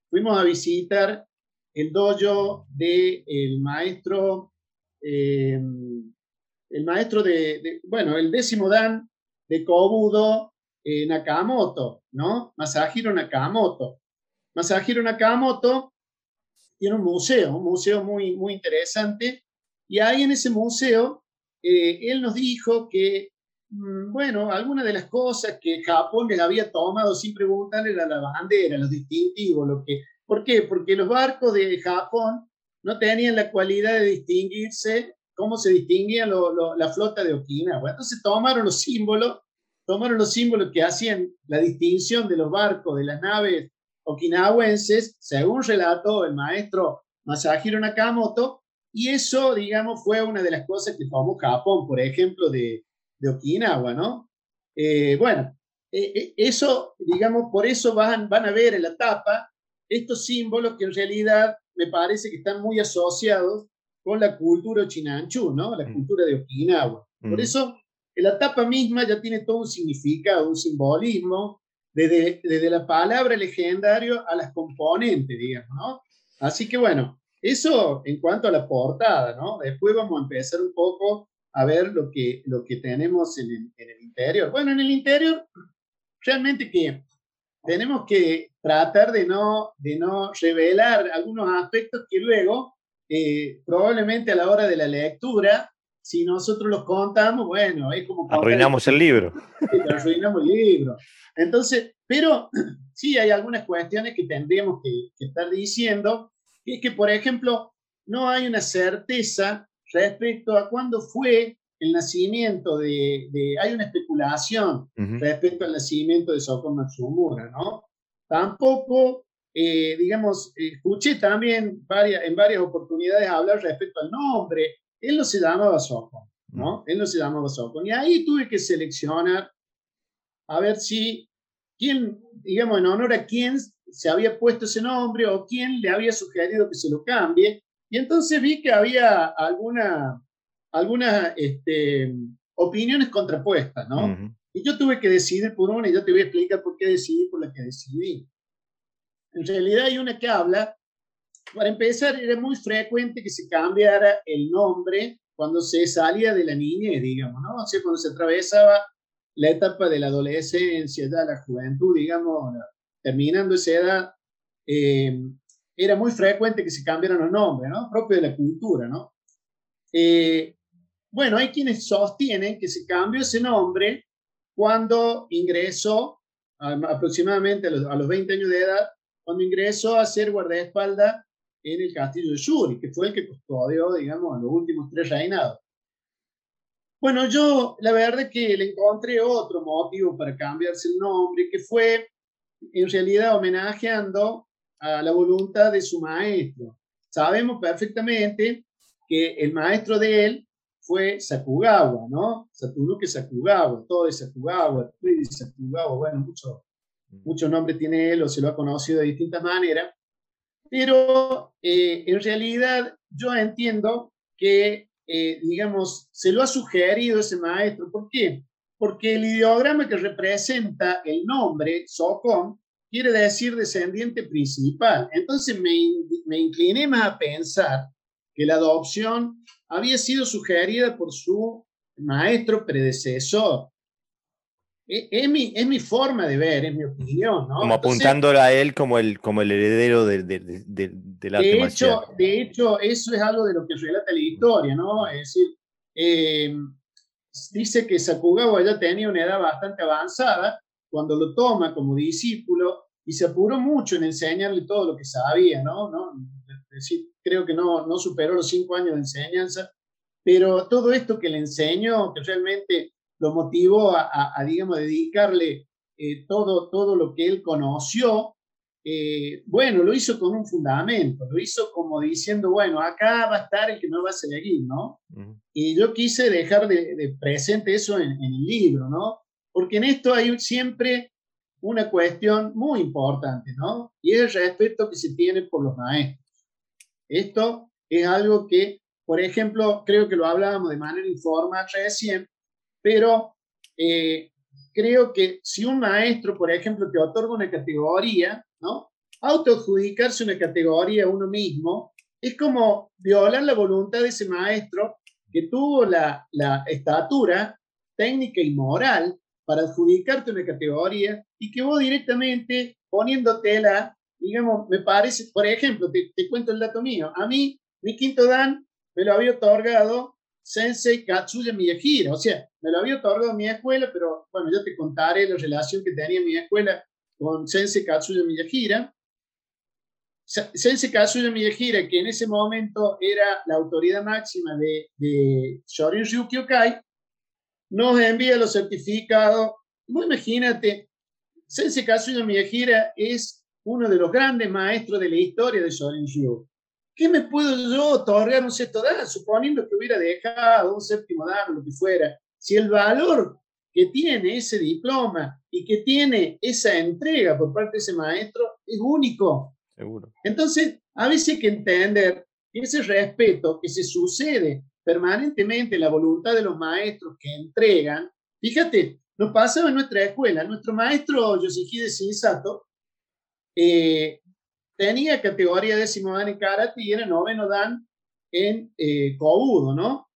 fuimos a visitar el dojo del el maestro, eh, el maestro de, bueno, el décimo dan de Kobudo Nakamoto, ¿no? Masahiro Nakamoto. Masahiro Nakamoto tiene un museo, un museo muy, muy interesante, y ahí en ese museo eh, él nos dijo que, bueno, algunas de las cosas que Japón les había tomado sin preguntar era la bandera, los distintivos, lo que... ¿Por qué? Porque los barcos de Japón no tenían la cualidad de distinguirse cómo se distinguía la flota de Okinawa. Entonces tomaron los símbolos, tomaron los símbolos que hacían la distinción de los barcos, de las naves okinawenses, según relató el maestro Masahiro Nakamoto, y eso, digamos, fue una de las cosas que tomó Japón, por ejemplo, de, de Okinawa, ¿no? Eh, bueno, eh, eh, eso, digamos, por eso van, van a ver en la tapa estos símbolos que en realidad me parece que están muy asociados con la cultura chinanchú, ¿no? La mm. cultura de Okinawa. Por mm. eso, en la tapa misma ya tiene todo un significado, un simbolismo, desde, la palabra legendario a las componentes, digamos, ¿no? Así que bueno, eso en cuanto a la portada, ¿no? Después vamos a empezar un poco a ver lo que, lo que tenemos en el, en el interior. Bueno, en el interior, realmente que tenemos que tratar de no, de no revelar algunos aspectos que luego, eh, probablemente a la hora de la lectura, si nosotros los contamos, bueno, es como... Arruinamos el libro. Arruinamos el libro. Entonces, pero [clears throat] sí hay algunas cuestiones que tendríamos que, estar diciendo, y es que, por ejemplo, no hay una certeza respecto a cuándo fue el nacimiento de, hay una especulación respecto al nacimiento de Soko Matsumura, ¿no? Tampoco, eh, digamos, escuché también varias, en varias oportunidades hablar respecto al nombre. Él no se llamaba Soko, ¿no? Él no se llamaba Soko. Y ahí tuve que seleccionar a ver si, quién, digamos, en honor a quién se había puesto ese nombre o quién le había sugerido que se lo cambie. Y entonces vi que había alguna, algunas este, opiniones contrapuestas, ¿no? Y yo tuve que decidir por una y yo te voy a explicar por qué decidí por la que decidí. En realidad hay una que habla, para empezar, era muy frecuente que se cambiara el nombre cuando se salía de la niñez, digamos, ¿no? O sea, cuando se atravesaba la etapa de la adolescencia, ya la juventud, digamos, terminando esa edad, eh, era muy frecuente que se cambiaran los nombres, ¿no? Propio de la cultura, ¿no? Eh, bueno, hay quienes sostienen que se cambió ese nombre cuando ingresó, aproximadamente a los, a los 20 años de edad, cuando ingresó a ser guardaespaldas en el castillo de Yuri, que fue el que custodió, digamos, los últimos tres reinados. Bueno, yo la verdad que le encontré otro motivo para cambiarse el nombre, que fue en realidad homenajeando a la voluntad de su maestro. Sabemos perfectamente que el maestro de él fue Sakugawa, ¿no? Saturuke Sakugawa, todo es Sakugawa, Sakugawa, bueno, muchos mucho nombres tiene él o se lo ha conocido de distintas maneras, pero eh, en realidad yo entiendo que eh, digamos, se lo ha sugerido ese maestro. ¿Por qué? Porque el ideograma que representa el nombre, Socom, quiere decir descendiente principal. Entonces me, me incliné más a pensar que la adopción había sido sugerida por su maestro predecesor. E, es, mi, es mi forma de ver, es mi opinión. ¿no? Como apuntándola a él como el, como el heredero de, de, de, del arte de hecho, De hecho, eso es algo de lo que relata la historia, ¿no? Es decir, eh, dice que Sakugawa ya tenía una edad bastante avanzada cuando lo toma como discípulo y se apuró mucho en enseñarle todo lo que sabía, ¿no? ¿No? es decir, creo que no, no superó los cinco años de enseñanza, pero todo esto que le enseñó, que realmente lo motivó a, a, digamos, dedicarle eh, todo, todo lo que él conoció, eh, bueno, lo hizo con un fundamento, lo hizo como diciendo, bueno, acá va a estar el que no va a seguir, ¿no? Y yo quise dejar de, presente eso en, en, el libro, ¿no? Porque en esto hay siempre una cuestión muy importante, ¿no? Y es el respeto que se tiene por los maestros. Esto es algo que, por ejemplo, creo que lo hablábamos de manera informal recién, pero eh, creo que si un maestro, por ejemplo, te otorga una categoría, ¿no? Autoadjudicarse una categoría a uno mismo es como violar la voluntad de ese maestro que tuvo la, la estatura técnica y moral para adjudicarte una categoría y que vos directamente poniéndotela, digamos, me parece, por ejemplo, te, te cuento el dato mío, a mí, mi quinto dan me lo había otorgado Sensei Katsuya Miyahira, o sea, me lo había otorgado mi escuela, pero bueno, yo te contaré la relación que tenía mi escuela con Sensei Katsuya Miyahira. Sensei Katsuya Miyahira, que en ese momento era la autoridad máxima de, de Shorin Ryukyokai, nos envía los certificados. imagínate, Sensei Kazuya Miyahira es uno de los grandes maestros de la historia de Shorin Ryu. ¿Qué me puedo yo otorgar un sexto dan, suponiendo que hubiera dejado un séptimo dan, lo que fuera? Si el valor que tiene ese diploma y que tiene esa entrega por parte de ese maestro es único. Seguro. Entonces, a veces hay que entender que ese respeto que se sucede permanentemente la voluntad de los maestros que entregan. Fíjate, nos pasaba en nuestra escuela, nuestro maestro Yoshihide Shinsato eh, tenía categoría décimo dan en karate y era noveno dan en eh, kobudo, ¿no?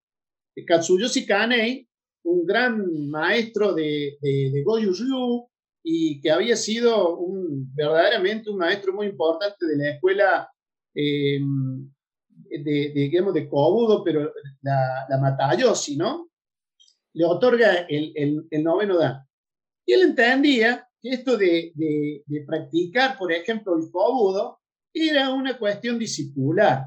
Katsuyoshi Kanei, un gran maestro de, de, Goju Ryu y que había sido verdaderamente un maestro muy importante de la escuela eh, de, digamos, de Kobudo, pero la, la Matayoshi, ¿no? Le otorga el, el, noveno dan. Y él entendía que esto de, de, de, practicar, por ejemplo, el Kobudo, era una cuestión discipular.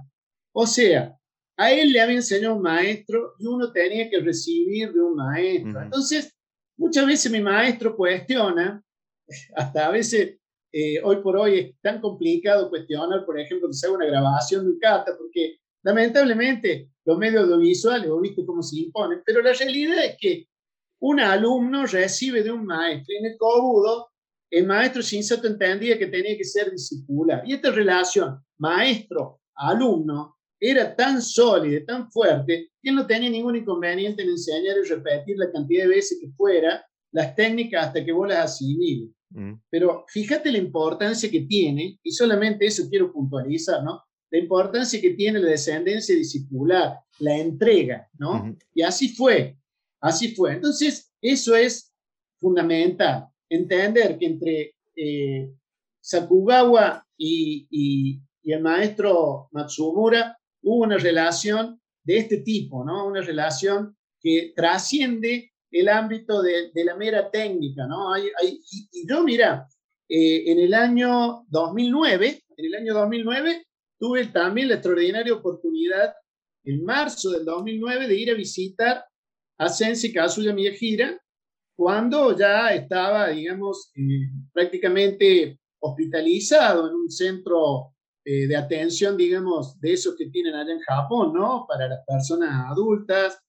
O sea, a él le había enseñado un maestro y uno tenía que recibir de un maestro. Entonces, muchas veces mi maestro cuestiona, [laughs] hasta a veces eh, hoy por hoy es tan complicado cuestionar, por ejemplo, que se haga una grabación de un kata, porque lamentablemente los medios audiovisuales, vos viste cómo se imponen, pero la realidad es que un alumno recibe de un maestro en el cobudo el maestro Shinsato entendía que tenía que ser discipular. Y esta relación maestro-alumno era tan sólida, tan fuerte, que él no tenía ningún inconveniente en enseñar y repetir la cantidad de veces que fuera las técnicas hasta que vos las asimiles. Mm. Pero fíjate la importancia que tiene, y solamente eso quiero puntualizar, ¿no? La importancia que tiene la descendencia discipular, la entrega, ¿no? Y así fue, así fue. Entonces, eso es fundamental, entender que entre eh, Sakugawa y, y, y, el maestro Matsumura hubo una relación de este tipo, ¿no? Una relación que trasciende el ámbito de, la mera técnica, ¿no? Y, yo, mira, eh, en el año 2009, en el año 2009, tuve también la extraordinaria oportunidad, en marzo del 2009, de ir a visitar a Sensei Kazuya Miyajira, cuando ya estaba, digamos, eh, prácticamente hospitalizado en un centro eh, de atención, digamos, de esos que tienen allá en Japón, ¿no? Para las personas adultas,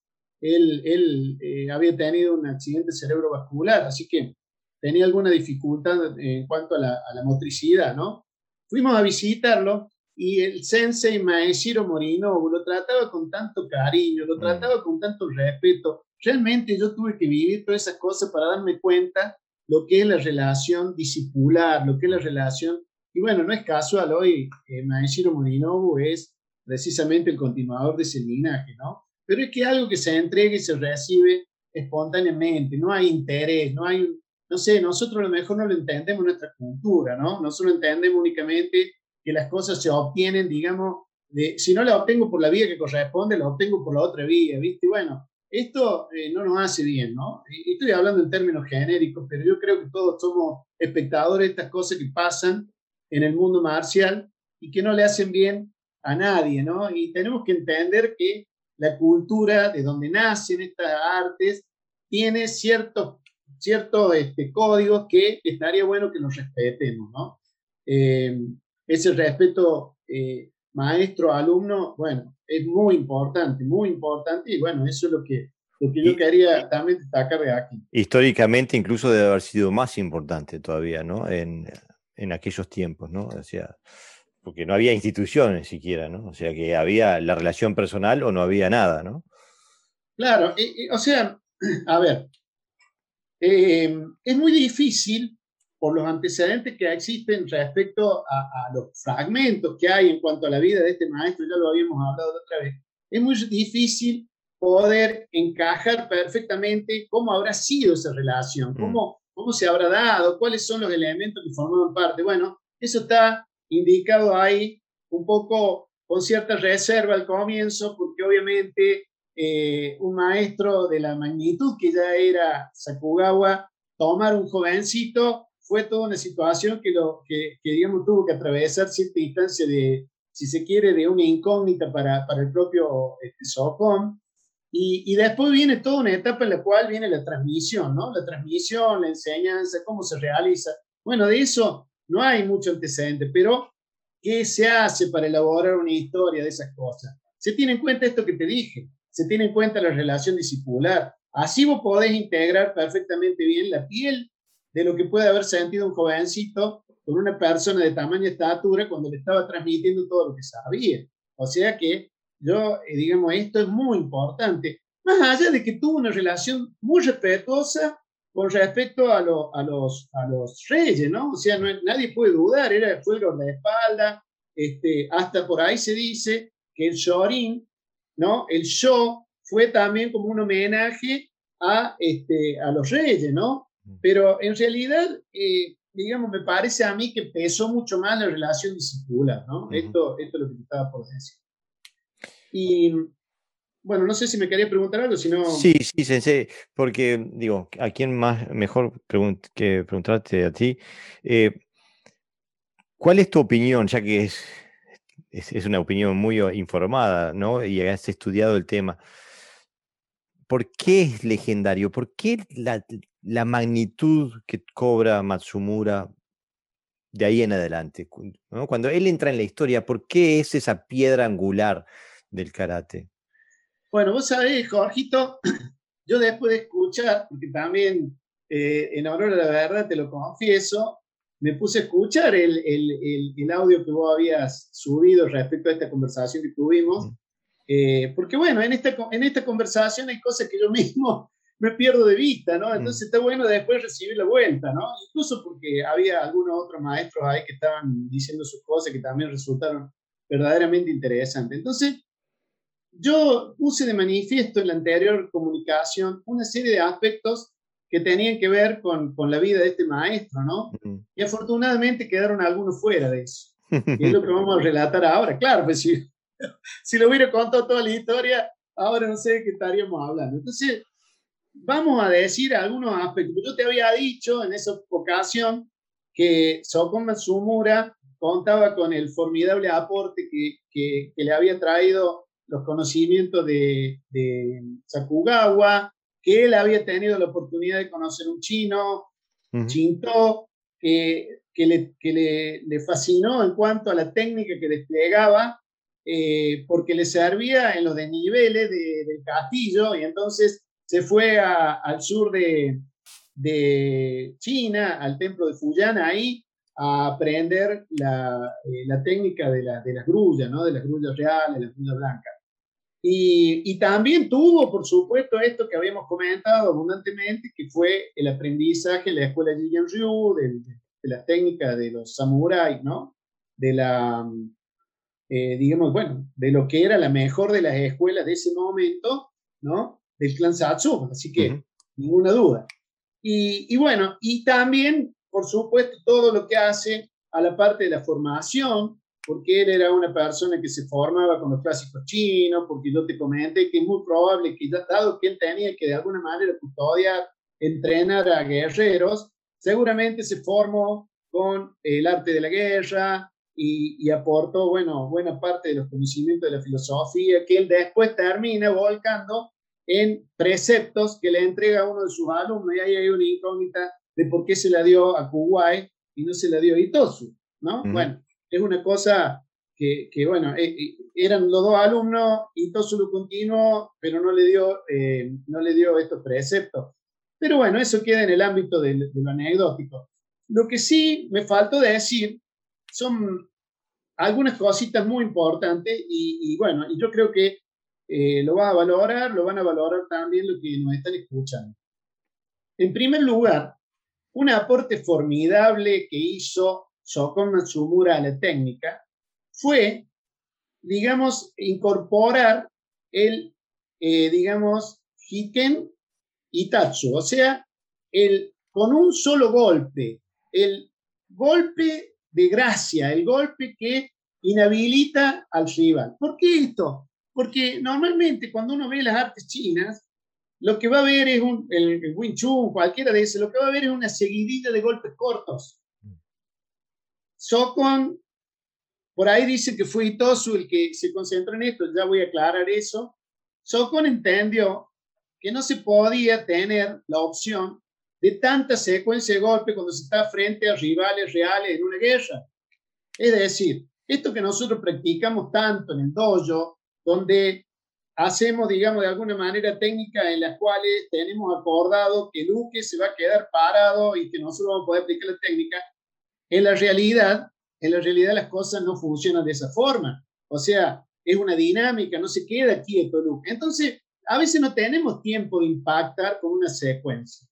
él, eh, había tenido un accidente cerebrovascular, así que tenía alguna dificultad en cuanto a la, motricidad, ¿no? Fuimos a visitarlo y el sensei Maeshiro Morino lo trataba con tanto cariño, lo mm. trataba con tanto respeto. Realmente yo tuve que vivir todas esas cosas para darme cuenta lo que es la relación discipular, lo que es la relación... Y bueno, no es casual, hoy eh, Maeshiro Morinobu es precisamente el continuador de ese linaje, ¿no? Pero es que algo que se entrega y se recibe espontáneamente, no hay interés, no hay, no sé, nosotros a lo mejor no lo entendemos en nuestra cultura, ¿no? Nosotros entendemos únicamente que las cosas se obtienen, digamos, de, si no las obtengo por la vía que corresponde, las obtengo por la otra vía, ¿viste? Bueno, esto eh, no nos hace bien, ¿no? Y estoy hablando en términos genéricos, pero yo creo que todos somos espectadores de estas cosas que pasan en el mundo marcial y que no le hacen bien a nadie, ¿no? Y tenemos que entender que la cultura de donde nacen estas artes tiene ciertos, ciertos este, códigos que estaría bueno que nos respetemos, ¿no? Eh, ese respeto eh, maestro-alumno, bueno, es muy importante, muy importante, y bueno, eso es lo que, lo que yo quería también destacar de aquí. Históricamente incluso debe haber sido más importante todavía, ¿no? En, en aquellos tiempos, ¿no? O sea, porque no había instituciones siquiera, ¿no? O sea, que había la relación personal o no había nada, ¿no? Claro, o sea, [clears throat] a ver, eh, es muy difícil por los antecedentes que existen respecto a, los fragmentos que hay en cuanto a la vida de este maestro, ya lo habíamos hablado otra vez, es muy difícil poder encajar perfectamente cómo habrá sido esa relación, mm. cómo, cómo se habrá dado, cuáles son los elementos que formaban parte. Bueno, eso está indicado ahí un poco con cierta reserva al comienzo, porque obviamente eh, un maestro de la magnitud que ya era Sakugawa, tomar un jovencito fue toda una situación que, lo, que, digamos, tuvo que atravesar cierta instancia de, si se quiere, de una incógnita para, para el propio este, Socom. Y, y, después viene toda una etapa en la cual viene la transmisión, ¿no? La transmisión, la enseñanza, cómo se realiza. Bueno, de eso no hay mucho antecedente, pero ¿qué se hace para elaborar una historia de esas cosas? Se tiene en cuenta esto que te dije, se tiene en cuenta la relación discipular. Así vos podés integrar perfectamente bien la piel de lo que puede haber sentido un jovencito con una persona de tamaño y estatura cuando le estaba transmitiendo todo lo que sabía. O sea que yo, eh, digamos, esto es muy importante. Más allá de que tuvo una relación muy respetuosa con respecto a, a, los, a los reyes, ¿no? O sea, nadie puede dudar, era, fue el de espalda, este, hasta por ahí se dice que el shorin, ¿no? El show fue también como un homenaje a, este, a los reyes, ¿no? Pero en realidad, eh, digamos, me parece a mí que pesó mucho más la relación discipular, ¿no? esto, esto es lo que te estaba por decir. Y bueno, no sé si me quería preguntar algo, si no... Sí, sí, sensei, porque digo, ¿a quién más mejor que preguntarte a ti? Eh, ¿Cuál es tu opinión, ya que es, es, es, una opinión muy informada, ¿no? Y has estudiado el tema. ¿Por qué es legendario? ¿Por qué la, la magnitud que cobra Matsumura de ahí en adelante. Cuando él entra en la historia, ¿por qué es esa piedra angular del karate? Bueno, vos sabés, Jorgito, [clears throat] yo después de escuchar, porque también eh, en honor a la verdad te lo confieso, me puse a escuchar el, el, el, audio que vos habías subido respecto a esta conversación que tuvimos, eh, porque bueno, en esta, en esta conversación hay cosas que yo [laughs] mismo me pierdo de vista, ¿no? Mm. Entonces está bueno después recibir la vuelta, ¿no? Incluso porque había algunos otros maestros ahí que estaban diciendo sus cosas que también resultaron verdaderamente interesantes. Entonces, yo puse de manifiesto en la anterior comunicación una serie de aspectos que tenían que ver con, con la vida de este maestro, ¿no? Y afortunadamente quedaron algunos fuera de eso. Y es lo que vamos a relatar ahora. Claro, pues si, [laughs] si lo hubiera contado toda la historia, ahora no sé de qué estaríamos hablando. Entonces, vamos a decir algunos aspectos. Yo te había dicho en esa ocasión que Sokon Matsumura contaba con el formidable aporte que, que, le había traído los conocimientos de, de, Sakugawa, que él había tenido la oportunidad de conocer un chino, Chinto, que, que, le, que le, le, fascinó en cuanto a la técnica que desplegaba, eh, porque le servía en los desniveles de, del castillo, y entonces se fue al sur de, China, al templo de Fuyan, ahí a aprender la, eh, técnica de, las grullas, ¿no? de las grullas reales, de las grullas blancas. Y, también tuvo, por supuesto, esto que habíamos comentado abundantemente, que fue el aprendizaje en la escuela Jigen Ryu, de, de las técnicas de los samuráis, ¿no? De la, eh, digamos, bueno, de lo que era la mejor de las escuelas de ese momento, ¿no? del clan Satsuma, así que ninguna duda. Y, bueno, y también, por supuesto, todo lo que hace a la parte de la formación, porque él era una persona que se formaba con los clásicos chinos, porque yo te comenté que es muy probable que, dado que él tenía que de alguna manera custodiar, entrenar a guerreros, seguramente se formó con el arte de la guerra, y, aportó, bueno, buena parte de los conocimientos de la filosofía que él después termina volcando en preceptos que le entrega a uno de sus alumnos y ahí hay una incógnita de por qué se la dio a Kuwait y no se la dio a Itosu, ¿no? Bueno, es una cosa que, bueno, eh, eh, eran los dos alumnos, Itosu lo continuó, pero no le dio, eh, no le dio estos preceptos. Pero bueno, eso queda en el ámbito de, lo anecdótico. Lo que sí me faltó decir son algunas cositas muy importantes y, bueno, yo creo que eh, lo va a valorar, lo van a valorar también los que nos están escuchando. En primer lugar, un aporte formidable que hizo Shokon Matsumura la técnica fue, digamos, incorporar el, eh, digamos, Hiken Itachu, o sea, el, con un solo golpe, el golpe de gracia, el golpe que inhabilita al rival. ¿Por qué esto? Porque normalmente cuando uno ve las artes chinas, lo que va a ver es un, el, Wing Chun, cualquiera de esos, lo que va a ver es una seguidilla de golpes cortos. Sokon, por ahí dice que fue Itosu el que se concentró en esto, ya voy a aclarar eso. Sokon entendió que no se podía tener la opción de tanta secuencia de golpes cuando se está frente a rivales reales en una guerra. Es decir, esto que nosotros practicamos tanto en el dojo, donde hacemos, digamos, de alguna manera técnicas en las cuales tenemos acordado que el uke se va a quedar parado y que nosotros vamos a poder aplicar la técnica, en la realidad, en la realidad las cosas no funcionan de esa forma. O sea, es una dinámica, no se queda quieto uke. Entonces, a veces no tenemos tiempo de impactar con una secuencia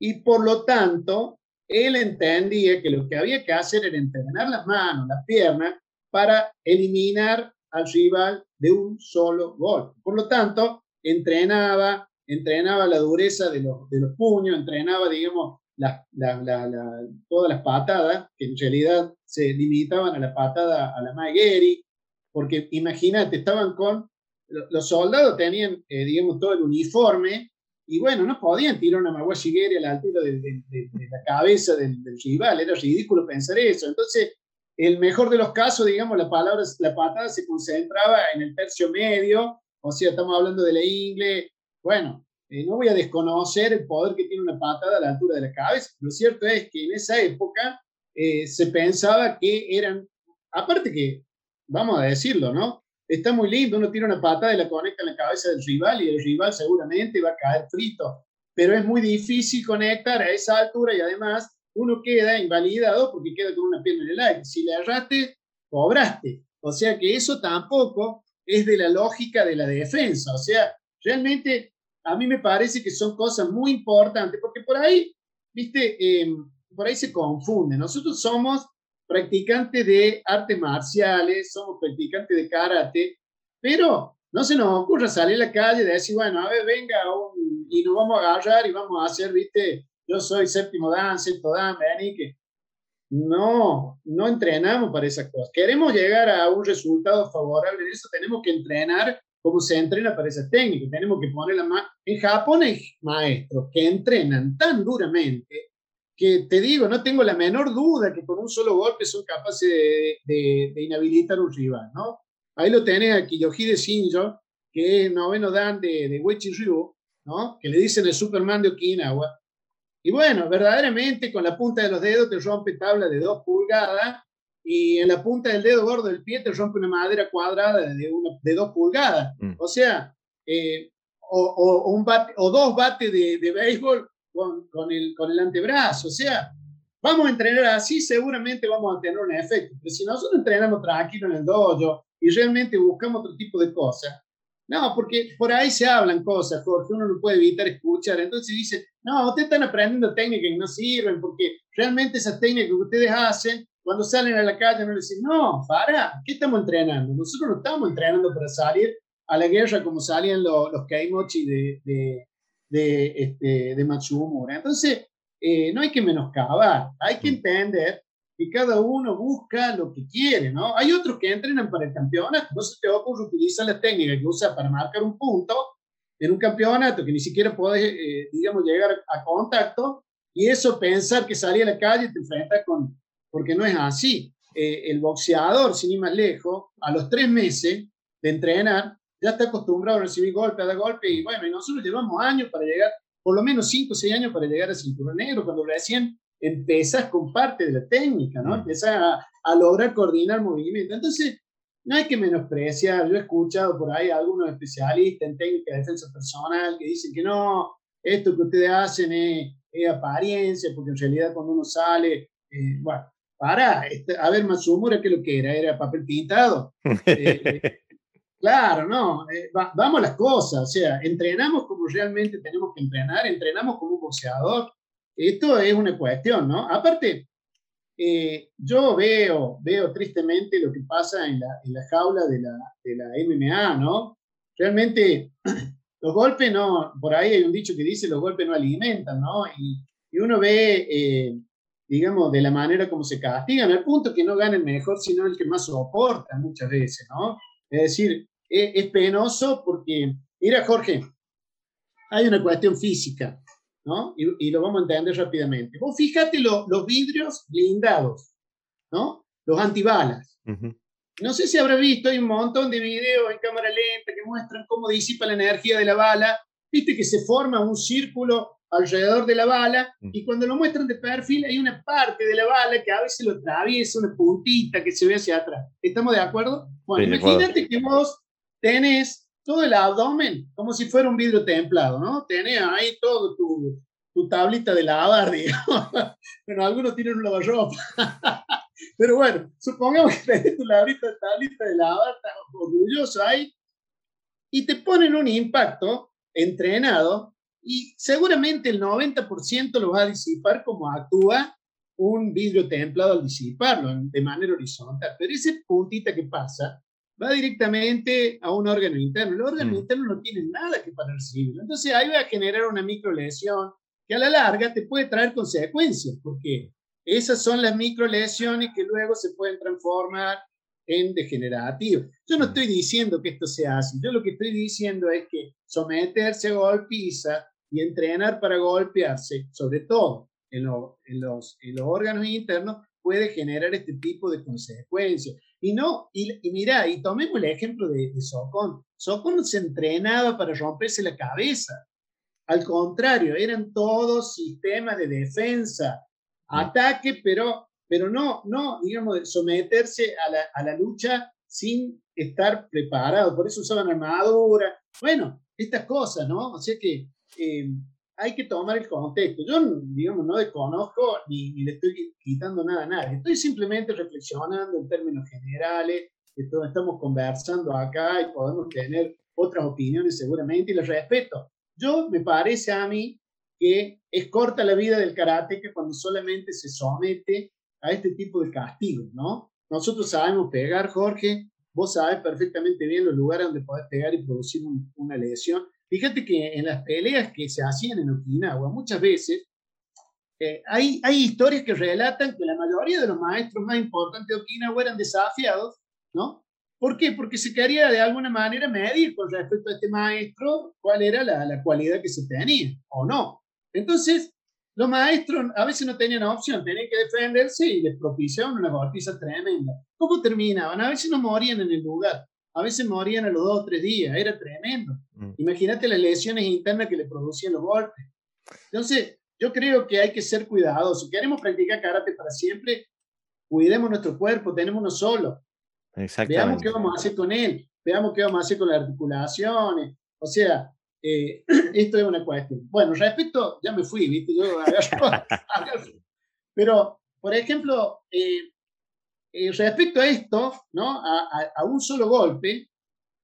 y por lo tanto, él entendía que lo que había que hacer era entrenar las manos, las piernas, para eliminar al rival de un solo golpe. Por lo tanto, entrenaba, entrenaba la dureza de los, de los puños, entrenaba, digamos, todas las patadas, que en realidad se limitaban a la patada a la Magueri, porque imagínate, estaban con, los soldados tenían, eh, digamos, todo el uniforme y bueno, no podían tirar una Maguashigeri a la altura de, la cabeza del, rival, era ridículo pensar eso. Entonces, el mejor de los casos, digamos, la, palabra, la patada se concentraba en el tercio medio, o sea, estamos hablando de la ingle. Bueno, eh, no voy a desconocer el poder que tiene una patada a la altura de la cabeza. Lo cierto es que en esa época eh, se pensaba que eran, aparte que, vamos a decirlo, ¿no? está muy lindo, uno tira una pata y la conecta en la cabeza del rival y el rival seguramente va a caer frito, pero es muy difícil conectar a esa altura y además uno queda invalidado porque queda con una pierna en el aire. Si le erraste, cobraste. O sea que eso tampoco es de la lógica de la defensa. O sea, realmente a mí me parece que son cosas muy importantes porque por ahí, viste, em, por ahí se confunde. Nosotros somos practicantes de artes marciales, somos practicantes de karate, pero no se nos ocurre salir a la calle y decir, bueno, a ver, venga, y nos vamos a agarrar y vamos a hacer, viste, yo soy séptimo dan, sexto dan, que no, no entrenamos para esas cosas. Queremos llegar a un resultado favorable en eso, tenemos que entrenar como se entrena para esas técnicas, tenemos que poner la. En Japón hay maestros que entrenan tan duramente que te digo, no tengo la menor duda que con un solo golpe son capaces de, de, inhabilitar un rival, ¿no? Ahí lo tenés a Kiyohide Shinjo, que es noveno dan de, de Wechi Ryu, ¿no? Que le dicen el Superman de Okinawa. Y bueno, verdaderamente con la punta de los dedos te rompe tabla de dos pulgadas y en la punta del dedo gordo del pie te rompe una madera cuadrada de, de dos pulgadas. Mm. O sea, eh, o, o, un bate, o dos bates de, de béisbol con, el, con el antebrazo. O sea, vamos a entrenar así, seguramente vamos a tener un efecto. Pero si nosotros entrenamos tranquilo en el dojo y realmente buscamos otro tipo de cosas, no, porque por ahí se hablan cosas, Jorge, uno no puede evitar escuchar. Entonces dice, no, ustedes están aprendiendo técnicas que no sirven, porque realmente esas técnicas que ustedes hacen, cuando salen a la calle, no les dicen, no, para, ¿qué estamos entrenando? Nosotros no estamos entrenando para salir a la guerra como salían los, los Kaimochi de, de, este, de Matsumura. Entonces, eh, no hay que menoscabar, hay que entender que cada uno busca lo que quiere, ¿no? Hay otros que entrenan para el campeonato, no se te ocurre utilizar la técnica que usa para marcar un punto en un campeonato que ni siquiera puedes, eh, digamos, llegar a contacto y eso pensar que salir a la calle te enfrentas con, porque no es así. eh, el boxeador, sin ir más lejos, a los tres meses de entrenar, ya está acostumbrado a recibir golpe a golpe y bueno, y nosotros llevamos años para llegar, por lo menos cinco o seis años para llegar a cinturón negro, cuando recién empiezas con parte de la técnica, ¿no? Mm. Empiezas a, a lograr coordinar movimiento. Entonces, no hay que menospreciar. Yo he escuchado por ahí a algunos especialistas en técnica de defensa personal que dicen que no, esto que ustedes hacen es, apariencia, porque en realidad cuando uno sale, eh, bueno, para, este, a ver, Matsumura, ¿qué es lo que era? ¿Era papel pintado? Eh, eh, [laughs] claro, no, vamos a las cosas, o sea, entrenamos como realmente tenemos que entrenar, entrenamos como un boxeador. Esto es una cuestión, ¿no? Aparte, yo veo, veo tristemente lo que pasa en la, en la jaula de la, de la MMA, ¿no? Realmente [clears throat] los golpes no, por ahí hay un dicho que dice los golpes no alimentan, ¿no? Y, y uno ve, eh, digamos, de la manera como se castigan, al punto que no gana el mejor, sino el que más soporta muchas veces, ¿no? Es decir, e, es, penoso porque, mira Jorge, hay una cuestión física, ¿no? Y, y lo vamos a entender rápidamente. Vos fíjate los vidrios blindados, ¿no? Los antibalas. No sé si habrá visto, hay un montón de videos en cámara lenta que muestran cómo disipa la energía de la bala. Viste que se forma un círculo alrededor de la bala mm. y cuando lo muestran de perfil hay una parte de la bala que a veces lo atraviesa, una puntita que se ve hacia atrás. ¿Estamos de acuerdo? Bueno, imagínate que vos tenés todo el abdomen como si fuera un vidrio templado, ¿no? Tenés ahí todo tu, tu tablita de lavar, [laughs] digamos. bueno, algunos tienen un lavarropa. [laughs] Pero bueno, supongamos que tenés tu tablita, tablita de lavar, estás orgulloso ahí, y te ponen un impacto entrenado, y seguramente el 90% lo va a disipar como actúa un vidrio templado al disiparlo de manera horizontal. Pero ese puntita que pasa va directamente a un órgano interno. El órgano mm. interno no tiene nada que para recibirlo. Entonces ahí va a generar una micro lesión que a la larga te puede traer consecuencias, porque esas son las micro lesiones que luego se pueden transformar en degenerativas. Yo no estoy diciendo que esto sea así, yo lo que estoy diciendo es que someterse a golpiza y entrenar para golpearse, sobre todo en, en, los, en los órganos internos, puede generar este tipo de consecuencias. Y no, y, y mira, y tomemos el ejemplo de, de Socón. Socón se entrenaba para romperse la cabeza. Al contrario, eran todos sistemas de defensa ataque, pero, pero no, no, digamos, someterse a la, a la lucha sin estar preparado. Por eso usaban armadura. Bueno, estas cosas, ¿no? O sea que eh, hay que tomar el contexto. Yo, digamos, no desconozco ni, ni, le estoy quitando nada a nadie. Estoy simplemente reflexionando en términos generales. Estamos conversando acá y podemos tener otras opiniones seguramente y les respeto. Yo me parece a mí que es corta la vida del que cuando solamente se somete a este tipo de castigos, ¿no? Nosotros sabemos pegar, Jorge, vos sabes perfectamente bien los lugares donde podés pegar y producir una lesión. Fíjate que en las peleas que se hacían en Okinawa, muchas veces eh, hay, hay historias que relatan que la mayoría de los maestros más importantes de Okinawa eran desafiados, ¿no? ¿Por qué? Porque se quería de alguna manera medir con respecto a este maestro cuál era la, la cualidad que se tenía o no. Entonces, los maestros a veces no tenían opción, tenían que defenderse y les propiciaban una golpiza tremenda. ¿Cómo terminaban? A veces no morían en el lugar, a veces morían a los dos o tres días, era tremendo. Mm. Imagínate las lesiones internas que le producían los golpes. Entonces, yo creo que hay que ser cuidadosos. Queremos practicar karate para siempre, cuidemos nuestro cuerpo, tenemos uno solo. Veamos qué vamos a hacer con él, veamos qué vamos a hacer con las articulaciones. O sea, eh, [clears throat] esto es una cuestión. Bueno, respecto, ya me fui, ¿viste? Yo [laughs] Pero, por ejemplo, eh, eh, respecto a esto, ¿no? A, a, un solo golpe,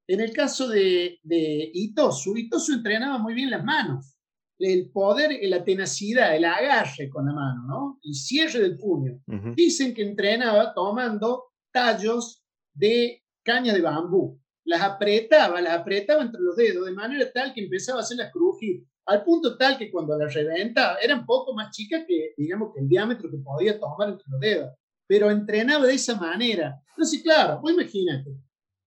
en el caso de, de Itosu, Itosu entrenaba muy bien las manos. El poder, la tenacidad, el agarre con la mano, ¿no? El cierre del puño. Dicen que entrenaba tomando tallos de caña de bambú las apretaba, las apretaba entre los dedos de manera tal que empezaba a hacerlas crujir, al punto tal que cuando las reventaba eran poco más chicas que, digamos, que el diámetro que podía tomar entre los dedos, pero entrenaba de esa manera. Entonces, claro, pues imagínate,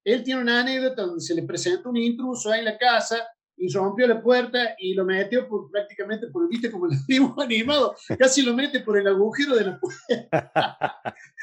él tiene una anécdota donde se le presenta un intruso ahí en la casa, y rompió la puerta y lo metió por, prácticamente por, viste, como el [laughs] dibujo animado, casi lo mete por el agujero de la puerta.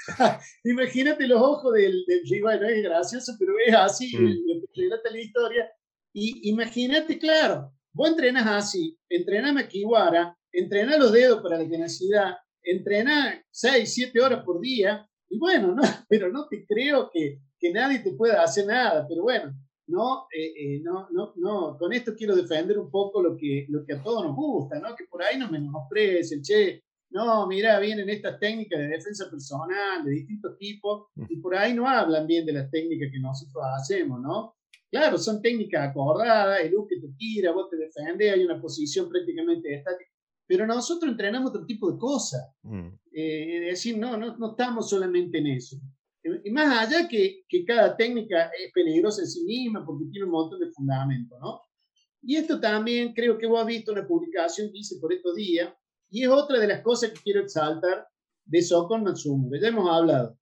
[laughs] Imagínate los ojos del, del rival, no es gracioso, pero es así, mm. relata la historia. Y imagínate, claro, vos entrenas así, entrenas maquiwara, entrenas los dedos para la tenacidad, entrenas 6, 7 horas por día, y bueno, no, [laughs] pero no te creo que, que nadie te pueda hacer nada, pero bueno, no, eh, eh, no, no, no, con esto quiero defender un poco lo que, lo que a todos nos gusta, ¿no? Que por ahí no menosprecien, che, no, mira, vienen estas técnicas de defensa personal de distintos tipos y por ahí no hablan bien de las técnicas que nosotros hacemos, ¿no? Claro, son técnicas acordadas, el que te tira, vos te defendes, hay una posición prácticamente estática, pero nosotros entrenamos otro tipo de cosas. Mm. Eh, es decir, no, no, no estamos solamente en eso. Y más allá que, que cada técnica es peligrosa en sí misma porque tiene un montón de fundamentos, ¿no? Y esto también creo que vos has visto una publicación que hice por estos días, y es otra de las cosas que quiero exaltar de Sokon Matsumo, ya hemos hablado.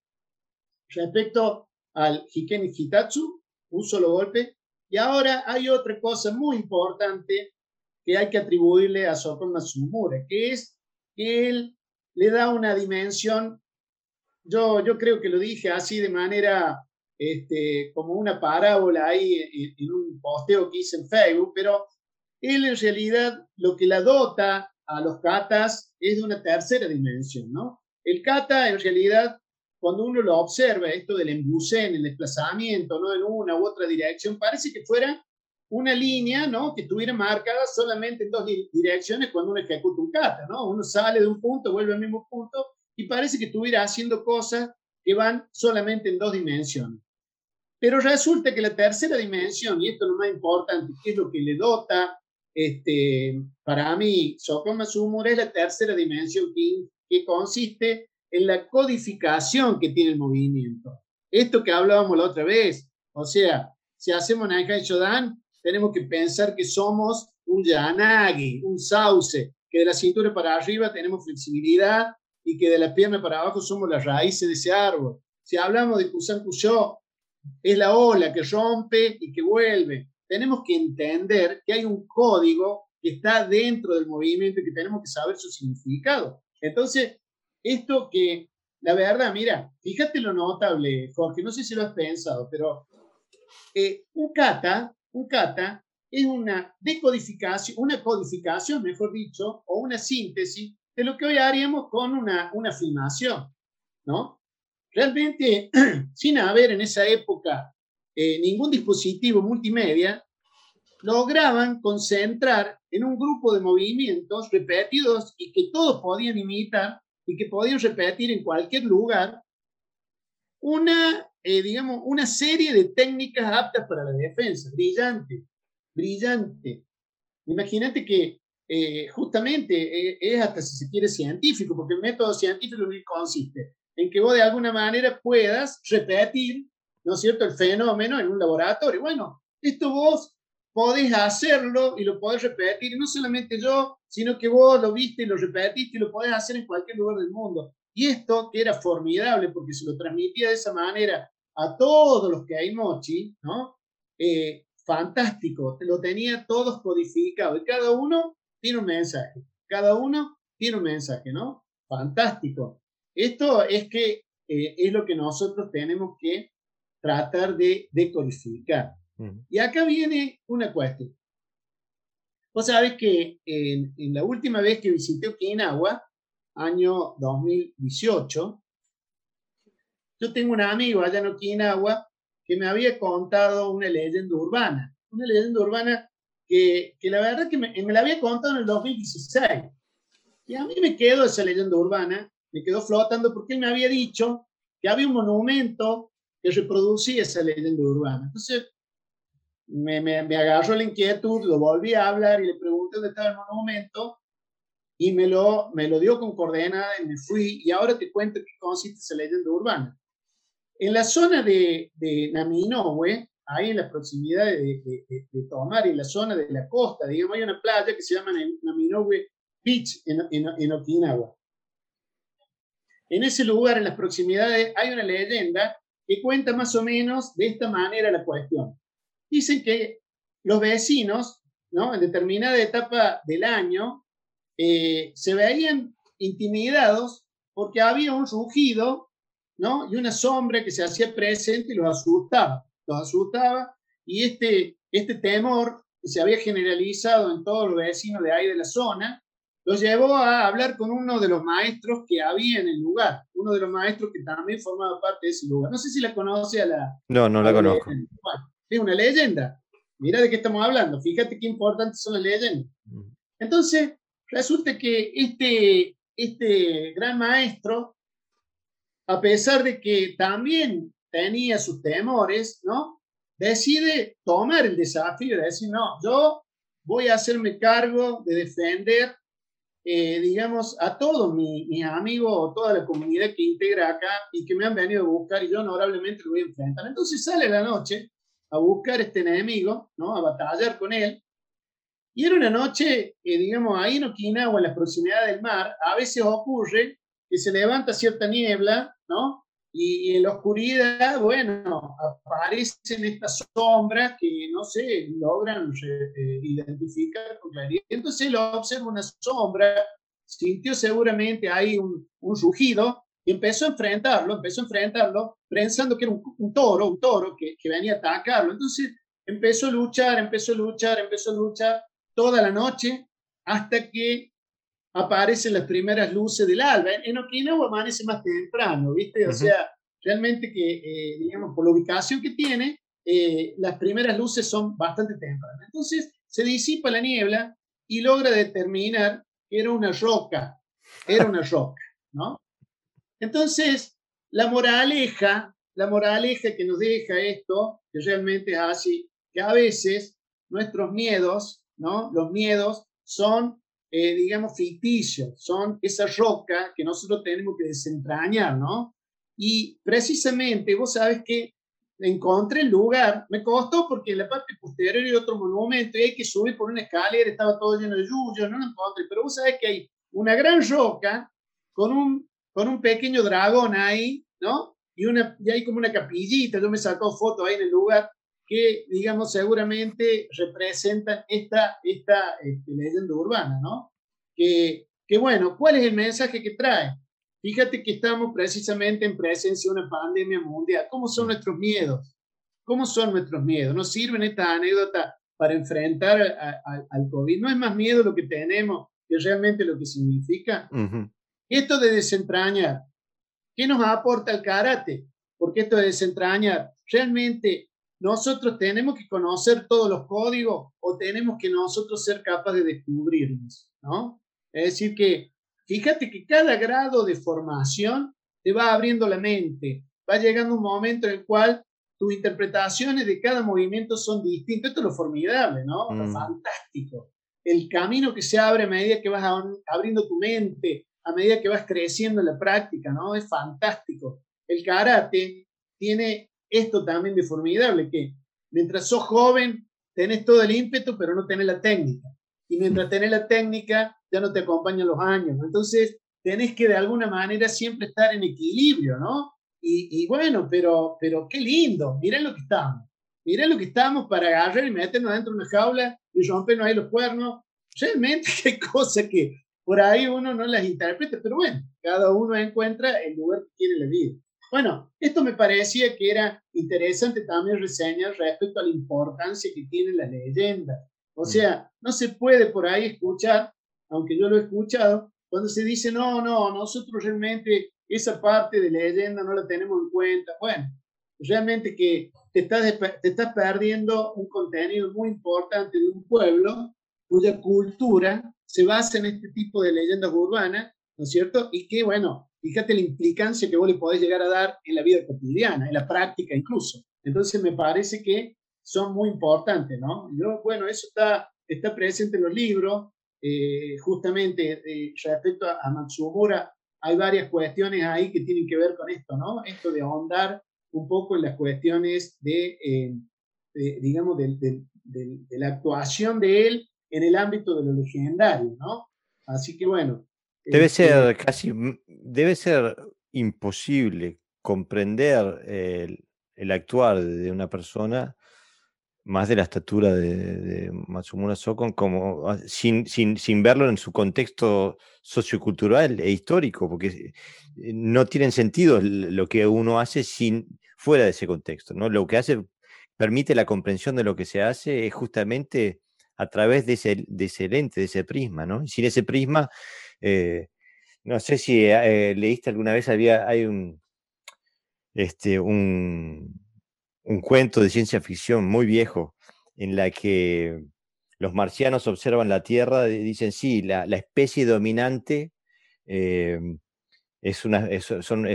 Respecto al Hiken Hitatsu, un solo golpe, y ahora hay otra cosa muy importante que hay que atribuirle a Sokon Matsumura, que es que él le da una dimensión yo, yo creo que lo dije así de manera este, como una parábola ahí en, un posteo que hice en Facebook, pero él en realidad lo que la dota a los katas es de una tercera dimensión, ¿no? El kata en realidad, cuando uno lo observa, esto del en el desplazamiento, ¿no? En una u otra dirección, parece que fuera una línea, ¿no? Que estuviera marcada solamente en dos direcciones cuando uno ejecuta un kata, ¿no? Uno sale de un punto, vuelve al mismo punto y parece que estuviera haciendo cosas que van solamente en dos dimensiones. Pero resulta que la tercera dimensión, y esto es lo más importante, que es lo que le dota, este, para mí, Sokoma Sumura es la tercera dimensión que, que consiste en la codificación que tiene el movimiento. Esto que hablábamos la otra vez, o sea, si hacemos Nankai Shodan, tenemos que pensar que somos un yanagi, un sauce, que de la cintura para arriba tenemos flexibilidad y que de la pierna para abajo somos las raíces de ese árbol. Si hablamos de Kusan Kusho, es la ola que rompe y que vuelve. Tenemos que entender que hay un código que está dentro del movimiento y que tenemos que saber su significado. Entonces, esto que, la verdad, mira, fíjate lo notable, Jorge, no sé si lo has pensado, pero eh, un kata, un kata es una decodificación, una codificación, mejor dicho, o una síntesis de lo que hoy haríamos con una, una filmación, ¿no? Realmente, [clears throat] sin haber en esa época eh, ningún dispositivo multimedia, lograban concentrar en un grupo de movimientos repetidos y que todos podían imitar y que podían repetir en cualquier lugar una, eh, digamos, una serie de técnicas aptas para la defensa. Brillante, brillante. Imagínate que eh, justamente eh, es hasta si se quiere científico, porque el método científico consiste en que vos de alguna manera puedas repetir, ¿no es cierto?, el fenómeno en un laboratorio. Bueno, esto vos podés hacerlo y lo podés repetir, no solamente yo, sino que vos lo viste y lo repetiste y lo podés hacer en cualquier lugar del mundo. Y esto que era formidable porque se lo transmitía de esa manera a todos los que hay mochi, ¿no? Eh, fantástico, lo tenía todos codificado y cada uno tiene un mensaje. Cada uno tiene un mensaje, ¿no? Fantástico. Esto es que eh, es lo que nosotros tenemos que tratar de decodificar. Y acá viene una cuestión. Vos sabés que en, la última vez que visité Okinawa, año 2018, yo tengo un amigo allá en Okinawa que me había contado una leyenda urbana. Una leyenda urbana que, la verdad que me, me, la había contado en el 2016. Y a mí me quedó esa leyenda urbana, me quedó flotando porque él me había dicho que había un monumento que reproducía esa leyenda urbana. Entonces me, me, me agarró la inquietud, lo volví a hablar y le pregunté dónde estaba el monumento y me lo, me lo dio con coordenadas y me fui. Y ahora te cuento qué consiste esa leyenda urbana. En la zona de, de Naminowe, ahí en la proximidad de, de, Tomar, en la zona de la costa, digamos, hay una playa que se llama Naminowe Beach en, en, Okinawa. En ese lugar, en las proximidades, hay una leyenda que cuenta más o menos de esta manera la cuestión. Dicen que los vecinos ¿no? En determinada etapa del año, eh, se veían intimidados porque había un rugido, ¿no? Y una sombra que se hacía presente y los asustaba, los asustaba, y este, este temor que se había generalizado en todos los vecinos de ahí de la zona, lo llevó a hablar con uno de los maestros que había en el lugar, uno de los maestros que también formaba parte de ese lugar. No sé si la conoce a la... No, no la, conozco. es una leyenda. Mira de qué estamos hablando. Fíjate qué importantes son las leyendas. Entonces, resulta que este, este gran maestro, a pesar de que también tenía sus temores, ¿no? Decide tomar el desafío de decir, no, yo voy a hacerme cargo de defender eh, digamos, a todos mis, amigos o toda la comunidad que integra acá y que me han venido a buscar y yo honorablemente lo voy a enfrentar. Entonces sale la noche a buscar este enemigo, ¿no? A batallar con él. Y era una noche, que digamos, ahí en Okinawa, en la proximidad del mar, a veces ocurre que se levanta cierta niebla, ¿no? Y, en la oscuridad, bueno, aparecen estas sombras que no se logran eh, identificar con claridad. Entonces él observa una sombra, sintió seguramente ahí un, un rugido y empezó a enfrentarlo, empezó a enfrentarlo pensando que era un, toro, un toro que, que, venía a atacarlo. Entonces empezó a luchar, empezó a luchar, empezó a luchar toda la noche hasta que aparecen las primeras luces del alba. En Okinawa amanece más temprano, ¿viste? O sea, realmente que, eh, digamos, por la ubicación que tiene, eh, las primeras luces son bastante tempranas. Entonces se disipa la niebla y logra determinar que era una roca, era una [laughs] roca, ¿no? Entonces, la moraleja, la moraleja que nos deja esto, que realmente es así, que a veces nuestros miedos, ¿no? Los miedos son eh, digamos, ficticios, son esa roca que nosotros tenemos que desentrañar, ¿no? Y precisamente, vos sabes que encontré el lugar, me costó porque en la parte posterior hay otro monumento y hay que subir por una escalera, estaba todo lleno de yuyo, no lo encontré, pero vos sabés que hay una gran roca con un, con un pequeño dragón ahí, ¿no? Y, una, y hay como una capillita, yo me sacó foto ahí en el lugar, que, digamos, seguramente representan esta, esta este, leyenda urbana, ¿no? Que, que, bueno, ¿cuál es el mensaje que trae? Fíjate que estamos precisamente en presencia de una pandemia mundial. ¿Cómo son nuestros miedos? ¿Cómo son nuestros miedos? ¿Nos sirven esta anécdota para enfrentar al COVID? ¿No es más miedo lo que tenemos que realmente lo que significa? Esto de desentrañar, ¿qué nos aporta el karate? Porque esto de desentrañar realmente nosotros tenemos que conocer todos los códigos o tenemos que nosotros ser capaces de descubrirlos, ¿no? Es decir, que fíjate que cada grado de formación te va abriendo la mente, va llegando un momento en el cual tus interpretaciones de cada movimiento son distintas. Esto es lo formidable, ¿no? Lo mm. fantástico. El camino que se abre a medida que vas abriendo tu mente, a medida que vas creciendo en la práctica, ¿no? Es fantástico. El karate tiene esto también de formidable, que mientras sos joven tenés todo el ímpetu, pero no tenés la técnica. Y mientras tenés la técnica, ya no te acompañan los años. Entonces, tenés que de alguna manera siempre estar en equilibrio, ¿no? Y, bueno, pero, pero qué lindo, miren lo que estamos. Miren lo que estamos para agarrar y meternos dentro de una jaula y rompernos ahí los cuernos. Realmente [laughs] qué cosa que por ahí uno no las interpreta, pero bueno, cada uno encuentra el lugar que quiere en la vida. Bueno, esto me parecía que era interesante también reseñar respecto a la importancia que tiene la leyenda. O mm. sea, no se puede por ahí escuchar, aunque yo lo he escuchado, cuando se dice, no, no, nosotros realmente esa parte de leyenda no la tenemos en cuenta. Bueno, realmente que te estás, te estás perdiendo un contenido muy importante de un pueblo cuya cultura se basa en este tipo de leyendas urbanas, ¿no es cierto? Y que, bueno, Fíjate la implicancia que vos le podés llegar a dar en la vida cotidiana, en la práctica incluso. Entonces me parece que son muy importantes, ¿no? Yo, bueno, eso está, está presente en los libros, eh, justamente eh, respecto a, Matsumura, hay varias cuestiones ahí que tienen que ver con esto, ¿no? Esto de ahondar un poco en las cuestiones de, eh, digamos, de, de, la actuación de él en el ámbito de lo legendario, ¿no? Así que bueno, Debe este ser casi, debe ser imposible comprender el, actuar de una persona más de la estatura de, Matsumura Sokon, como ah, sin, sin, sin, verlo en su contexto sociocultural e histórico, porque eh, no tienen sentido lo que uno hace sin, fuera de ese contexto. ¿no? Lo que hace, permite la comprensión de lo que se hace es justamente a través de ese, de ese lente, de ese prisma. ¿no? Sin ese prisma, eh, no sé si eh, leíste alguna vez, había, hay un, este, un, un cuento de ciencia ficción muy viejo en la que los marcianos observan la Tierra y dicen, sí, la, especie dominante em, es una, son,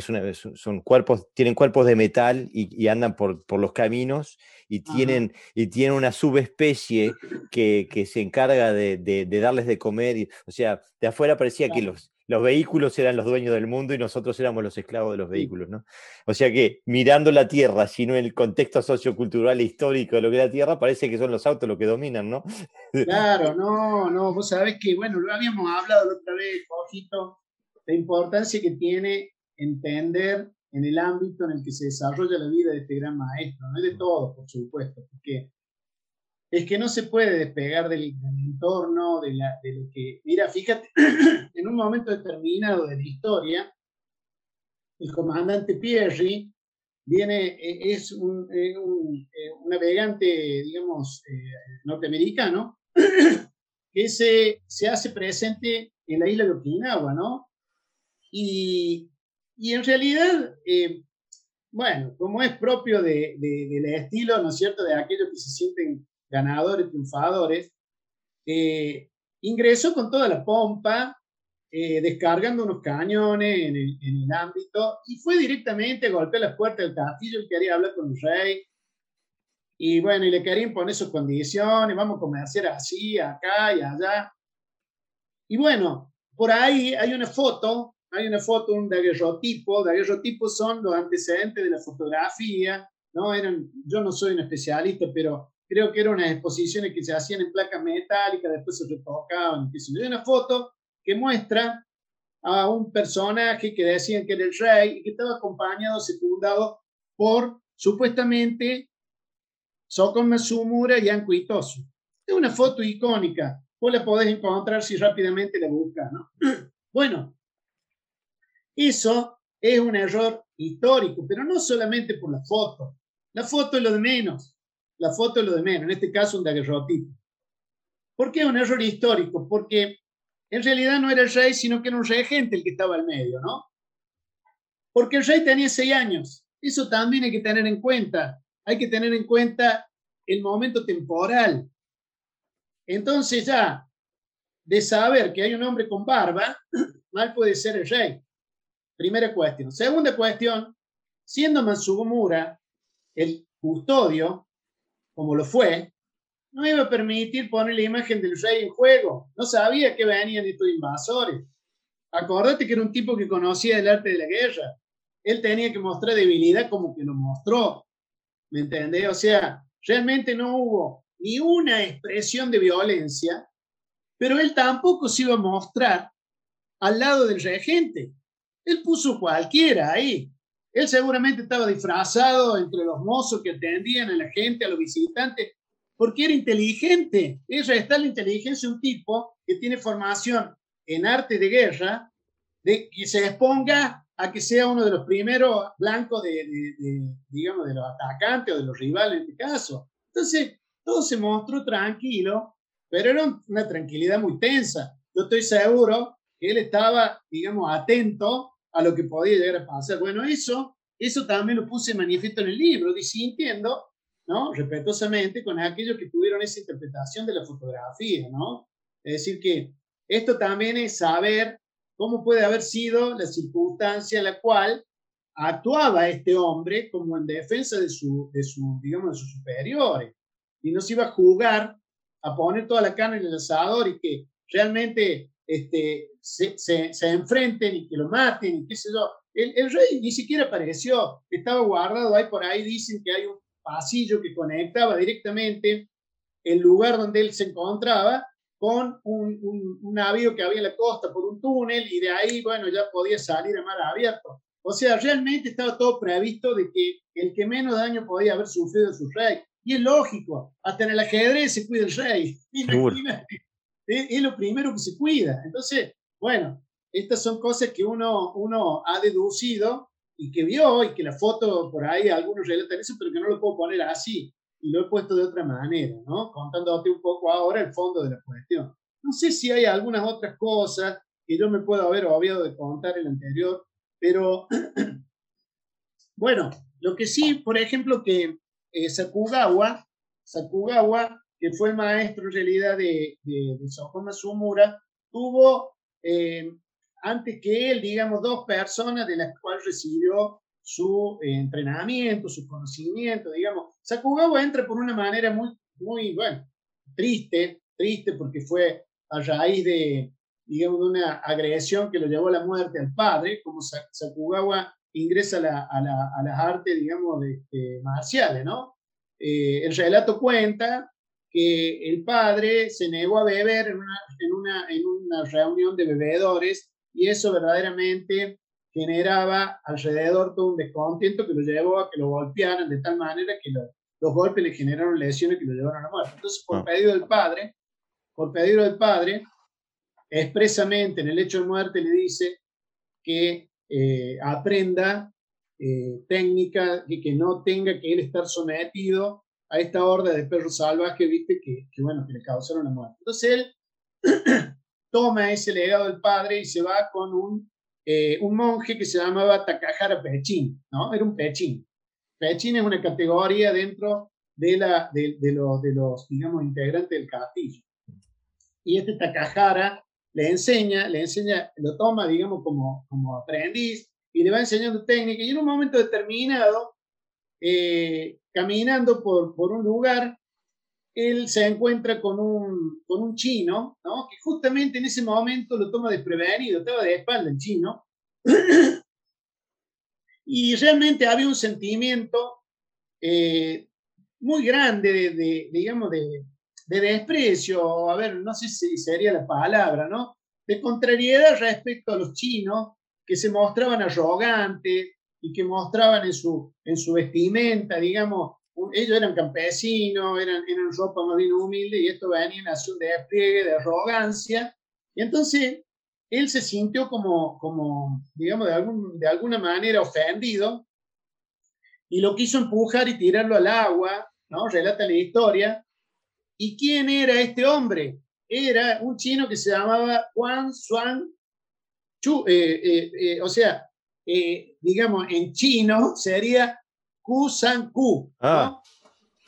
son, cuerpos, tienen cuerpos de metal y, andan por, por, los caminos y tienen, y tienen una subespecie que, que se encarga de, de, darles de comer. o sea, de afuera parecía que los, los vehículos eran los dueños del mundo y nosotros éramos los esclavos de los vehículos, ¿no? O sea que mirando la Tierra, sino el contexto sociocultural e histórico de lo que es la Tierra, parece que son los autos los que dominan, ¿no? Claro, no, no, vos sabés que, bueno, lo habíamos hablado la otra vez, Jorgito, la importancia que tiene entender en el ámbito en el que se desarrolla la vida de este gran maestro, no es de todo, por supuesto, porque es que no se puede despegar del, entorno, de, la, de, lo que... Mira, fíjate, [clears throat] en un momento determinado de la historia, el comandante Pierri viene, e, es un, e, un, e, un navegante, digamos, eh, norteamericano, [clears throat] que se, se hace presente en la isla de Okinawa, ¿no? Y, y en realidad, eh, bueno, como es propio de, de, del estilo, ¿no es cierto?, de aquellos que se sienten ganadores, triunfadores, eh, ingresó con toda la pompa, eh, descargando unos cañones en el, en el, ámbito y fue directamente a golpear las puertas del castillo y quería hablar con el rey. Y bueno, y le quería imponer sus condiciones, vamos a comerciar así, acá y allá. Y bueno, por ahí hay una foto, hay una foto, un daguerrotipo, daguerrotipos son los antecedentes de la fotografía, ¿no? Eran, yo no soy un especialista, pero creo que eran unas exposiciones que se hacían en placas metálicas, después se retocaban. Hay una foto que muestra a un personaje que decían que era el rey y que estaba acompañado, secundado por supuestamente Sokon Masumura y Anko. Es una foto icónica. Vos la podés encontrar si rápidamente la buscas, ¿no? [clears throat] Bueno, eso es un error histórico, pero no solamente por la foto. La foto es lo de menos la foto es lo de menos, en este caso un daguerrotipo. ¿Por qué un error histórico? Porque en realidad no era el rey, sino que era un regente el que estaba al medio, ¿no? Porque el rey tenía seis años. Eso también hay que tener en cuenta. Hay que tener en cuenta el momento temporal. Entonces ya, de saber que hay un hombre con barba, [clears throat] mal puede ser el rey. Primera cuestión. Segunda cuestión, siendo Mansugumura el custodio, como lo fue, no iba a permitir poner la imagen del rey en juego. No sabía que venían estos invasores. Acordate que era un tipo que conocía el arte de la guerra. Él tenía que mostrar debilidad como que lo mostró. ¿Me entendés? O sea, realmente no hubo ni una expresión de violencia, pero él tampoco se iba a mostrar al lado del regente. Él puso cualquiera ahí. Él seguramente estaba disfrazado entre los mozos que atendían a la gente, a los visitantes, porque era inteligente. Ella está la inteligencia de un tipo que tiene formación en arte de guerra, de que se exponga a que sea uno de los primeros blancos de, digamos, de los atacantes o de los rivales en este caso. Entonces, todo se mostró tranquilo, pero era una tranquilidad muy tensa. Yo estoy seguro que él estaba, digamos, atento a lo que podía llegar a pasar. Bueno, eso, eso también lo puse manifiesto en el libro, disintiendo, ¿no? Respetuosamente con aquellos que tuvieron esa interpretación de la fotografía, ¿no? Es decir, que esto también es saber cómo puede haber sido la circunstancia en la cual actuaba este hombre como en defensa de, su, de, su, digamos, de sus superiores. Y no se iba a jugar a poner toda la carne en el asador y que realmente este, se, se, enfrenten y que lo maten y qué sé yo. El, el, rey ni siquiera apareció, estaba guardado ahí por ahí, dicen que hay un pasillo que conectaba directamente el lugar donde él se encontraba con un, un, navío que había en la costa por un túnel y de ahí, bueno, ya podía salir a mar abierto. O sea, realmente estaba todo previsto de que el que menos daño podía haber sufrido su rey. Y es lógico, hasta en el ajedrez se cuida el rey. Es, lo primero que se cuida. Entonces, bueno, estas son cosas que uno, uno ha deducido y que vio y que la foto por ahí algunos relatan eso, pero que no lo puedo poner así y lo he puesto de otra manera, ¿no? Contándote un poco ahora el fondo de la cuestión. No sé si hay algunas otras cosas que yo me puedo haber obviado de contar el anterior, pero [clears throat] bueno, lo que sí, por ejemplo, que eh, Sakugawa, Sakugawa, que fue maestro en realidad de, de, de Sumura, tuvo eh, antes que él, digamos, dos personas de las cuales recibió su eh, entrenamiento, su conocimiento, digamos. Sakugawa entra por una manera muy, muy, bueno, triste, triste porque fue a raíz de, digamos, de una agresión que lo llevó a la muerte al padre, como Sakugawa ingresa a, la, a, la, a las artes, digamos, de, marciales, ¿no? Eh, el relato cuenta que el padre se negó a beber en una, en una, en una reunión de bebedores y eso verdaderamente generaba alrededor todo un descontento que lo llevó a que lo golpearan de tal manera que los golpes le generaron lesiones que lo llevaron a la muerte. Entonces, por ah. pedido del padre, por pedido del padre, expresamente en el hecho de muerte le dice que eh, aprenda eh, técnica y que no tenga que él estar sometido a esta horda de perros salvajes, viste, que, que bueno, que le causaron la muerte. Entonces él [clears throat] toma ese legado del padre y se va con un, eh, un monje que se llamaba Takahara Pechin, ¿no? Era un Pechin. Pechin es una categoría dentro de, la, de, de, los, de los, digamos, integrantes del castillo. Y este Takahara le enseña, le enseña, lo toma, digamos, como, como aprendiz y le va enseñando técnica y en un momento determinado, eh, caminando por, por un lugar, él se encuentra con un, con un chino, ¿no? que justamente en ese momento lo toma desprevenido, estaba de espalda el chino, [clears throat] y realmente había un sentimiento eh, muy grande de, de digamos, de, de, desprecio, a ver, no sé si sería la palabra, ¿no? De contrariedad respecto a los chinos que se mostraban arrogantes y que mostraban en su, en su vestimenta, digamos, ellos eran campesinos, eran, eran ropa más bien humilde y esto venía en un despliegue de arrogancia. Y entonces él se sintió como, como digamos, de, algún, de alguna manera ofendido y lo quiso empujar y tirarlo al agua, ¿no? Relata la historia. ¿Y quién era este hombre? Era un chino que se llamaba Juan Xuan Chu, eh, eh, eh, o sea, digamos, en chino sería Ku-san-ku, ah.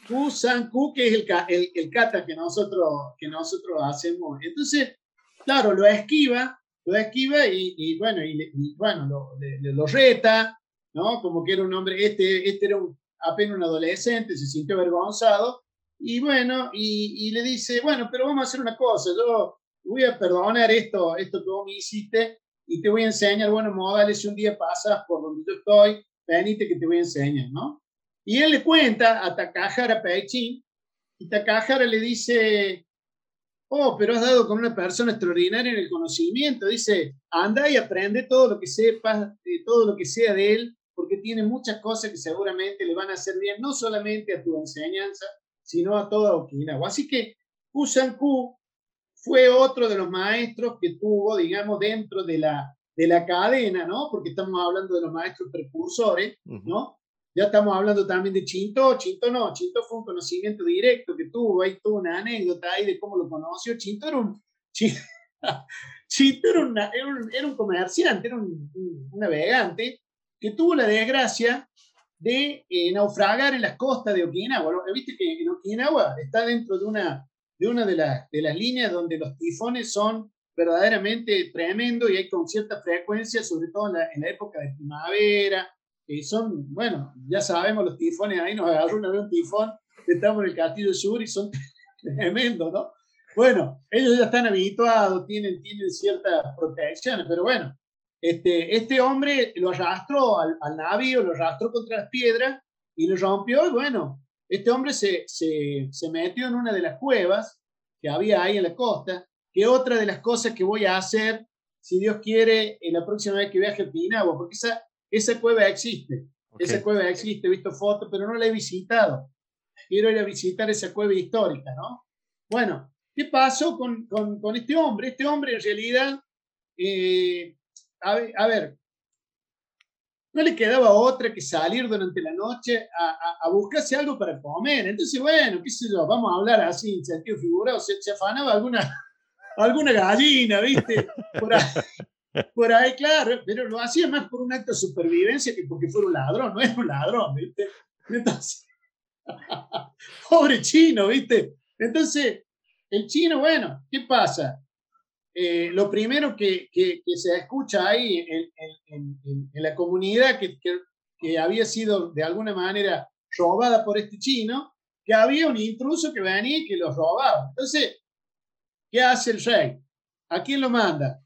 Ku-san-ku, que es el, el, el, kata que nosotros, que nosotros hacemos. Entonces, claro, lo esquiva, lo esquiva y, y bueno, y, bueno lo, lo, reta, ¿no? Como que era un hombre, este, este era un, apenas un adolescente, se sintió avergonzado, y bueno, y, y, le dice, bueno, pero vamos a hacer una cosa, yo voy a perdonar esto, esto que vos me hiciste, y te voy a enseñar buenos modales, si un día pasas por donde yo estoy, venite que te voy a enseñar, ¿no? Y él le cuenta a Takahara Peichin, y Takahara le dice, oh, pero has dado con una persona extraordinaria en el conocimiento, dice, anda y aprende todo lo que sepas, todo lo que sea de él, porque tiene muchas cosas que seguramente le van a hacer bien, no solamente a tu enseñanza, sino a toda Okinawa. Así que Kusan-ku fue otro de los maestros que tuvo, digamos, dentro de la de la cadena, ¿no? Porque estamos hablando de los maestros precursores, ¿no? Ya estamos hablando también de Chinto. Chinto no, Chinto fue un conocimiento directo que tuvo, ahí tuvo una anécdota ahí de cómo lo conoció. Chinto era un, [laughs] Chinto era, un, era, un, comerciante, era un, navegante que tuvo la desgracia de eh, naufragar en las costas de Okinawa. Viste que en Okinawa está dentro de una, de, una de, de las líneas donde los tifones son verdaderamente tremendo y hay con cierta frecuencia, sobre todo en la, en la época de primavera. y son, bueno, ya sabemos los tifones, ahí nos agarró una vez un tifón, estamos en el Castillo Sur y son [laughs] tremendos, ¿no? Bueno, ellos ya están habituados, tienen, tienen ciertas protecciones, pero bueno, este, este hombre lo arrastró al, al navío, lo arrastró contra las piedras y lo rompió y bueno, este hombre se, se, se metió en una de las cuevas que había ahí en la costa que otra de las cosas que voy a hacer, si Dios quiere, en la próxima vez que viaje a Pinagua, porque esa, esa cueva existe. Esa cueva existe, he visto fotos, pero no la he visitado. quiero ir a visitar esa cueva histórica, ¿no? Bueno, ¿qué pasó con, con, este hombre? Este hombre en realidad, eh, a, ver, no le quedaba otra que salir durante la noche a, buscarse algo para comer. Entonces, bueno, qué sé yo, vamos a hablar así en sentido figurado, se, se afanaba alguna, [laughs] alguna gallina, ¿viste? Por ahí, por ahí, claro, pero lo hacía más por un acto de supervivencia que porque fuera un ladrón, no era un ladrón, ¿viste? Entonces, [laughs] pobre chino, ¿viste? Entonces, el chino, bueno, ¿qué pasa? Eh, lo primero que, se escucha ahí en, la comunidad que, había sido de alguna manera robada por este chino, que había un intruso que venía y que los robaba. Entonces, ¿qué hace el rey? ¿A quién lo manda?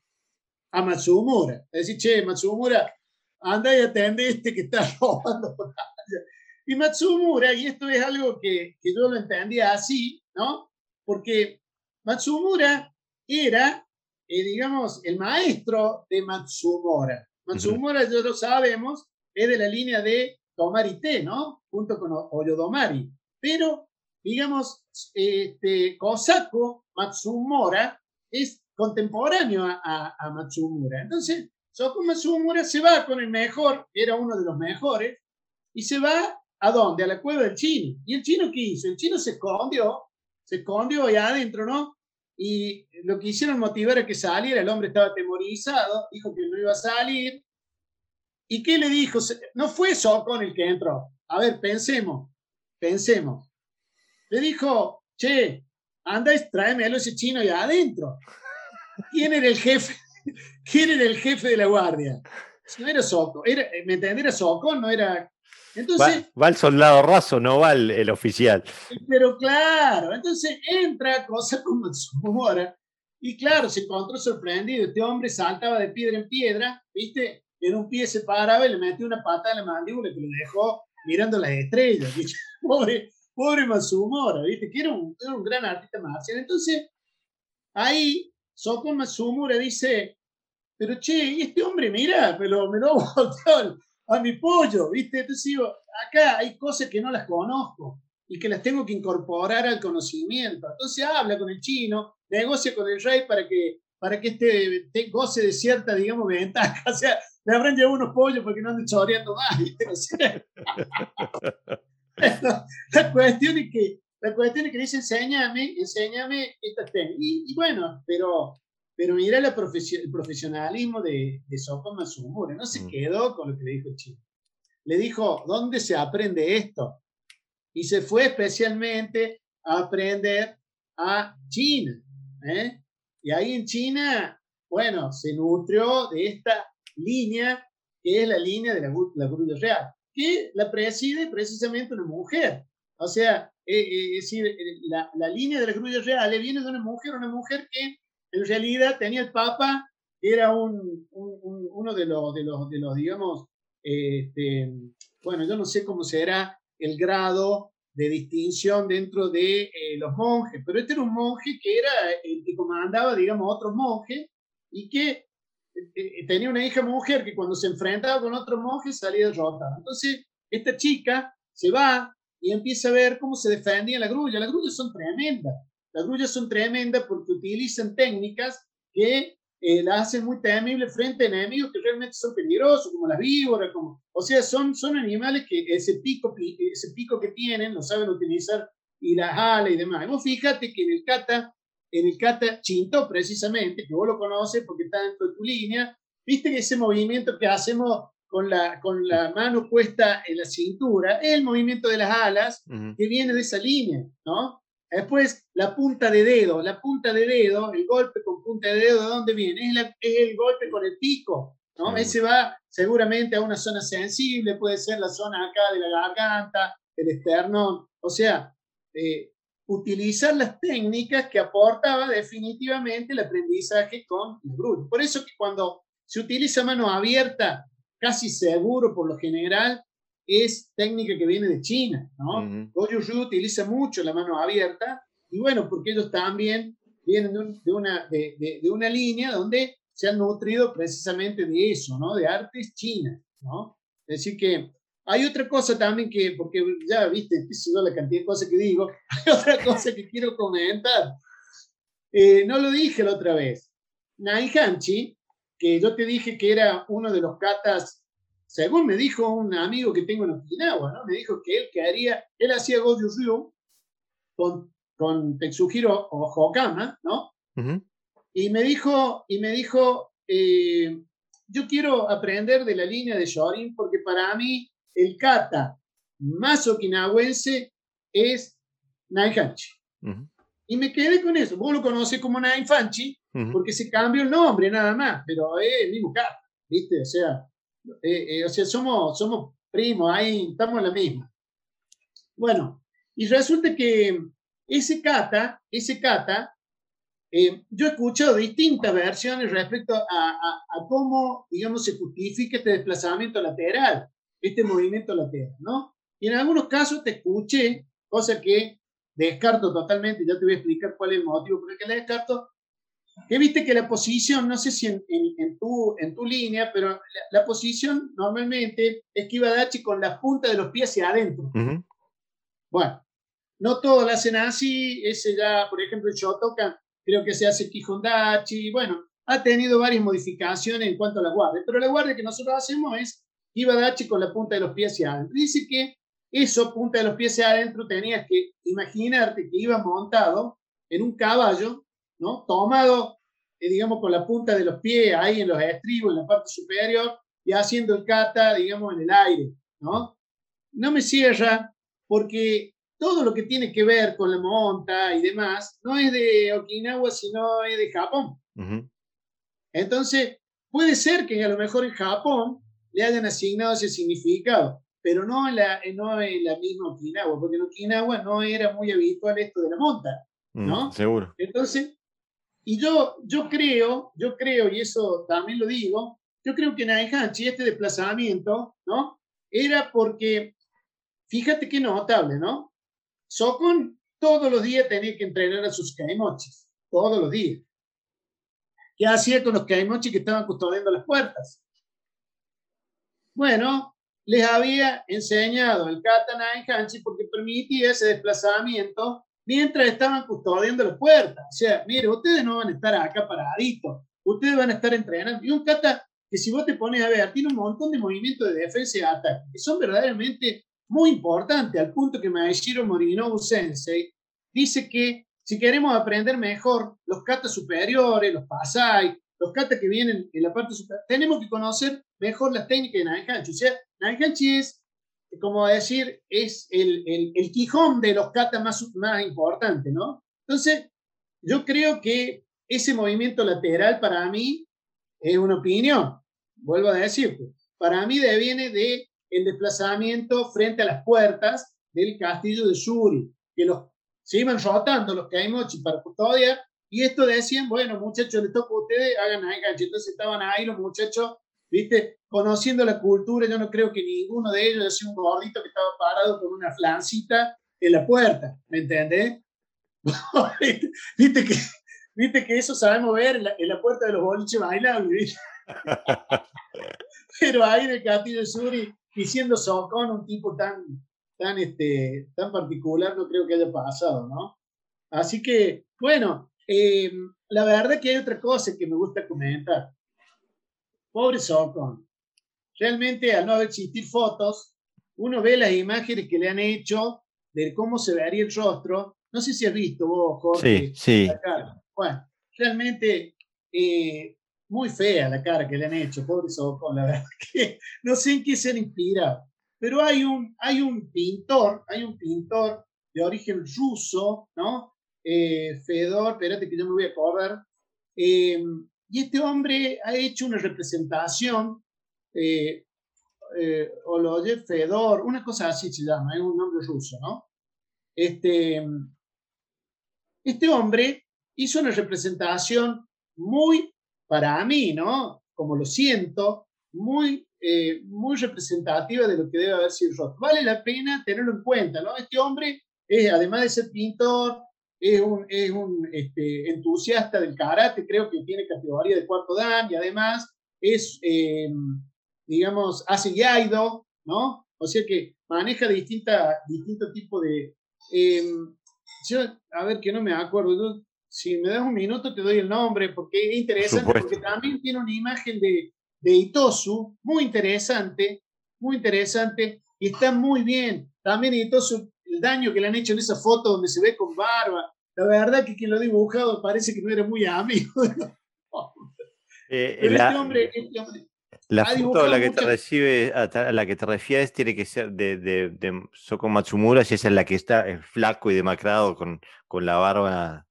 A Matsumura. Es decir, che, Matsumura, anda y atende este que está [laughs] robando por allá. Y Matsumura, y esto es algo que, que yo lo entendía así, ¿no? Porque Matsumura era, eh, digamos, el maestro de Matsumura. Matsumura, ya lo sabemos, es de la línea de Tomari Te, ¿no? Junto con Oyodomari. Pero, digamos, este, Kosako Matsumura es contemporáneo a, a, Matsumura. Entonces, Soko Matsumura se va con el mejor, era uno de los mejores, y se va ¿A dónde? A la cueva del chino. ¿Y el chino qué hizo? El chino se escondió, se escondió allá adentro, ¿no? Y lo que hicieron motivar a que saliera, el hombre estaba atemorizado, dijo que no iba a salir. ¿Y qué le dijo? No fue Socon el que entró. A ver, pensemos, pensemos. Le dijo, che, anda y tráemelo ese chino allá adentro. ¿Quién era el jefe? [laughs] ¿Quién era el jefe de la guardia? No era Socon, era, ¿me entendés? Era Socon, no era entonces, va, el soldado raso, no va el, oficial. Pero claro, entonces entra cosa como Tsumura y claro, se encontró sorprendido. Este hombre saltaba de piedra en piedra, ¿viste? En un pie se paraba y le metió una pata en la mandíbula que lo dejó mirando las estrellas. [laughs] Pobre, pobre Matsumura, ¿viste? Que era un, un gran artista marcial. Entonces, ahí Soko Matsumura dice, pero che, este hombre, mira, me lo, me lo [laughs] a mi pollo, ¿viste? Entonces digo, acá hay cosas que no las conozco y que las tengo que incorporar al conocimiento. Entonces habla con el chino, negocia con el rey para que, para que este goce de cierta, digamos, ventaja. [laughs] O sea, le habrán llevado unos pollos porque no anden choreando más, [laughs] la, cuestión es que la cuestión es que dice, enséñame, enséñame esta técnica. y bueno, pero pero mira el profesionalismo de, de Matsumura. No se mm. quedó con lo que le dijo el chino. Le dijo, ¿dónde se aprende esto? Y se fue especialmente a aprender a China. ¿eh? Y ahí en China, bueno, se nutrió de esta línea, que es la línea de la, la Real, que la preside precisamente una mujer. O sea, eh, eh, es decir, la, la, línea de la Cruz Real viene de una mujer, una mujer que en realidad tenía el Papa, era un, uno de los, de los, de los digamos, este, bueno, yo no sé cómo será el grado de distinción dentro de eh, los monjes, pero este era un monje que era el que comandaba, digamos, otros monjes y que eh, eh, tenía una hija mujer que cuando se enfrentaba con otros monjes salía derrotada. Entonces, esta chica se va y empieza a ver cómo se defendía la grulla. Las grullas son tremendas. Las grullas son tremendas porque utilizan técnicas que eh, las hacen muy temibles frente a enemigos que realmente son peligrosos, como las víboras, como, o sea, son, son animales que ese pico, ese pico que tienen lo saben utilizar y las alas y demás. vos fíjate que en el kata, en el kata chinto precisamente, que vos lo conoces porque está dentro de tu línea, viste que ese movimiento que hacemos con la, con la mano puesta en la cintura es el movimiento de las alas que viene de esa línea, ¿no? Después, la punta de dedo. La punta de dedo, el golpe con punta de dedo, ¿de dónde viene? Es, el golpe con el pico. ¿no? Ese va seguramente a una zona sensible, puede ser la zona acá de la garganta, el esternón. O sea, eh, utilizar las técnicas que aportaba definitivamente el aprendizaje con el bruto. Por eso que cuando se utiliza mano abierta, casi seguro por lo general, es técnica que viene de China, ¿no? Goju utiliza mucho la mano abierta y bueno, porque ellos también vienen de, una, de, de, una línea donde se han nutrido precisamente de eso, ¿no? De artes chinas, ¿no? Es decir que hay otra cosa también que, porque ya viste, la cantidad de cosas que digo, [laughs] hay otra cosa que quiero comentar. Eh, no lo dije la otra vez. Naihanchi, que yo te dije que era uno de los katas, según me dijo un amigo que tengo en Okinawa, ¿no? Me dijo que él que haría, él hacía Goju Ryu con, con Tetsuhiro Hokama, ¿no? Y me dijo, y me dijo, eh, yo quiero aprender de la línea de Shorin porque para mí el kata más okinawense es Naihanchi. Y me quedé con eso. Vos lo conoces como Naifanchi porque se cambió el nombre nada más, pero es el mismo kata, ¿viste? O sea, eh, eh, o sea somos, somos primos, ahí estamos en la misma. Bueno, y resulta que ese kata, ese kata, eh, yo he escuchado distintas versiones respecto a, a, cómo, digamos, se justifica este desplazamiento lateral este movimiento lateral, ¿no? Y en algunos casos te escuché, cosa que descarto totalmente, ya te voy a explicar cuál es el motivo por el que la descarto, que viste que la posición, no sé si en, en, tu, en tu línea, pero la, posición normalmente es que iba Dachi con la punta de los pies hacia adentro. Bueno, no todos lo hacen así, ese ya, por ejemplo, el Shotokan, creo que se hace Dachi, bueno, ha tenido varias modificaciones en cuanto a la guardia, pero la guardia que nosotros hacemos es iba Dachi con la punta de los pies hacia adentro. Dice que eso, punta de los pies hacia adentro, tenías que imaginarte que iba montado en un caballo, ¿no? Tomado, eh, digamos, con la punta de los pies ahí en los estribos, en la parte superior, y haciendo el kata, digamos, en el aire, ¿no? No me cierra porque todo lo que tiene que ver con la monta y demás no es de Okinawa, sino es de Japón. Entonces, puede ser que a lo mejor en Japón le hayan asignado ese significado, pero no en la, no en la misma Okinawa, porque en Okinawa no era muy habitual esto de la monta, mm, ¿no? seguro. Entonces, y yo, yo creo, yo creo, y eso también lo digo, yo creo que Naihanchi, este desplazamiento, ¿no? Era porque, fíjate qué notable, ¿no? Sokon todos los días tenía que entrenar a sus kaimochis, todos los días. ¿Qué hacía con los kaimochis que estaban custodiando las puertas? Bueno, les había enseñado el katana en Hanchi porque permitía ese desplazamiento mientras estaban custodiando las puertas. O sea, mire, ustedes no van a estar acá paraditos, ustedes van a estar entrenando. Y un kata que si vos te pones a ver, tiene un montón de movimientos de defensa y ataque que son verdaderamente muy importantes, al punto que Maeshiro Morinobu Sensei dice que si queremos aprender mejor los katas superiores, los pasai, los katas que vienen en la parte superior, tenemos que conocer mejor las técnicas de Naihanchi. O sea, Naihanchi es, como decir, es el, el, el quijón de los katas más, más importantes, ¿no? Entonces, yo creo que ese movimiento lateral para mí es una opinión, vuelvo a decirte, para mí deviene de el desplazamiento frente a las puertas del castillo de Shuri, que los, se iban rotando los Kaimochi para custodiar, y esto decían, bueno, muchachos, les toca a ustedes, hagan Naihanchi. Entonces estaban ahí los muchachos ¿viste? Conociendo la cultura, yo no creo que ninguno de ellos sea un gordito que estaba parado con una flancita en la puerta, ¿me entendés? [laughs] ¿Viste? que, ¿Viste que eso sabemos ver en la, puerta de los boliches bailables? [laughs] Pero ahí en el Castillo de Suri, diciendo Socón, un tipo tan, tan, este, tan particular, no creo que haya pasado, ¿no? Así que, bueno, eh, la verdad que hay otra cosa que me gusta comentar. Pobre Socon. Realmente, al no existir fotos, uno ve las imágenes que le han hecho de cómo se vería el rostro. No sé si has visto vos, Jorge. Sí, sí. Bueno, realmente eh, muy fea la cara que le han hecho, pobre Socon, la verdad [laughs] que no sé en qué se han inspirado. Pero hay un, hay un pintor, hay un pintor de origen ruso, ¿no? Eh, Fedor, espérate que yo me voy a acordar, eh, y este hombre ha hecho una representación, eh, eh, Fedor, una cosa así se llama, es un nombre ruso, ¿no? Este, este hombre hizo una representación muy, para mí, ¿no? Como lo siento, muy, eh, muy representativa de lo que debe haber sido Roth. Vale la pena tenerlo en cuenta, ¿no? Este hombre, es, además de ser pintor, es un, es un este, entusiasta del karate, creo que tiene categoría de cuarto dan y además es, em, digamos, hace yaido, ¿no? O sea que maneja distinta, distintos tipos de... Em, yo, a ver, que no me acuerdo. si me das un minuto, te doy el nombre, porque es interesante, porque también tiene una imagen de, de Itosu, muy interesante, muy interesante, y está muy bien. También Itosu, el daño que le han hecho en esa foto donde se ve con barba, la verdad que quien lo ha dibujado parece que no era muy amigo. Eh, este, este hombre, la foto a la que te recibe, a la que te refieres tiene que ser de, de, de Soko Matsumura, si esa es la que está flaco y demacrado con, con la barba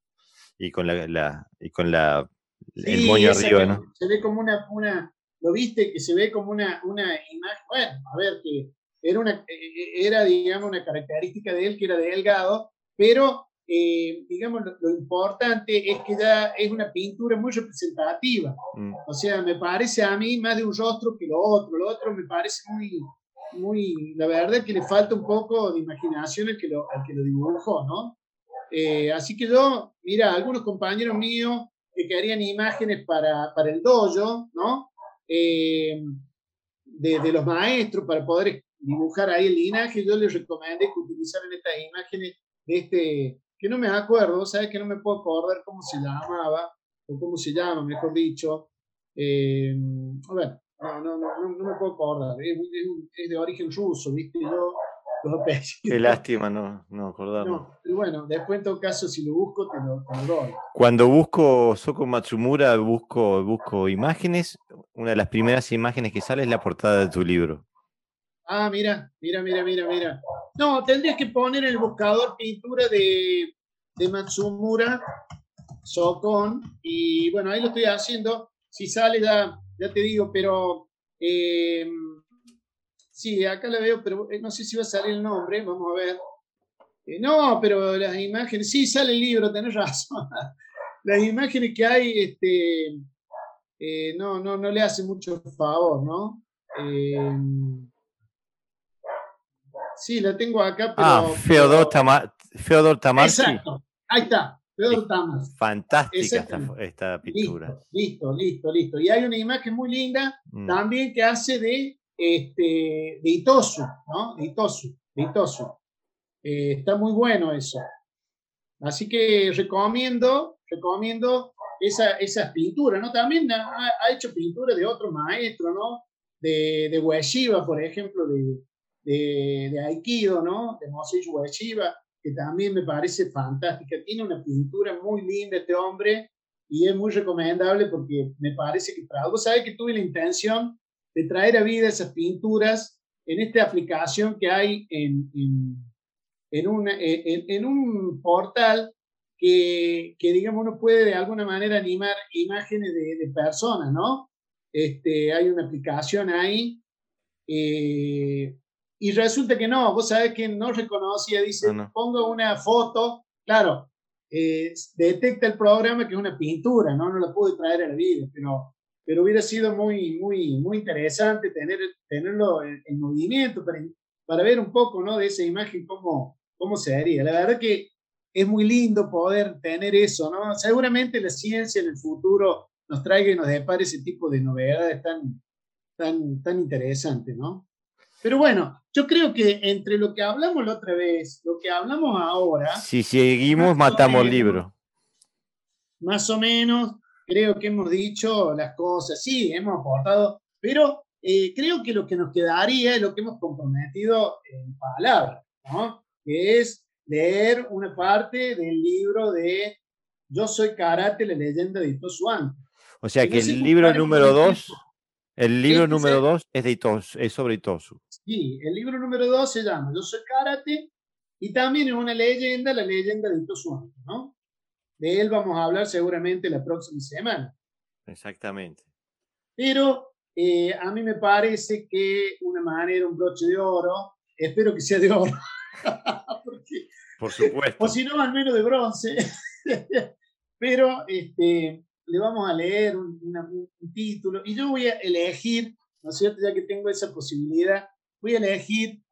y con la, y con la el moño arriba, ¿no? Se ve como una, una, lo viste que se ve como una, una imagen, bueno, a ver, que era una, e, e, era digamos una característica de él que era delgado, pero eh, digamos, lo, importante es que ya es una pintura muy representativa. Mm. O sea, me parece a mí más de un rostro que lo otro. Lo otro me parece muy, muy, la verdad que le falta un poco de imaginación al que lo, que lo dibujó, ¿no? Eh, así que yo, mira, algunos compañeros míos que querían imágenes para, para el dojo, ¿no? Eh, de, de, los maestros para poder dibujar ahí el linaje, yo les recomendé que utilizaran estas imágenes de este que no me acuerdo, ¿sabes? Que no me puedo acordar cómo se llamaba, o cómo se llama, mejor dicho. Eh, a ver, no, no, no, no, me puedo acordar, es, es, de origen ruso, ¿viste? Yo los Qué lástima no, no acordarme. y bueno, después en todo caso, si lo busco, te lo, doy. Cuando busco Soko Matsumura, busco, busco imágenes. Una de las primeras imágenes que sale es la portada de tu libro. Ah, mira, mira, mira, mira, mira. No, tendrías que poner el buscador pintura de, de Matsumura, Sokon, y bueno, ahí lo estoy haciendo. Si sale, ya, ya te digo, pero eh, sí, acá la veo, pero eh, no sé si va a salir el nombre, vamos a ver. Eh, no, pero las imágenes, sí, sale el libro, tenés [laughs] razón. las imágenes que hay, este, no, no, no le hace mucho favor, ¿no? Sí, la tengo acá, pero. Ah, Feodor, Tamarsi. Exacto, ahí está. Feodor Tamarsi. Fantástica esta, pintura. Listo, listo, listo, Y hay una imagen muy linda mm. también que hace de, este, de Itosu, ¿no? De Itosu. De Itosu. Eh, está muy bueno eso. Así que recomiendo, recomiendo esa, esas pinturas, ¿no? También ha, hecho pinturas de otros maestros, ¿no? De, de por ejemplo, de, de, Aikido, ¿no? De Mosei Ueshiba, que también me parece fantástica. Tiene una pintura muy linda este hombre y es muy recomendable porque me parece que tradujo. ¿Sabe que tuve la intención de traer a vida esas pinturas en esta aplicación que hay en, en, en, una, en, en un portal que, que, digamos, uno puede de alguna manera animar imágenes de, de personas, ¿no? Este, hay una aplicación ahí eh, y resulta que no, vos sabés que no reconocía, dice, pongo una foto, claro, eh, detecta el programa que es una pintura, ¿no? No la pude traer al vídeo, pero, pero hubiera sido muy, muy, muy interesante tener, tenerlo en, movimiento para, para, ver un poco, ¿no? De esa imagen, cómo, cómo se haría. La verdad que es muy lindo poder tener eso, ¿no? Seguramente la ciencia en el futuro nos traiga y nos depare ese tipo de novedades tan, tan, tan interesantes, ¿no? Pero bueno, yo creo que entre lo que hablamos la otra vez, lo que hablamos ahora. Si seguimos, matamos el libro. Más o menos, creo que hemos dicho las cosas, sí, hemos aportado, pero eh, creo que lo que nos quedaría es lo que hemos comprometido en palabras, ¿no? Que es leer una parte del libro de Yo soy Karate, la leyenda de Itosu O sea que el libro número dos el libro número dos es, de Itosu, es sobre Itosu. Sí, el libro número dos se llama Yo soy karate y también es una leyenda, la leyenda de Itosu ¿no? De él vamos a hablar seguramente la próxima semana. Exactamente. Pero eh, a mí me parece que una manera, un broche de oro, espero que sea de oro. [laughs] Por supuesto. O si no, al menos de bronce. [laughs] Pero este, le vamos a leer un, título y yo voy a elegir, ¿no es cierto? Ya que tengo esa posibilidad, voy a elegir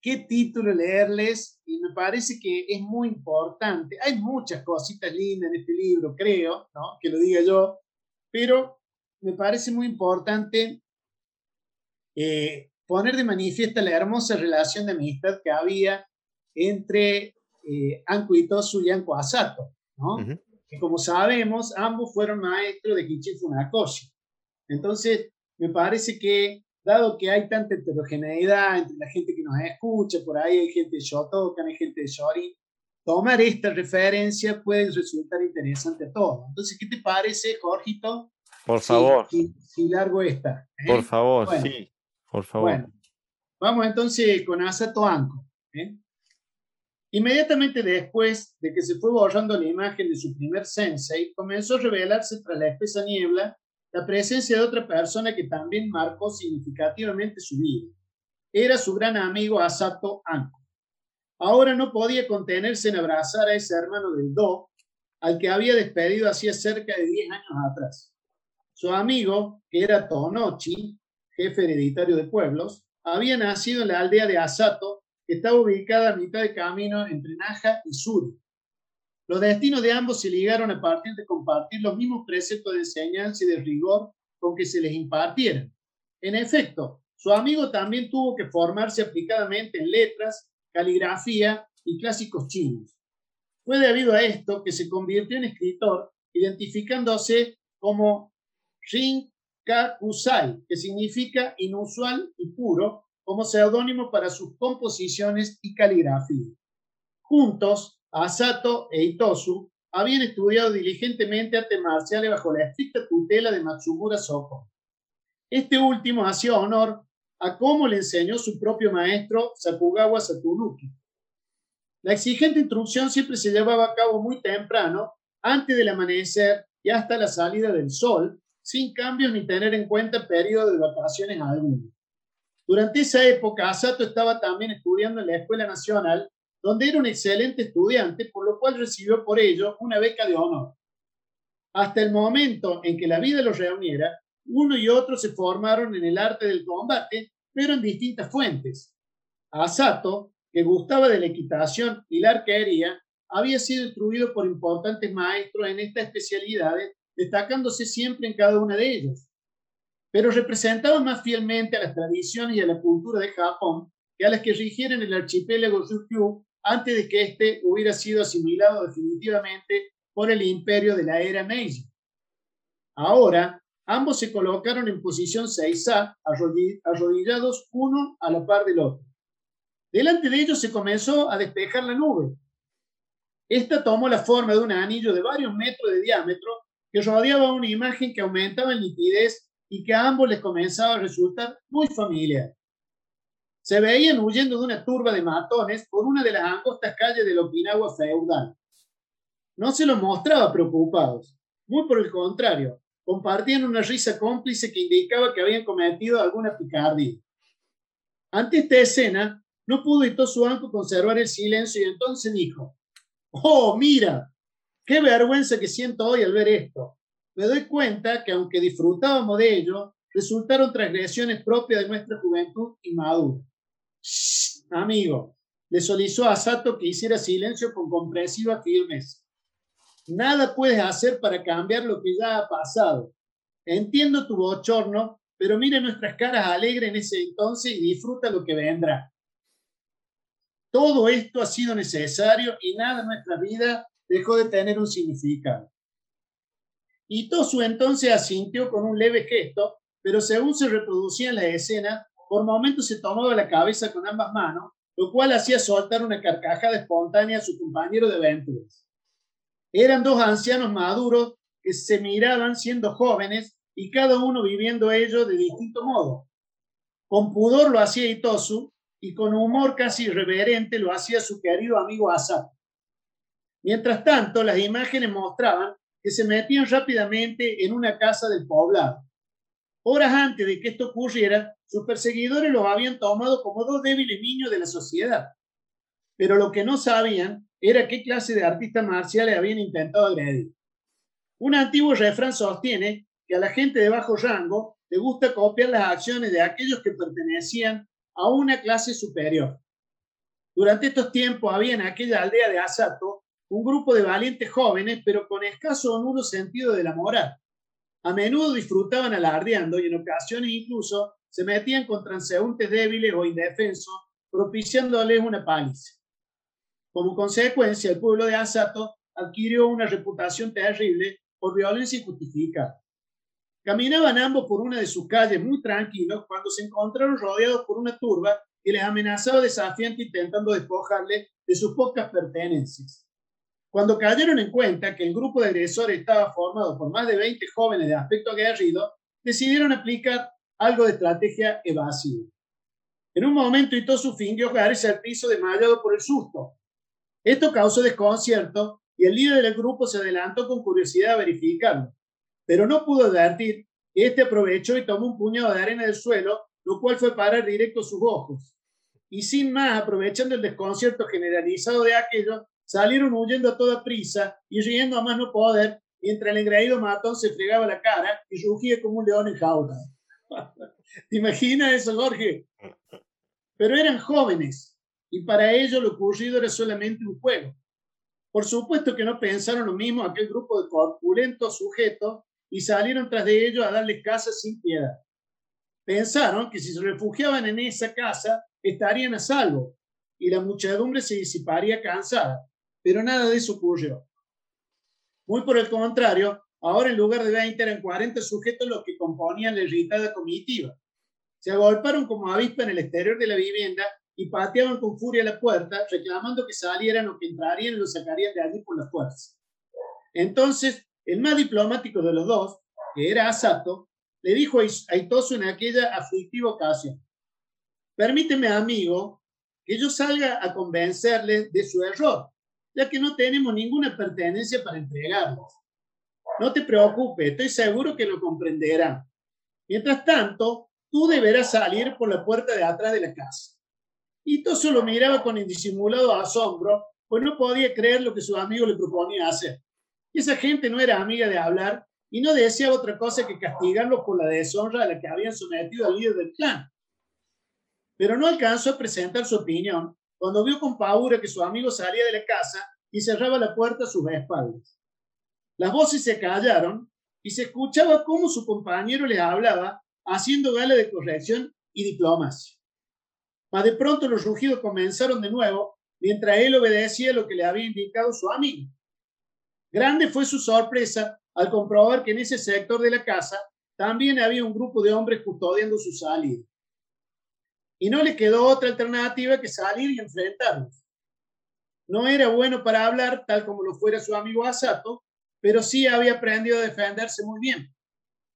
qué título leerles y me parece que es muy importante. Hay muchas cositas lindas en este libro, creo, ¿no? Que lo diga yo, pero me parece muy importante eh, poner de manifiesta la hermosa relación de amistad que había entre eh, y Anko Asato, ¿no? Que como sabemos, ambos fueron maestros de Kichi Funakoshi. Entonces, me parece que, dado que hay tanta heterogeneidad entre la gente que nos escucha, por ahí hay gente de Shotokan, hay gente de Shori, tomar esta referencia puede resultar interesante a todos. Entonces, ¿qué te parece, Jorgito? Por favor. Si, largo esta. ¿eh? Por favor, sí. Por favor. Bueno, vamos entonces con Asato Anko. ¿eh? Inmediatamente después de que se fue borrando la imagen de su primer sensei, comenzó a revelarse tras la espesa niebla la presencia de otra persona que también marcó significativamente su vida. Era su gran amigo Asato Anko. Ahora no podía contenerse en abrazar a ese hermano del Do, al que había despedido hacía cerca de 10 años atrás. Su amigo, que era Tonochi, jefe hereditario de pueblos, había nacido en la aldea de Asato estaba ubicada a mitad de camino entre Naja y Sur. Los destinos de ambos se ligaron a partir de compartir los mismos preceptos de enseñanza y de rigor con que se les impartieran. En efecto, su amigo también tuvo que formarse aplicadamente en letras, caligrafía y clásicos chinos. Fue debido a esto que se convirtió en escritor, identificándose como Rin Kusai, que significa inusual y puro, como seudónimo para sus composiciones y caligrafía. Juntos, Asato e Itosu habían estudiado diligentemente artes marciales bajo la estricta tutela de Matsumura Soko. Este último hacía honor a cómo le enseñó su propio maestro Sakugawa Satunuki. La exigente instrucción siempre se llevaba a cabo muy temprano, antes del amanecer y hasta la salida del sol, sin cambios ni tener en cuenta periodo de vacaciones alguno. Durante esa época, Asato estaba también estudiando en la Escuela Nacional, donde era un excelente estudiante, por lo cual recibió por ello una beca de honor. Hasta el momento en que la vida los reuniera, uno y otro se formaron en el arte del combate, pero en distintas fuentes. Asato, que gustaba de la equitación y la arquería, había sido instruido por importantes maestros en estas especialidades, destacándose siempre en cada una de ellas pero representaba más fielmente a las tradiciones y a la cultura de Japón que a las que rigieron el archipiélago Ryukyu antes de que éste hubiera sido asimilado definitivamente por el imperio de la era Meiji. Ahora, ambos se colocaron en posición Seiza, arrodillados uno a la par del otro. Delante de ellos se comenzó a despejar la nube. Esta tomó la forma de un anillo de varios metros de diámetro que rodeaba una imagen que aumentaba en nitidez y que a ambos les comenzaba a resultar muy familiar. Se veían huyendo de una turba de matones por una de las angostas calles del Okinawa feudal. No se los mostraba preocupados, muy por el contrario, compartían una risa cómplice que indicaba que habían cometido alguna picardía. Ante esta escena, no pudo Itosu Anko conservar el silencio y entonces dijo, ¡Oh, mira! ¡Qué vergüenza que siento hoy al ver esto! Me doy cuenta que aunque disfrutábamos de ello, resultaron transgresiones propias de nuestra juventud inmadura. amigo, le solicitó a Sato que hiciera silencio con comprensiva firmeza. Nada puedes hacer para cambiar lo que ya ha pasado. Entiendo tu bochorno, pero mira nuestras caras alegres en ese entonces y disfruta lo que vendrá. Todo esto ha sido necesario y nada en nuestra vida dejó de tener un significado. Y Tosu entonces asintió con un leve gesto, pero según se reproducía en la escena, por momentos se tomaba la cabeza con ambas manos, lo cual hacía soltar una carcajada espontánea a su compañero de aventuras. Eran dos ancianos maduros que se miraban siendo jóvenes y cada uno viviendo ello de distinto modo. Con pudor lo hacía Itosu y con humor casi irreverente lo hacía su querido amigo Asa. Mientras tanto, las imágenes mostraban que se metían rápidamente en una casa del poblado. Horas antes de que esto ocurriera, sus perseguidores los habían tomado como dos débiles niños de la sociedad. Pero lo que no sabían era qué clase de artistas marciales habían intentado agredir. Un antiguo refrán sostiene que a la gente de bajo rango le gusta copiar las acciones de aquellos que pertenecían a una clase superior. Durante estos tiempos había en aquella aldea de Asato un grupo de valientes jóvenes, pero con escaso o nulo sentido de la moral. A menudo disfrutaban alardeando y en ocasiones incluso se metían con transeúntes débiles o indefensos, propiciándoles una paliza. Como consecuencia, el pueblo de Asato adquirió una reputación terrible por violencia injustificada. Caminaban ambos por una de sus calles muy tranquilos cuando se encontraron rodeados por una turba que les amenazaba desafiante intentando despojarle de sus pocas pertenencias. Cuando cayeron en cuenta que el grupo de agresores estaba formado por más de 20 jóvenes de aspecto aguerrido, decidieron aplicar algo de estrategia evasiva. En un momento Itosu fingió caerse al piso desmayado por el susto. Esto causó desconcierto y el líder del grupo se adelantó con curiosidad a verificarlo, pero no pudo advertir este aprovechó y tomó un puñado de arena del suelo, lo cual fue parar directo a sus ojos. Y sin más, aprovechando el desconcierto generalizado de aquello, salieron huyendo a toda prisa y riendo a más no poder, mientras el engreído matón se fregaba la cara y rugía como un león en jaula. [laughs] ¿Te imaginas eso, Jorge? Pero eran jóvenes y para ellos lo ocurrido era solamente un juego. Por supuesto que no pensaron lo mismo aquel grupo de corpulentos sujetos y salieron tras de ellos a darles casa sin piedad. Pensaron que si se refugiaban en esa casa estarían a salvo y la muchedumbre se disiparía cansada, pero nada de eso ocurrió. Muy por el contrario, ahora en lugar de 20 eran 40 sujetos los que componían la irritada comitiva. Se agolparon como avispa en el exterior de la vivienda y pateaban con furia la puerta, reclamando que salieran o que entrarían y lo sacarían de allí por la fuerza. Entonces, el más diplomático de los dos, que era Asato, le dijo a Itosu en aquella aflictiva ocasión, permíteme, amigo, que yo salga a convencerle de su error, ya que no tenemos ninguna pertenencia para entregarlos. No te preocupes, estoy seguro que lo comprenderán. Mientras tanto, tú deberás salir por la puerta de atrás de la casa. Y Toso lo miraba con indisimulado asombro, pues no podía creer lo que su amigo le proponía hacer. Esa gente no era amiga de hablar y no deseaba otra cosa que castigarlo por la deshonra a la que habían sometido al líder del clan. Pero no alcanzó a presentar su opinión cuando vio con paura que su amigo salía de la casa y cerraba la puerta a sus espaldas. Las voces se callaron y se escuchaba cómo su compañero le hablaba, haciendo gala de corrección y diplomacia. Mas de pronto los rugidos comenzaron de nuevo mientras él obedecía lo que le había indicado su amigo. Grande fue su sorpresa al comprobar que en ese sector de la casa también había un grupo de hombres custodiando su salida. Y no le quedó otra alternativa que salir y enfrentarlos. No era bueno para hablar tal como lo fuera su amigo Asato, pero sí había aprendido a defenderse muy bien.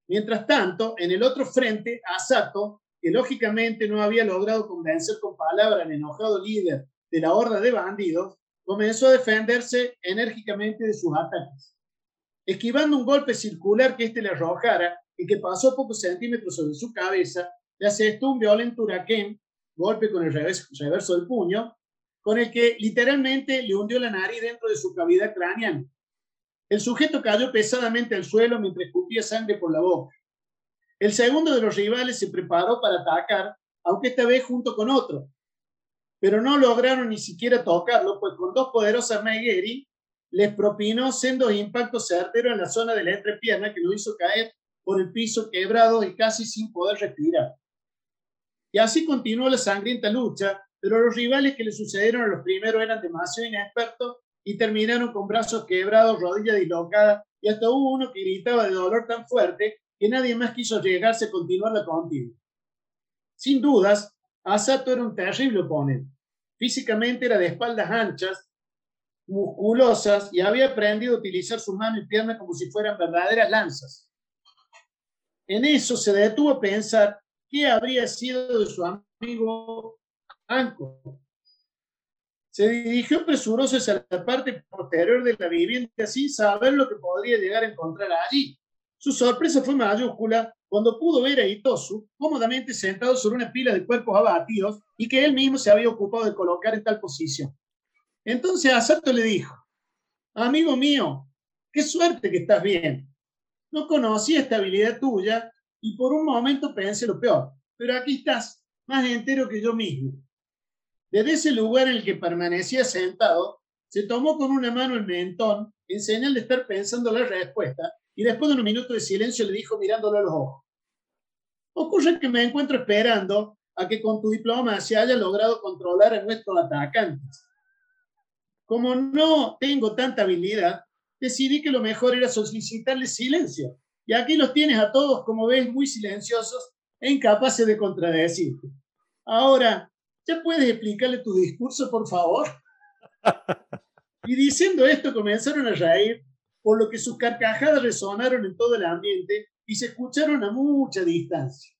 Mientras tanto, en el otro frente, Asato que lógicamente no había logrado convencer con palabras al enojado líder de la horda de bandidos, comenzó a defenderse enérgicamente de sus ataques. Esquivando un golpe circular que éste le arrojara y que pasó pocos centímetros sobre su cabeza, le asestó un violento huracán, golpe con el reverso del puño, con el que literalmente le hundió la nariz dentro de su cavidad craneana. El sujeto cayó pesadamente al suelo mientras escupía sangre por la boca. El segundo de los rivales se preparó para atacar, aunque esta vez junto con otro. Pero no lograron ni siquiera tocarlo, pues con dos poderosas Megeri les propinó sendos impactos certeros en la zona de la entrepierna que lo hizo caer por el piso quebrado y casi sin poder respirar. Y así continuó la sangrienta lucha, pero los rivales que le sucedieron a los primeros eran demasiado inexpertos y terminaron con brazos quebrados, rodillas dislocadas y hasta hubo uno que gritaba de dolor tan fuerte que nadie más quiso llegarse a continuar la contienda. Sin dudas, Asato era un terrible oponente. Físicamente era de espaldas anchas, musculosas y había aprendido a utilizar su mano y pierna como si fueran verdaderas lanzas. En eso se detuvo a pensar qué habría sido de su amigo Anko. Se dirigió presuroso hacia la parte posterior de la vivienda sin saber lo que podría llegar a encontrar allí. Su sorpresa fue mayúscula cuando pudo ver a Itosu cómodamente sentado sobre una pila de cuerpos abatidos y que él mismo se había ocupado de colocar en tal posición. Entonces Asato le dijo, amigo mío, qué suerte que estás bien. No conocí esta habilidad tuya y por un momento pensé lo peor, pero aquí estás, más entero que yo mismo. Desde ese lugar en el que permanecía sentado, se tomó con una mano el mentón en señal de estar pensando la respuesta y después de unos minutos de silencio le dijo mirándolo a los ojos, ocurre que me encuentro esperando a que con tu diploma se haya logrado controlar a nuestros atacantes. Como no tengo tanta habilidad, decidí que lo mejor era solicitarles silencio. Y aquí los tienes a todos, como ves, muy silenciosos e incapaces de contradecirte. Ahora, ¿ya puedes explicarle tu discurso, por favor? [laughs] Y diciendo esto comenzaron a reír, por lo que sus carcajadas resonaron en todo el ambiente y se escucharon a mucha distancia.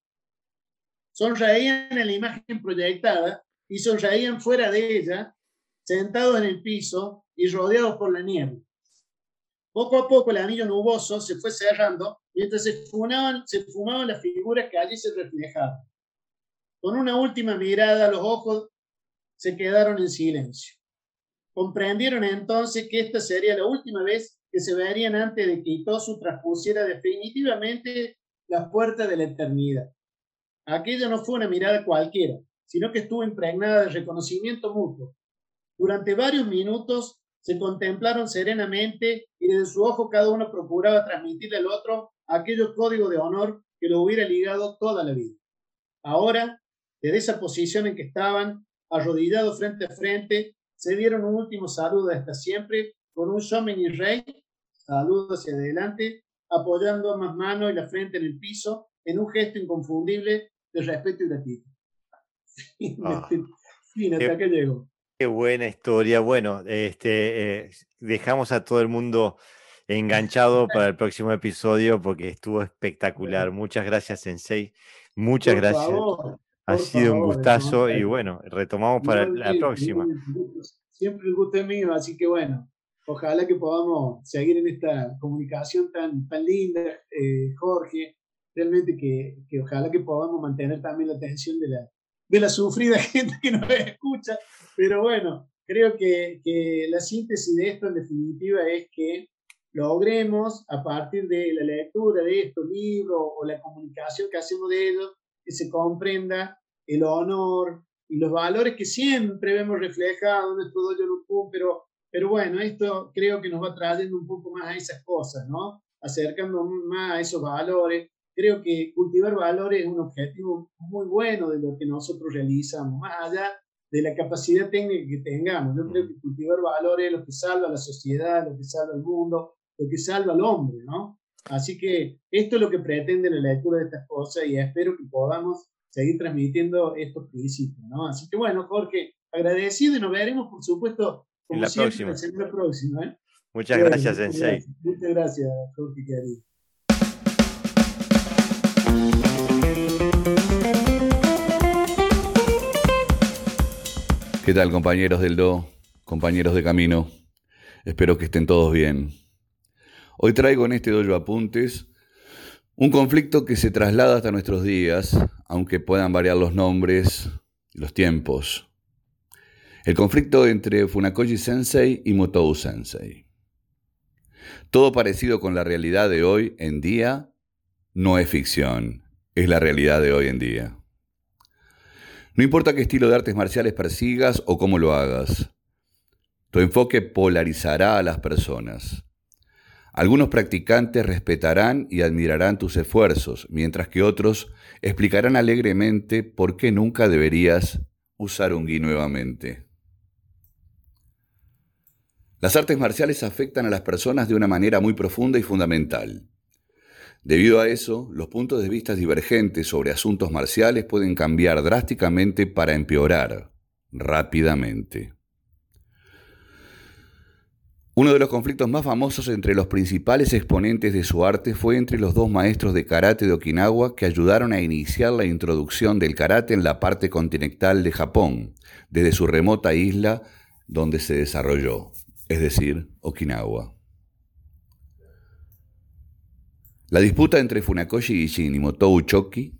Sonreían en la imagen proyectada y sonreían fuera de ella, sentados en el piso y rodeados por la niebla. Poco a poco el anillo nuboso se fue cerrando mientras se fumaban, se fumaban las figuras que allí se reflejaban. Con una última mirada, los ojos se quedaron en silencio. Comprendieron entonces que esta sería la última vez que se verían antes de que Itosu traspusiera definitivamente las puertas de la eternidad. Aquella no fue una mirada cualquiera, sino que estuvo impregnada de reconocimiento mutuo. Durante varios minutos se contemplaron serenamente y desde su ojo cada uno procuraba transmitirle al otro aquello código de honor que lo hubiera ligado toda la vida. Ahora, desde esa posición en que estaban, arrodillados frente a frente, se dieron un último saludo hasta siempre con un shomen y rey, saludo hacia adelante, apoyando ambas manos y la frente en el piso en un gesto inconfundible de respeto y gratitud. [laughs] Ah. fin, hasta que llegó. Qué buena historia. Bueno, este, eh, dejamos a todo el mundo enganchado para el próximo episodio porque estuvo espectacular. Muchas gracias, Sensei. Muchas Por gracias. favor, Ha sido un gustazo y bueno, retomamos para la próxima. Siempre el gusto es mío, así que bueno, ojalá que podamos seguir en esta comunicación tan, tan linda, eh, Jorge. Realmente que, que ojalá que podamos mantener también la atención de la, de la sufrida [laughs] gente que nos escucha. Pero bueno, creo que, que la síntesis de esto en definitiva es que logremos a partir de la lectura de estos libros o la comunicación que hacemos de ellos, que se comprenda el honor y los valores que siempre vemos reflejados en nuestro dojo pero, pero bueno, esto creo que nos va trayendo un poco más a esas cosas, ¿no? Acercando más a esos valores. Creo que cultivar valores es un objetivo muy bueno de lo que nosotros realizamos, más allá de la capacidad técnica que tengamos. Yo creo que cultivar valores es lo que salva a la sociedad, lo que salva al mundo, lo que salva al hombre, ¿no? Así que esto es lo que pretende la lectura de estas cosas y espero que podamos seguir transmitiendo estos principios, ¿no? Así que bueno, Jorge, agradecido y nos veremos, por supuesto, como En la siempre, próxima. la semana próxima, ¿eh? Muchas gracias, Sensei. Muchas gracias, Jorge. ¿Qué tal compañeros del Do, compañeros de camino? Espero que estén todos bien. Hoy traigo en este dojo apuntes un conflicto que se traslada hasta nuestros días, aunque puedan variar los nombres y los tiempos. El conflicto entre Funakoshi Sensei y Motou Sensei. Todo parecido con la realidad de hoy en día no es ficción, es la realidad de hoy en día. No importa qué estilo de artes marciales persigas o cómo lo hagas, tu enfoque polarizará a las personas. Algunos practicantes respetarán y admirarán tus esfuerzos, mientras que otros explicarán alegremente por qué nunca deberías usar un gi nuevamente. Las artes marciales afectan a las personas de una manera muy profunda y fundamental. Debido a eso, los puntos de vista divergentes sobre asuntos marciales pueden cambiar drásticamente para empeorar rápidamente. Uno de los conflictos más famosos entre los principales exponentes de su arte fue entre los dos maestros de karate de Okinawa que ayudaron a iniciar la introducción del karate en la parte continental de Japón, desde su remota isla donde se desarrolló, es decir, Okinawa. La disputa entre Funakoshi y Motou Choki,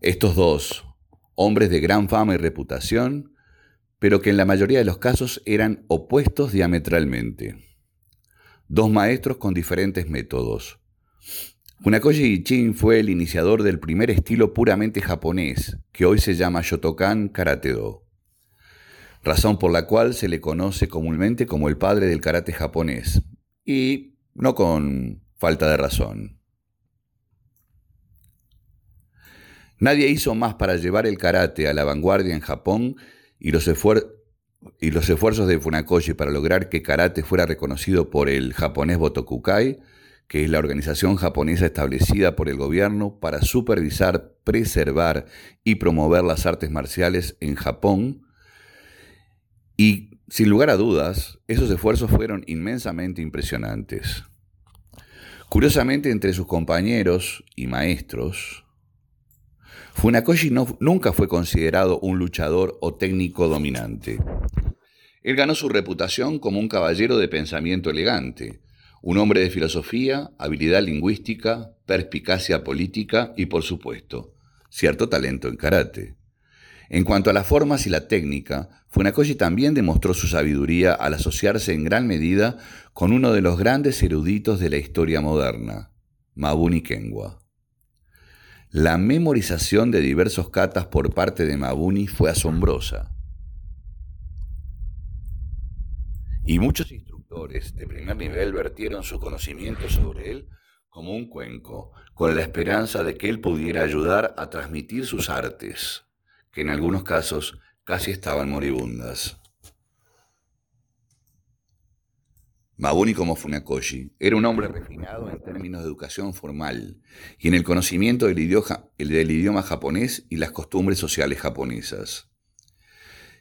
estos dos, hombres de gran fama y reputación, pero que en la mayoría de los casos eran opuestos diametralmente. Dos maestros con diferentes métodos. Funakoshi Gishin fue el iniciador del primer estilo puramente japonés, que hoy se llama Shotokan Karate-Do, razón por la cual se le conoce comúnmente como el padre del karate japonés, y no con falta de razón. Nadie hizo más para llevar el karate a la vanguardia en Japón y los, y los esfuerzos de Funakoshi para lograr que karate fuera reconocido por el japonés Botokukai, que es la organización japonesa establecida por el gobierno para supervisar, preservar y promover las artes marciales en Japón. Y sin lugar a dudas, esos esfuerzos fueron inmensamente impresionantes. Curiosamente, entre sus compañeros y maestros, Funakoshi nunca fue considerado un luchador o técnico dominante. Él ganó su reputación como un caballero de pensamiento elegante, un hombre de filosofía, habilidad lingüística, perspicacia política y, por supuesto, cierto talento en karate. En cuanto a las formas y la técnica, Funakoshi también demostró su sabiduría al asociarse en gran medida con uno de los grandes eruditos de la historia moderna, Mabuni Kenwa. La memorización de diversos katas por parte de Mabuni fue asombrosa. Y muchos instructores de primer nivel vertieron su conocimiento sobre él como un cuenco, con la esperanza de que él pudiera ayudar a transmitir sus artes, que en algunos casos casi estaban moribundas. Mabuni como Funakoshi era un hombre refinado en términos de educación formal y en el conocimiento del idioma, del idioma japonés y las costumbres sociales japonesas.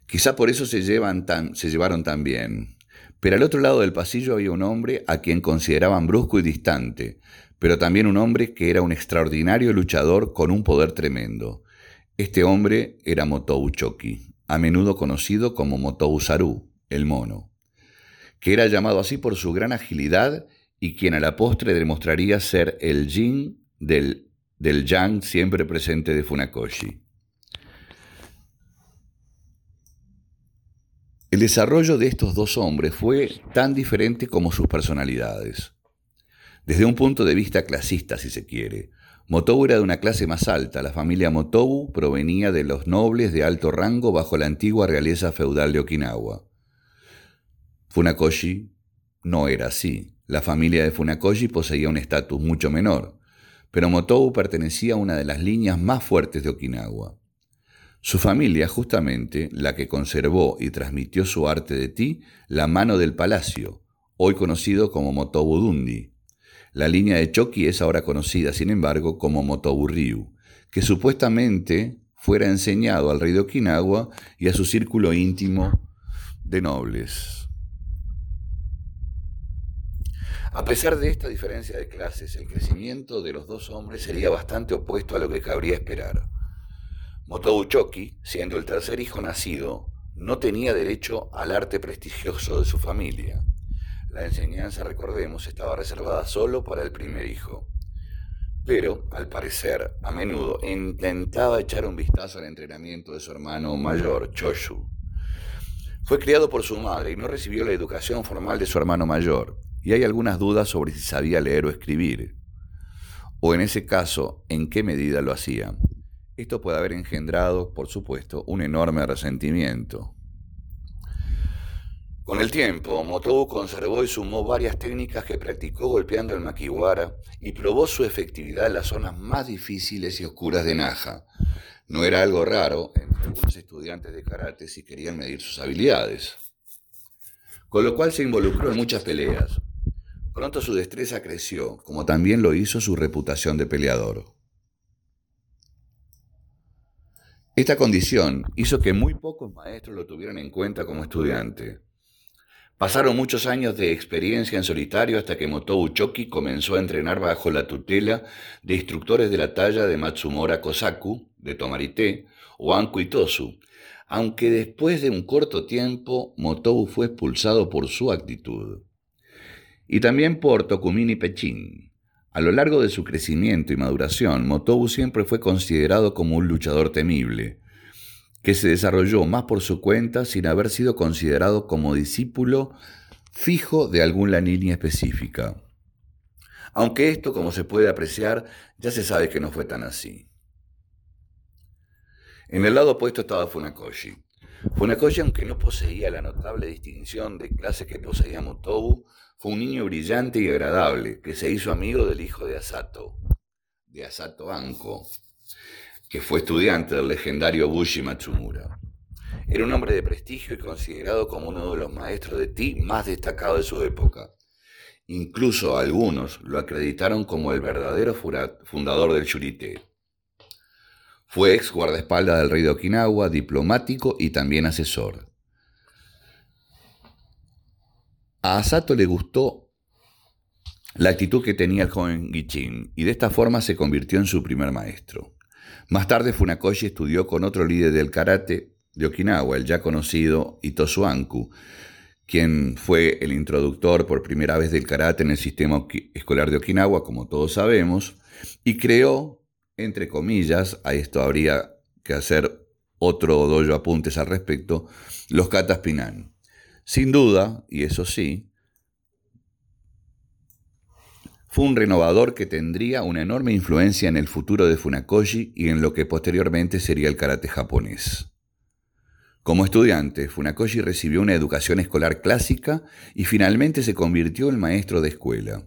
Quizá por eso se, llevan tan, se llevaron tan bien. Pero al otro lado del pasillo había un hombre a quien consideraban brusco y distante, pero también un hombre que era un extraordinario luchador con un poder tremendo. Este hombre era Motou Choki, a menudo conocido como Motou Saru, el mono que era llamado así por su gran agilidad y quien a la postre demostraría ser el yin del, del yang siempre presente de Funakoshi. El desarrollo de estos dos hombres fue tan diferente como sus personalidades. Desde un punto de vista clasista, si se quiere, Motobu era de una clase más alta. La familia Motobu provenía de los nobles de alto rango bajo la antigua realeza feudal de Okinawa. Funakoshi no era así. La familia de Funakoshi poseía un estatus mucho menor, pero Motobu pertenecía a una de las líneas más fuertes de Okinawa. Su familia, justamente, la que conservó y transmitió su arte de ti, la mano del palacio, hoy conocido como Motobu Dundi. La línea de Choki es ahora conocida, sin embargo, como Motobu Ryu, que supuestamente fuera enseñado al rey de Okinawa y a su círculo íntimo de nobles. A pesar de esta diferencia de clases, el crecimiento de los dos hombres sería bastante opuesto a lo que cabría esperar. Motobu Choki, siendo el tercer hijo nacido, no tenía derecho al arte prestigioso de su familia. La enseñanza, recordemos, estaba reservada solo para el primer hijo. Pero, al parecer, a menudo intentaba echar un vistazo al entrenamiento de su hermano mayor, Choshu. Fue criado por su madre y no recibió la educación formal de su hermano mayor, y hay algunas dudas sobre si sabía leer o escribir, o en ese caso, en qué medida lo hacía. Esto puede haber engendrado, por supuesto, un enorme resentimiento. Con el tiempo, Motobu conservó y sumó varias técnicas que practicó golpeando el makiwara y probó su efectividad en las zonas más difíciles y oscuras de Naja. No era algo raro entre algunos estudiantes de karate si querían medir sus habilidades. Con lo cual se involucró en muchas peleas, Pronto su destreza creció, como también lo hizo su reputación de peleador. Esta condición hizo que muy pocos maestros lo tuvieran en cuenta como estudiante. Pasaron muchos años de experiencia en solitario hasta que Motou Choki comenzó a entrenar bajo la tutela de instructores de la talla de Matsumora Kosaku, de Tomarite, o Anko Itosu, aunque después de un corto tiempo Motou fue expulsado por su actitud y también por Tokumin y Pechín. A lo largo de su crecimiento y maduración, Motobu siempre fue considerado como un luchador temible, que se desarrolló más por su cuenta sin haber sido considerado como discípulo fijo de alguna línea específica. Aunque esto, como se puede apreciar, ya se sabe que no fue tan así. En el lado opuesto estaba Funakoshi. Funakoshi, aunque no poseía la notable distinción de clase que poseía Motobu, fue un niño brillante y agradable que se hizo amigo del hijo de Asato, de Asato Anko, que fue estudiante del legendario Bushi Matsumura. Era un hombre de prestigio y considerado como uno de los maestros de ti más destacados de su época. Incluso algunos lo acreditaron como el verdadero fundador del Shurite. Fue ex guardaespaldas del rey de Okinawa, diplomático y también asesor. A Asato le gustó la actitud que tenía el joven Gichin y de esta forma se convirtió en su primer maestro. Más tarde Funakoshi estudió con otro líder del karate de Okinawa, el ya conocido Itosu Anku, quien fue el introductor por primera vez del karate en el sistema escolar de Okinawa, como todos sabemos, y creó, entre comillas, a esto habría que hacer otro dojo apuntes al respecto, los katas pinan. Sin duda, y eso sí, fue un renovador que tendría una enorme influencia en el futuro de Funakoshi y en lo que posteriormente sería el karate japonés. Como estudiante, Funakoshi recibió una educación escolar clásica y finalmente se convirtió en maestro de escuela.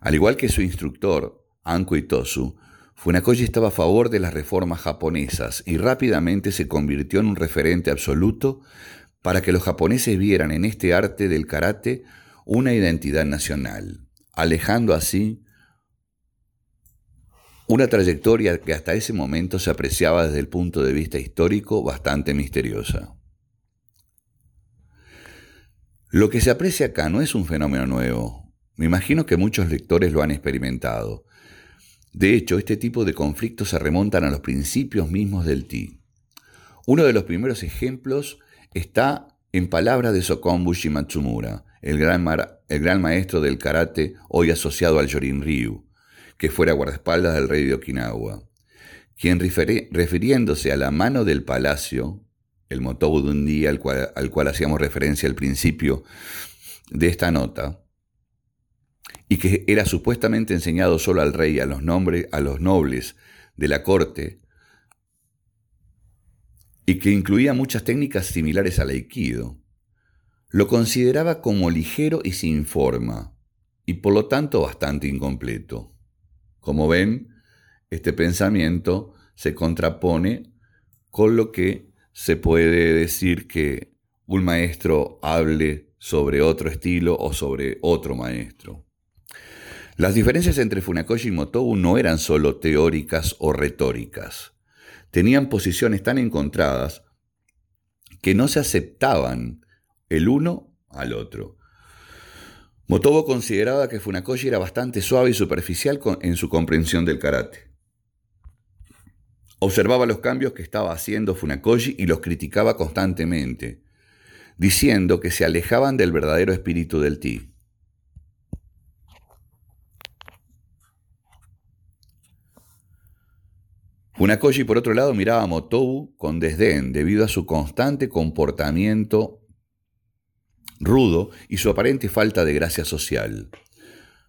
Al igual que su instructor, Anko Itosu, Funakoshi estaba a favor de las reformas japonesas y rápidamente se convirtió en un referente absoluto para que los japoneses vieran en este arte del karate una identidad nacional, alejando así una trayectoria que hasta ese momento se apreciaba desde el punto de vista histórico bastante misteriosa. Lo que se aprecia acá no es un fenómeno nuevo. Me imagino que muchos lectores lo han experimentado. De hecho, este tipo de conflictos se remontan a los principios mismos del Ti. Uno de los primeros ejemplos está en palabras de Sokombushi Matsumura, el gran, maestro del karate hoy asociado al Yorin Ryu, que fuera guardaespaldas del rey de Okinawa, quien refiriéndose a la mano del palacio, el motobu de un día al cual, al cual hacíamos referencia al principio de esta nota, y que era supuestamente enseñado solo al rey, a los, nombres, a los nobles de la corte, y que incluía muchas técnicas similares al aikido, lo consideraba como ligero y sin forma, y por lo tanto bastante incompleto. Como ven, este pensamiento se contrapone con lo que se puede decir que un maestro hable sobre otro estilo o sobre otro maestro. Las diferencias entre Funakoshi y Motobu no eran solo teóricas o retóricas. Tenían posiciones tan encontradas que no se aceptaban el uno al otro. Motobo consideraba que Funakoshi era bastante suave y superficial en su comprensión del karate. Observaba los cambios que estaba haciendo Funakoshi y los criticaba constantemente, diciendo que se alejaban del verdadero espíritu del ti. Funakoshi, por otro lado, miraba a Motobu con desdén debido a su constante comportamiento rudo y su aparente falta de gracia social.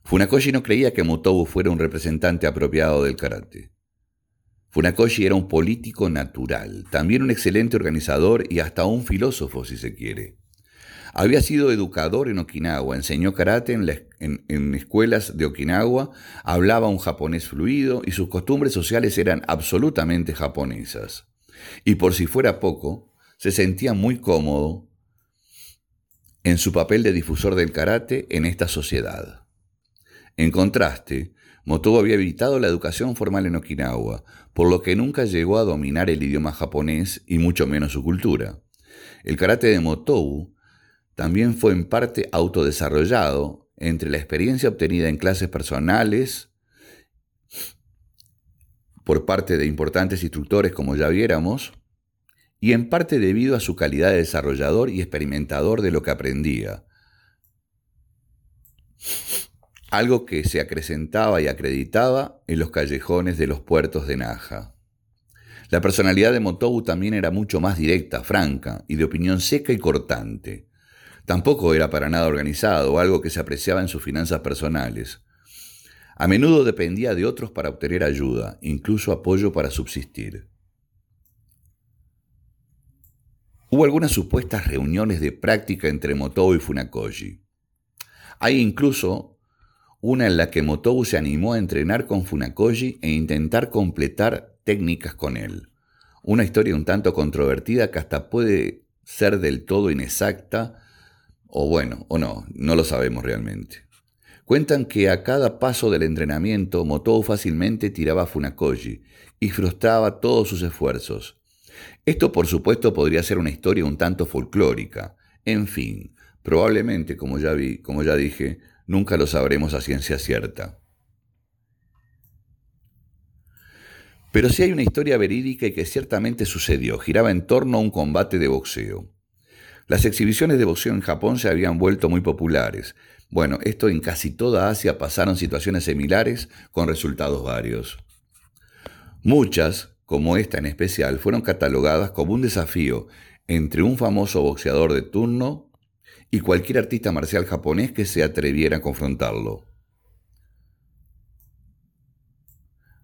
Funakoshi no creía que Motobu fuera un representante apropiado del karate. Funakoshi era un político natural, también un excelente organizador y hasta un filósofo, si se quiere. Había sido educador en Okinawa, enseñó karate en, en, escuelas de Okinawa, hablaba un japonés fluido y sus costumbres sociales eran absolutamente japonesas. Y por si fuera poco, se sentía muy cómodo en su papel de difusor del karate en esta sociedad. En contraste, Motobu había evitado la educación formal en Okinawa, por lo que nunca llegó a dominar el idioma japonés y mucho menos su cultura. El karate de Motobu también fue en parte autodesarrollado entre la experiencia obtenida en clases personales por parte de importantes instructores como ya viéramos, y en parte debido a su calidad de desarrollador y experimentador de lo que aprendía. Algo que se acrecentaba y acreditaba en los callejones de los puertos de Naja. La personalidad de Motobu también era mucho más directa, franca y de opinión seca y cortante. Tampoco era para nada organizado, algo que se apreciaba en sus finanzas personales. A menudo dependía de otros para obtener ayuda, incluso apoyo para subsistir. Hubo algunas supuestas reuniones de práctica entre Motobu y Funakoshi. Hay incluso una en la que Motobu se animó a entrenar con Funakoshi e intentar completar técnicas con él. Una historia un tanto controvertida que hasta puede ser del todo inexacta, o bueno, o no, no lo sabemos realmente. Cuentan que a cada paso del entrenamiento Motou fácilmente tiraba a Funakoshi y frustraba todos sus esfuerzos. Esto por supuesto podría ser una historia un tanto folclórica. En fin, probablemente, como ya vi, como ya dije, nunca lo sabremos a ciencia cierta. Pero sí hay una historia verídica y que ciertamente sucedió, giraba en torno a un combate de boxeo. Las exhibiciones de boxeo en Japón se habían vuelto muy populares. Bueno, esto en casi toda Asia pasaron situaciones similares con resultados varios. Muchas, como esta en especial, fueron catalogadas como un desafío entre un famoso boxeador de turno y cualquier artista marcial japonés que se atreviera a confrontarlo.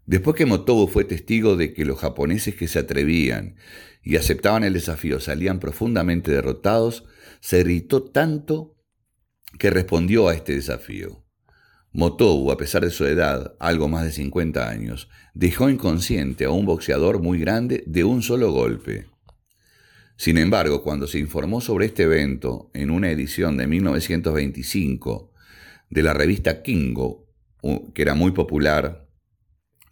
Después que Motobu fue testigo de que los japoneses que se atrevían y aceptaban el desafío salían profundamente derrotados, se irritó tanto que respondió a este desafío. Motobu, a pesar de su edad, algo más de 50 años, dejó inconsciente a un boxeador muy grande de un solo golpe. Sin embargo, cuando se informó sobre este evento en una edición de 1925 de la revista Kingo, que era muy popular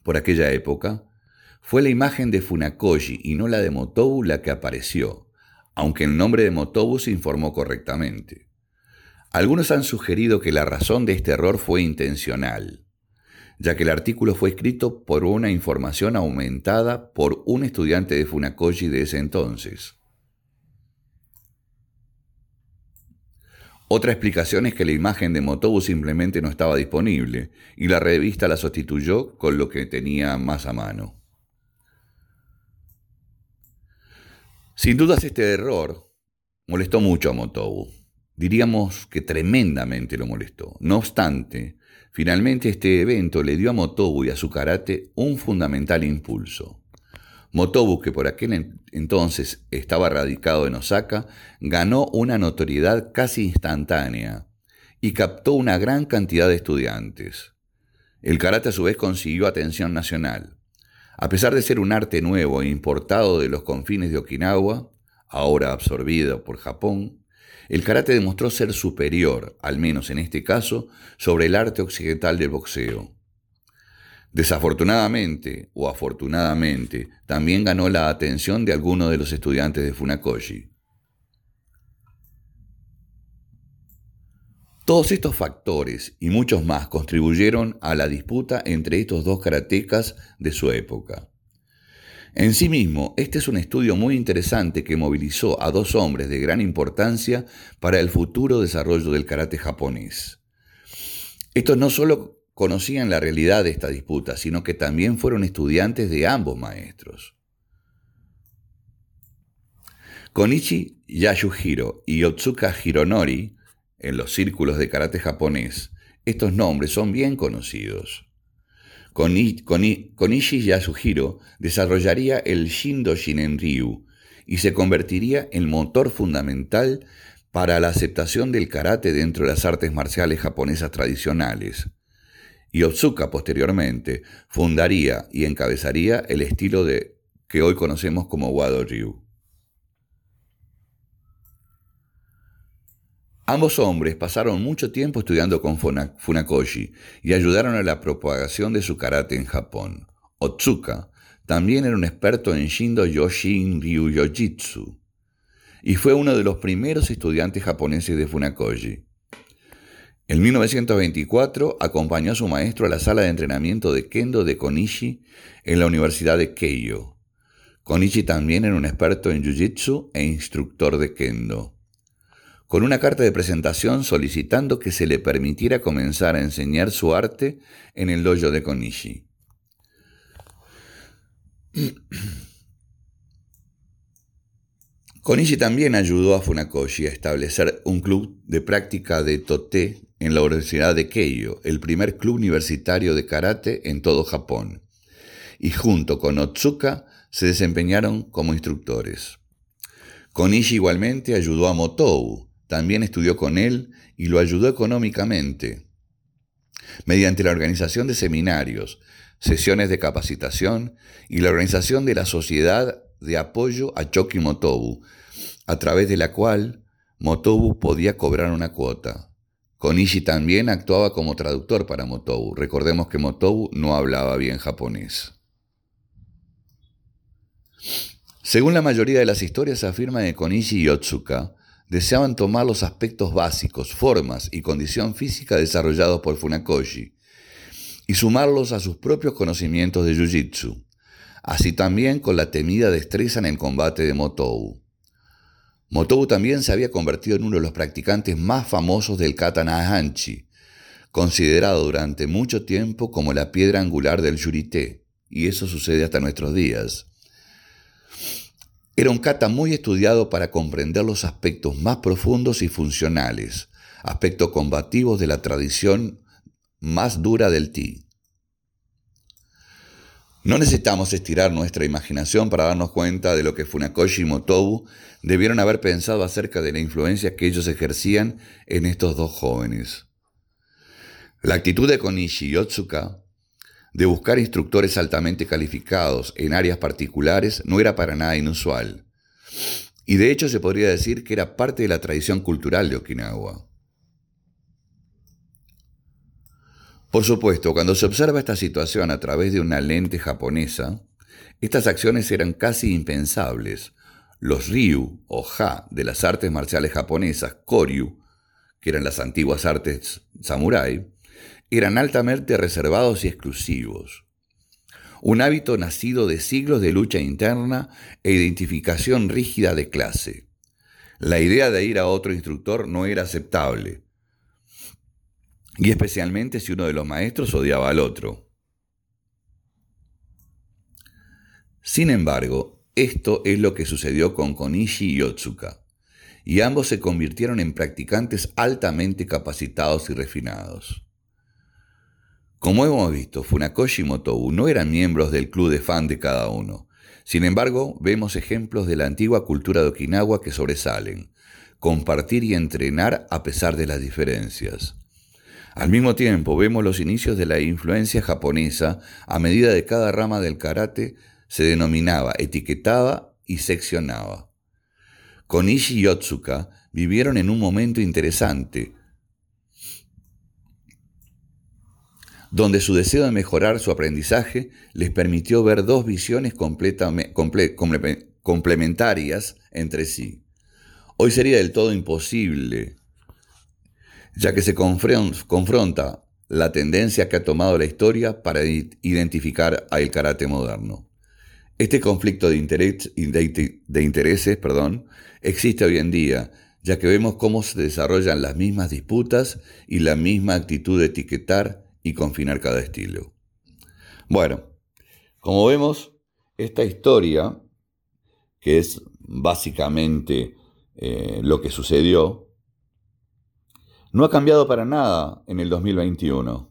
por aquella época, fue la imagen de Funakoshi y no la de Motobu la que apareció, aunque el nombre de Motobu se informó correctamente. Algunos han sugerido que la razón de este error fue intencional, ya que el artículo fue escrito por una información aumentada por un estudiante de Funakoshi de ese entonces. Otra explicación es que la imagen de Motobu simplemente no estaba disponible y la revista la sustituyó con lo que tenía más a mano. Sin dudas este error molestó mucho a Motobu. Diríamos que tremendamente lo molestó. No obstante, finalmente este evento le dio a Motobu y a su karate un fundamental impulso. Motobu, que por aquel entonces estaba radicado en Osaka, ganó una notoriedad casi instantánea y captó una gran cantidad de estudiantes. El karate a su vez consiguió atención nacional. A pesar de ser un arte nuevo e importado de los confines de Okinawa, ahora absorbido por Japón, el karate demostró ser superior, al menos en este caso, sobre el arte occidental del boxeo. Desafortunadamente o afortunadamente, también ganó la atención de algunos de los estudiantes de Funakoshi. Todos estos factores y muchos más contribuyeron a la disputa entre estos dos karatecas de su época. En sí mismo, este es un estudio muy interesante que movilizó a dos hombres de gran importancia para el futuro desarrollo del karate japonés. Estos no solo conocían la realidad de esta disputa, sino que también fueron estudiantes de ambos maestros. Konichi Yasuhiro y Otsuka Hironori, en los círculos de karate japonés, estos nombres son bien conocidos. Konishi Yasuhiro desarrollaría el Shindo Ryu y se convertiría en motor fundamental para la aceptación del karate dentro de las artes marciales japonesas tradicionales. Y Otsuka posteriormente fundaría y encabezaría el estilo de que hoy conocemos como Wado Ryu. Ambos hombres pasaron mucho tiempo estudiando con Funakoshi y ayudaron a la propagación de su karate en Japón. Otsuka también era un experto en Shindo Yoshin Ryu Yojitsu y fue uno de los primeros estudiantes japoneses de Funakoshi. En 1924 acompañó a su maestro a la sala de entrenamiento de kendo de Konishi en la Universidad de Keio. Konishi también era un experto en Jiu-Jitsu e instructor de kendo con una carta de presentación solicitando que se le permitiera comenzar a enseñar su arte en el dojo de Konishi. [clears throat] Konishi también ayudó a Funakoshi a establecer un club de práctica de tote en la Universidad de Keio, el primer club universitario de karate en todo Japón, y junto con Otsuka se desempeñaron como instructores. Konishi igualmente ayudó a Motou, también estudió con él y lo ayudó económicamente, mediante la organización de seminarios, sesiones de capacitación y la organización de la Sociedad de Apoyo a Choki Motobu, a través de la cual Motobu podía cobrar una cuota. Konishi también actuaba como traductor para Motobu. Recordemos que Motobu no hablaba bien japonés. Según la mayoría de las historias, afirma que Konishi y Otsuka deseaban tomar los aspectos básicos, formas y condición física desarrollados por Funakoshi y sumarlos a sus propios conocimientos de Jiu-Jitsu, así también con la temida destreza en el combate de Motobu. Motobu también se había convertido en uno de los practicantes más famosos del katana hanchi, considerado durante mucho tiempo como la piedra angular del yurite, y eso sucede hasta nuestros días. Era un kata muy estudiado para comprender los aspectos más profundos y funcionales, aspectos combativos de la tradición más dura del ti. No necesitamos estirar nuestra imaginación para darnos cuenta de lo que Funakoshi y Motobu debieron haber pensado acerca de la influencia que ellos ejercían en estos dos jóvenes. La actitud de Konishi y Otsuka de buscar instructores altamente calificados en áreas particulares no era para nada inusual. Y de hecho se podría decir que era parte de la tradición cultural de Okinawa. Por supuesto, cuando se observa esta situación a través de una lente japonesa, estas acciones eran casi impensables. Los ryu o ha de las artes marciales japonesas, koryu, que eran las antiguas artes samurái, eran altamente reservados y exclusivos. Un hábito nacido de siglos de lucha interna e identificación rígida de clase. La idea de ir a otro instructor no era aceptable y especialmente si uno de los maestros odiaba al otro. Sin embargo, esto es lo que sucedió con Konishi y Otsuka, y ambos se convirtieron en practicantes altamente capacitados y refinados. Como hemos visto, Funakoshi y Motobu no eran miembros del club de fan de cada uno. Sin embargo, vemos ejemplos de la antigua cultura de Okinawa que sobresalen, compartir y entrenar a pesar de las diferencias. Al mismo tiempo, vemos los inicios de la influencia japonesa a medida de cada rama del karate se denominaba, etiquetaba y seccionaba. Konishi y Otsuka vivieron en un momento interesante, donde su deseo de mejorar su aprendizaje les permitió ver dos visiones complementarias entre sí. Hoy sería del todo imposible ya que se confronta la tendencia que ha tomado la historia para identificar al karate moderno. Este conflicto de, intereses existe hoy en día, ya que vemos cómo se desarrollan las mismas disputas y la misma actitud de etiquetar y confinar cada estilo. Bueno, como vemos, esta historia, que es básicamente eh, lo que sucedió, no ha cambiado para nada en el 2021.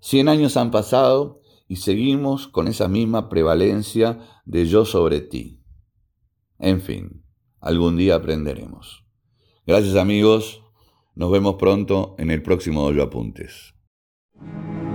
Cien años han pasado y seguimos con esa misma prevalencia de yo sobre ti. En fin, algún día aprenderemos. Gracias amigos, nos vemos pronto en el próximo Doyo Apuntes. Thank you